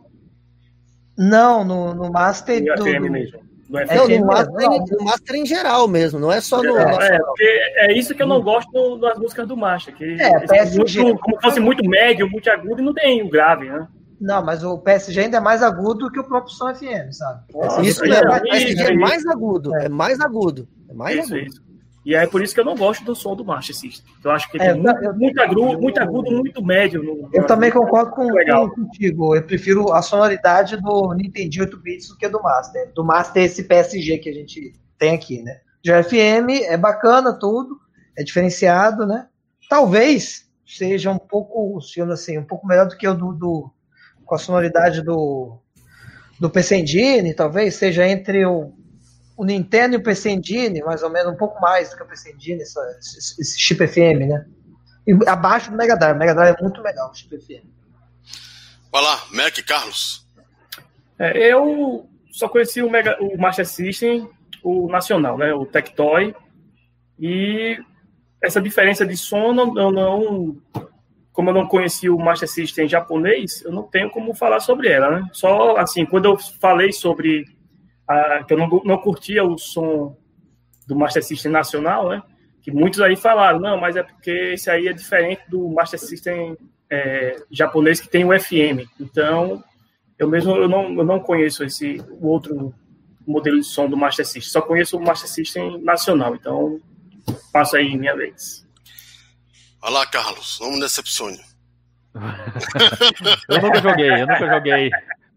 [SPEAKER 4] Não, no, no Master.
[SPEAKER 5] No
[SPEAKER 4] do,
[SPEAKER 5] FM mesmo. No, é, no, master, no Master em geral mesmo, não é só no.
[SPEAKER 2] É, é, é isso que eu não gosto das músicas do Master, que é, PSG, muito, como fosse muito médio, muito agudo e não tem o grave, né?
[SPEAKER 4] Não, mas o PSG ainda é mais agudo que o próprio Som FM, sabe?
[SPEAKER 5] isso é, PSG é mais agudo, é mais agudo. É mais
[SPEAKER 2] isso, agudo. Isso. E é por isso que eu não gosto do som do Master System. Eu acho que é, muito, eu, muito, agudo, muito agudo, muito médio. No,
[SPEAKER 4] eu também concordo com, contigo. Eu prefiro a sonoridade do Nintendo 8 bits do que do Master. Do Master esse PSG que a gente tem aqui, né? Já FM é bacana tudo, é diferenciado, né? Talvez seja um pouco, assim, um pouco melhor do que o do, do com a sonoridade do do PC Engine, talvez seja entre o o Nintendo e o PC Engine, mais ou menos, um pouco mais do que o PC Engine, essa, esse, esse, chip FM, né? E abaixo do Mega Drive. O Mega Drive é muito legal, o chip FM.
[SPEAKER 1] Vai lá, Mac Carlos.
[SPEAKER 2] É, eu só conheci o, Mega, o Master System, o nacional, né? O Tectoy. E essa diferença de som, eu não, como eu não conheci o Master System japonês, eu não tenho como falar sobre ela, né? Só assim, quando eu falei sobre a, que eu não, não curtia o som do Master System nacional, né? Que muitos aí falaram, não, mas é porque esse aí é diferente do Master System é, japonês que tem o FM. Então, eu mesmo eu não, eu não conheço esse o outro modelo de som do Master System, só conheço o Master System nacional. Então, passo aí minha vez.
[SPEAKER 1] Olha lá, Carlos, não me decepcione.
[SPEAKER 6] eu nunca joguei, eu nunca joguei.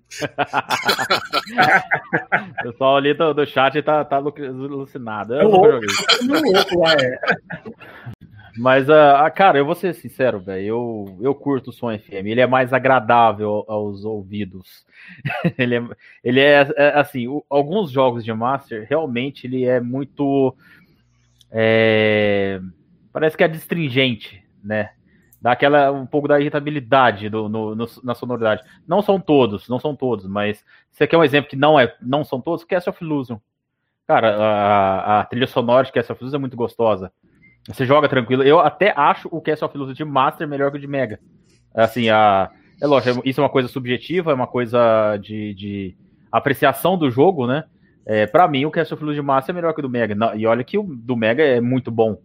[SPEAKER 6] o pessoal ali do, do chat tá, tá alucinado. Eu nunca joguei. Mas, uh, cara, eu vou ser sincero, velho. Eu, eu curto o som FM. Ele é mais agradável aos ouvidos. ele é, ele é, é assim, o, alguns jogos de Master, realmente, ele é muito. É, parece que é distringente, né? Dá aquela, um pouco da irritabilidade do, no, no, na sonoridade. Não são todos, não são todos, mas você quer um exemplo que não é, não são todos? Cast of Illusion. Cara, a, a trilha sonora de Cast of Illusion é muito gostosa. Você joga tranquilo. Eu até acho o Cast of Illusion de Master melhor que o de Mega. Assim, a, é lógico, isso é uma coisa subjetiva, é uma coisa de, de apreciação do jogo, né? É, para mim, o Cast of Illusion de Master é melhor que o do Mega. E olha que o do Mega é muito bom.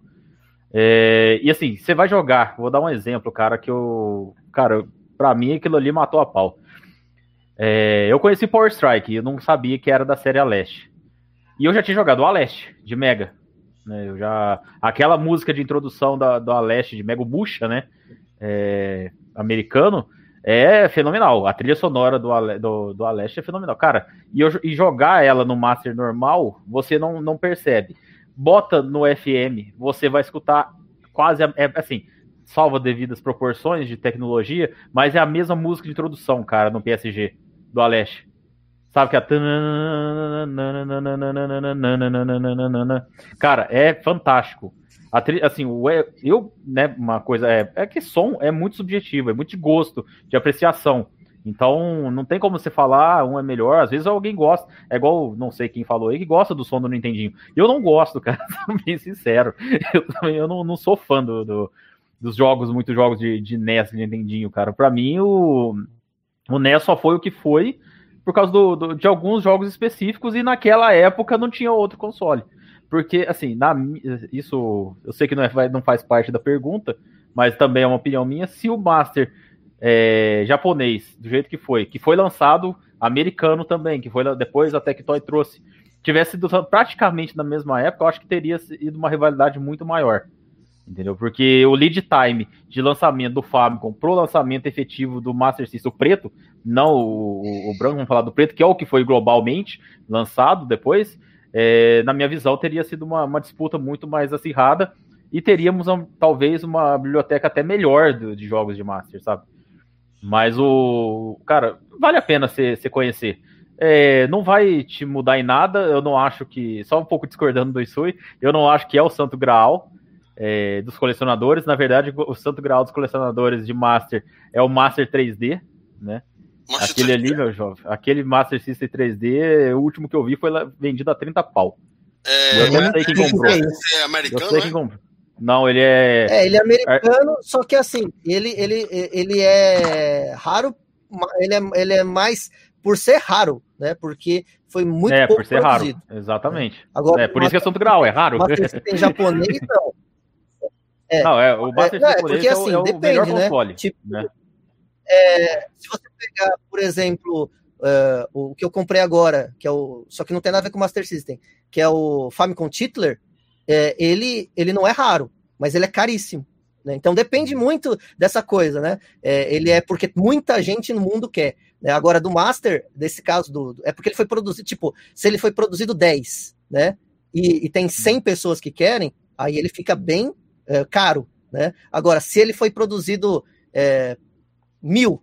[SPEAKER 6] É, e assim, você vai jogar, vou dar um exemplo, cara, que eu. Cara, pra mim aquilo ali matou a pau. É, eu conheci Power Strike, eu não sabia que era da série Aleste. E eu já tinha jogado o Aleste, de Mega. Né? Eu já, aquela música de introdução da, do Aleste de Mega Bucha, né? É, americano, é fenomenal. A trilha sonora do, do, do Aleste é fenomenal. Cara, e, eu, e jogar ela no Master normal, você não, não percebe. Bota no FM, você vai escutar quase, é, assim, salva devidas proporções de tecnologia, mas é a mesma música de introdução, cara, no PSG do Aleste. Sabe que a. Cara, é fantástico. Tri... Assim, eu, né, uma coisa. É, é que som é muito subjetivo, é muito de gosto, de apreciação. Então, não tem como você falar, um é melhor. Às vezes alguém gosta. É igual, não sei quem falou aí, que gosta do som do Nintendinho. Eu não gosto, cara, bem sincero. Eu também eu não, não sou fã do, do, dos jogos, muitos jogos de, de NES, de Nintendinho, cara. Pra mim, o, o NES só foi o que foi por causa do, do, de alguns jogos específicos e naquela época não tinha outro console. Porque, assim, na, isso eu sei que não, é, não faz parte da pergunta, mas também é uma opinião minha. Se o Master é, japonês, do jeito que foi, que foi lançado americano também, que foi depois a Tectoy trouxe, tivesse sido praticamente na mesma época, eu acho que teria sido uma rivalidade muito maior. Entendeu? Porque o lead time de lançamento do Famicom pro lançamento efetivo do Master System, preto, não o, o, branco, vamos falar do preto, que é o que foi globalmente lançado depois, é, na minha visão, teria sido uma, uma, disputa muito mais acirrada e teríamos um, talvez uma biblioteca até melhor do, de jogos de Master, sabe? Mas o. Cara, vale a pena você conhecer. É, não vai te mudar em nada, eu não acho que. Só um pouco discordando do Isui, eu não acho que é o Santo Graal é, dos colecionadores. Na verdade, o Santo Graal dos colecionadores de Master é o Master 3D, né? Master aquele 3D. ali, meu jovem, aquele Master System 3D, o último que eu vi foi vendido a 30 pau.
[SPEAKER 1] É, eu não sei quem comprou. É americano, eu sei quem comprou.
[SPEAKER 6] Não, ele é.
[SPEAKER 5] É, ele é americano, só que assim, ele, ele, ele é raro, ele é, ele é mais por ser raro, né? Porque foi muito
[SPEAKER 6] é, pouco por ser produzido. raro, exatamente. Agora, é por isso que é Santo Grau, é raro.
[SPEAKER 5] Mas tem japonês, não.
[SPEAKER 6] É, não, é, o Master é, é, porque, é, assim, é o, depende, melhor né? console. Tipo, né?
[SPEAKER 5] É, se você pegar, por exemplo, uh, o que eu comprei agora, que é o. Só que não tem nada a ver com o Master System, que é o Famicom Titler, é, ele, ele não é raro, mas ele é caríssimo. Né? Então depende muito dessa coisa, né? É, ele é porque muita gente no mundo quer. Né? Agora, do Master, desse caso, do, é porque ele foi produzido, tipo, se ele foi produzido 10, né? E, e tem 100 pessoas que querem, aí ele fica bem é, caro. Né? Agora, se ele foi produzido é, mil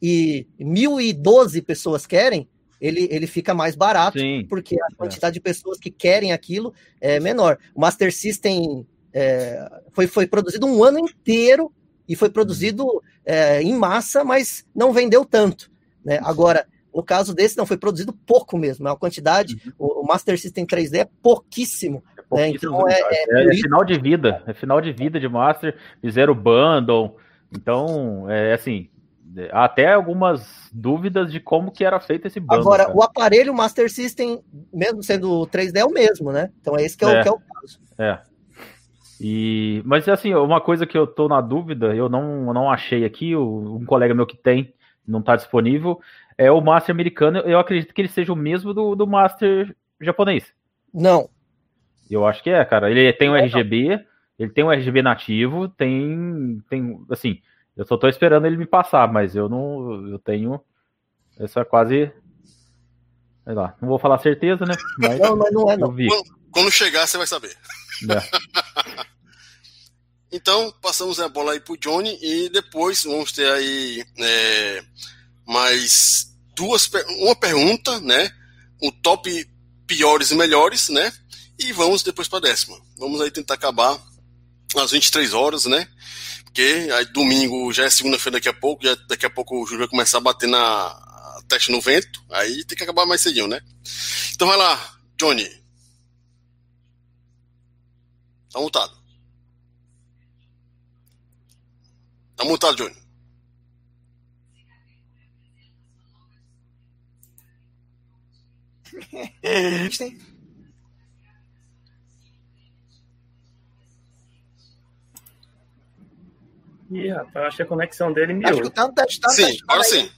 [SPEAKER 5] e mil e doze pessoas querem, ele, ele fica mais barato, Sim, porque a é. quantidade é. de pessoas que querem aquilo é menor. O Master System é, foi, foi produzido um ano inteiro e foi produzido é, em massa, mas não vendeu tanto. Né? Agora, No caso desse, não, foi produzido pouco mesmo. A quantidade, uhum. o, o, Master System 3D é pouquíssimo. É né?
[SPEAKER 6] Então é, é, é, é, final de vida. É final de vida de Master. Fizeram o bundle. Então, é assim. Até algumas dúvidas de como que era feito esse bundle.
[SPEAKER 5] Agora, cara. o aparelho Master System, mesmo sendo 3D, é o mesmo, né? Então é esse que é, o, é. que é o caso.
[SPEAKER 6] É. E, mas assim, uma coisa que eu tô na dúvida, eu não, não achei aqui, um colega meu que tem, não tá disponível, é o Master americano. Eu acredito que ele seja o mesmo do, do Master japonês.
[SPEAKER 5] Não.
[SPEAKER 6] Eu acho que é, cara. Ele tem um RGB, ele tem um RGB nativo, tem, tem, assim, eu só tô esperando ele me passar, mas eu não, eu tenho, isso é quase, sei lá, não vou falar certeza, né?
[SPEAKER 5] Mas não, mas não é, não.
[SPEAKER 1] Quando, quando chegar, você vai saber. É. então, passamos a bola aí pro Johnny e depois vamos ter aí é, mais duas, uma pergunta, né? O top piores e melhores, né? E vamos depois para a décima. Vamos aí tentar acabar às 23 horas, né? Porque aí domingo já é segunda-feira daqui a pouco, já, daqui a pouco o Júlio vai começar a bater na teste no vento, aí tem que acabar mais cedinho, né? Então vai lá, Johnny. Tá mutado. Tá mutado, Johnny.
[SPEAKER 2] Ih, rapaz, eu acho que a conexão dele me Tá
[SPEAKER 7] escutando, tá
[SPEAKER 1] sim, agora sim.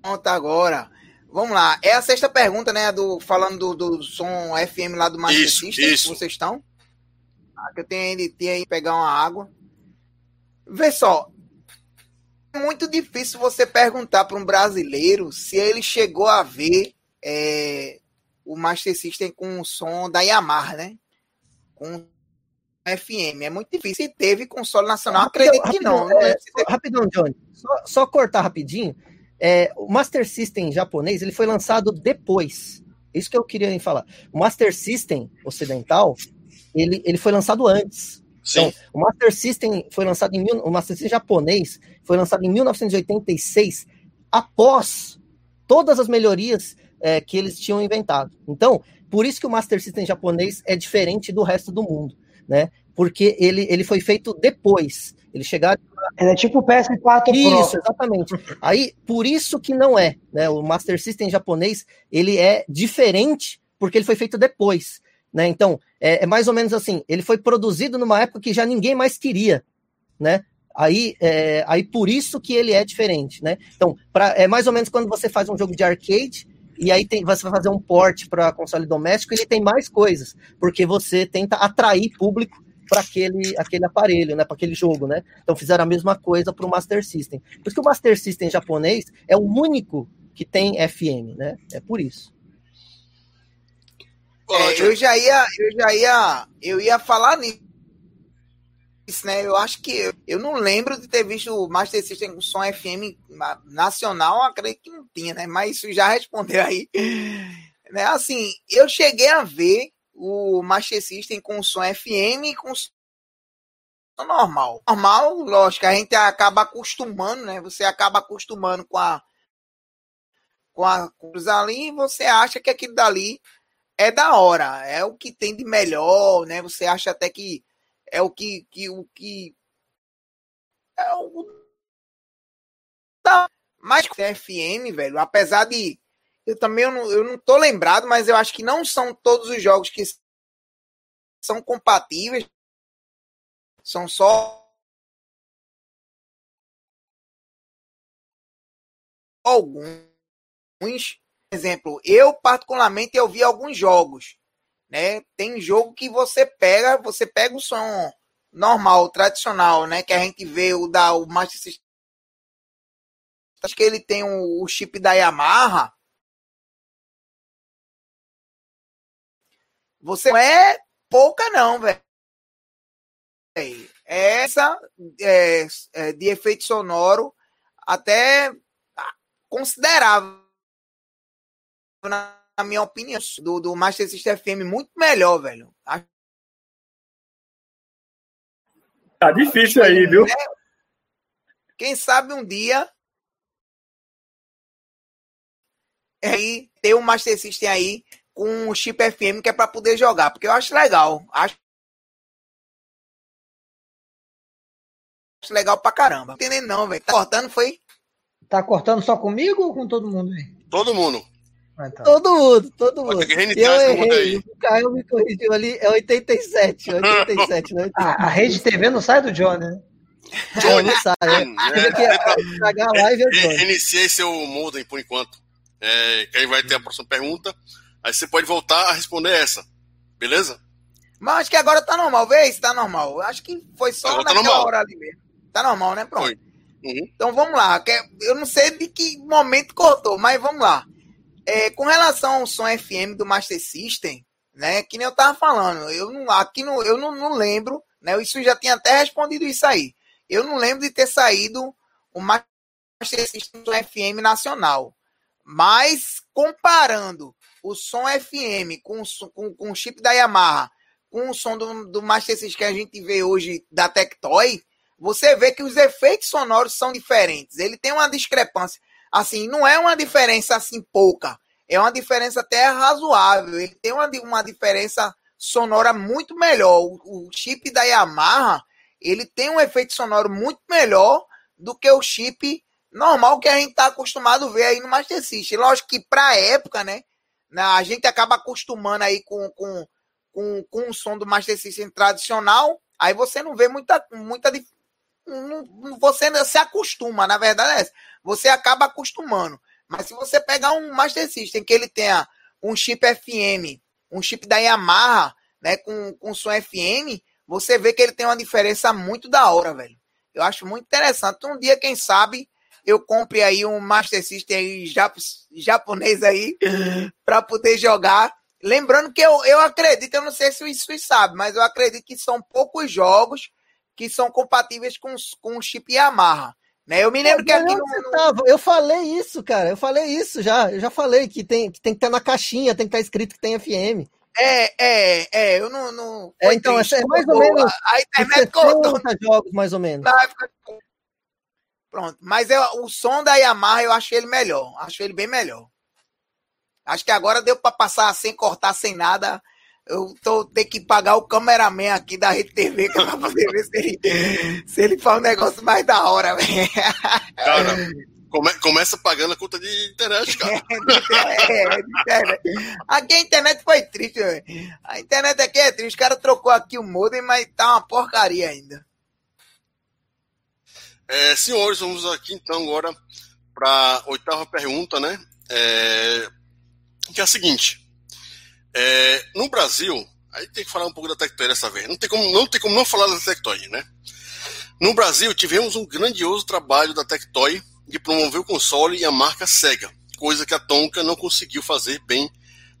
[SPEAKER 7] Pronto, agora. Vamos lá. É a sexta pergunta, né? Do, falando do, do som FM lá do Master isso, System, isso. vocês estão. Ah, que eu tenho aí, tenho aí pegar uma água. Vê só, é muito difícil você perguntar para um brasileiro se ele chegou a ver é, o Master System com o som da Yamaha, né? Com FM. É muito difícil. E teve console nacional, acredito que não.
[SPEAKER 5] É, rapidão, Johnny. Só, só, cortar rapidinho. É, o Master System japonês ele foi lançado depois. Isso que eu queria falar. O Master System ocidental ele, ele foi lançado antes. Sim. Então, o Master System foi lançado em o Master System japonês foi lançado em 1986, após todas as melhorias é, que eles tinham inventado. Então, por isso que o Master System japonês é diferente do resto do mundo, né? Porque ele, ele foi feito depois. Ele chegaram.
[SPEAKER 4] É tipo o PS4 Pro.
[SPEAKER 5] Isso, exatamente. Aí, por isso que não é, né? O Master System japonês, ele é diferente porque ele foi feito depois. Né? Então, é, é, mais ou menos assim, ele foi produzido numa época que já ninguém mais queria, né? Aí, é, aí por isso que ele é diferente, né? Então, pra, é mais ou menos quando você faz um jogo de arcade e aí tem, você vai fazer um port para console doméstico, ele tem mais coisas, porque você tenta atrair público para aquele, aquele aparelho, né, para aquele jogo, né? Então fizeram a mesma coisa para o Master System. Por isso que o Master System japonês é o único que tem FM, né? É por isso.
[SPEAKER 7] É, eu já ia, eu já ia, eu ia falar nisso, né? Eu acho que eu, não lembro de ter visto o Master System com som FM nacional, acredito que não tinha, né? Mas isso já respondeu aí. Né? Assim, eu cheguei a ver o Master System com som FM e com som normal. Normal, lógico, a gente acaba acostumando, né? Você acaba acostumando com a com a cruz ali e você acha que aquilo dali é da hora, é o que tem de melhor, né? Você acha até que é o que, que o que é o mas FM, velho, apesar de eu também eu não, eu não tô lembrado, mas eu acho que não são todos os jogos que são compatíveis. São só alguns. Exemplo, eu particularmente eu vi alguns jogos, né? Tem jogo que você pega, você pega o som normal, tradicional, né? Que a gente vê o da o Master System. Acho que ele tem o, o chip da Yamaha. Você não é pouca não, velho. Essa é, é, de efeito sonoro até considerável minha opinião, do, do Master System FM muito melhor, velho.
[SPEAKER 2] Tá difícil aí, viu? É,
[SPEAKER 7] quem sabe um dia aí ter um Master System aí com um chip FM que é para poder jogar, porque eu acho legal. Acho legal pra caramba. Entendendo não, velho. Tá cortando, foi?
[SPEAKER 4] Tá cortando só comigo ou com todo mundo aí?
[SPEAKER 1] Todo mundo.
[SPEAKER 5] Ah, tá. Todo mundo, todo mundo.
[SPEAKER 1] Eu errei.
[SPEAKER 5] O Caio me corrigiu ali. É 87, 87, né?
[SPEAKER 4] a rede TV não sai do Johnny, né?
[SPEAKER 5] Johnny, não sai. É, é,
[SPEAKER 1] é, a live é Iniciei seu modem por enquanto. É, que aí vai ter a próxima pergunta. Aí você pode voltar a responder essa. Beleza?
[SPEAKER 7] Mas acho que agora tá normal, vê se tá normal. Acho que foi só agora tá naquela tá hora ali mesmo. Tá normal, né? Pronto. Uhum. Então vamos lá. Eu não sei de que momento cortou, mas vamos lá. É, com relação ao som FM do Master System, né? Que nem eu tava falando, eu não, aqui no, eu não, não lembro, né? Isso já tinha até respondido isso aí. Eu não lembro de ter saído o Master System do FM nacional. Mas comparando o som FM com, com, com o chip da Yamaha, com o som do, do Master System que a gente vê hoje da Tectoy, você vê que os efeitos sonoros são diferentes. Ele tem uma discrepância. Assim, não é uma diferença assim pouca. É uma diferença até razoável. Ele tem uma, uma diferença sonora muito melhor. O, o chip da Yamaha, ele tem um efeito sonoro muito melhor do que o chip normal que a gente está acostumado a ver aí no Master System. Lógico que para a época, né, a gente acaba acostumando aí com, com, com, com o som do Master System tradicional, aí você não vê muita, muita você se acostuma, na verdade é essa. Você acaba acostumando. Mas se você pegar um Master System que ele tenha um chip FM, um chip da Yamaha, né, com, com som FM, você vê que ele tem uma diferença muito da hora, velho. Eu acho muito interessante. Um dia, quem sabe, eu compre aí um Master System aí, jap japonês aí para poder jogar. Lembrando que eu, eu acredito, eu não sei se o Isui sabe, mas eu acredito que são poucos jogos que são compatíveis com, com o chip Yamaha. Né? Eu me lembro que aqui
[SPEAKER 5] no... Eu falei isso, cara. Eu falei isso já. Eu já falei que tem que, tem que estar na caixinha, tem que estar escrito que tem FM.
[SPEAKER 7] É, é, é, eu não. não...
[SPEAKER 5] É, então, triste, é mais ou menos. A internet conta. jogos, mais ou menos.
[SPEAKER 7] Pronto, mas eu, o som da Yamaha eu achei ele melhor. Acho ele bem melhor. Acho que agora deu para passar sem cortar, sem nada. Eu tô ter que pagar o cameraman aqui da Rede TV para poder ver se ele, se ele faz um negócio mais da hora, velho.
[SPEAKER 1] Cara, come, começa pagando a conta de internet, cara. é, de
[SPEAKER 7] internet. Aqui a internet foi triste, velho. A internet aqui é triste. O cara trocou aqui o modem, mas tá uma porcaria ainda.
[SPEAKER 1] É, senhores, vamos aqui então agora para oitava pergunta, né? É, que é a seguinte: é, no Brasil, aí tem que falar um pouco da Tectoy dessa vez. Não tem como não, tem como não falar da Tectoy, né? No Brasil, tivemos um grandioso trabalho da Tectoy de promover o console e a marca Sega, coisa que a Tonka não conseguiu fazer bem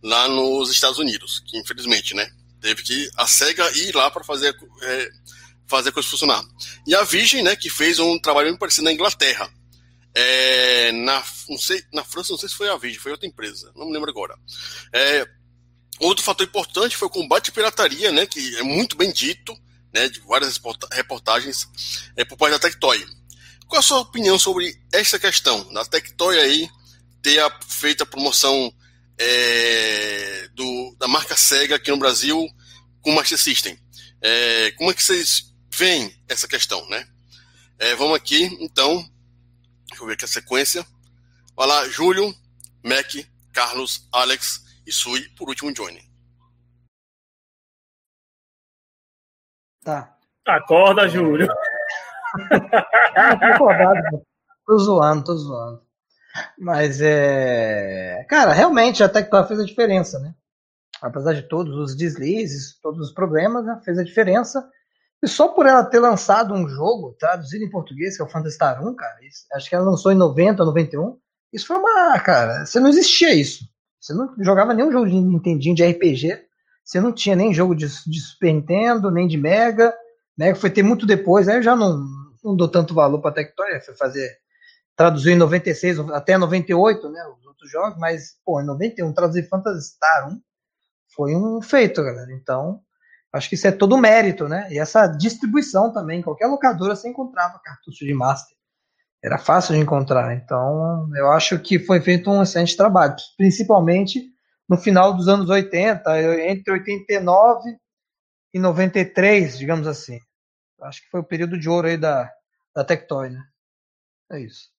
[SPEAKER 1] lá nos Estados Unidos, que infelizmente, né? Teve que a Sega ir lá para fazer é, fazer a coisa funcionar. E a Virgin, né, que fez um trabalho muito parecido na Inglaterra. É, na, não sei, na França, não sei se foi a Virgin, foi outra empresa, não me lembro agora. É, outro fator importante foi o combate à pirataria, né, que é muito bem dito, né, de várias reportagens é, por parte da Tectoy. Qual a sua opinião sobre essa questão da Tectoy aí ter feito a promoção é, do, da marca Sega aqui no Brasil com o Master System? É, como é que vocês vem essa questão, né? É, vamos aqui, então, deixa eu ver aqui a sequência. Vai lá, Júlio, Mac, Carlos, Alex e Sui, por último, Johnny.
[SPEAKER 2] Tá. Acorda, Júlio.
[SPEAKER 4] tô zoando, tô zoando. Mas é. Cara, realmente a Tectoy fez a diferença, né? Apesar de todos os deslizes, todos os problemas, né? fez a diferença. E só por ela ter lançado um jogo traduzido em português, que é o Phantasy Star 1, cara, isso, acho que ela lançou em 90, 91. Isso foi uma. Cara, você não existia isso. Você não jogava nenhum jogo de Nintendinho de RPG. Você não tinha nem jogo de, de Super Nintendo, nem de Mega. Né, foi ter muito depois. Aí eu já não, não dou tanto valor pra Tectoy. Foi fazer. Traduziu em 96 até 98, né? Os outros jogos, mas, pô, em 91, traduzir Phantasy Star 1 foi um feito, galera. Então, Acho que isso é todo mérito, né? E essa distribuição também. Qualquer locadora você encontrava cartucho de Master. Era fácil de encontrar. Então, eu acho que foi feito um excelente trabalho, principalmente no final dos anos 80, entre 89 e 93, digamos assim. Acho que foi o período de ouro aí da, da Tectoy, né? É isso.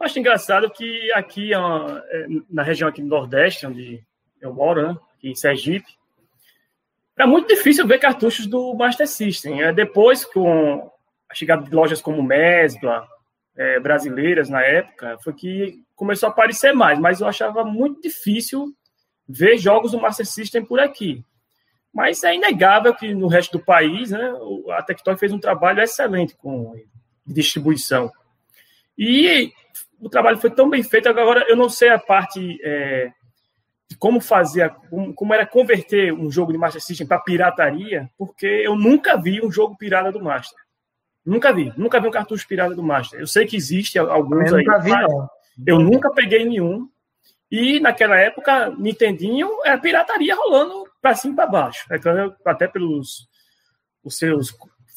[SPEAKER 2] Acho engraçado que aqui, é, na região aqui do Nordeste, onde eu moro, né? Aqui em Sergipe, é muito difícil ver cartuchos do Master System. É depois, com a chegada de lojas como Mesbla, é, brasileiras na época, foi que começou a aparecer mais. Mas eu achava muito difícil ver jogos do Master System por aqui. Mas é inegável que no resto do país, né, a Tectoy fez um trabalho excelente com distribuição. E o trabalho foi tão bem feito, agora eu não sei a parte é, de como fazer, como, como, era converter um jogo de Master System para pirataria, porque eu nunca vi um jogo pirata do Master. Nunca vi, nunca vi um cartucho pirata do Master. Eu sei que existe alguns eu aí, vi, eu nunca peguei nenhum. E naquela época, Nintendinho era pirataria rolando para cima e para baixo. É até pelos os seus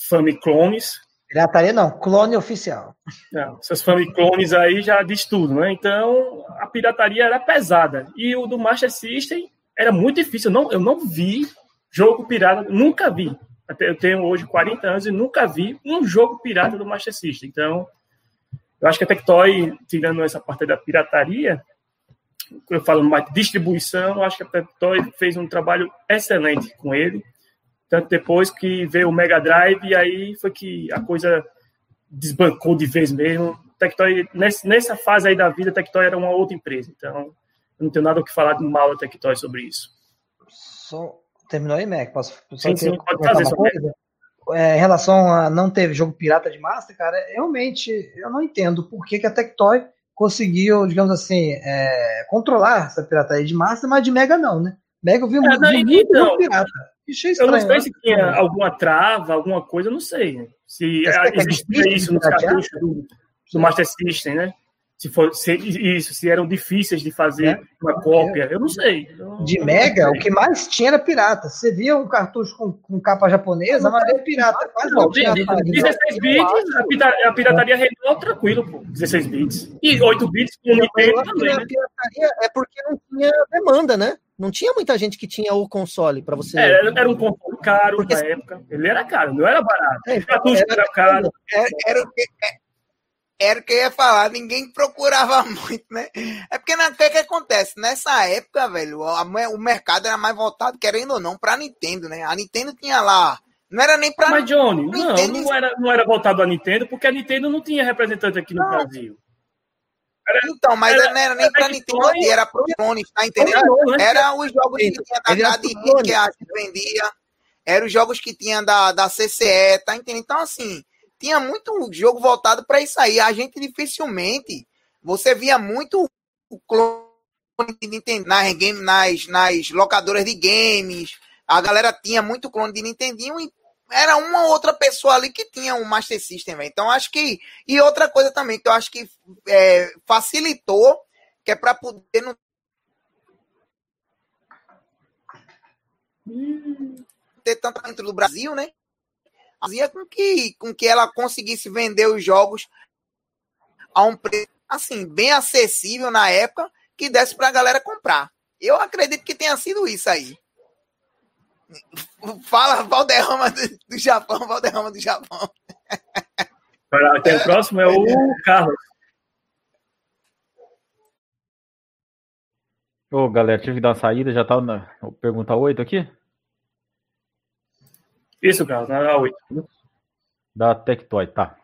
[SPEAKER 2] Famiclones.
[SPEAKER 4] Pirataria não, clone oficial.
[SPEAKER 2] Não, seus Famiclones aí já diz tudo, né? Então, a pirataria era pesada. E o do Master System era muito difícil. Eu não, eu não vi jogo pirata, nunca vi. Eu tenho hoje 40 anos e nunca vi um jogo pirata do Master System. Então, eu acho que a Tectoy, tirando essa parte da pirataria, eu falo mais distribuição, eu acho que a Tectoy fez um trabalho excelente com ele. Tanto depois que veio o Mega Drive, e aí foi que a coisa desbancou de vez mesmo. Tectoy, nessa fase aí da vida, a Tectoy era uma outra empresa. Então, eu não tenho nada o que falar de mal da Tectoy sobre isso.
[SPEAKER 4] Só terminou aí, Mac? Posso sim, sim, pode fazer uma coisa? É, em relação a não ter jogo pirata de Master, cara, realmente eu não entendo por que, que a Tectoy conseguiu, digamos assim, é, controlar essa pirataria de Master, mas de Mega não, né? Mega eu vi, é,
[SPEAKER 2] vi muito então, pirata. Estranho, eu não sei né? se tinha alguma trava, alguma coisa, eu não sei. Se existia isso nos cartuchos do, do Master System, né? Se for se, isso, se eram difíceis de fazer é. uma cópia, eu não sei. Eu,
[SPEAKER 4] de Mega, o que mais tinha era pirata. Você via um cartucho com, com capa japonesa, mas era pirata. Quase não, não tinha
[SPEAKER 2] 16 bits, a, a pirataria rendeu tranquilo, pô. 16 bits. E 8 bits com Nintendo
[SPEAKER 5] também. A né? pirataria é porque não tinha demanda, né? Não tinha muita gente que tinha o console para você.
[SPEAKER 2] É, era um console caro porque... na época. Ele era caro, não era barato. É, era, era caro.
[SPEAKER 7] Era, era, era o que eu ia falar, ninguém procurava muito, né? É porque o que, que acontece? Nessa época, velho, a, o mercado era mais voltado, querendo ou não, pra Nintendo, né? A Nintendo tinha lá. Não era nem pra.
[SPEAKER 2] Mas, Johnny, Nintendo, não, não, era, não era voltado à Nintendo, porque a Nintendo não tinha representante aqui no não. Brasil.
[SPEAKER 7] Era, então, mas era, não era nem pra Nintendo, foi... era pro Sony, tá entendendo? Né? Era os jogos que tinha da KDI, que a gente vendia. Eram os jogos que tinha da, da CCE, tá entendendo? Então, assim, tinha muito jogo voltado para isso aí. A gente dificilmente você via muito o clone de Nintendo nas, game, nas, nas locadoras de games. A galera tinha muito clone de Nintendinho e era uma outra pessoa ali que tinha um Master System, véio. Então acho que e outra coisa também que eu acho que é, facilitou que é para poder não ter tanto dentro do Brasil, né? Fazia com que, com que ela conseguisse vender os jogos a um preço assim, bem acessível na época, que desse para a galera comprar. Eu acredito que tenha sido isso aí. Fala Valderrama do, do Japão, Valderrama do Japão.
[SPEAKER 2] Até o próximo é o Carlos.
[SPEAKER 6] Ô, galera, tive que dar uma saída, já tá na pergunta 8 aqui?
[SPEAKER 2] Isso, Carlos, na 8.
[SPEAKER 6] Da Tectoy, tá.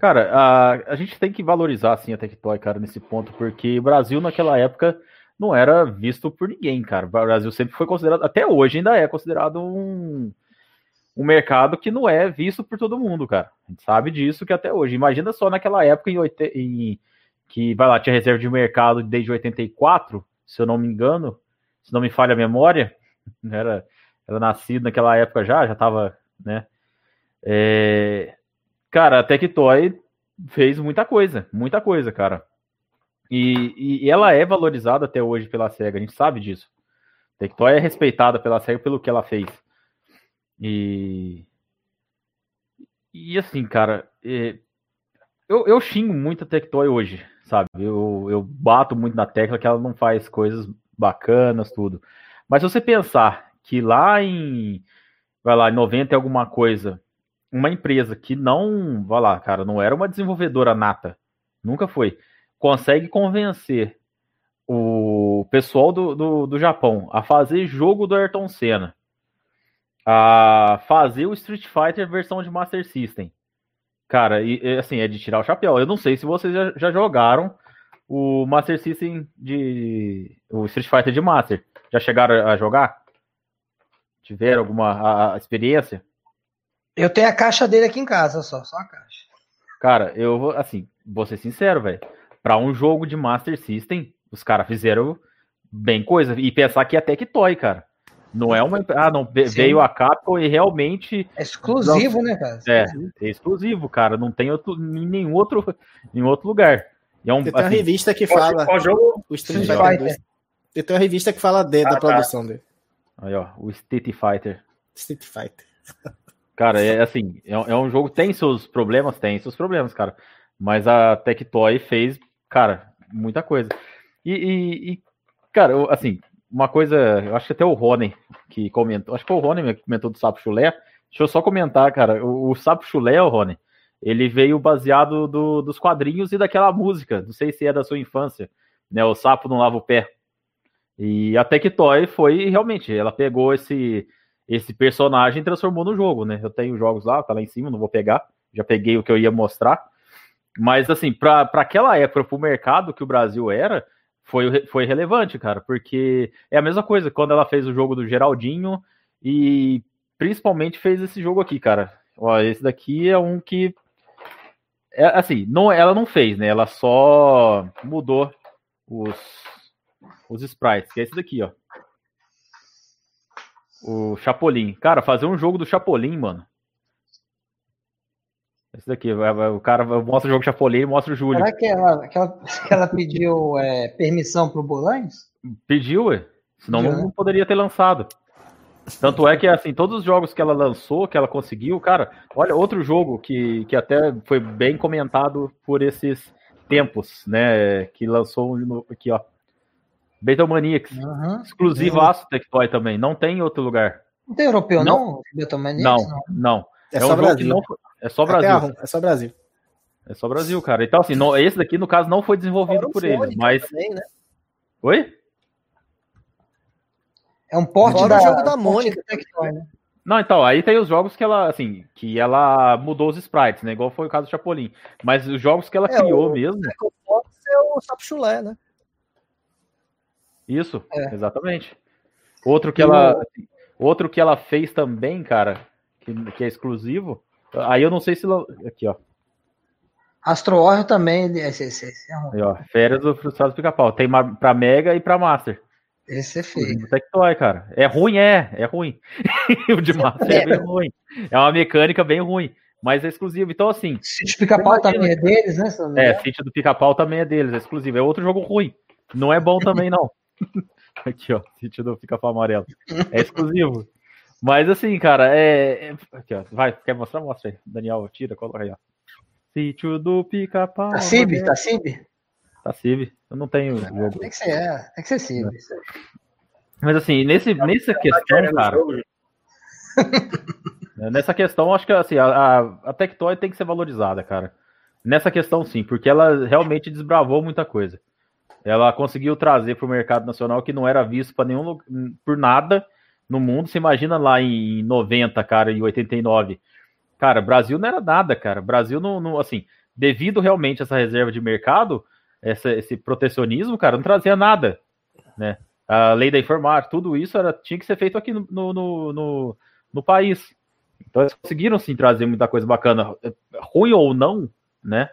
[SPEAKER 6] Cara, a, a gente tem que valorizar assim a Tectoy, cara, nesse ponto, porque o Brasil naquela época não era visto por ninguém, cara. O Brasil sempre foi considerado, até hoje ainda é considerado um, um mercado que não é visto por todo mundo, cara. A gente sabe disso que até hoje. Imagina só naquela época em, em que, vai lá, tinha reserva de mercado desde 84, se eu não me engano, se não me falha a memória, era era nascido naquela época já, já tava, né? É... Cara, a Tectoy fez muita coisa, muita coisa, cara. E, e, ela é valorizada até hoje pela SEGA, a gente sabe disso. A Tectoy é respeitada pela SEGA pelo que ela fez. E. E assim, cara, eu, eu xingo muito a Tectoy hoje, sabe? Eu, eu bato muito na tecla que ela não faz coisas bacanas, tudo. Mas se você pensar que lá em, vai lá, em 90 e alguma coisa, uma empresa que não, vai lá, cara, não era uma desenvolvedora nata, nunca foi, consegue convencer o pessoal do, do, do Japão a fazer jogo do Ayrton Senna, a fazer o Street Fighter versão de Master System. Cara, e, assim, é de tirar o chapéu. Eu não sei se vocês já, já jogaram o Master System de. o Street Fighter de Master. Já chegaram a jogar? Tiveram alguma a, a experiência?
[SPEAKER 4] Eu tenho a caixa dele aqui em casa só, só a caixa.
[SPEAKER 6] Cara, eu vou, assim, vou ser sincero, velho. Pra um jogo de Master System, os caras fizeram bem coisa. E pensar que é Tectoy, cara. Não é uma. Ah, não, Sim. veio a Capcom e realmente.
[SPEAKER 4] É exclusivo, né, cara?
[SPEAKER 6] É, é exclusivo, cara. Não tem outro, em nenhum outro, em outro lugar.
[SPEAKER 3] É um, tem assim, uma revista que fala. Qual jogo? O Street Fighter. Tem uma revista que fala de, ah, da tá. produção dele.
[SPEAKER 6] Aí, ó, o Street Fighter.
[SPEAKER 3] Street Fighter.
[SPEAKER 6] Cara, é assim, é, é um jogo tem seus problemas, tem seus problemas, cara. Mas a Tectoy fez, cara, muita coisa. E, e, e cara, eu, assim, uma coisa, eu acho que até o Rony que comentou, acho que foi o Rony que comentou do Sapo Chulé. Deixa eu só comentar, cara, o, o Sapo Chulé, o Rony, ele veio baseado do, dos quadrinhos e daquela música, não sei se é da sua infância, né, o Sapo não lava o pé. E a Tectoy foi realmente, ela pegou esse esse personagem e transformou no jogo, né? Eu tenho jogos lá, tá lá em cima, não vou pegar, já peguei o que eu ia mostrar. Mas assim, para aquela época, para o mercado que o Brasil era, foi, foi relevante, cara, porque é a mesma coisa quando ela fez o jogo do Geraldinho e principalmente fez esse jogo aqui, cara. Ó, esse daqui é um que é, assim, não, ela não fez, né? Ela só mudou os os sprites, que é esse daqui, ó. O Chapolin. Cara, fazer um jogo do Chapolin, mano. Esse daqui, o cara mostra o jogo Chapolin e mostra o Júlio.
[SPEAKER 4] Será que ela, que ela, que ela pediu é, permissão pro Bolanes?
[SPEAKER 6] Pediu, ué. Senão Pediu, não né? poderia ter lançado. Tanto é que, assim, todos os jogos que ela lançou, que ela conseguiu, cara, olha, outro jogo que, que até foi bem comentado por esses tempos, né, que lançou aqui, ó, Betomaniacs, uhum. exclusivo uhum. Aço Tectoy também, não tem em outro lugar.
[SPEAKER 4] Não tem europeu não?
[SPEAKER 6] Não, não, não.
[SPEAKER 3] É, é só um Brasil. Não,
[SPEAKER 6] é só Brasil.
[SPEAKER 3] É só Brasil.
[SPEAKER 6] É só Brasil, cara. Então, assim, não, esse daqui, no caso, não foi desenvolvido por eles, mas. Também, né? Oi?
[SPEAKER 4] É um porte
[SPEAKER 5] Fora da, jogo da Mônica.
[SPEAKER 6] Né? Não, então, aí tem os jogos que ela, assim, que ela mudou os sprites, né? Igual foi o caso do Chapolin. Mas os jogos que ela é, criou
[SPEAKER 5] o,
[SPEAKER 6] mesmo.
[SPEAKER 5] É o Sapo Chulé, né?
[SPEAKER 6] Isso, é. exatamente. Outro que ela. Outro que ela fez também, cara, que, que é exclusivo. Aí eu não sei se. Aqui, ó.
[SPEAKER 4] Astro Warrior também. Esse, esse, esse é
[SPEAKER 6] Aí, ó, Férias do Frustrado Pica-Pau. Tem pra Mega e pra Master.
[SPEAKER 4] Esse é feio.
[SPEAKER 6] Tectoy, cara. É ruim, é. É ruim. o de Master é. é bem ruim. É uma mecânica bem ruim. Mas é exclusivo. Então, assim.
[SPEAKER 4] Sítio Pica-Pau também é deles, né?
[SPEAKER 6] É, Sítio do Pica-Pau também é deles, é exclusivo. É outro jogo ruim. Não é bom também, não. Aqui, ó. Sítio do Pica-Pau Amarelo. É exclusivo. Mas assim, cara, é. é aqui, ó. Vai, quer mostrar? Mostra aí. Daniel, tira, coloca aí, ó. Sítio do Pica-Pau.
[SPEAKER 4] Tá Cib? Tá Cib?
[SPEAKER 6] Tá Cib. Eu não tenho
[SPEAKER 4] ah, jogo. Tem que ser, é. Tem que ser Cib.
[SPEAKER 6] Mas assim, nesse, nessa questão, cara. nessa questão, acho que assim, a, a, a Tectoy tem que ser valorizada, cara. Nessa questão, sim, porque ela realmente desbravou muita coisa. Ela conseguiu trazer para o mercado nacional que não era visto para nenhum por nada no mundo. Você imagina lá em 90, cara, em 89. Cara, Brasil não era nada, cara. Brasil não, não assim, devido realmente a essa reserva de mercado, essa, esse protecionismo, cara, não trazia nada, né? A lei da informática, tudo isso era, tinha que ser feito aqui no, no, no, no país. Então eles conseguiram sim trazer muita coisa bacana, ruim ou não, né?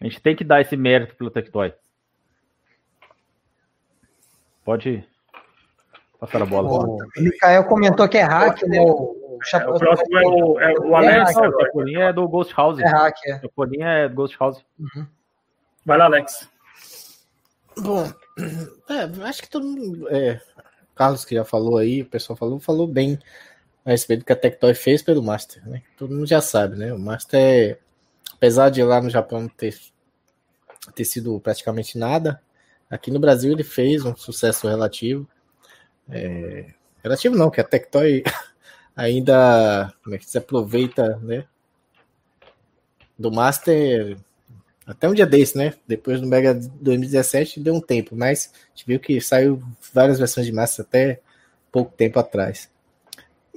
[SPEAKER 6] A gente tem que dar esse mérito pelo Tectoy. Pode passar a bola.
[SPEAKER 4] O Mikael comentou que é hack, né?
[SPEAKER 2] O, o, é, o próximo é o, é o Alex.
[SPEAKER 6] É, o Chapolin é do Ghost House.
[SPEAKER 4] É hack, é.
[SPEAKER 6] O Chapolin é do Ghost House. Uhum.
[SPEAKER 2] Vai lá, Alex.
[SPEAKER 3] Bom, é, acho que todo mundo. É, Carlos que já falou aí, o pessoal falou, falou bem a respeito do que a Tectoy fez pelo Master, né? Todo mundo já sabe, né? O Master é apesar de lá no Japão não ter, ter sido praticamente nada, aqui no Brasil ele fez um sucesso relativo. É, relativo não, que a Tectoy ainda como é que se aproveita, né? Do Master até um dia desse, né? Depois do Mega 2017 deu um tempo, mas a gente viu que saiu várias versões de Master até pouco tempo atrás.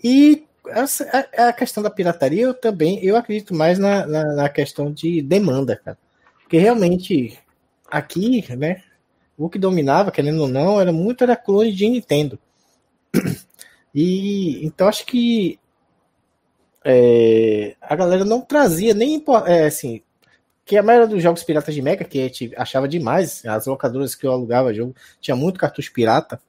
[SPEAKER 3] E a, a questão da pirataria, eu também eu acredito mais na, na, na, questão de demanda, cara. Porque realmente aqui, né? O que dominava, querendo ou não, era muito era clone de Nintendo. E então acho que é, a galera não trazia nem é, assim que a maioria dos jogos piratas de Mega que a gente achava demais, as locadoras que eu alugava jogo tinha muito cartucho pirata,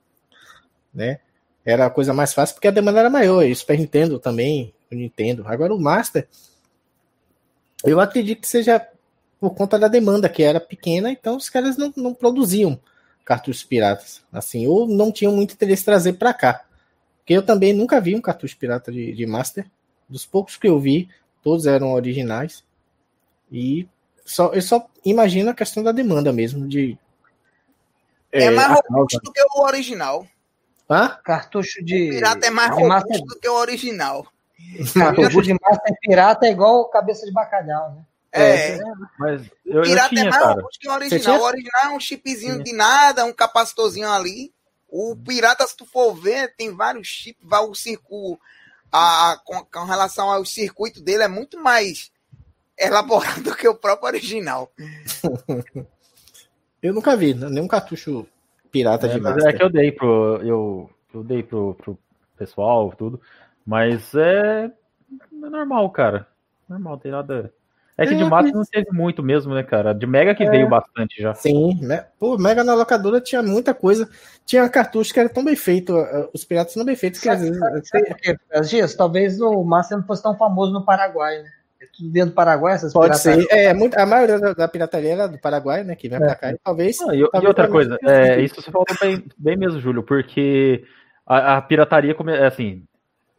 [SPEAKER 3] né? Era a coisa mais fácil porque a demanda era maior. E o Super Nintendo também, o Nintendo. Agora o Master, eu acredito que seja por conta da demanda que era pequena, então os caras não, não produziam cartuchos piratas, assim, ou não tinham muito interesse em trazer para cá. Porque eu também nunca vi um cartucho pirata de, de Master. Dos poucos que eu vi, todos eram originais. E só, eu só imagino a questão da demanda mesmo. de
[SPEAKER 7] É, é mais robusto do que o original.
[SPEAKER 3] Hã?
[SPEAKER 4] Cartucho de.
[SPEAKER 7] O pirata é mais robusto do que o original.
[SPEAKER 4] Cartucho de Master pirata é igual cabeça de bacalhau, né?
[SPEAKER 7] É,
[SPEAKER 6] é, mas eu,
[SPEAKER 7] pirata
[SPEAKER 6] eu tinha,
[SPEAKER 7] é mais
[SPEAKER 6] cara.
[SPEAKER 7] robusto que o original. O original é um chipzinho de nada, um capacitorzinho ali. O pirata, se tu for ver, tem vários chips, vai o circuito. A, com, com, relação ao circuito dele, é muito mais elaborado do que o próprio original.
[SPEAKER 3] eu nunca vi né? nenhum cartucho pirata
[SPEAKER 6] é,
[SPEAKER 3] de
[SPEAKER 6] Master. É que eu dei pro. Eu, eu dei pro, pro pessoal, tudo. Mas é, é normal, cara. Normal, tem nada. É que é, de Master não teve muito mesmo, né, cara? De Mega que é, veio bastante já.
[SPEAKER 3] Sim, né? Pô, Mega na locadora tinha muita coisa. Tinha cartucho que era tão bem feito, os piratas são bem feitos que às vezes.
[SPEAKER 4] Às vezes, talvez o Master não fosse tão famoso no Paraguai, né? É tudo dentro do Paraguai, essas
[SPEAKER 3] Pode ser. É, muito, a maioria da, da, pirataria era do Paraguai, né? Que vem é. pra cá. E talvez.
[SPEAKER 6] Ah, e, talvez e, outra coisa, é, isso você falou bem, bem mesmo, Júlio, porque a, a pirataria, assim,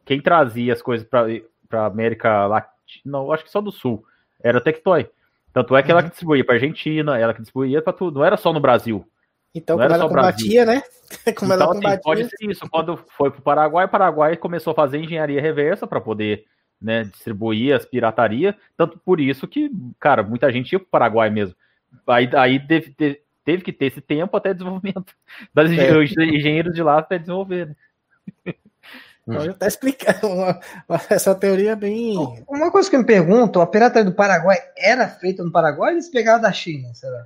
[SPEAKER 6] quem trazia as coisas pra, pra América Latina, não, acho que só do Sul era a Tectoy. Tanto é que ela uhum. que distribuía para Argentina, ela que distribuía para tudo. Não era só no Brasil.
[SPEAKER 3] Então, não como ela combatia, Brasil.
[SPEAKER 6] né? como então, ela combatia. Assim, pode ser isso. Quando foi para o Paraguai, o Paraguai começou a fazer engenharia reversa para poder né, distribuir as piratarias. Tanto por isso que, cara, muita gente ia para o Paraguai mesmo. Aí, aí teve, teve, teve, que ter esse tempo até desenvolvimento das é. engenheiros de lá até desenvolver. Né?
[SPEAKER 3] Então já está explicando uma, essa teoria bem.
[SPEAKER 4] Uma coisa que eu me pergunto: a pirataria do Paraguai era feita no Paraguai ou eles pegaram da China? Será?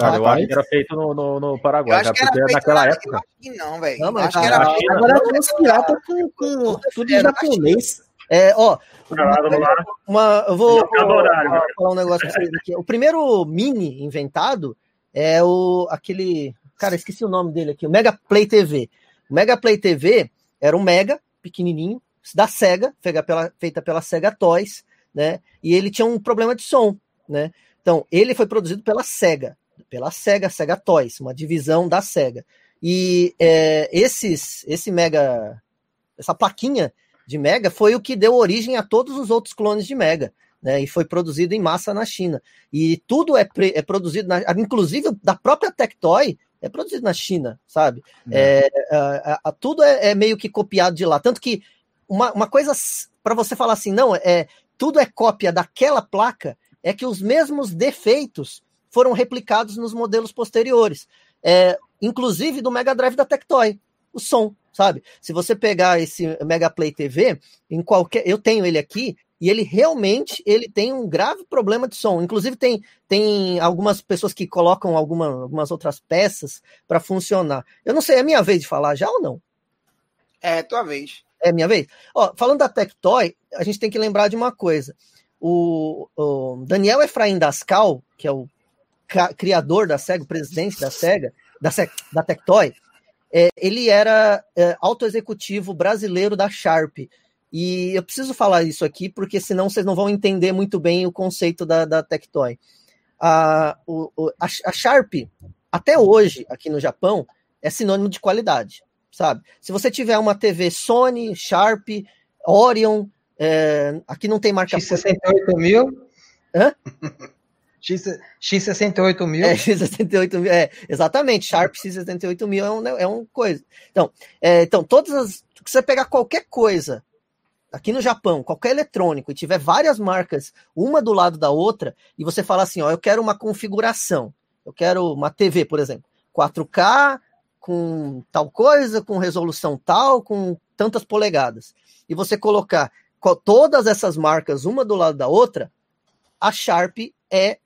[SPEAKER 6] Ah, eu acho que era feito no, no, no Paraguai, já, porque naquela época.
[SPEAKER 7] Não, velho.
[SPEAKER 3] Não, acho que era China, agora tem uns piratas com, com tudo em japonês.
[SPEAKER 5] É, ó, uma, uma, eu vou, vou falar um negócio pra vocês aqui. O primeiro mini inventado é o aquele. Cara, esqueci o nome dele aqui, o Mega Play TV. O Mega Play TV era um Mega pequenininho da Sega, feita pela, feita pela Sega Toys, né? E ele tinha um problema de som, né? Então, ele foi produzido pela Sega, pela Sega, Sega Toys, uma divisão da Sega. E é, esses, esse Mega, essa plaquinha de Mega foi o que deu origem a todos os outros clones de Mega. Né, e foi produzido em massa na China. E tudo é, é produzido, na, inclusive da própria Tectoy, é produzido na China, sabe? É. É, a, a, tudo é, é, meio que copiado de lá. Tanto que uma, uma coisa para você falar assim, não, é tudo é cópia daquela placa, é que os mesmos defeitos foram replicados nos modelos posteriores. É, inclusive do Mega Drive da Tectoy, o som, sabe? Se você pegar esse Mega Play TV, em qualquer, eu tenho ele aqui, e ele realmente ele tem um grave problema de som. Inclusive tem, tem algumas pessoas que colocam alguma, algumas outras peças para funcionar. Eu não sei, é minha vez de falar já ou não?
[SPEAKER 7] É tua vez.
[SPEAKER 5] É minha vez. Ó, falando da Tectoy, a gente tem que lembrar de uma coisa. O, o Daniel Efraim Dascal, que é o criador da SEGA, o presidente da SEGA, da, da Tectoy, é, ele era é, auto-executivo brasileiro da Sharp. E eu preciso falar isso aqui, porque senão vocês não vão entender muito bem o conceito da, da Tectoy. A, o, a, a Sharp, até hoje, aqui no Japão, é sinônimo de qualidade, sabe? Se você tiver uma TV Sony, Sharp, Orion, É, aqui não tem marca.
[SPEAKER 4] X68 mil? Hã? X, X68 mil.
[SPEAKER 5] É, X68 mil, é, exatamente. Sharp X68 mil é um, é um coisa. Então, é, então todas as. Se você pegar qualquer coisa aqui no Japão, qualquer eletrônico, e tiver várias marcas, uma do lado da outra, e você fala assim: ó, eu quero uma configuração. Eu quero uma TV, por exemplo, 4K, com tal coisa, com resolução tal, com tantas polegadas. E você colocar todas essas marcas uma do lado da outra, a Sharp é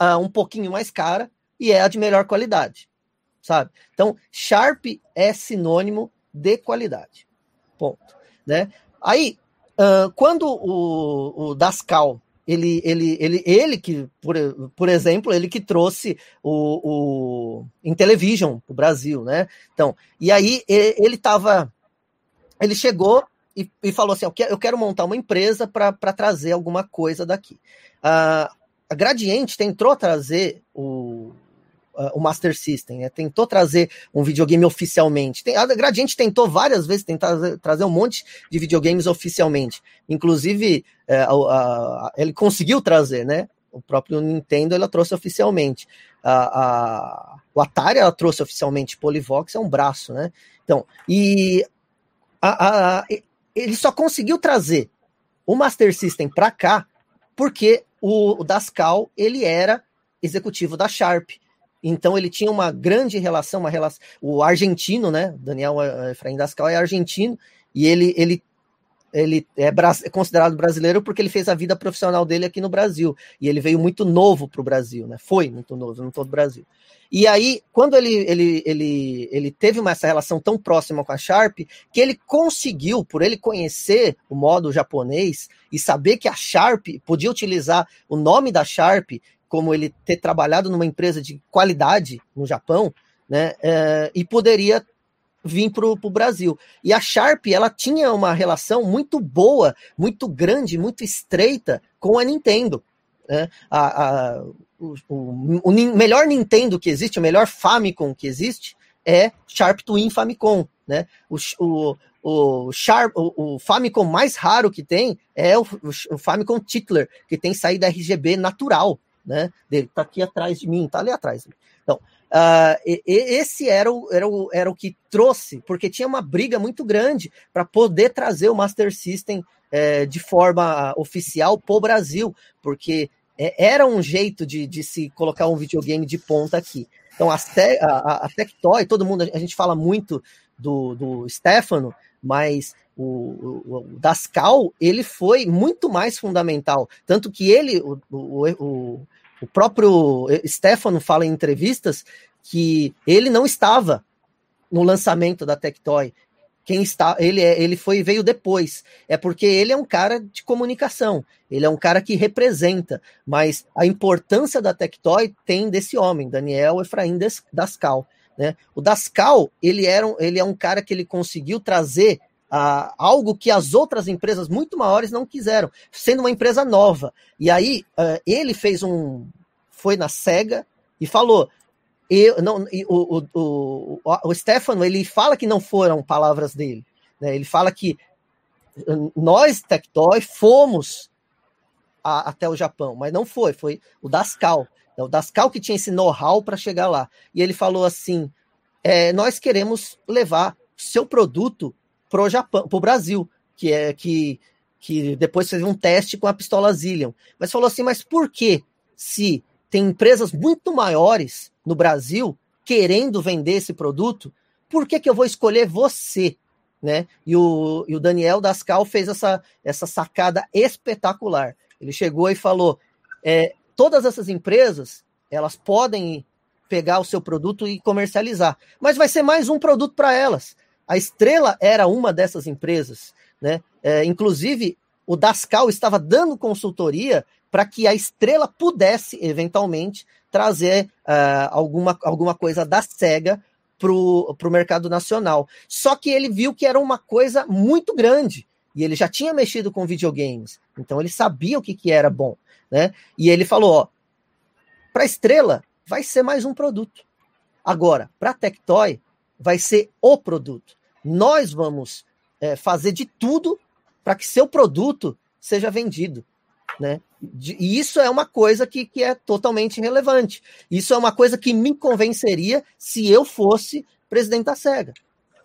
[SPEAKER 5] uh, um pouquinho mais cara e é a de melhor qualidade, sabe? Então, Sharp é sinônimo de qualidade. Ponto. Né? Aí, uh, quando o, o Dascal ele, ele, ele, ele que, por, por exemplo, ele que trouxe o, o Intellivision para o Brasil, né? Então, e aí ele estava, ele chegou e, e falou assim: eu quero, montar uma empresa para trazer alguma coisa daqui. Uh, a Gradiente tentou trazer o, o Master System, né? tentou trazer um videogame oficialmente. Tem, a Gradiente tentou várias vezes tentar trazer um monte de videogames oficialmente. Inclusive, a, a, ele conseguiu trazer, né? O próprio Nintendo ela trouxe oficialmente. A, o Atari ela trouxe oficialmente. Polyvox é um braço, né? Então, e ele só conseguiu trazer o Master System para cá porque o, o Dascal ele era executivo da Sharp. Então ele tinha uma grande relação, uma relação. O argentino, né? Daniel Efraim Dascal é argentino e ele, ele, ele é, é, considerado brasileiro porque ele fez a vida profissional dele aqui no Brasil. E ele veio muito novo para o Brasil, né? Foi muito novo, no todo o Brasil. E aí, quando ele, ele, ele, ele teve uma, essa relação tão próxima com a Sharp, que ele conseguiu, por ele conhecer o modo japonês e saber que a Sharp podia utilizar o nome da Sharp como ele ter trabalhado numa empresa de qualidade no Japão, né, é, e poderia vir para o Brasil. E a Sharp, ela tinha uma relação muito boa, muito grande, muito estreita com a Nintendo. Né? A, a, o, o, o, melhor Nintendo que existe, o melhor Famicom que existe, é Sharp Twin Famicom. Né? O, o, o, Sharp, o, o Famicom mais raro que tem é o, o Famicom Titler, que tem saída RGB natural né? Dele tá aqui atrás de mim, tá ali atrás. Então, uh, e, esse era o, era, o, era o que trouxe, porque tinha uma briga muito grande para poder trazer o Master System é, de forma oficial para o Brasil, porque é, era um jeito de, de se colocar um videogame de ponta aqui. Então, a, a, a Tectoy, todo mundo, a gente fala muito do, do Stefano, mas o, o, o, Dascal, ele foi muito mais fundamental. Tanto que ele, o, o, o próprio Stefano fala em entrevistas que ele não estava no lançamento da Tectoy. Quem está, ele é, ele foi veio depois. É porque ele é um cara de comunicação. Ele é um cara que representa, mas a importância da Tectoy tem desse homem, Daniel Efraim Dascal, né? O Dascal, ele era ele é um cara que ele conseguiu trazer uh, algo que as outras empresas muito maiores não quiseram, sendo uma empresa nova. E aí uh, ele fez um. Foi na SEGA e falou. Eu, não, o, o, o, o Stefano ele fala que não foram palavras dele. Né? Ele fala que nós, Tectoy, fomos a, até o Japão, mas não foi, foi o Dascal. O Dascal que tinha esse know-how para chegar lá. E ele falou assim: é, nós queremos levar seu produto pro Japão, pro Brasil, que é que que depois fez um teste com a pistola Zillion. Mas falou assim, mas por que se tem empresas muito maiores no Brasil querendo vender esse produto, por que, que eu vou escolher você? Né? E, o, e o Daniel Dascal fez essa, essa sacada espetacular. Ele chegou e falou: é, todas essas empresas elas podem pegar o seu produto e comercializar, mas vai ser mais um produto para elas. A Estrela era uma dessas empresas, né? É, inclusive, o Dascal estava dando consultoria para que a Estrela pudesse, eventualmente, trazer uh, alguma, alguma coisa da SEGA para o mercado nacional. Só que ele viu que era uma coisa muito grande. E ele já tinha mexido com videogames. Então ele sabia o que, que era bom. Né? E ele falou: para a Estrela vai ser mais um produto. Agora, para a Tectoy, vai ser o produto. Nós vamos é, fazer de tudo para que seu produto seja vendido. Né? E isso é uma coisa que, que é totalmente relevante. Isso é uma coisa que me convenceria se eu fosse presidente da SEGA,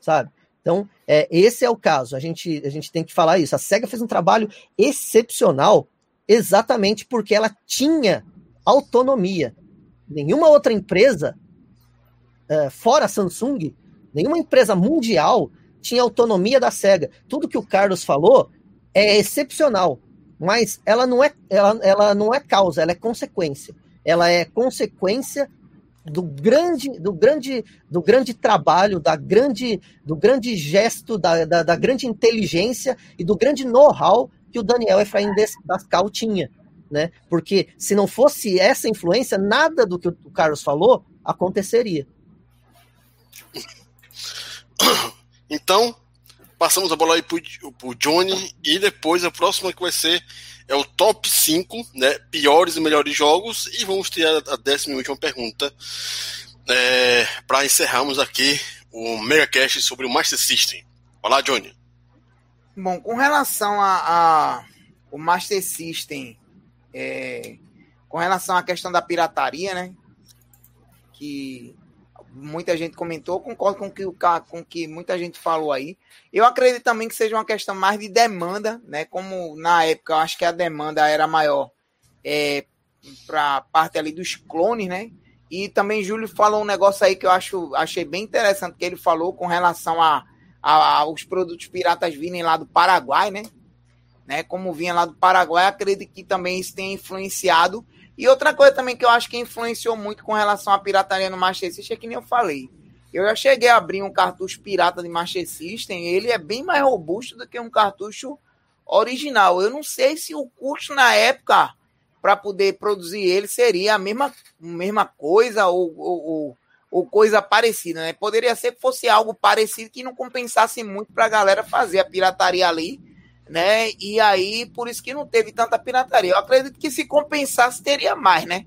[SPEAKER 5] sabe? Então, é, esse é o caso. A gente, a gente tem que falar isso. A SEGA fez um trabalho excepcional exatamente porque ela tinha autonomia. Nenhuma outra empresa, é, fora a Samsung, nenhuma empresa mundial tinha autonomia da SEGA. Tudo que o Carlos falou é excepcional, mas ela não é, ela, ela não é causa, ela é consequência. Ela é consequência do grande, do grande, do grande trabalho, da grande, do grande gesto, da, da, da grande inteligência e do grande know-how que o Daniel Efraim Dascal tinha, né? Porque se não fosse essa influência, nada do que o Carlos falou aconteceria.
[SPEAKER 1] Então, passamos a bola aí pro, pro Johnny e depois a próxima que vai ser é o top 5 né, piores e melhores jogos e vamos ter a, a décima e última pergunta é, para encerrarmos aqui o MegaCast sobre o Master System. Olá, Johnny.
[SPEAKER 7] Bom, com relação a, a o Master System, é, com relação à questão da pirataria, né? Que muita gente comentou, concordo com que o com que muita gente falou aí. Eu acredito também que seja uma questão mais de demanda, né? Como na época eu acho que a demanda era maior é, para parte ali dos clones, né? E também Júlio falou um negócio aí que eu acho achei bem interessante que ele falou com relação a, a, a os produtos piratas virem lá do Paraguai, né? né? Como vinha lá do Paraguai, acredito que também isso tenha influenciado e outra coisa também que eu acho que influenciou muito com relação à pirataria no Master System é que nem eu falei. Eu já cheguei a abrir um cartucho pirata de Master System, ele é bem mais robusto do que um cartucho original. Eu não sei se o custo na época para poder produzir ele seria a mesma, mesma coisa ou, ou, ou, coisa parecida, né? Poderia ser que fosse algo parecido que não compensasse muito para a galera fazer a pirataria ali né? E aí, por isso que não teve tanta pirataria. Eu acredito que se compensasse, teria mais, né?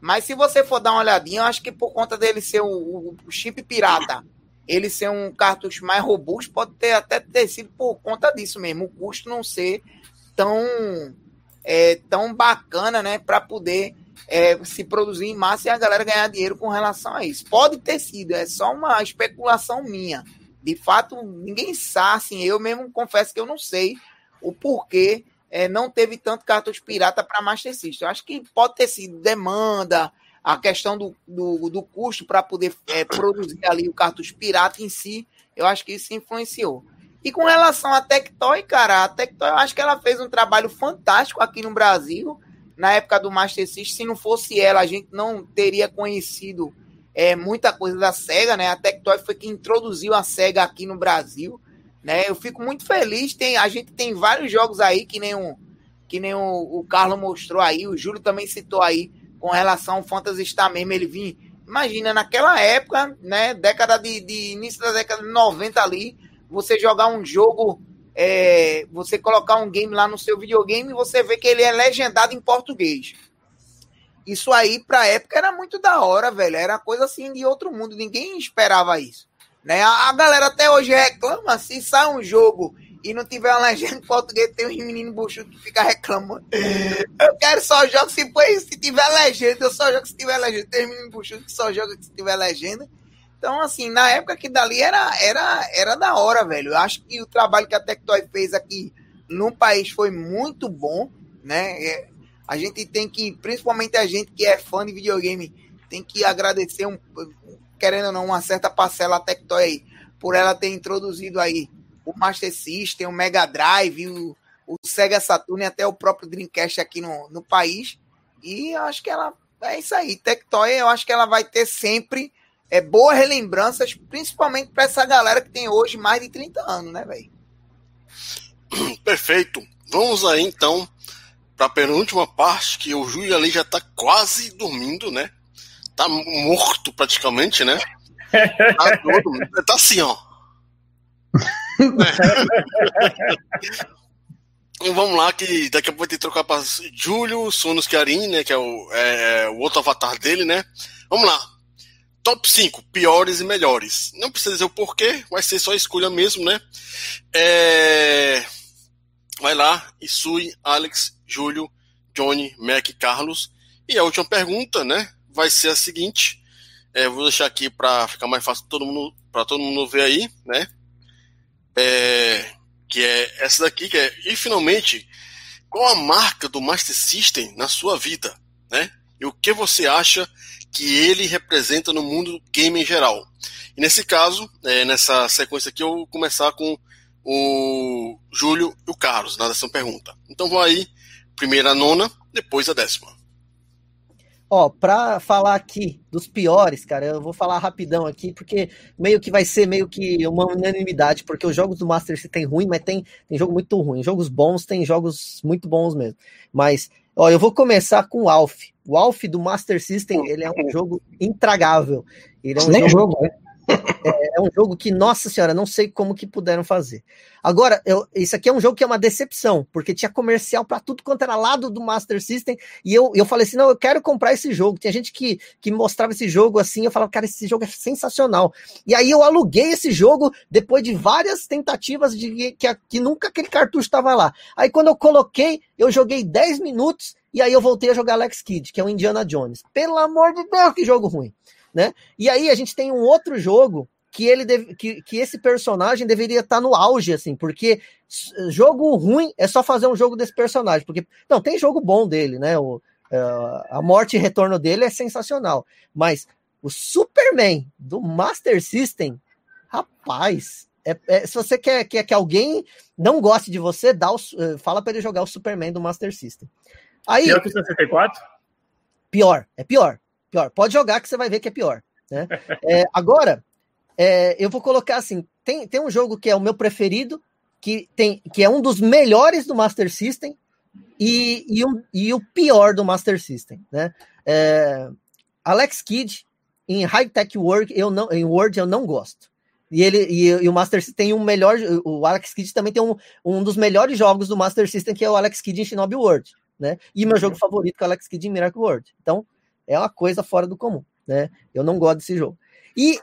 [SPEAKER 7] Mas se você for dar uma olhadinha, eu acho que por conta dele ser o, o chip pirata, ele ser um cartucho mais robusto, pode ter até ter sido por conta disso mesmo, o custo não ser tão, é, tão bacana, né? Para poder é, se produzir em massa e a galera ganhar dinheiro com relação a isso. Pode ter sido, é só uma especulação minha. De fato, ninguém sabe, assim, eu mesmo confesso que eu não sei o porquê é, não teve tanto cartucho pirata para Master System. Eu acho que pode ter sido demanda, a questão do, do, do custo para poder é, produzir ali o cartucho pirata em si, eu acho que isso influenciou. E com relação à Tectoy, cara, a Tectoy eu acho que ela fez um trabalho fantástico aqui no Brasil, na época do Master System. Se não fosse ela, a gente não teria conhecido é, muita coisa da SEGA, né? A Tectoy foi quem introduziu a SEGA aqui no Brasil. Né? Eu fico muito feliz. Tem, a gente tem vários jogos aí que nem, um, que nem o, Carlos mostrou aí, o Júlio também citou aí, com relação ao Phantasy Star mesmo. Ele vinha. Imagina, naquela época, né? Década de, de início da década de 90 ali, você jogar um jogo. É, você colocar um game lá no seu videogame e você vê que ele é legendado em português. Isso aí, pra época, era muito da hora, velho. Era coisa assim de outro mundo. Ninguém esperava isso. Né? A, a galera até hoje reclama, se sai um jogo e não tiver uma legenda em português, tem uns meninos buchudos que ficam reclamando. Eu quero só jogo se, se tiver legenda, eu só jogo se tiver legenda. Tem meninos buchudos que só jogam se tiver legenda. Então, assim, na época que dali era, era, era da hora, velho. Eu acho que o trabalho que a Tectoy fez aqui no país foi muito bom, né? É, a gente tem que, principalmente a gente que é fã de videogame, tem que agradecer um, querendo ou não, uma certa parcela Tectoy por ela ter introduzido aí o Master System, o Mega Drive, o, o Sega Saturn e até o próprio Dreamcast aqui no, no país. E eu acho que ela é isso aí. Tectoy, eu acho que ela vai ter sempre é, boas relembranças, principalmente para essa galera que tem hoje mais de 30 anos, né, velho?
[SPEAKER 1] Perfeito. Vamos aí então para a penúltima parte, que o Júlio ali já está quase dormindo, né? Tá morto praticamente, né? Tá, todo, tá assim, ó. então vamos lá, que daqui a pouco ter que trocar para Júlio Sonos Chiarin, né? Que é o, é o outro avatar dele, né? Vamos lá. Top 5 piores e melhores. Não precisa dizer o porquê, vai ser só escolha mesmo, né? É... Vai lá, Isui, Alex, Júlio, Johnny, Mac, Carlos. E a última pergunta, né, vai ser a seguinte. É, vou deixar aqui para ficar mais fácil todo mundo, para todo mundo ver aí, né? É, que é essa daqui, que é e finalmente qual a marca do Master System na sua vida, né? E o que você acha que ele representa no mundo do game em geral? E nesse caso, é, nessa sequência aqui, eu vou começar com o Júlio e o Carlos na décima pergunta. Então vou aí, primeira a nona, depois a décima.
[SPEAKER 5] Ó, pra falar aqui dos piores, cara, eu vou falar rapidão aqui, porque meio que vai ser meio que uma unanimidade, porque os jogos do Master System tem ruim, mas tem, tem jogo muito ruim. Jogos bons tem jogos muito bons mesmo. Mas, ó, eu vou começar com o Alf. O Alf do Master System, ele é um jogo intragável. Ele é um jogo,
[SPEAKER 4] jogo, né?
[SPEAKER 5] É, é um jogo que, nossa senhora, não sei como que puderam fazer. Agora, eu, isso aqui é um jogo que é uma decepção, porque tinha comercial para tudo quanto era lado do Master System, e eu, eu falei assim, não, eu quero comprar esse jogo. Tinha gente que, que mostrava esse jogo assim, eu falava, cara, esse jogo é sensacional. E aí eu aluguei esse jogo depois de várias tentativas de que, que nunca aquele cartucho estava lá. Aí quando eu coloquei, eu joguei 10 minutos, e aí eu voltei a jogar Alex Kidd, que é o Indiana Jones. Pelo amor de Deus, que jogo ruim né? E aí a gente tem um outro jogo que ele deve, que, que esse personagem deveria estar no auge, assim, porque jogo ruim é só fazer um jogo desse personagem, porque não tem jogo bom dele, né? O, uh, a morte e retorno dele é sensacional, mas o Superman do Master System, rapaz, é, é, se você quer, quer que alguém não goste de você, dá o, uh, fala para ele jogar o Superman do Master System. Aí,
[SPEAKER 2] pior que o 64?
[SPEAKER 5] Pior, é pior. Pior. Pode jogar que você vai ver que é pior. Né? É, agora, é, eu vou colocar assim: tem, tem um jogo que é o meu preferido, que, tem, que é um dos melhores do Master System, e, e, um, e o pior do Master System. Né? É, Alex Kidd, em High Tech World, eu não, em Word eu não gosto. E ele e, e, o Master System tem um melhor. O Alex Kidd também tem um, um dos melhores jogos do Master System, que é o Alex Kidd em Shinobi World. Né? E meu jogo favorito é o Alex Kidd em Miracle World. Então, é uma coisa fora do comum, né? Eu não gosto desse jogo. E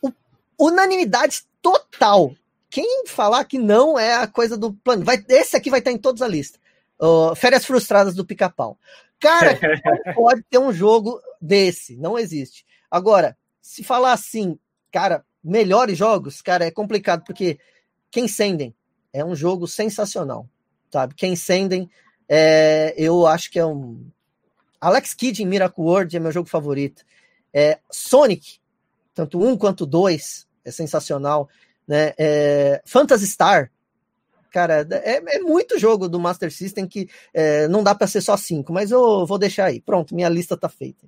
[SPEAKER 5] o, unanimidade total. Quem falar que não é a coisa do plano, vai, esse aqui vai estar em todas a lista. Uh, Férias frustradas do Pica-Pau. Cara, não pode ter um jogo desse, não existe. Agora, se falar assim, cara, melhores jogos, cara, é complicado porque quem Sendem é um jogo sensacional, sabe? Quem Sendem, é, eu acho que é um Alex Kidd em Miracle World é meu jogo favorito. É, Sonic, tanto um quanto dois, é sensacional. Né? É, Phantasy Star, cara, é, é, muito jogo do Master System que é, não dá para ser só cinco, mas eu vou deixar aí. Pronto, minha lista tá feita.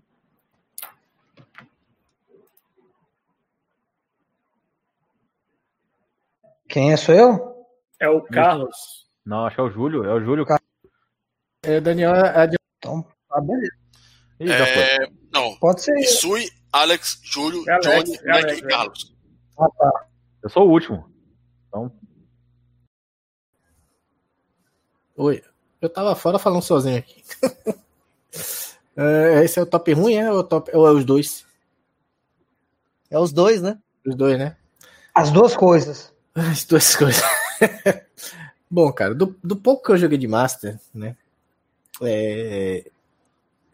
[SPEAKER 4] Quem é? Sou eu?
[SPEAKER 2] É o Carlos.
[SPEAKER 6] Não, acho que é o Júlio. É o Júlio.
[SPEAKER 3] É, Daniel, é de...
[SPEAKER 4] Então, tá beleza.
[SPEAKER 1] Ih, é, não.
[SPEAKER 4] Pode ser.
[SPEAKER 1] Sui, Alex, Júlio,
[SPEAKER 2] Alex,
[SPEAKER 1] Johnny,
[SPEAKER 2] Alex,
[SPEAKER 1] Mac e Carlos.
[SPEAKER 4] Ah, tá.
[SPEAKER 6] Eu sou o último. Então,
[SPEAKER 3] Oi. Eu tava fora falando sozinho aqui. É, esse é o top ruim, é? Ou, top, ou é os dois?
[SPEAKER 5] É os dois, né?
[SPEAKER 3] Os dois, né?
[SPEAKER 4] As duas coisas.
[SPEAKER 3] As duas coisas. Bom, cara, do, do pouco que eu joguei de Master, né? É,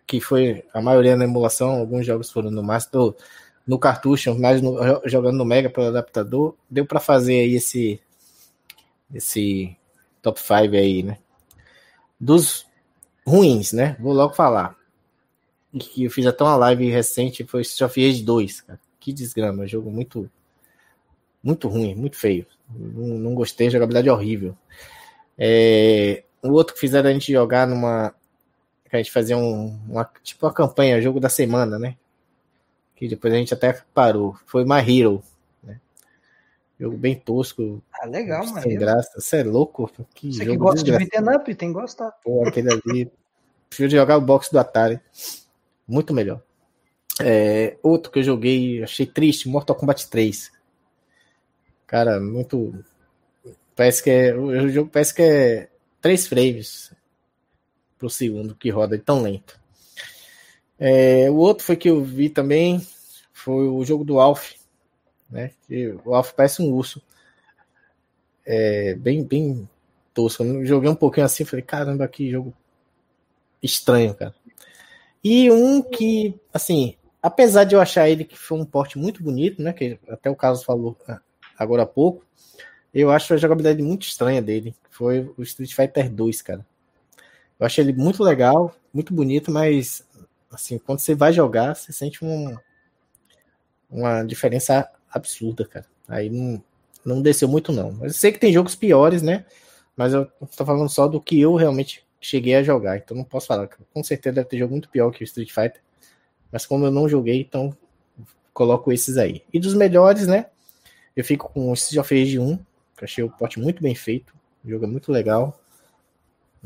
[SPEAKER 3] que foi a maioria na emulação, alguns jogos foram no Master, no cartucho, mas no, jogando no Mega pelo adaptador, deu para fazer aí esse esse top 5 aí, né? Dos ruins, né? Vou logo falar. Que eu fiz até uma live recente, foi Street of Rage 2, cara. Que desgrama, jogo muito muito ruim, muito feio. Não, não gostei, jogabilidade horrível. É, o outro que fizeram a gente jogar numa a gente fazia um, uma, tipo uma campanha, jogo da semana, né? Que depois a gente até parou. Foi My Hero. Né? Jogo bem tosco.
[SPEAKER 4] Ah, legal, mano.
[SPEAKER 3] Sem graça. Você é louco?
[SPEAKER 4] Que Você que gosta de beat'em up, tem que gostar.
[SPEAKER 3] Pô, aquele ali. Prefiro jogar o box do Atari. Muito melhor. É, outro que eu joguei, achei triste, Mortal Kombat 3. Cara, muito. Parece que é. O jogo parece que é 3 frames pro segundo que roda tão lento. É, o outro foi que eu vi também foi o jogo do Alf, né? O Alf parece um urso. É, bem, bem tosco. Eu joguei um pouquinho assim, falei, caramba, que jogo estranho, cara. E um que, assim, apesar de eu achar ele que foi um porte muito bonito, né? Que até o Carlos falou ah, agora há pouco, eu acho a jogabilidade muito estranha dele. Foi o Street Fighter 2, cara. Eu achei ele muito legal, muito bonito, mas assim, quando você vai jogar, você sente um, uma diferença absurda, cara. Aí não, não desceu muito, não. Eu sei que tem jogos piores, né? Mas eu tô falando só do que eu realmente cheguei a jogar. Então não posso falar. Com certeza deve ter jogo muito pior que o Street Fighter. Mas como eu não joguei, então coloco esses aí. E dos melhores, né? Eu fico com o Street of Rage 1, que achei o porte muito bem feito. O jogo é muito legal.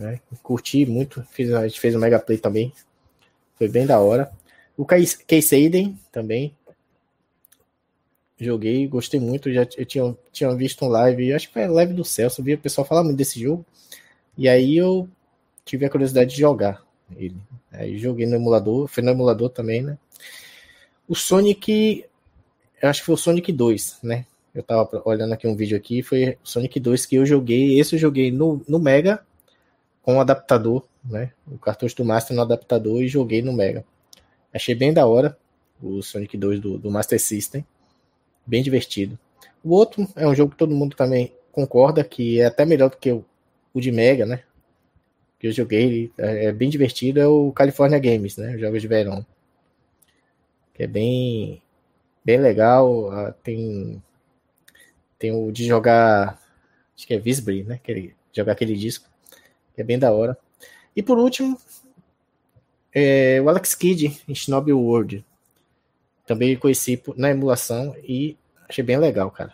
[SPEAKER 3] Né? Curti muito. Fiz, a gente fez um Mega Play também. Foi bem da hora. O Case Aiden também. Joguei, gostei muito. Já eu tinha, tinha visto um live, acho que foi live do Celso. Vi o pessoal falar muito desse jogo. E aí eu tive a curiosidade de jogar ele. Aí joguei no emulador, foi no emulador também, né? O Sonic, acho que foi o Sonic 2, né? Eu tava olhando aqui um vídeo aqui, foi o Sonic 2 que eu joguei. Esse eu joguei no, no Mega com o adaptador, né? O cartucho do Master no adaptador e joguei no Mega. Achei bem da hora o Sonic 2 do, do Master System. Bem divertido. O outro é um jogo que todo mundo também concorda que é até melhor do que o, o de Mega, né? Que eu joguei, é, é bem divertido, é o California Games, né? Jogos de verão. Que é bem, bem legal. Ah, tem, tem o de jogar, acho que é Visbury, né? Aquele, jogar aquele disco que é bem da hora. E por último, é, o Alex Kidd em Shinobi World. Também conheci na emulação e achei bem legal, cara.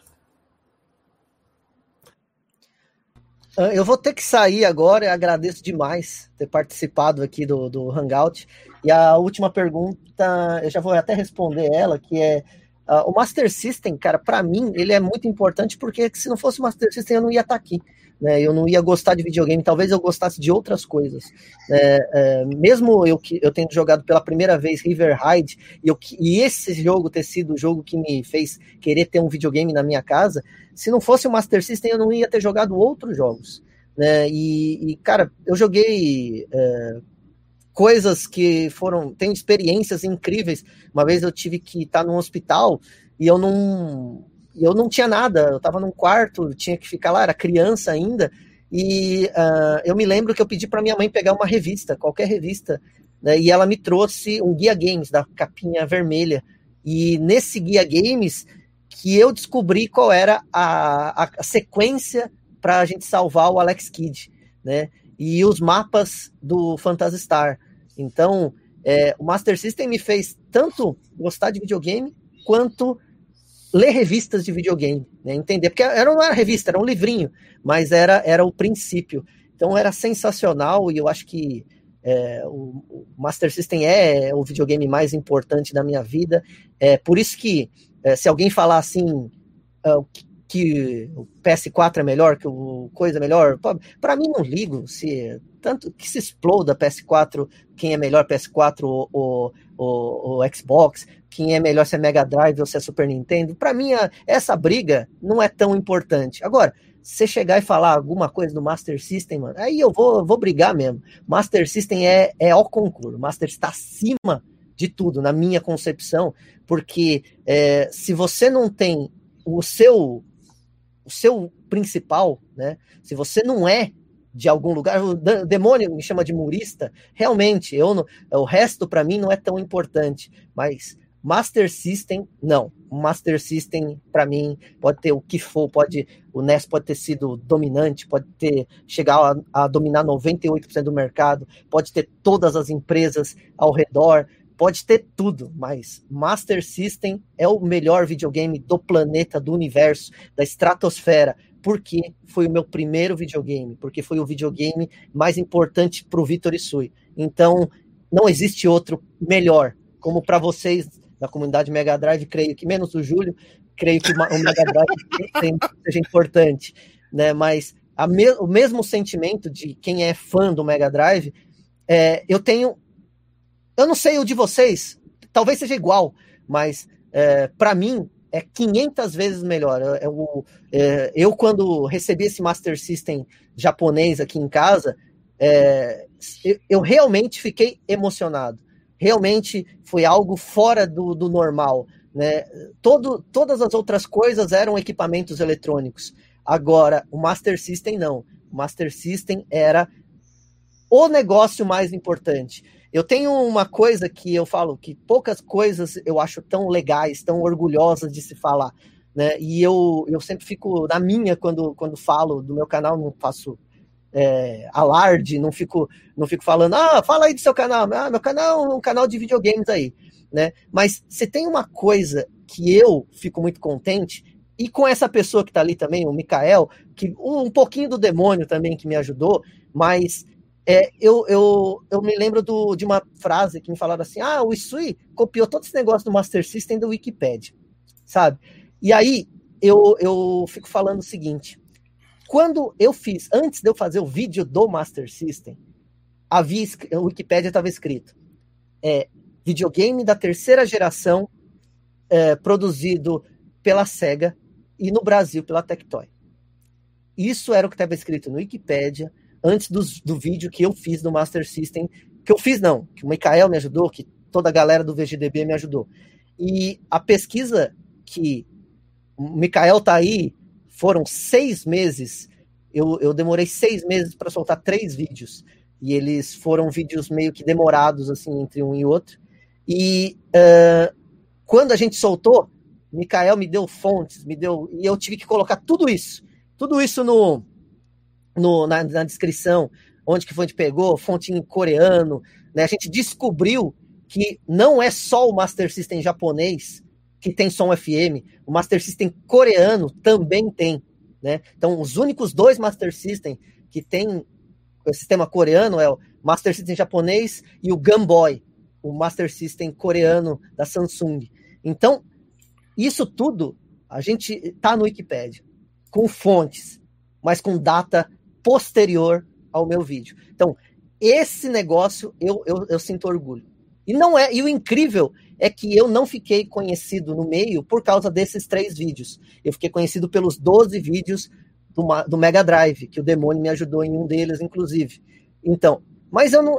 [SPEAKER 5] Ah, eu vou ter que sair agora, agradeço demais ter participado aqui do, do Hangout. E a última pergunta, eu já vou até responder ela, que é uh, o Master System, cara, para mim, ele é muito importante porque se não fosse o Master System eu não ia estar tá aqui né? Eu não ia gostar de videogame, talvez eu gostasse de outras coisas. É, é, mesmo eu que eu tendo jogado pela primeira vez River Ride e, eu, e esse jogo ter sido o jogo que me fez querer ter um videogame na minha casa, se não fosse o Master System eu não ia ter jogado outros jogos. Né? E, e cara, eu joguei é, coisas que foram. Tenho experiências incríveis. Uma vez eu tive que estar num hospital e eu não e eu não tinha nada, eu estava num quarto, tinha que ficar lá, era criança ainda, e uh, eu me lembro que eu pedi para minha mãe pegar uma revista, qualquer revista, né, e ela me trouxe um guia games da capinha vermelha. E nesse guia games que eu descobri qual era a, a, a sequência para a gente salvar o Alex Kidd, né? E os mapas do Phantasy Star. Então, é, o Master System me fez tanto gostar de videogame quanto ler revistas de videogame, né? entender, porque era, não era revista, era um livrinho, mas era, era o princípio. Então era sensacional e eu acho que é, o, o, Master System é o videogame mais importante da minha vida. É por isso que é, se alguém falar assim uh, que o PS4 é melhor, que o coisa é melhor, para mim não ligo se tanto que se exploda PS4, quem é melhor PS4 ou, ou, ou, Xbox, quem é melhor se é Mega Drive ou se é Super Nintendo. Para mim, essa briga não é tão importante. Agora, se chegar e falar alguma coisa do Master System, mano, aí eu vou, vou brigar mesmo. Master System é, é ao concurso. Master está acima de tudo, na minha concepção, porque é, se você não tem o seu o seu principal, né? Se você não é de algum lugar, o demônio me chama de murista, realmente, eu não, o resto para mim não é tão importante, mas Master System, não. Master System, para mim, pode ter o que for, pode o NES pode ter sido dominante, pode ter chegado a, a dominar 98% do mercado, pode ter todas as empresas ao redor, pode ter tudo, mas Master System é o melhor videogame do planeta, do universo, da estratosfera, porque foi o meu primeiro videogame, porque foi o videogame mais importante para o Vitor Isui. Então, não existe outro melhor, como para vocês da comunidade Mega Drive, creio que menos o Júlio, creio que o Mega Drive seja importante, né? Mas me, o mesmo sentimento de quem é fã do Mega Drive, é, eu tenho, eu não sei o de vocês, talvez seja igual, mas é, para mim é 500 vezes melhor. É, é, é, eu, quando recebi esse Master System japonês aqui em casa, é, eu, eu, realmente fiquei emocionado. Realmente foi algo fora do, do normal. Né? Todo, todas as outras coisas eram equipamentos eletrônicos. Agora, o Master System não. O Master System era o negócio mais importante. Eu tenho uma coisa que eu falo que poucas coisas eu acho tão legais, tão orgulhosas de se falar. Né? E eu, eu sempre fico na minha quando, quando falo do meu canal, não faço é, alarde, não fico, não fico falando, ah, fala aí do seu canal, ah, meu canal é um canal de videogames aí, né? Mas se tem uma coisa que eu fico muito contente, e com essa pessoa que está ali também, o Mikael, que um pouquinho do demônio também que me ajudou, mas é, eu, eu, eu me lembro do, de uma frase que me falaram assim: ah, o Isui copiou todo esse negócio do Master System do Wikipedia, sabe? E aí eu, eu fico falando o seguinte: quando eu fiz, antes de eu fazer o vídeo do Master System, havia, o Wikipedia estava escrito: é, videogame da terceira geração é, produzido pela SEGA e no Brasil pela Tectoy. Isso era o que estava escrito no Wikipedia antes do, do vídeo que eu fiz do Master System. Que eu fiz, não, que o Mikael me ajudou, que toda a galera do VGDB me ajudou. E a pesquisa que o Mikael tá aí foram seis meses. Eu, eu demorei seis meses para soltar três vídeos. E eles foram vídeos meio que demorados, assim, entre um e outro. E uh, quando a gente soltou, Mikael me deu fontes, me deu. E eu tive que colocar tudo isso. Tudo isso no, no na, na, descrição, onde que foi onde pegou, fonte em coreano. Né? A gente descobriu que não é só o Master System japonês que tem som FM, o Master System coreano também tem. Né? Então, os únicos dois Master System que tem o sistema coreano é o Master System japonês e o Game Boy, o Master System coreano da Samsung. Então, isso tudo a gente tá no Wikipedia, com fontes, mas com data posterior ao meu vídeo. Então, esse negócio eu, eu, eu sinto orgulho. E não é, e o incrível é que eu não fiquei conhecido no meio por causa desses três vídeos. Eu fiquei conhecido pelos 12 vídeos do, do Mega Drive, que o Demônio me ajudou em um deles, inclusive. Então, mas eu não.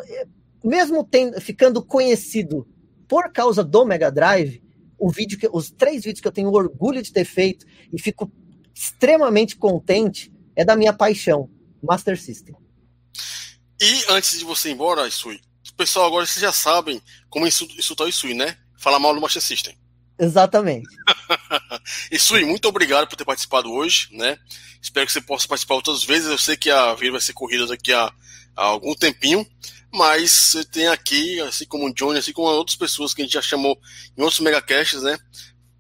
[SPEAKER 5] Mesmo tendo, ficando conhecido por causa do Mega Drive, o vídeo que, os três vídeos que eu tenho orgulho de ter feito e fico extremamente contente é da minha paixão, Master System.
[SPEAKER 1] E antes de você ir embora, Isui, pessoal agora vocês já sabem como insultar o Isui, né? Falar mal do Master System.
[SPEAKER 5] Exatamente.
[SPEAKER 1] Isui, muito obrigado por ter participado hoje, né? Espero que você possa participar outras vezes. Eu sei que a vida vai ser corrida daqui a, a algum tempinho, mas você tem aqui, assim como o Johnny, assim como outras pessoas que a gente já chamou em outros megacasts, né?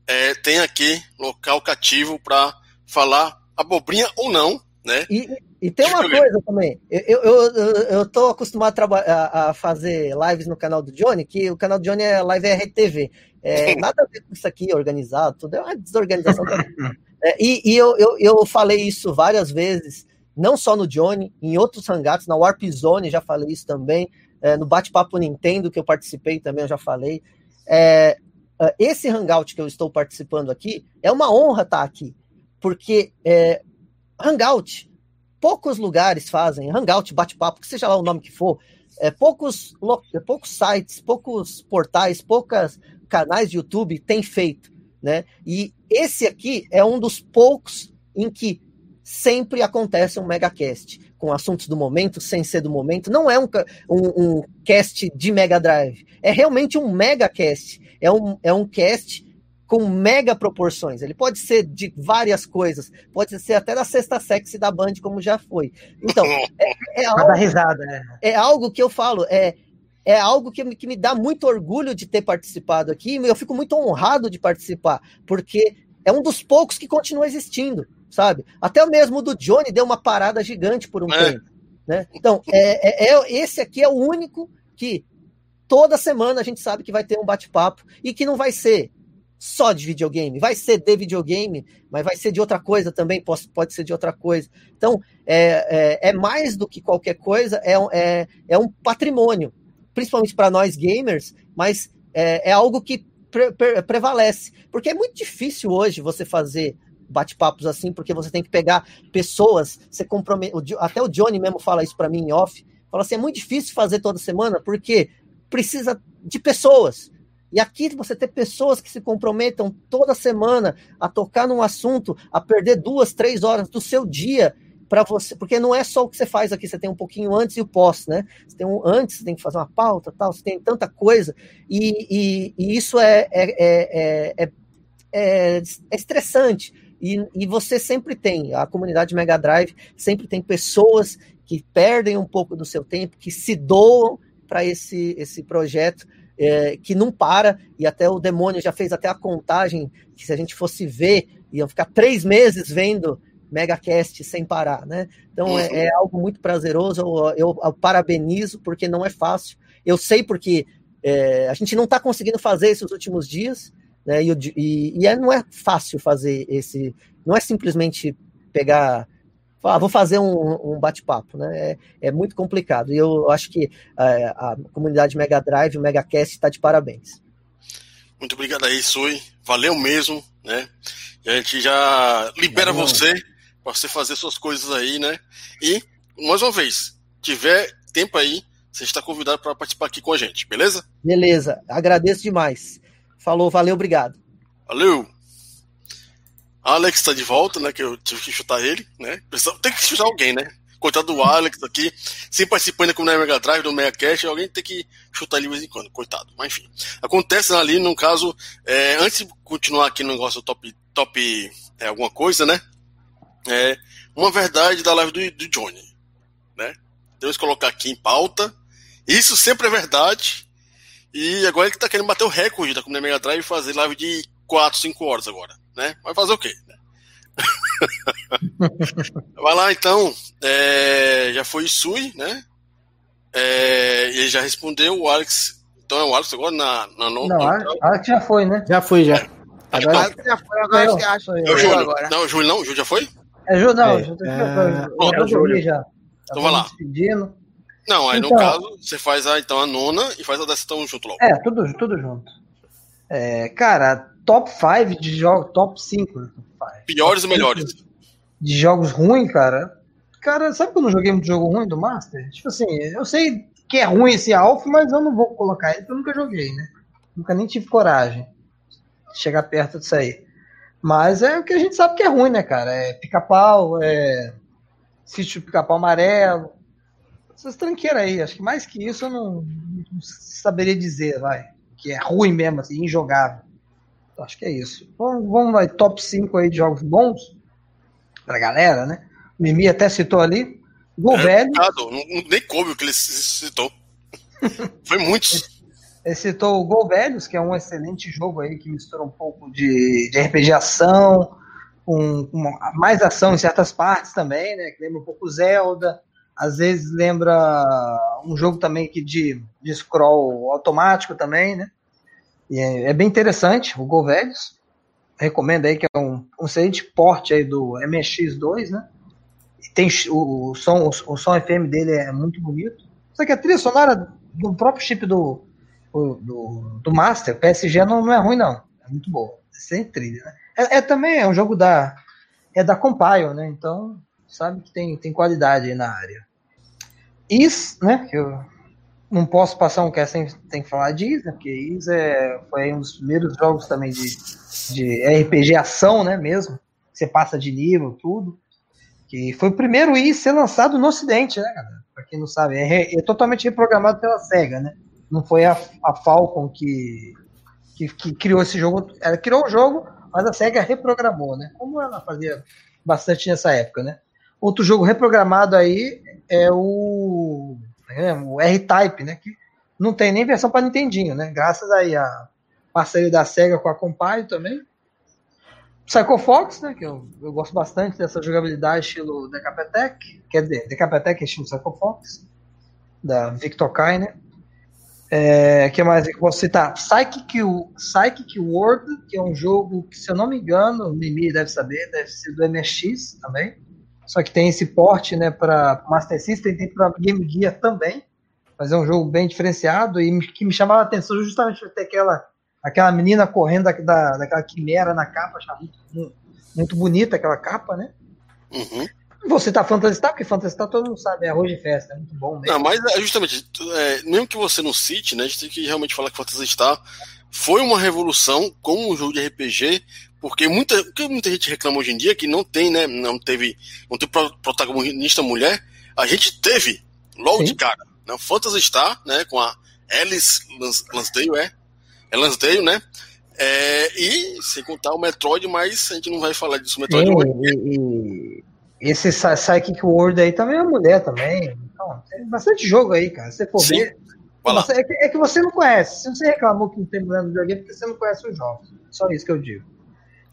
[SPEAKER 1] É, tem aqui local cativo para falar abobrinha ou não, né?
[SPEAKER 5] E, e tem uma coisa também, eu, eu, eu, eu tô acostumado a, a, fazer lives no canal do Johnny, que o canal do Johnny é live RTV. É, nada a ver com isso aqui organizado, tudo é uma desorganização. é, e e eu, eu, eu falei isso várias vezes, não só no Johnny, em outros hangouts, na Warp Zone já falei isso também, é, no Bate-Papo Nintendo, que eu participei também, eu já falei. É, é esse hangout que eu estou participando aqui, é uma honra estar aqui, porque é, hangout, poucos lugares fazem, hangout, bate-papo, que seja lá o nome que for, é, poucos, poucos sites, poucos portais, poucos canais de YouTube têm feito, né? E esse aqui é um dos poucos em que sempre acontece um megacast, com assuntos do momento, sem ser do momento. Não é um, um, um cast de Mega Drive, é realmente um megacast. É um, é um cast com mega proporções. Ele pode ser de várias coisas, pode ser até da sexta sexy da Band, como já foi. Então, é, é algo, risada, né? é algo que eu falo, é, é algo que, que me dá muito orgulho de ter participado aqui, eu fico muito honrado de participar, porque é um dos poucos que continua existindo, sabe? Até mesmo do Johnny deu uma parada gigante por um é. tempo. Né? Então, é, é, é, esse aqui é o único que toda semana a gente sabe que vai ter um bate-papo e que não vai ser só de videogame. Vai ser de videogame, mas vai ser de outra coisa também, pode, pode ser de outra coisa. Então, é, é, é mais do que qualquer coisa, é, é, é um patrimônio, principalmente para nós gamers, mas é, é algo que pre pre prevalece. Porque é muito difícil hoje você fazer bate-papos assim, porque você tem que pegar pessoas, você compromete. Até o Johnny mesmo fala isso para mim em off. Fala assim: é muito difícil fazer toda semana, porque precisa de pessoas. E aqui você ter pessoas que se comprometam toda semana a tocar num assunto, a perder duas, três horas do seu dia para você, porque não é só o que você faz aqui, você tem um pouquinho antes e o pós, né? Você tem um antes, você tem que fazer uma pauta, tal, você tem tanta coisa, e, e, e isso é, é, é, é, estressante. E, e você sempre tem, a comunidade Mega Drive sempre tem pessoas que perdem um pouco do seu tempo, que se doam para esse, esse projeto é, que não para, e até o demônio já fez até a contagem, que se a gente fosse ver, iam ficar três meses vendo megacast sem parar, né? Então é, é algo muito prazeroso, eu, eu, eu, parabenizo, porque não é fácil. Eu sei porque é, a gente não está conseguindo fazer esses últimos dias, né? E, e, e é, não é fácil fazer esse, não é simplesmente pegar ah, vou fazer um, um bate-papo, né? É, é, muito complicado. E eu acho que é, a comunidade Mega Drive, o Megacast, está de parabéns.
[SPEAKER 1] Muito obrigado aí, Sui. Valeu mesmo, né? E a gente já libera Valeu. você para você fazer suas coisas aí, né? E, mais uma vez, tiver tempo aí, você está convidado para participar aqui com a gente, beleza?
[SPEAKER 5] Beleza, agradeço demais. Falou, valeu, obrigado.
[SPEAKER 1] Valeu. Alex está de volta, né? Que eu tive que chutar ele, né? Tem que chutar alguém, né? Coitado do Alex aqui, sem participando como na Mega Drive, do Mega Cash, alguém tem que chutar ele de vez em quando, coitado. Mas enfim. Acontece ali, no caso, é, antes de continuar aqui no negócio top, top é, alguma coisa, né? é uma verdade da live do, do Johnny. Né? Que colocar aqui em pauta. Isso sempre é verdade. E agora ele está querendo bater o recorde da Comunidade Mega Drive e fazer live de 4, 5 horas agora. Né? Vai fazer o quê? Vai lá então. É, já foi Sui, né? É, ele já respondeu o Alex. Então é o Alex agora na, na
[SPEAKER 4] Não, Alex, Alex já foi, né?
[SPEAKER 3] Já foi, já. É.
[SPEAKER 7] Agora, Alex já foi, agora eu, acho que
[SPEAKER 1] é o Júlio. Agora. Não, o Júlio não, o Júlio já foi?
[SPEAKER 4] É, Ju, não, é, Ju, é... Bom, eu dormi já.
[SPEAKER 1] Então vai lá. Despedindo. Não, aí então, no caso, você faz a, então, a nona e faz a dessa tão junto logo.
[SPEAKER 4] É, tudo, tudo junto. É, cara, top 5 de jogos, top 5. Né?
[SPEAKER 1] Piores ou melhores?
[SPEAKER 4] De jogos ruins, cara. Cara, sabe quando eu joguei muito jogo ruim do Master? Tipo assim, eu sei que é ruim esse Alpha, mas eu não vou colocar ele porque eu nunca joguei, né? Nunca nem tive coragem de chegar perto disso aí. Mas é o que a gente sabe que é ruim, né, cara? É pica-pau, é sítio pica-pau amarelo. Essas tranqueiras aí. Acho que mais que isso eu não, não, saberia dizer, vai. Que é ruim mesmo, assim, injogável. Acho que é isso. Vamos, vamos vai, top 5 aí de jogos bons pra galera, né? O Mimi até citou ali. Gol é, velho.
[SPEAKER 1] Não, nem coube o que ele citou. Foi muitos.
[SPEAKER 4] Ele citou o Gol Velhos, que é um excelente jogo aí que mistura um pouco de, de RPG ação, com, mais ação em certas partes também, né? Que lembra um pouco Zelda. Às vezes lembra um jogo também que de, de scroll automático também, né? E é, é bem interessante, o Gol Velhos. Recomendo aí que é um, um excelente porte aí do MX2, né? E tem o, o som, o, o som FM dele é muito bonito. Só que a trilha sonora do próprio chip do, do, do Master, PSG não, não é ruim, não. É muito boa. Sem trilha, né? É, é, também é um jogo da. É da Compile, né? Então, sabe que tem, tem qualidade aí na área. Is, né? Que eu não posso passar um cast sem, sem falar de Is, né? Porque Is é, foi um dos primeiros jogos também de, de RPG ação, né? Mesmo. Você passa de nível, tudo. Que foi o primeiro Is ser lançado no Ocidente, né, galera? Pra quem não sabe. É, é totalmente reprogramado pela SEGA, né? não foi a, a Falcon que, que, que, criou esse jogo. Ela criou o jogo, mas a SEGA reprogramou, né? Como ela fazia bastante nessa época, né? Outro jogo reprogramado aí é o, o R-Type, né? Que não tem nem versão para Nintendinho, né? Graças aí a parceria da SEGA com a Compile também. Psycho Fox, né? Que eu, eu gosto bastante dessa jogabilidade estilo Decapetec. Quer dizer, Decapetec é estilo Psycho Fox. Da Victor Kai, né? É, que mais que posso citar? Psychic, Psychic World, que é um jogo que, se eu não me engano, o Mimi deve saber, deve ser do MSX também. Só que tem esse porte né, para Master System, tem para Game Gear também. Mas é um jogo bem diferenciado e que me chamava a atenção justamente por ter aquela aquela menina correndo da, da, daquela quimera na capa, achava muito, muito bonita aquela capa, né?
[SPEAKER 1] Uhum.
[SPEAKER 4] Você tá Phantasy Star, porque Phantasy Star todo mundo sabe, é arroz de festa, é muito bom mesmo.
[SPEAKER 1] Não, mas é justamente, é, mesmo que você não cite, né, a gente tem que realmente falar que Phantasy Star foi uma revolução como um jogo de RPG, porque muita, porque muita gente reclama hoje em dia que não tem, né, não teve, não tem protagonista mulher, a gente teve, logo Sim. de cara, né, Phantasy Star, né, com a Alice Lansdale, é, é Lansdale, né, é, e sem contar o Metroid, mas a gente não vai falar disso, o Metroid
[SPEAKER 4] e, e, esse Psychic World aí também é mulher também. Então, tem bastante jogo aí, cara. Se você for Sim. ver. É que, é que, você não conhece. Se você reclamou que não tem mulher no videogame, é porque você não conhece os jogos. Só isso que eu digo.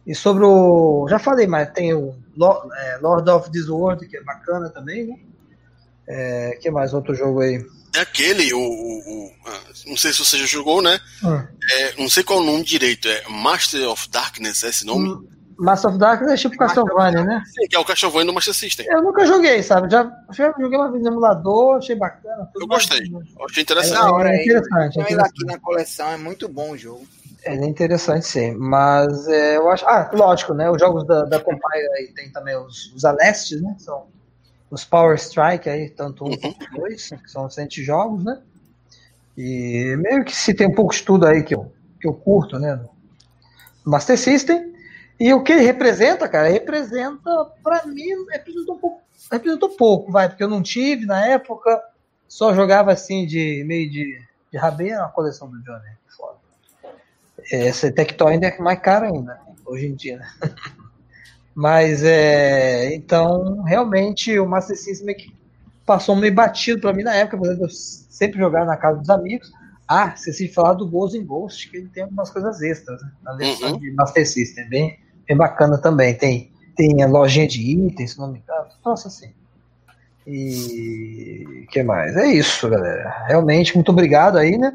[SPEAKER 4] E sobre o. Já falei, mas tem o é, Lord of this World, que é bacana também, né? É, que mais outro jogo aí?
[SPEAKER 1] É aquele, o, o, o, ah, Não sei se você já jogou, né? Hum. É, não sei qual o nome direito. É Master of Darkness, é esse nome? Hum.
[SPEAKER 4] Master of Darkness é tipo Castlevania, né?
[SPEAKER 1] Sim, que é o Castlevania do Master System.
[SPEAKER 4] Eu nunca joguei, sabe? Já, já joguei uma vez no emulador, achei bacana.
[SPEAKER 1] Eu gostei, achei interessante.
[SPEAKER 7] É, hora, é interessante. É interessante. aqui na coleção, é muito bom o jogo.
[SPEAKER 4] É interessante, sim. Mas é, eu acho. Ah, lógico, né? Os jogos da, da Compile aí tem também os, os Alestes, né? São os Power Strike aí, tanto um uhum. quanto dois, que são recentes jogos, né? E meio que se tem um pouco de tudo aí que eu, que eu curto, né? No Master System. E o que ele representa, cara, representa, para mim, representou um pouco, representou pouco, vai, porque eu não tive na época, só jogava assim de meio de, de rabeira a coleção do Johnny. Essa Tectoy ainda é mais cara ainda, hoje em dia, né? Mas é. Então, realmente, o Master System é que passou meio batido para mim na época, por exemplo, eu sempre jogava na casa dos amigos. Ah, você se falar do Ghost in Ghost, que ele tem algumas coisas extras né, na versão uhum. de Master System, bem, bem bacana também. Tem, tem a lojinha de itens, se não me engano, nossa assim. E que mais? É isso, galera. Realmente, muito obrigado aí, né?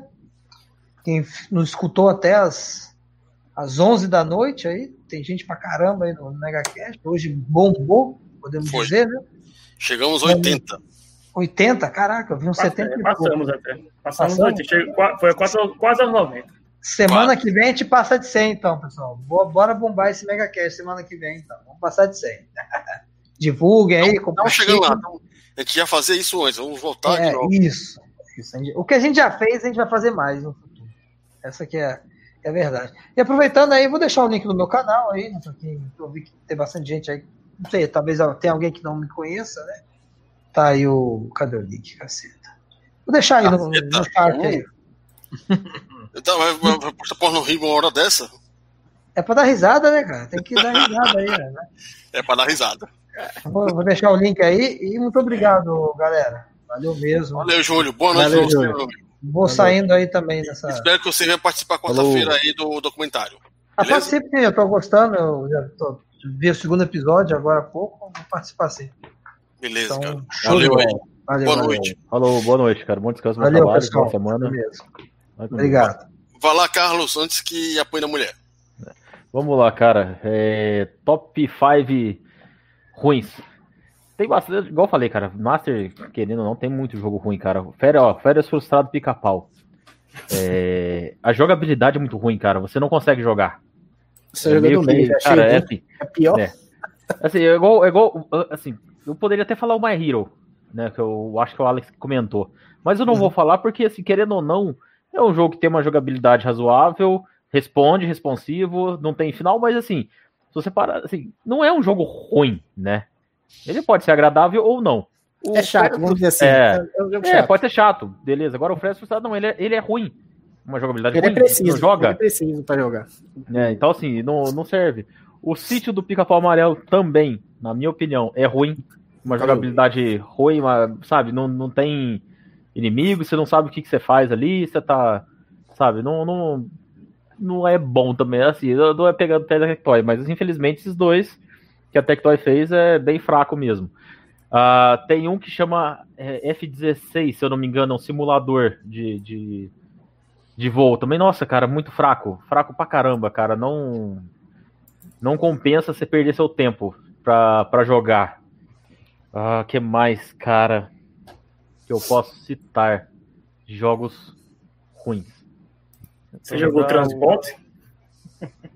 [SPEAKER 4] Quem nos escutou até as, as 11 da noite aí, tem gente pra caramba aí no MegaCast. Hoje bombou, podemos Foi. dizer, né?
[SPEAKER 1] Chegamos aos 80.
[SPEAKER 4] 80? Caraca, eu vi uns Passei, 70
[SPEAKER 2] Passamos até. Passamos, Passamos? foi quase, quase aos 90.
[SPEAKER 4] Semana que vem a gente passa de 100, então, pessoal. Bora bombar esse MegaCast semana que vem, então. Vamos passar de 100. Divulguem aí.
[SPEAKER 1] Estamos chegando lá. Então, a gente ia fazer isso antes, vamos voltar
[SPEAKER 4] é,
[SPEAKER 1] de novo.
[SPEAKER 4] Isso. isso. O que a gente já fez, a gente vai fazer mais no futuro. Essa aqui é, é verdade. E aproveitando aí, vou deixar o link no meu canal aí, né, quem eu vi que tem bastante gente aí. Não sei, talvez tenha alguém que não me conheça, né? Tá aí o. Cadê o link, caceta? Vou deixar aí no, no chat aí.
[SPEAKER 1] Então, vai, vai postar porno rir uma hora dessa?
[SPEAKER 4] É pra dar risada, né, cara? Tem que dar risada aí, né?
[SPEAKER 1] É pra dar risada.
[SPEAKER 4] Vou, vou, deixar o link aí e muito obrigado, galera. Valeu mesmo.
[SPEAKER 1] Valeu, Júlio. Boa noite, Valeu,
[SPEAKER 4] Júlio. Vou Valeu. saindo aí também nessa.
[SPEAKER 1] Espero que você venha participar quarta-feira aí do documentário.
[SPEAKER 4] Ah, participe sim, eu tô gostando. Eu já tô, vi o segundo episódio agora há pouco. Vou participar sim.
[SPEAKER 1] Beleza, então, cara. Valeu aí. Valeu,
[SPEAKER 6] boa valeu. noite. Falou, boa noite, cara. Bom descanso no
[SPEAKER 4] valeu, trabalho, pessoal. boa semana. Obrigado.
[SPEAKER 1] Vai lá, Carlos, antes que apoie na mulher.
[SPEAKER 6] Vamos lá, cara. É, top 5 ruins. Tem bastante, igual eu falei, cara. Master, querendo ou não, tem muito jogo ruim, cara. Férias, ó, férias frustrado pica-pau. É, a jogabilidade é muito ruim, cara. Você não consegue jogar.
[SPEAKER 4] Você é jogando meio,
[SPEAKER 6] cara, é, assim, é pior. É. Assim, é igual, é igual, assim, eu poderia até falar o My Hero, né? Que eu acho que o Alex comentou. Mas eu não uhum. vou falar porque, assim, querendo ou não, é um jogo que tem uma jogabilidade razoável, responde, responsivo, não tem final, mas assim, se você parar, assim, não é um jogo ruim, né? Ele pode ser agradável ou não.
[SPEAKER 4] O é chato, vamos dizer assim.
[SPEAKER 6] É, é, é pode ser chato, beleza. Agora o Fred Frustrado, não, ele é, ele é ruim. Uma jogabilidade
[SPEAKER 4] ele
[SPEAKER 6] é ruim.
[SPEAKER 4] É preciso,
[SPEAKER 6] não joga. Ele
[SPEAKER 4] é preciso para jogar.
[SPEAKER 6] É, então, assim, não, não serve. O sítio do Pica-Pau Amarelo também, na minha opinião, é ruim. Uma jogabilidade ruim, uma, sabe? Não, não tem inimigo, você não sabe o que, que você faz ali, você tá. Sabe? Não, não, não é bom também, assim. Não é pegando pé da Tectoy, mas infelizmente esses dois que a Tectoy fez é bem fraco mesmo. Uh, tem um que chama é, F-16, se eu não me engano, é um simulador de, de, de voo. Também, nossa, cara, muito fraco. Fraco pra caramba, cara. Não, não compensa você perder seu tempo pra, pra jogar. Ah, que mais, cara, que eu posso citar? Jogos ruins.
[SPEAKER 2] Você jogou Transport?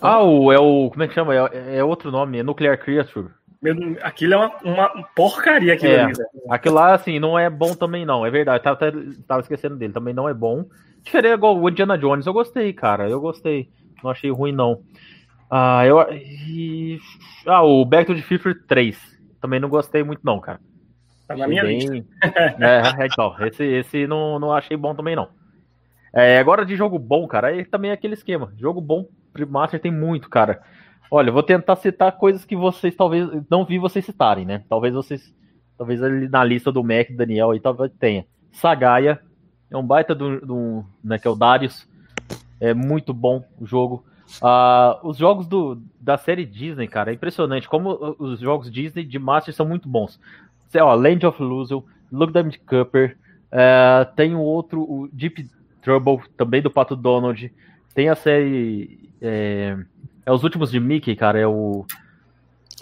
[SPEAKER 6] Ah, o, é o. Como é que chama? É, é outro nome, é Nuclear Creature.
[SPEAKER 2] Meu, aquilo é uma, uma porcaria aquilo
[SPEAKER 6] É.
[SPEAKER 2] ali, velho.
[SPEAKER 6] Aquilo lá, assim, não é bom também, não. É verdade, tava, tava- tava esquecendo dele. Também não é bom. Diferente igual o Indiana Jones, eu gostei, cara. Eu gostei. Não achei ruim, não. Ah, eu. e- Ah, o Back to the Future 3. Também não gostei muito, não, cara.
[SPEAKER 2] Tá na minha
[SPEAKER 6] Bem-
[SPEAKER 2] lista.
[SPEAKER 6] É, então, esse, esse não, não achei bom também, não. É, agora de jogo bom, cara, aí também é aquele esquema. Jogo bom, Master tem muito, cara. Olha, vou tentar citar coisas que vocês talvez não vi vocês citarem, né? Talvez vocês, talvez ali na lista do Mac, Daniel, aí talvez tenha. Sagaia, é um baita do, do né, que é o Darius. É muito bom o jogo. Ah, os jogos do, da série Disney, cara, é impressionante como os jogos Disney de Master são muito bons. Sei, ó, Land of Illusion, Look Diamond Cooper, é, tem o outro, o Deep Trouble, também do Pato Donald. Tem a série. É, é os últimos de Mickey, cara. É o.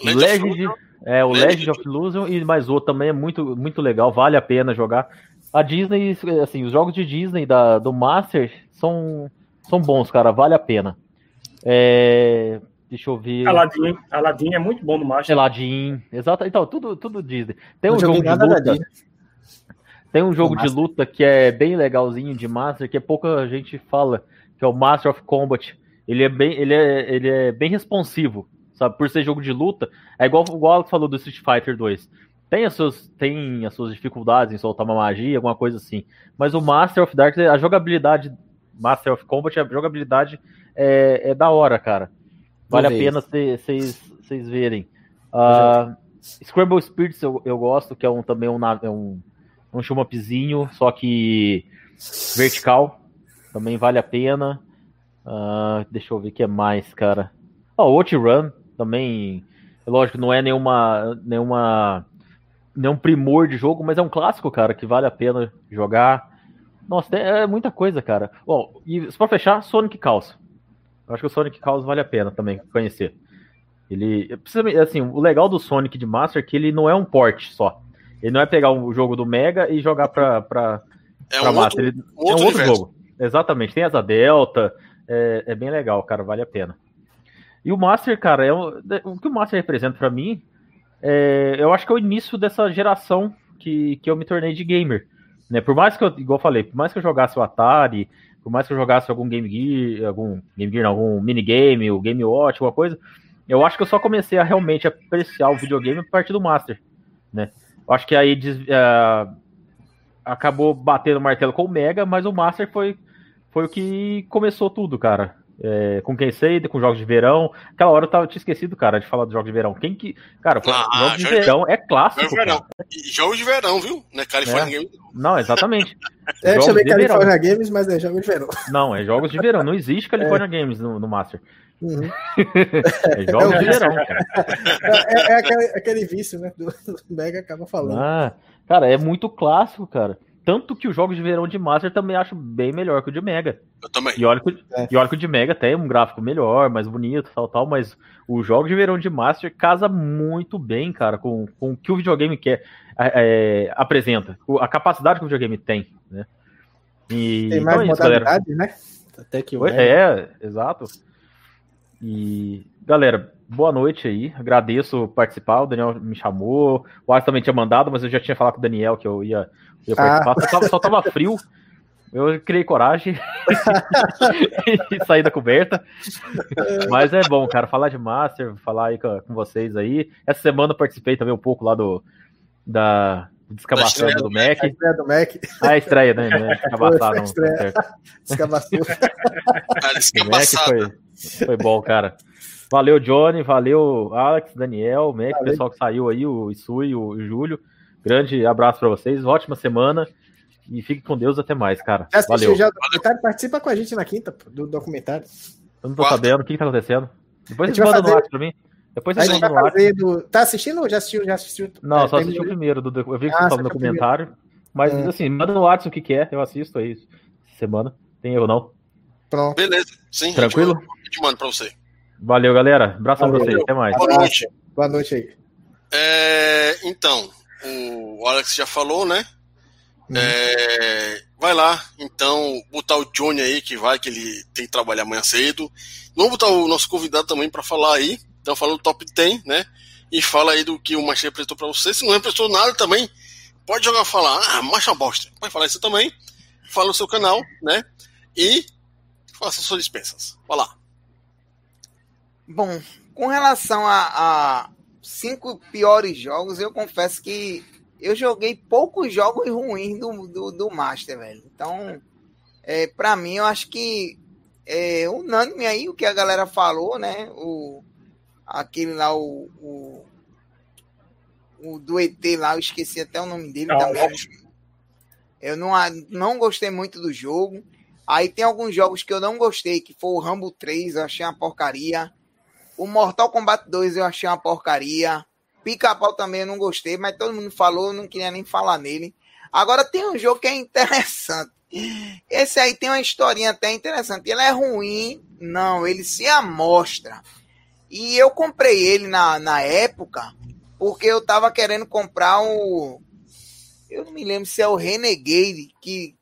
[SPEAKER 6] Legend, é o
[SPEAKER 1] Legend
[SPEAKER 6] Legend of Illusion e mais outro também é muito, muito legal, vale a pena jogar. A Disney, assim, os jogos de Disney da, do Master são, são bons, cara, vale a pena. É, deixa eu ver.
[SPEAKER 2] Aladdin, Aladdin é muito bom no Master.
[SPEAKER 6] Aladdin, exato. Então, tudo, tudo Disney. Tem
[SPEAKER 3] Não
[SPEAKER 6] um jogo de luta. Tem um jogo de luta que é bem legalzinho de Master, que é pouca gente fala, que é o Master of Combat. Ele é bem, ele é, ele é bem responsivo, sabe? Por ser jogo de luta, é igual, igual o Alex falou do Street Fighter 2. Tem as, suas, tem as suas dificuldades em soltar uma magia, alguma coisa assim. Mas o Master of Darkness, a jogabilidade, Master of Combat, a jogabilidade é, é da hora, cara. Vale a
[SPEAKER 3] ver
[SPEAKER 6] pena vocês verem. Ah, Scramble Spirits eu, eu gosto, que é um também um, é um, um upzinho, só que vertical. Também vale a pena. Ah, deixa eu ver o que é mais, cara. Ó, o Outrun também. Lógico, não é nenhuma, nenhuma, nenhum primor de jogo, mas é um clássico, cara, que vale a pena jogar. Nossa, tem- é muita coisa, cara. Ó, e pra fechar, Sonic Chaos. Eu acho que o Sonic Chaos vale a pena também conhecer. Ele, assim, o legal do Sonic de Master é que ele não é um port só. Ele não é pegar o jogo do Mega e jogar pra, pra,
[SPEAKER 1] É
[SPEAKER 6] pra
[SPEAKER 1] um
[SPEAKER 6] Master.
[SPEAKER 1] outro,
[SPEAKER 6] Ele-
[SPEAKER 1] um
[SPEAKER 6] é
[SPEAKER 1] outro
[SPEAKER 6] um outro
[SPEAKER 1] universo.
[SPEAKER 6] jogo. Exatamente. Tem asa Delta. É, é bem legal, cara. Vale a pena. E o Master, cara, é um- o que o Master representa pra mim, é, eu acho que é o início dessa geração que, que eu me tornei de gamer. Né? Por mais que eu, igual eu falei, por mais que eu jogasse o Atari, por mais que eu jogasse algum Game Gear, algum Game Gear, não, algum minigame, o Game Watch, alguma coisa, eu acho que eu só comecei a realmente apreciar o videogame a partir do Master, né? Eu acho que aí ah, acabou batendo o martelo com o Mega, mas o Master foi, foi o que começou tudo, cara. É, com quem sei, com jogos de verão. Aquela hora eu tava, tinha esquecido, cara, de falar dos jogos de verão. Quem que. Cara,
[SPEAKER 1] Ah,
[SPEAKER 6] jogos de
[SPEAKER 1] jogo de-
[SPEAKER 6] verão é clássico.
[SPEAKER 1] de verão. jogos de verão, viu? Não é California Game.
[SPEAKER 6] Não, exatamente.
[SPEAKER 3] É,
[SPEAKER 6] Jogos
[SPEAKER 3] chamei
[SPEAKER 6] de verão.
[SPEAKER 3] California Games, mas é jogos de verão.
[SPEAKER 6] Não, é jogos de verão. Não existe California Games no, no Master.
[SPEAKER 3] Uhum.
[SPEAKER 6] É jogos
[SPEAKER 3] É
[SPEAKER 6] de
[SPEAKER 3] vício.
[SPEAKER 6] verão, cara.
[SPEAKER 3] É, é aquele, aquele vício, né? Do, do Mega acaba falando.
[SPEAKER 6] Ah, cara, é muito clássico, cara. Tanto que os jogos de verão de Master também acho bem melhor que o de Mega.
[SPEAKER 1] Eu também.
[SPEAKER 6] E olha que, o-
[SPEAKER 3] É.
[SPEAKER 6] e olha que o de Mega tem um gráfico melhor, mais bonito, tal, tal, mas o jogo de verão de Master casa muito bem, cara, com, com o que o videogame quer, é, é, apresenta, a capacidade que o videogame tem, né? E,
[SPEAKER 3] Tem mais
[SPEAKER 6] então é isso, galera.
[SPEAKER 3] modalidades, né? Até que o Mega.
[SPEAKER 6] É, exato. E, galera, boa noite aí. Agradeço participar. O Daniel me chamou. O Alex também tinha mandado, mas eu já tinha falado com o Daniel que eu ia, ia participar. Só, tava, só tava frio. Eu criei coragem e saí da coberta. Mas é bom, cara, falar de Master, falar aí com, com vocês aí. Essa semana eu participei também um pouco lá do da descavação
[SPEAKER 1] estreia
[SPEAKER 6] do
[SPEAKER 1] do
[SPEAKER 6] Mac.
[SPEAKER 3] A estreia do Mac,
[SPEAKER 6] Ah, estreia, né? Não é descavaçar,
[SPEAKER 3] Foi, foi
[SPEAKER 6] não.
[SPEAKER 3] estreia.
[SPEAKER 6] Tá certo.
[SPEAKER 3] escavação.
[SPEAKER 1] Cara, isso que é
[SPEAKER 6] O Mac
[SPEAKER 1] passado.
[SPEAKER 6] foi, foi bom, cara. Valeu, Johnny. Valeu, Alex, Daniel, o Mac, o
[SPEAKER 3] Valeu.
[SPEAKER 6] pessoal que saiu aí, o Isui, o Júlio. Grande abraço pra vocês. Ótima semana. E fique com Deus até mais, cara.
[SPEAKER 3] Já
[SPEAKER 6] Valeu.
[SPEAKER 3] já o documentário? Participa com a gente na quinta, do documentário.
[SPEAKER 6] Eu não tô
[SPEAKER 1] Quarta.
[SPEAKER 6] sabendo o que, que tá acontecendo. Depois
[SPEAKER 3] A gente
[SPEAKER 6] vocês mandam no
[SPEAKER 3] fazer-
[SPEAKER 6] WhatsApp pra mim. Depois
[SPEAKER 3] A
[SPEAKER 6] vocês
[SPEAKER 3] gente
[SPEAKER 6] mandam
[SPEAKER 3] vai
[SPEAKER 6] no WhatsApp.
[SPEAKER 3] do. Tá assistindo ou já assistiu? Já assistiu?
[SPEAKER 6] Não,
[SPEAKER 3] É,
[SPEAKER 6] só assisti o primeiro. Do, eu vi que
[SPEAKER 3] Ah,
[SPEAKER 6] você tava no
[SPEAKER 3] primeiro.
[SPEAKER 6] documentário. Mas,
[SPEAKER 3] É.
[SPEAKER 6] assim, manda no WhatsApp o que, que é. Eu assisto aí semana. Tem erro não.
[SPEAKER 3] Pronto.
[SPEAKER 1] Beleza. Sim.
[SPEAKER 6] Tranquilo?
[SPEAKER 1] A gente manda pra você.
[SPEAKER 6] Valeu, galera. Abração pra
[SPEAKER 3] Valeu.
[SPEAKER 6] vocês. Até mais.
[SPEAKER 1] Boa noite.
[SPEAKER 3] Boa noite aí.
[SPEAKER 1] É, então, o Alex já falou, né?
[SPEAKER 3] Uhum.
[SPEAKER 1] É, Vai lá, então, botar o Johnny aí, que vai, que ele tem que trabalhar amanhã cedo. Vamos botar o nosso convidado também para falar aí. Então, fala do top 10, né? E fala aí do que o Machê apresentou para você. Se não apresentou nada também, pode jogar falar. Ah, macha bosta. Pode falar isso também. Fala no seu canal, né? E faça suas dispensas. Vai lá.
[SPEAKER 7] Bom, com relação a, a cinco piores jogos, eu confesso que eu joguei poucos jogos ruins do, do, do Master, velho. Então, é, para mim, eu acho que é unânime aí o que a galera falou, né? O, aquele lá, o, o, o do ET lá, eu esqueci até o nome dele também. Eu não, não gostei muito do jogo. Aí tem alguns jogos que eu não gostei, que foi o Rambo 3, eu achei uma porcaria. O Mortal Kombat 2 eu achei uma porcaria. Pica-pau também eu não gostei, mas todo mundo falou, eu não queria nem falar nele. Agora tem um jogo que é interessante. Esse aí tem uma historinha até interessante. Ele é ruim, não, ele se amostra. E eu comprei ele na, na época porque eu tava querendo comprar o. Eu não me lembro se é o Renegade, que,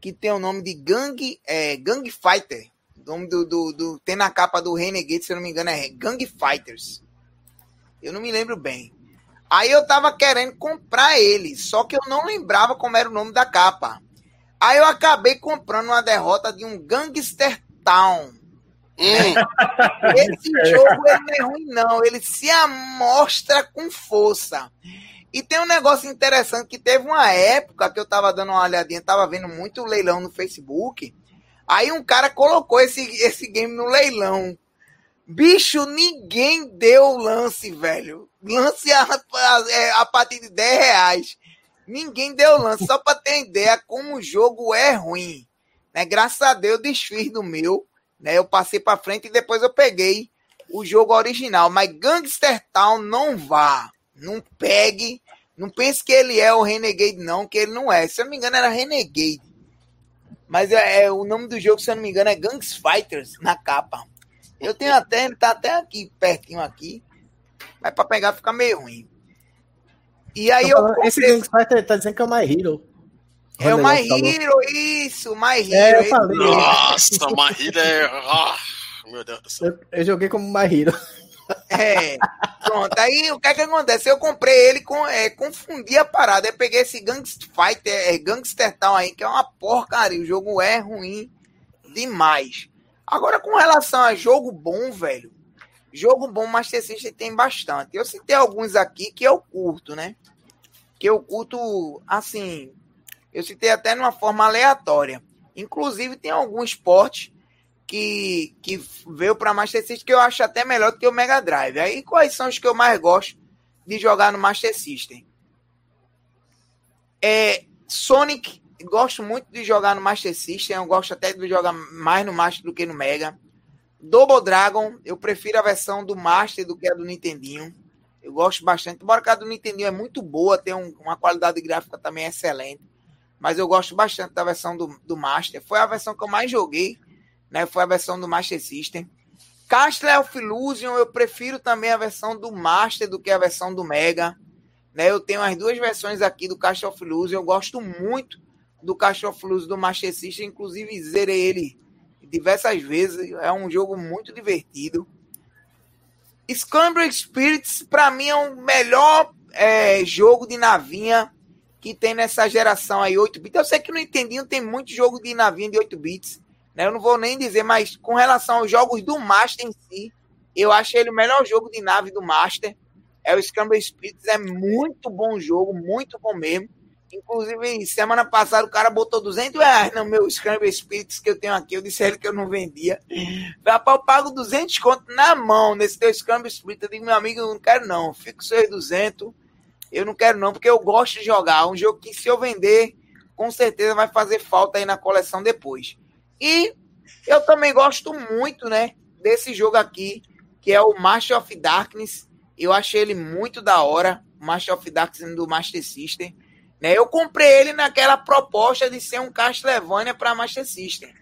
[SPEAKER 7] que tem o nome de Gang, é, Gang Fighter. O nome do, do, do, Tem na capa do Renegade, se eu não me engano, é Gang Fighters. Eu não me lembro bem. Aí eu tava querendo comprar ele, só que eu não lembrava como era o nome da capa. Aí eu acabei comprando uma derrota de um Gangster Town. Hum. Esse jogo ele não é ruim, não. Ele se amostra com força. E tem um negócio interessante que teve uma época que eu tava dando uma olhadinha, tava vendo muito leilão no Facebook. Aí um cara colocou esse, esse game no leilão. Bicho, ninguém deu lance, velho. Lance a, a, a partir de 10 reais. Ninguém deu lance, só para ter ideia como o jogo é ruim. Né? Graças a Deus, desfiz do meu. Né? Eu passei para frente e depois eu peguei o jogo original. Mas Gangster Town não vá. Não pegue. Não pense que ele é o Renegade, não, que ele não é. Se eu não me engano, era Renegade. Mas é, é o nome do jogo, se eu não me engano, é Gangs Fighters na capa. Eu tenho até, ele tá até aqui, pertinho aqui. Mas pra pegar fica meio ruim. E aí
[SPEAKER 3] falando, eu. Esse Gang Fighter tá dizendo que é o My Hero.
[SPEAKER 7] É o My Hero, isso, My Hero. É,
[SPEAKER 1] eu falei. Nossa, My Hero é. Oh, meu Deus do céu.
[SPEAKER 3] Eu, eu, joguei como My Hero.
[SPEAKER 7] É, pronto. Aí o que é que acontece? Eu comprei ele, com, é, confundi a parada. Eu peguei esse Gangster Fighter, é, Gangster Town aí, que é uma porcaria. O jogo é ruim demais. Agora, com relação a jogo bom, velho, jogo bom Master System tem bastante. Eu citei alguns aqui que eu curto, né? Que eu curto, assim, eu citei até numa forma aleatória. Inclusive, tem algum esporte que, que veio para Master System que eu acho até melhor do que o Mega Drive. Aí, quais são os que eu mais gosto de jogar no Master System? É Sonic gosto muito de jogar no Master System, eu gosto até de jogar mais no Master do que no Mega. Double Dragon, eu prefiro a versão do Master do que a do Nintendinho. Eu gosto bastante. Embora a do Nintendinho é muito boa, tem um, uma qualidade gráfica também excelente. Mas eu gosto bastante da versão do, do Master. Foi a versão que eu mais joguei, né? Foi a versão do Master System. Castle of Illusion, eu prefiro também a versão do Master do que a versão do Mega. Né? Eu tenho as duas versões aqui do Castle of Illusion. Eu gosto muito do Caixa Luz do Master System, inclusive zerei ele diversas vezes, é um jogo muito divertido. Scramble Spirits, para mim, é o melhor é, jogo de navinha que tem nessa geração aí, 8 bits. Eu sei que no Nintendinho tem muito jogo de navinha de 8 bits, né? Eu não vou nem dizer, mas com relação aos jogos do Master em si, eu acho ele o melhor jogo de nave do Master. É o Scramble Spirits, é muito bom jogo, muito bom mesmo. Inclusive, semana passada o cara botou 200 reais no meu Scramble Spirits que eu tenho aqui. Eu disse a ele que eu não vendia. Rapaz, eu pago 200 conto na mão nesse teu Scramble Spirits. Eu digo, meu amigo, eu não quero não. Fico seus 200. Eu não quero não, porque eu gosto de jogar. Um jogo que se eu vender, com certeza vai fazer falta aí na coleção depois. E eu também gosto muito, né, desse jogo aqui, que é o Master of Darkness. Eu achei ele muito da hora. Master of Darkness do Master System. Né? Eu comprei ele naquela proposta de ser um Castlevania para Master System.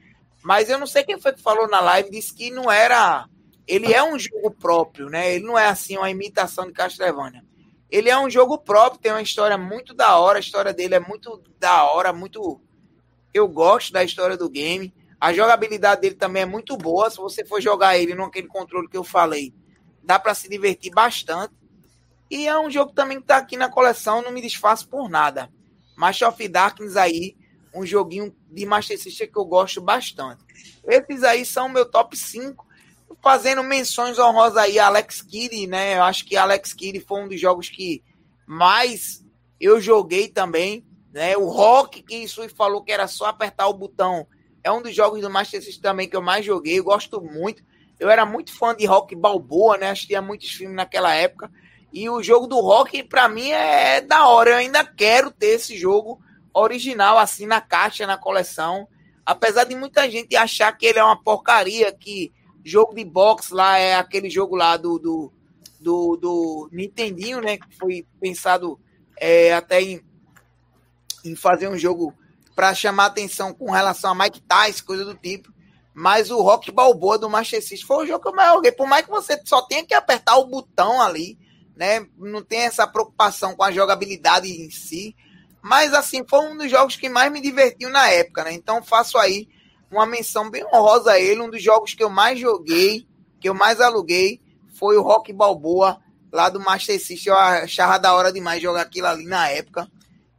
[SPEAKER 7] Mas eu não sei quem foi que falou na live, disse que não era. Ele é um jogo próprio, né? Ele não é assim uma imitação de Castlevania. Ele é um jogo próprio, tem uma história muito da hora, a história dele é muito da hora, muito Eu gosto da história do game. A jogabilidade dele também é muito boa. Se você for jogar ele naquele controle que eu falei, dá para se divertir bastante. E é um jogo também que tá aqui na coleção, não me desfaço por nada. Master of Darkness aí, um joguinho de Master System que eu gosto bastante. Esses aí são meu top 5. Fazendo menções honrosas aí, Alex Kidd, né? Eu acho que Alex Kidd foi um dos jogos que mais eu joguei também. Né? O Rock, que isso falou que era só apertar o botão, é um dos jogos do Master System também que eu mais joguei. Eu gosto muito. Eu era muito fã de Rock Balboa, né? Assistia muitos filmes naquela época. E o jogo do Rock, para mim, é da hora. Eu ainda quero ter esse jogo original, assim, na caixa, na coleção. Apesar de muita gente achar que ele é uma porcaria, que jogo de boxe lá é aquele jogo lá do, do, do, do Nintendinho, né? Que foi pensado é, até em, em fazer um jogo para chamar atenção com relação a Mike Tyson, coisa do tipo. Mas o Rock Balboa do Master System foi o jogo que eu mais joguei. Por mais que você só tenha que apertar o botão ali, né? Não tem essa preocupação com a jogabilidade em si. Mas assim, foi um dos jogos que mais me divertiu na época, né? Então faço aí uma menção bem honrosa a ele. Um dos jogos que eu mais joguei, que eu mais aluguei, foi o Rock Balboa lá do Master System. Eu achava da hora demais jogar aquilo ali na época.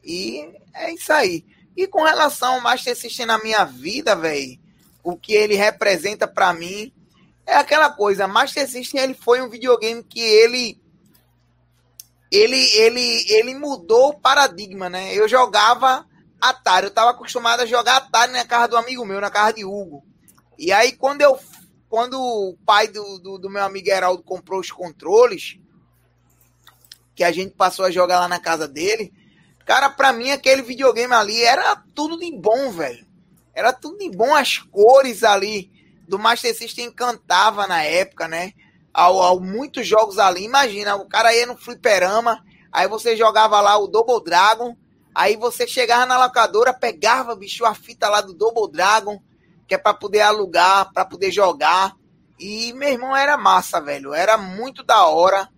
[SPEAKER 7] E é isso aí. E com relação ao Master System na minha vida, velho, o que ele representa para mim é aquela coisa. Master System ele foi um videogame que ele ele, ele, ele mudou o paradigma, né? Eu jogava Atari, eu estava acostumado a jogar Atari na casa do amigo meu, na casa de Hugo. E aí, quando eu quando o pai do, do, do meu amigo Heraldo comprou os controles, que a gente passou a jogar lá na casa dele, cara, pra mim aquele videogame ali era tudo de bom, velho. Era tudo de bom, as cores ali do Master System encantava na época, né? ao, ao muitos jogos ali. Imagina, o cara ia no fliperama, aí você jogava lá o Double Dragon, aí você chegava na locadora, pegava, bicho, a fita lá do Double Dragon, que é para poder alugar, para poder jogar. E, meu irmão, era massa, velho. Era muito da hora.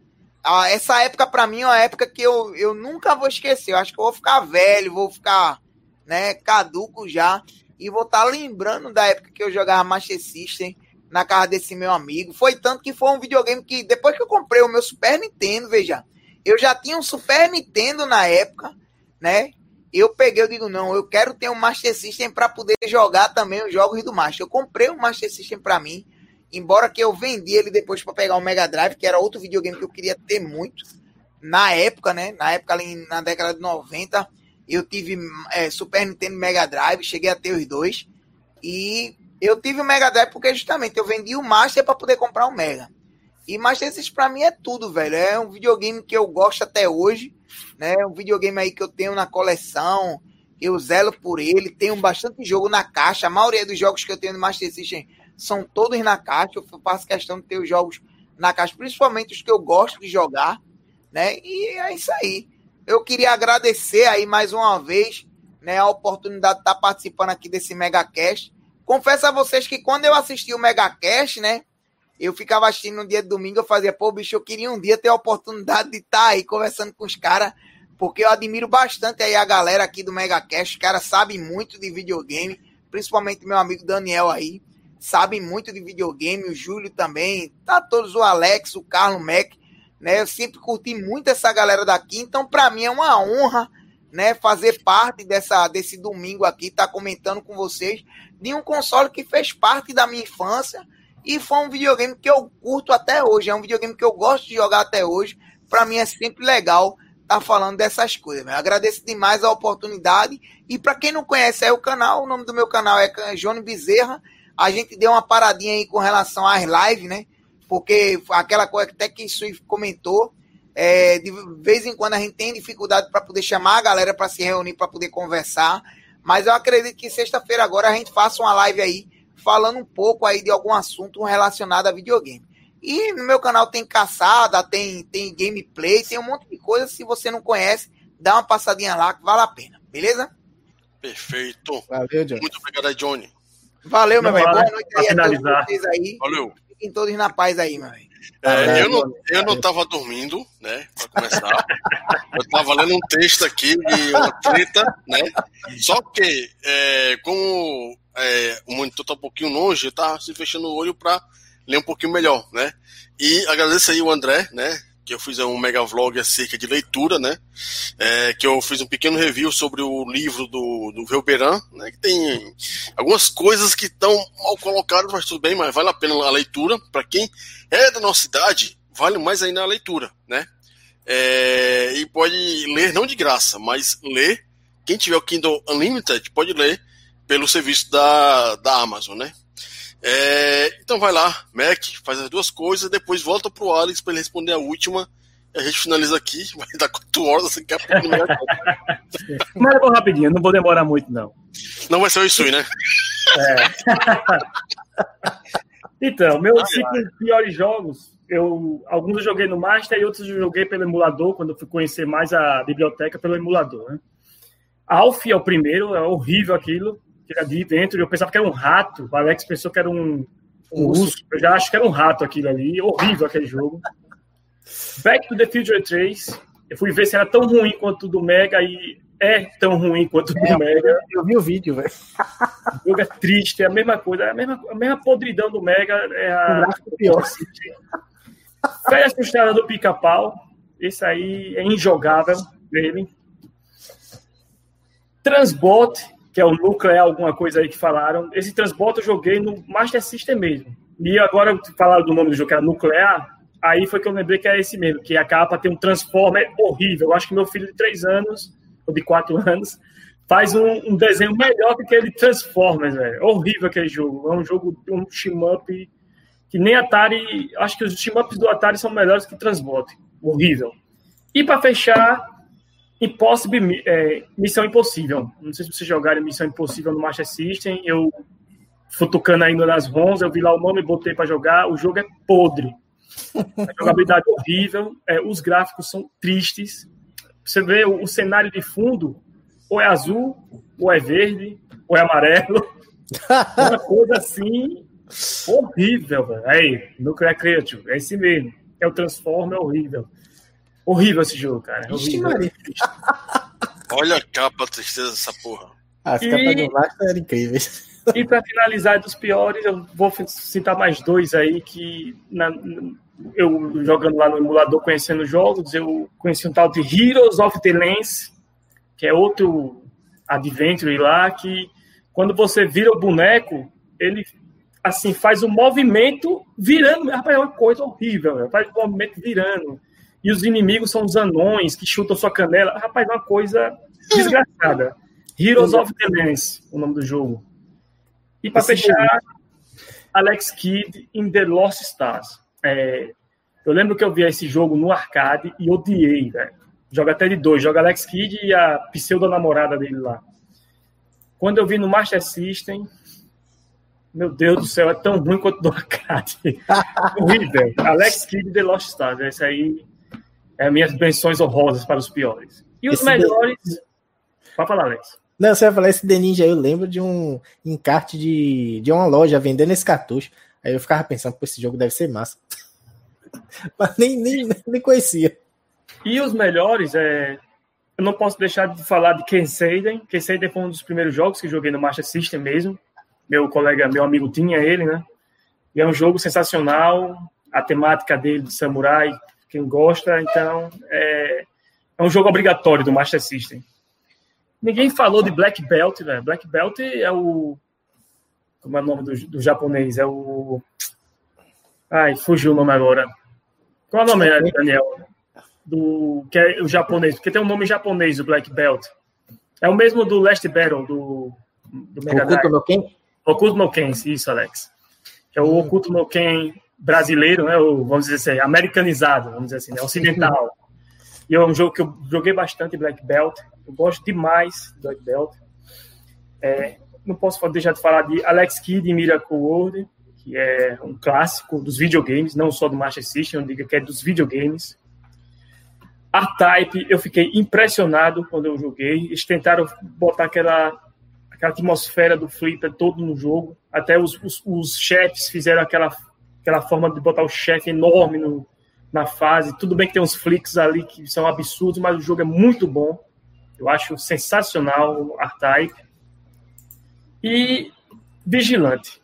[SPEAKER 7] Ah, essa época, para mim, é uma época que eu, eu nunca vou esquecer. Eu acho que eu vou ficar velho, vou ficar né, caduco já. E vou estar tá lembrando da época que eu jogava Master System na casa desse meu amigo. Foi tanto que foi um videogame que, depois que eu comprei o meu Super Nintendo, veja, eu já tinha um Super Nintendo na época, né? Eu peguei, eu digo, não, eu quero ter um Master System para poder jogar também os jogos do Master. Eu comprei um Master System para mim, embora que eu vendi ele depois para pegar o Mega Drive, que era outro videogame que eu queria ter muito. Na época, né? Na época, ali na década de 90, eu tive é, Super Nintendo Mega Drive, cheguei a ter os dois. E eu tive o Mega Drive porque justamente eu vendi o Master para poder comprar o Mega. E Master System para mim é tudo, velho. É um videogame que eu gosto até hoje, né? É um videogame aí que eu tenho na coleção, eu zelo por ele, tenho bastante jogo na caixa. A maioria dos jogos que eu tenho no Master System são todos na caixa. Eu faço questão de ter os jogos na caixa, principalmente os que eu gosto de jogar, né? E é isso aí. Eu queria agradecer aí mais uma vez, né, a oportunidade de estar participando aqui desse Mega Cast. Confesso a vocês que quando eu assisti o Megacast, né? Eu ficava assistindo no dia de domingo, eu fazia, pô, bicho, eu queria um dia ter a oportunidade de estar aí conversando com os caras, porque eu admiro bastante aí a galera aqui do Megacast, os caras sabem muito de videogame, principalmente meu amigo Daniel aí, sabem muito de videogame, o Júlio também, tá todos, o Alex, o Carlos Mac, né? Eu sempre curti muito essa galera daqui, então para mim é uma honra, né, fazer parte dessa desse domingo aqui, tá comentando com vocês de um console que fez parte da minha infância e foi um videogame que eu curto até hoje. É um videogame que eu gosto de jogar até hoje. Para mim é sempre legal estar tá falando dessas coisas. Eu agradeço demais a oportunidade. E para quem não conhece é o canal, o nome do meu canal é Johnny Bezerra. A gente deu uma paradinha aí com relação às lives, né? Porque aquela coisa que até que Swift comentou, é, de vez em quando a gente tem dificuldade para poder chamar a galera para se reunir, para poder conversar. Mas eu acredito que sexta-feira agora a gente faça uma live aí falando um pouco aí de algum assunto relacionado a videogame. E no meu canal tem caçada, tem, tem gameplay, tem um monte de coisa. Se você não conhece, dá uma passadinha lá que vale a pena, beleza?
[SPEAKER 1] Perfeito.
[SPEAKER 3] Valeu, Johnny.
[SPEAKER 1] Muito obrigado, Johnny.
[SPEAKER 7] Valeu, meu velho. Boa noite
[SPEAKER 2] aí
[SPEAKER 7] a todos vocês
[SPEAKER 1] aí. Valeu.
[SPEAKER 7] Fiquem todos na paz aí, meu velho.
[SPEAKER 1] É, eu, não, eu não tava dormindo, né? Pra começar. eu tava lendo um texto aqui de uma treta, né? Só que, é, como é, o monitor tá um pouquinho longe, eu tava se fechando o olho pra ler um pouquinho melhor, né? E agradeço aí o André, né? Que eu fiz um mega vlog acerca de leitura, né? É, que eu fiz um pequeno review sobre o livro do, do Velberan, né? Que tem algumas coisas que estão mal colocadas, mas tudo bem, mas vale a pena a leitura. Para quem é da nossa idade, vale mais ainda a leitura, né? É, e pode ler, não de graça, mas ler. Quem tiver o Kindle Unlimited pode ler pelo serviço da, da Amazon, né? É, então vai lá, Mac, faz as duas coisas, depois volta pro Alex para ele responder a última. E a gente finaliza aqui, vai dar quatro horas assim, daqui a pouco.
[SPEAKER 2] Mas eu vou rapidinho, não vou demorar muito, não.
[SPEAKER 1] Não vai ser o Isui, né?
[SPEAKER 2] É. então, meus cinco piores jogos, eu, alguns eu joguei no Master e outros eu joguei pelo emulador, quando eu fui conhecer mais a biblioteca pelo emulador. Né? Alf é o primeiro, é horrível aquilo de dentro, eu pensava que era um rato. O Alex pensou que era um, um urso. Eu já acho que era um rato aquilo ali. Horrível aquele jogo. Back to the Future 3. Eu fui ver se era tão ruim quanto o do Mega e é tão ruim quanto o do é, Mega.
[SPEAKER 3] Eu vi o vídeo, velho.
[SPEAKER 2] O jogo é triste, é a mesma coisa. É a mesma, a mesma podridão do Mega. É a... O pior. Férias frustradas do Pica-Pau. Esse aí é injogável dele. Transbot, que é o núcleo, é alguma coisa aí que falaram. Esse Transbot eu joguei no Master System mesmo. E agora falaram do nome do jogo, que era Nuclear, aí foi que eu lembrei que é esse mesmo, que a capa tem um Transformer horrível. Eu acho que meu filho de 3 anos, ou de 4 anos, faz um, um desenho melhor que aquele Transformers, velho. Horrível aquele jogo. É um jogo, um shmup que nem Atari... Acho que os shmups do Atari são melhores que Transbot. Horrível. E para fechar, Impossible, é, Missão Impossível. Não sei se vocês jogaram Missão Impossível no Master System. Eu futucando ainda nas ROMs, eu vi lá o nome botei para jogar. O jogo é podre. A jogabilidade é horrível. É, os gráficos são tristes. Você vê o, o, cenário de fundo, ou é azul, ou é verde, ou é amarelo. Uma coisa assim horrível, velho. Aí, Nuclear Creative, é esse mesmo. É o Transformer horrível. Horrível esse jogo, cara. Horrível.
[SPEAKER 1] Olha a capa, a tristeza dessa porra.
[SPEAKER 3] As e... capas do Master eram incríveis.
[SPEAKER 2] E para finalizar dos piores, eu vou citar mais dois aí que na, eu jogando lá no emulador, conhecendo jogos, eu conheci um tal de Heroes of the Lens, que é outro adventure lá, que quando você vira o boneco, ele assim faz o um movimento virando, rapaz, é uma coisa horrível, faz o um movimento virando e os inimigos são os anões que chutam sua canela. Rapaz, é uma coisa desgraçada. Heroes of the Lens, o nome do jogo. E para fechar, Alex Kidd in The Lost Stars. É, eu lembro que eu vi esse jogo no arcade e odiei, velho. Joga até de dois, joga Alex Kidd e a pseudo-namorada dele lá. Quando eu vi no Master System, meu Deus do céu, é tão ruim quanto do arcade. Horrível. Alex Kidd The Lost Stars. Esse aí é, minhas menções honrosas para os piores. E os esse melhores. De... Pode falar, Alex.
[SPEAKER 3] Não, você vai falar esse The Ninja aí, eu lembro de um encarte de, de uma loja vendendo esse cartucho. Aí eu ficava pensando, pô, esse jogo deve ser massa. Mas nem, nem, nem conhecia.
[SPEAKER 2] E os melhores, é... eu não posso deixar de falar de Ken Seiden. Ken Seiden foi um dos primeiros jogos que joguei no Master System mesmo. Meu colega, meu amigo tinha ele, né? E é um jogo sensacional. A temática dele de samurai quem gosta, então é, é um jogo obrigatório do Master System. Ninguém falou de Black Belt, velho. Black Belt é o. Como é o nome do, do japonês? É o. Ai, fugiu o nome agora. Qual é o nome, Daniel? Do, que é o japonês, porque tem um nome japonês, o Black Belt. É o mesmo do Last Battle, do, do
[SPEAKER 3] Mega Oculto no Ken?
[SPEAKER 2] Oculto no Ken, isso, Alex. É o Oculto no Ken brasileiro, né, ou, vamos dizer assim, americanizado, vamos dizer assim, né, ocidental. E é um jogo que eu joguei bastante Black Belt. Eu gosto demais do Black Belt. É, não posso deixar de falar de Alex Kidd e Miracle World, que é um clássico dos videogames, não só do Master System, eu digo que é dos videogames. A-Type, eu fiquei impressionado quando eu joguei. Eles tentaram botar aquela, aquela atmosfera do Flipper todo no jogo. Até os, os, os fizeram aquela aquela forma de botar o chefe enorme no, na fase. Tudo bem que tem uns flicks ali que são absurdos, mas o jogo é muito bom. Eu acho sensacional o R-Type. E Vigilante.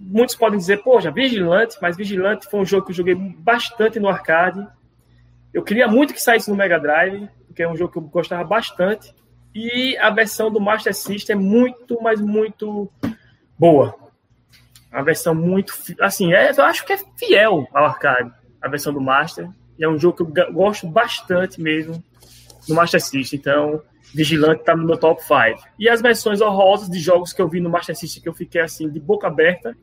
[SPEAKER 2] Muitos podem dizer, poxa, Vigilante, mas Vigilante foi um jogo que eu joguei bastante no arcade. Eu queria muito que saísse no Mega Drive, porque é um jogo que eu gostava bastante. E a versão do Master System é muito, mas muito boa. A versão muito. Assim, é, eu acho que é fiel ao arcade, a versão do Master. E é um jogo que eu gosto bastante mesmo no Master System. Então, Vigilante está no meu top 5. E as versões horrorosas de jogos que eu vi no Master System que eu fiquei assim, de boca aberta,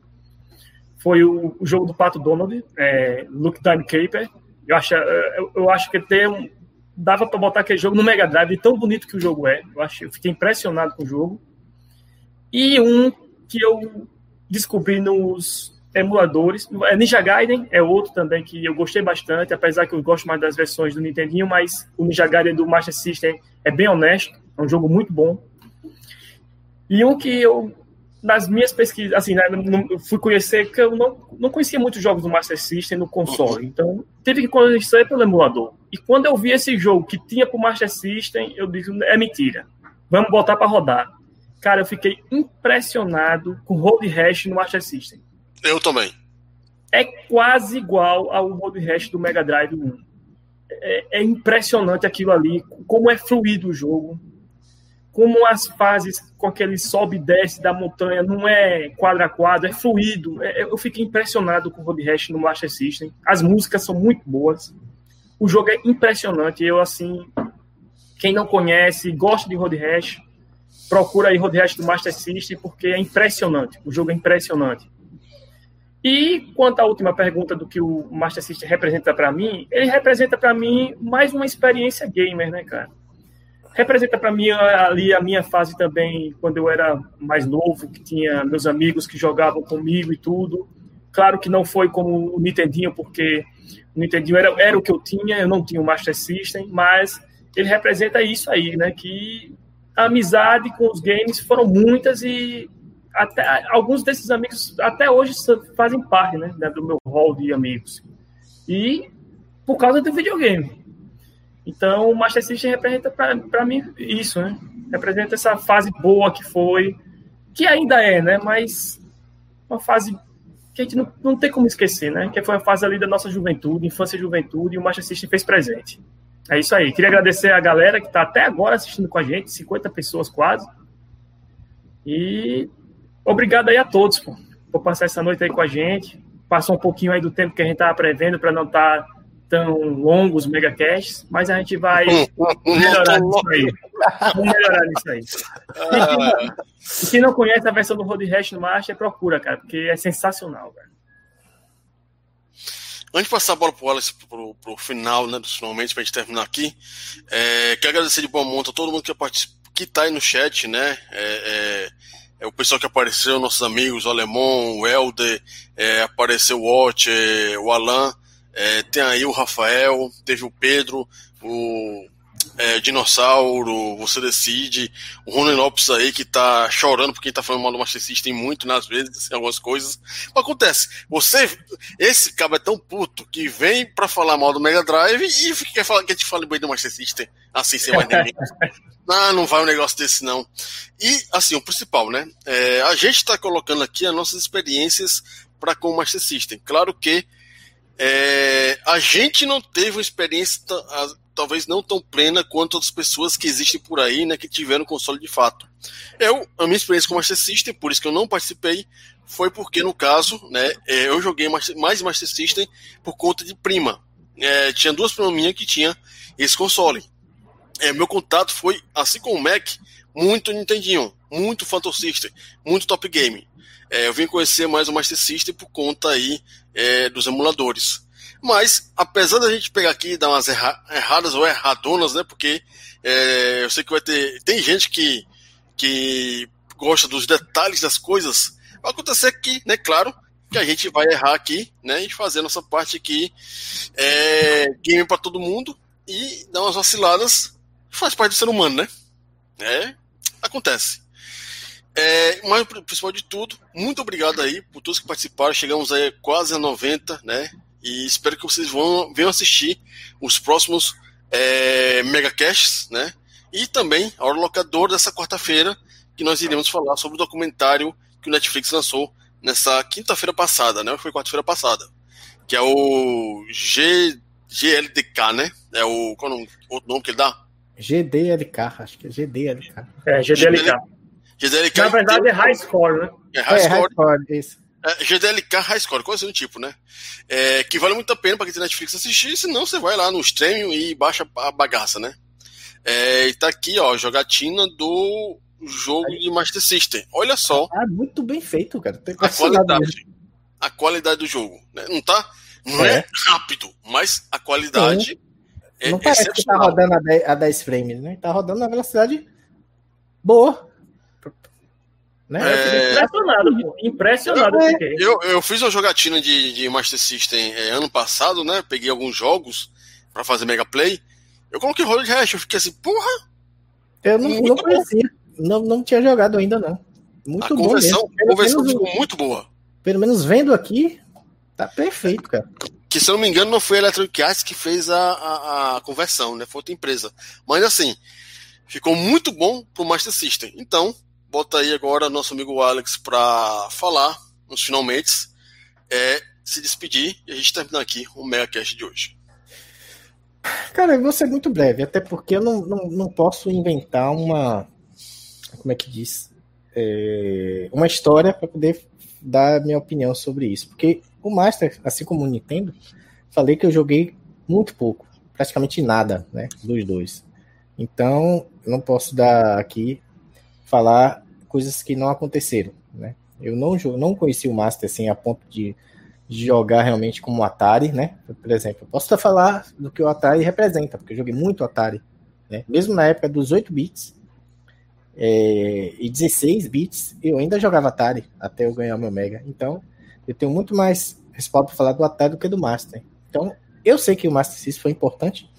[SPEAKER 2] foi o, o jogo do Pato Donald, é, Look Time Caper. Eu acho, eu, eu acho que tem um, dava para botar aquele jogo no Mega Drive, tão bonito que o jogo é. Eu, acho, eu fiquei impressionado com o jogo. E um que eu descobri nos emuladores. É Ninja Gaiden é outro também que eu gostei bastante, apesar que eu gosto mais das versões do Nintendinho, mas o Ninja Gaiden do Master System é bem honesto, é um jogo muito bom. E um que eu, nas minhas pesquisas, assim, né, fui conhecer, que eu não, não conhecia muitos jogos do Master System no console, então tive que conhecer pelo emulador. E quando eu vi esse jogo que tinha pro Master System, eu disse, é mentira, vamos botar para rodar. Cara, eu fiquei impressionado com o Road Rash no Master System.
[SPEAKER 1] Eu também.
[SPEAKER 2] É quase igual ao Road Rash do Mega Drive 1. É, é, impressionante aquilo ali, como é fluido o jogo, como as fases com aquele sobe e desce da montanha não é quadra a quadra, é fluido. É, eu fiquei impressionado com o Road Rash no Master System. As músicas são muito boas. O jogo é impressionante. Eu, assim, quem não conhece, gosta de Road Rash, procura aí Road do Master System, porque é impressionante. O jogo é impressionante. E quanto à última pergunta do que o Master System representa para mim, ele representa para mim mais uma experiência gamer, né, cara? Representa para mim ali a minha fase também, quando eu era mais novo, que tinha meus amigos que jogavam comigo e tudo. Claro que não foi como o Nintendinho, porque o Nintendinho era, era o que eu tinha, eu não tinha o Master System, mas ele representa isso aí, né? Que a amizade com os games foram muitas e até alguns desses amigos até hoje fazem parte né, do meu hall de amigos. E por causa do videogame. Então, o Master System representa para mim isso, né? Representa essa fase boa que foi, que ainda é, né? Mas uma fase que a gente não, não tem como esquecer, né? Que foi a fase ali da nossa juventude, infância e juventude, e o Master System fez presente. É isso aí. Queria agradecer a galera que está até agora assistindo com a gente, 50 pessoas quase. E Obrigado aí a todos pô, por passar essa noite aí com a gente. Passou um pouquinho aí do tempo que a gente estava prevendo para não estar tá tão longos os megacasts, mas a gente vai melhorar nisso aí. Vamos melhorar nisso aí. E quem não conhece a versão do Road Rash no Master, procura, cara, porque é sensacional, cara.
[SPEAKER 1] Antes de passar a bola para o pro, final, né, finalmente, para gente terminar aqui, é, quero agradecer de boa monta a todo mundo que, que tá aí no chat, né? É, é, é, o pessoal que apareceu, nossos amigos, o Alemão, o Helder, é, apareceu o Watch, é, o Alan, é, tem aí o Rafael, teve o Pedro, o é, Dinossauro, Você Decide, o Rony Lopes aí que tá chorando porque tá falando mal do Master System muito, nas vezes, assim, algumas coisas. Mas acontece, você, esse cara é tão puto que vem pra falar mal do Mega Drive e quer falar que a gente fale bem do Master System, assim, sem mais nem Não, não vai um negócio desse, não. E, assim, o principal, né? É, a gente está colocando aqui as nossas experiências para com o Master System. Claro que é, a gente não teve uma experiência talvez não tão plena quanto outras pessoas que existem por aí, né, que tiveram console de fato. Eu, a minha experiência com Master System, por isso que eu não participei, foi porque, no caso, né, é, eu joguei mais Master System por conta de prima. É, tinha duas primas minhas que tinham esse console é, meu contato foi, assim como o Mac, muito Nintendinho, muito Phantom System, muito Top Game. É, eu vim conhecer mais o Master System por conta aí é, dos emuladores. Mas, apesar da gente pegar aqui e dar umas erra erradas ou erradonas, né? Porque é, eu sei que vai ter. Tem gente que, que gosta dos detalhes das coisas. Vai acontecer que, né, claro, que a gente vai errar aqui, né? E fazer a nossa parte aqui. É, game para todo mundo. E dar umas vaciladas faz parte do ser humano, né? É, acontece. É, mas principal de tudo, muito obrigado aí por todos que participaram. Chegamos aí quase a 90, né? E espero que vocês vão, venham assistir os próximos é, Megacasts, né? E também a hora locador dessa quarta-feira, que nós iremos falar sobre o documentário que o Netflix lançou nessa quinta-feira passada, né? Foi quarta-feira passada. Que é o G, GLDK, né? É o. Qual é o outro nome que ele dá?
[SPEAKER 3] GDLK, acho que é GDLK.
[SPEAKER 2] É, GDLK.
[SPEAKER 1] GDLK.
[SPEAKER 2] Na verdade é High Score, né?
[SPEAKER 1] É High
[SPEAKER 3] É,
[SPEAKER 1] Score.
[SPEAKER 3] High Score, isso.
[SPEAKER 1] É, GDLK High Score, coisa do tipo, né? É, que vale muito a pena para quem tem Netflix assistir, senão você vai lá no streaming e baixa a bagaça, né? É, e tá aqui, ó, jogatina do jogo de Master System. Olha só
[SPEAKER 3] Ah, muito bem feito, cara.
[SPEAKER 1] A qualidade. A qualidade do jogo. Né? Não tá. Não é.
[SPEAKER 3] É.
[SPEAKER 1] rápido, mas a qualidade é
[SPEAKER 3] Não parece que tá rodando a 10, a 10 frames, né? Tá rodando na velocidade boa. Né?
[SPEAKER 1] É,
[SPEAKER 2] Impressionado, pô. Impressionado. eu
[SPEAKER 3] É.
[SPEAKER 2] fiquei.
[SPEAKER 1] Eu, eu fiz uma jogatina de, de Master System é, ano passado, né? Peguei alguns jogos pra fazer Mega Play. Eu coloquei Roller Rash, eu fiquei assim, porra,
[SPEAKER 3] Eu não, não conhecia. Não, não tinha jogado ainda, não. Muito
[SPEAKER 1] a
[SPEAKER 3] bom
[SPEAKER 1] conversão,
[SPEAKER 3] mesmo. Pelo
[SPEAKER 1] conversão
[SPEAKER 3] menos,
[SPEAKER 1] ficou muito boa.
[SPEAKER 3] pelo menos vendo aqui, tá perfeito, cara.
[SPEAKER 1] Que se eu não me engano, não foi a Electronic Arts que fez a, a, a conversão, né? Foi outra empresa. Mas assim, ficou muito bom pro Master System. Então, bota aí agora nosso amigo Alex pra falar, nos finalmente, é, se despedir e a gente termina aqui o MegaCast de hoje.
[SPEAKER 3] Cara, eu vou ser muito breve, até porque eu não, não, não posso inventar uma. Como é que diz? É, uma história para poder dar minha opinião sobre isso. Porque o Master, assim como o Nintendo, falei que eu joguei muito pouco, praticamente nada, né? Dos dois. Então, eu não posso dar aqui falar coisas que não aconteceram, né? Eu não, não conheci o Master assim a ponto de jogar realmente como Atari, né? Por exemplo, eu posso falar do que o Atari representa, porque eu joguei muito Atari, né? Mesmo na época dos 8 bits é, e 16 bits, eu ainda jogava Atari até eu ganhar meu Mega. Então, eu tenho muito mais respaldo para falar do Atari do que do Master. Então, eu sei que o Master System foi importante,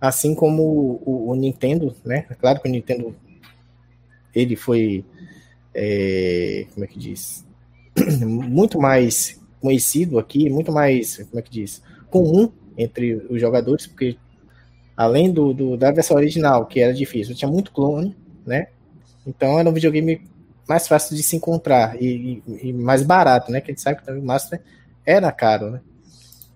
[SPEAKER 3] assim como o, o- o Nintendo, né? Claro que o Nintendo ele foi é, como é que diz? muito mais conhecido aqui, muito mais, como é que diz, comum entre os jogadores, porque além do, do- da versão original, que era difícil, tinha muito clone, né? Então era um videogame mais fácil de se encontrar e, e- e mais barato, né? Que a gente sabe que também o Master era caro, né?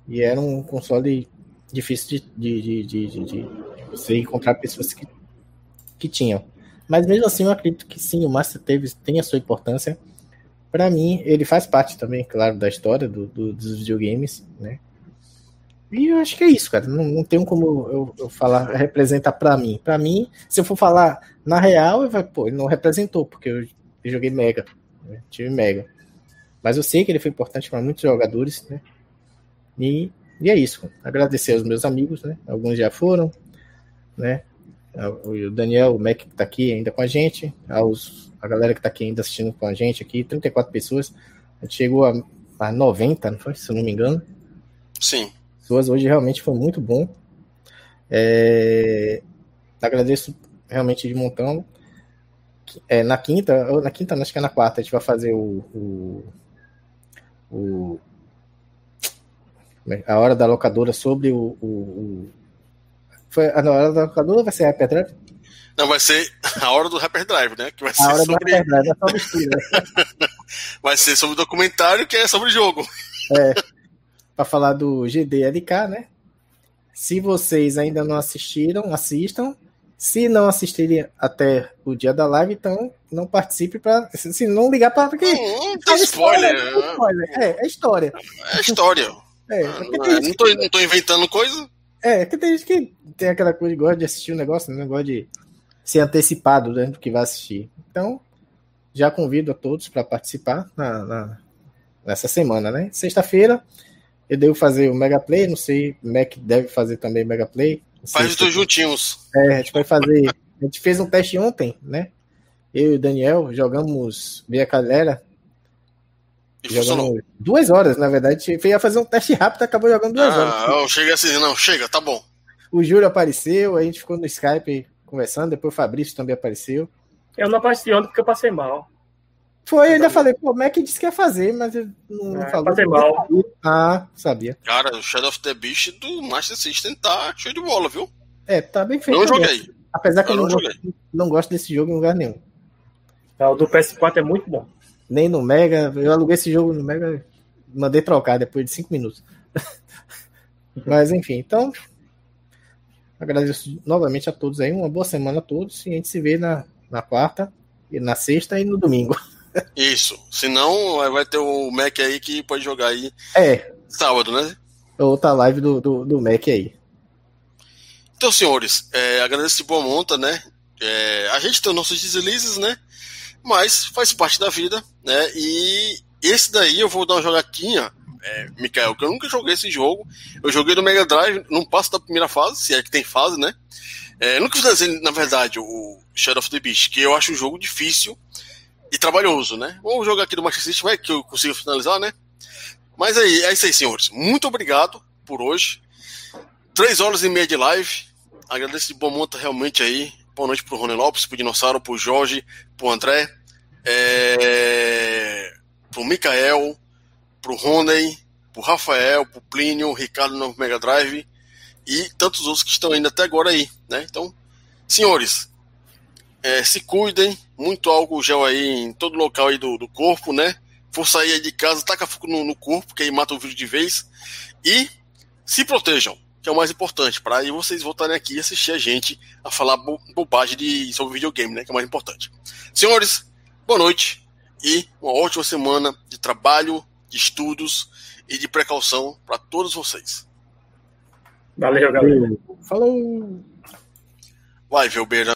[SPEAKER 3] E era um console difícil de, de, de, de, de- você encontrar pessoas que, que tinham. Mas mesmo assim, eu acredito que sim, o Master teve, tem a sua importância. Para mim, ele faz parte também, claro, da história do, do- dos videogames, né? E eu acho que é isso, cara. Não, não tenho como eu, eu falar, representa para mim. Para mim, se eu for falar na real, eu vai, pô, ele não representou, porque eu, eu joguei Mega, né? tive Mega. Mas eu sei que ele foi importante para muitos jogadores, né? E, e é isso. Agradecer aos meus amigos, né? Alguns já foram, né? O Daniel, o Mac que tá aqui ainda com a gente, aos, a galera que tá aqui ainda assistindo com a gente aqui, 34 pessoas. A gente chegou a, a 90, não foi? Se eu não me engano.
[SPEAKER 1] Sim.
[SPEAKER 3] Pessoas, hoje realmente foi muito bom. É, agradeço realmente de montão. É, na quinta, ou na quinta, não, acho que é na quarta, a gente vai fazer o, o, o- a hora da locadora sobre o, o, o- foi a hora da ou vai ser a Hyperdrive?
[SPEAKER 1] Não, vai ser a hora do Hyperdrive, né? Que vai ser
[SPEAKER 3] A hora da
[SPEAKER 1] sobre,
[SPEAKER 3] Hyperdrive, é só mistura.
[SPEAKER 1] vai ser sobre o documentário que é sobre o jogo.
[SPEAKER 3] para falar do GDLK, né? Se vocês ainda não assistiram, assistam. Se não assistirem até o dia da live, então não participe para se não ligar para porque
[SPEAKER 1] Hum, tem spoiler.
[SPEAKER 3] é spoiler. É, é história.
[SPEAKER 1] É história.
[SPEAKER 3] É, tem gente
[SPEAKER 1] Não tô, não tô inventando coisa.
[SPEAKER 3] É, que tem gente que tem aquela coisa de gosta de assistir o negócio, né? Gosta de ser antecipado né, do que vai assistir. Então, já convido a todos para participar na, na- nessa semana, né? Sexta-feira eu devo fazer o Mega Play, não sei, Mac deve fazer também Mega Play.
[SPEAKER 1] Faz os dois juntinhos.
[SPEAKER 3] É, a gente vai fazer. A gente fez um teste ontem, né? Eu e o Daniel jogamos via galera.
[SPEAKER 1] E funcionou.
[SPEAKER 3] Jogamos duas horas, na verdade. A gente ia fazer um teste rápido acabou jogando duas horas.
[SPEAKER 1] Ah, eu cheguei assim, não, chega, tá bom.
[SPEAKER 3] O Júlio apareceu, a gente ficou no Skype conversando, depois o Fabrício também apareceu.
[SPEAKER 2] Eu não apareci ontem porque eu passei mal.
[SPEAKER 3] Foi, eu ainda falei, pô, o Mac disse que ia fazer, mas eu não
[SPEAKER 2] É,
[SPEAKER 3] falou.
[SPEAKER 2] fazer mal.
[SPEAKER 3] Ah, sabia.
[SPEAKER 1] Cara, o Shadow of the Beast do Master System tá cheio de bola, viu?
[SPEAKER 3] É, tá bem feito.
[SPEAKER 1] Não joguei.
[SPEAKER 3] Apesar que eu
[SPEAKER 1] Eu
[SPEAKER 3] não,
[SPEAKER 1] não
[SPEAKER 3] gosto, não gosto desse jogo em lugar nenhum.
[SPEAKER 2] O do PS4 é muito bom.
[SPEAKER 3] Nem no Mega. Eu aluguei esse jogo no Mega, mandei trocar depois de cinco minutos. Mas enfim, então. Agradeço novamente a todos aí. Uma boa semana a todos. E a gente se vê na, na quarta, e na sexta e no domingo.
[SPEAKER 1] Isso. Senão vai- vai ter o Mac aí que pode jogar aí
[SPEAKER 3] É,
[SPEAKER 1] sábado, né?
[SPEAKER 3] outra live do, do, do Mac aí.
[SPEAKER 1] Então, senhores, é, agradeço de boa monta, né? É, a gente tem nossos deslizes, né? Mas faz parte da vida, né? E esse daí eu vou dar uma jogatinha, é, Mikael, que eu nunca joguei esse jogo. Eu joguei no Mega Drive, não passo da primeira fase, se é que tem fase, né? É, nunca finalizei, na verdade, o Shadow of the Beast, que eu acho um jogo difícil e trabalhoso, né? Vamos jogar aqui do Master System, vai que eu consiga finalizar, né? Mas aí, é isso aí, senhores. Muito obrigado por hoje. Três horas e meia de live. Agradeço de boa monta realmente aí. Boa noite pro Rony Lopes, pro Dinossauro, pro Jorge, pro André, é... pro Mikael, pro Rony, pro Rafael, pro Plínio, Ricardo no Mega Drive e tantos outros que estão ainda até agora aí, né? Então, senhores, é, se cuidem, muito álcool gel aí em todo local aí do, do corpo, né? For sair aí de casa, taca fogo no, no corpo, que aí mata o vírus de vez. E se protejam, que é o mais importante, para aí vocês voltarem aqui e assistir a gente a falar bo bobagem de, sobre videogame, né? Que é o mais importante. Senhores, boa noite e uma ótima semana de trabalho, de estudos e de precaução para todos vocês.
[SPEAKER 2] Valeu, galera.
[SPEAKER 3] Falou!
[SPEAKER 1] Vai, Velbeira.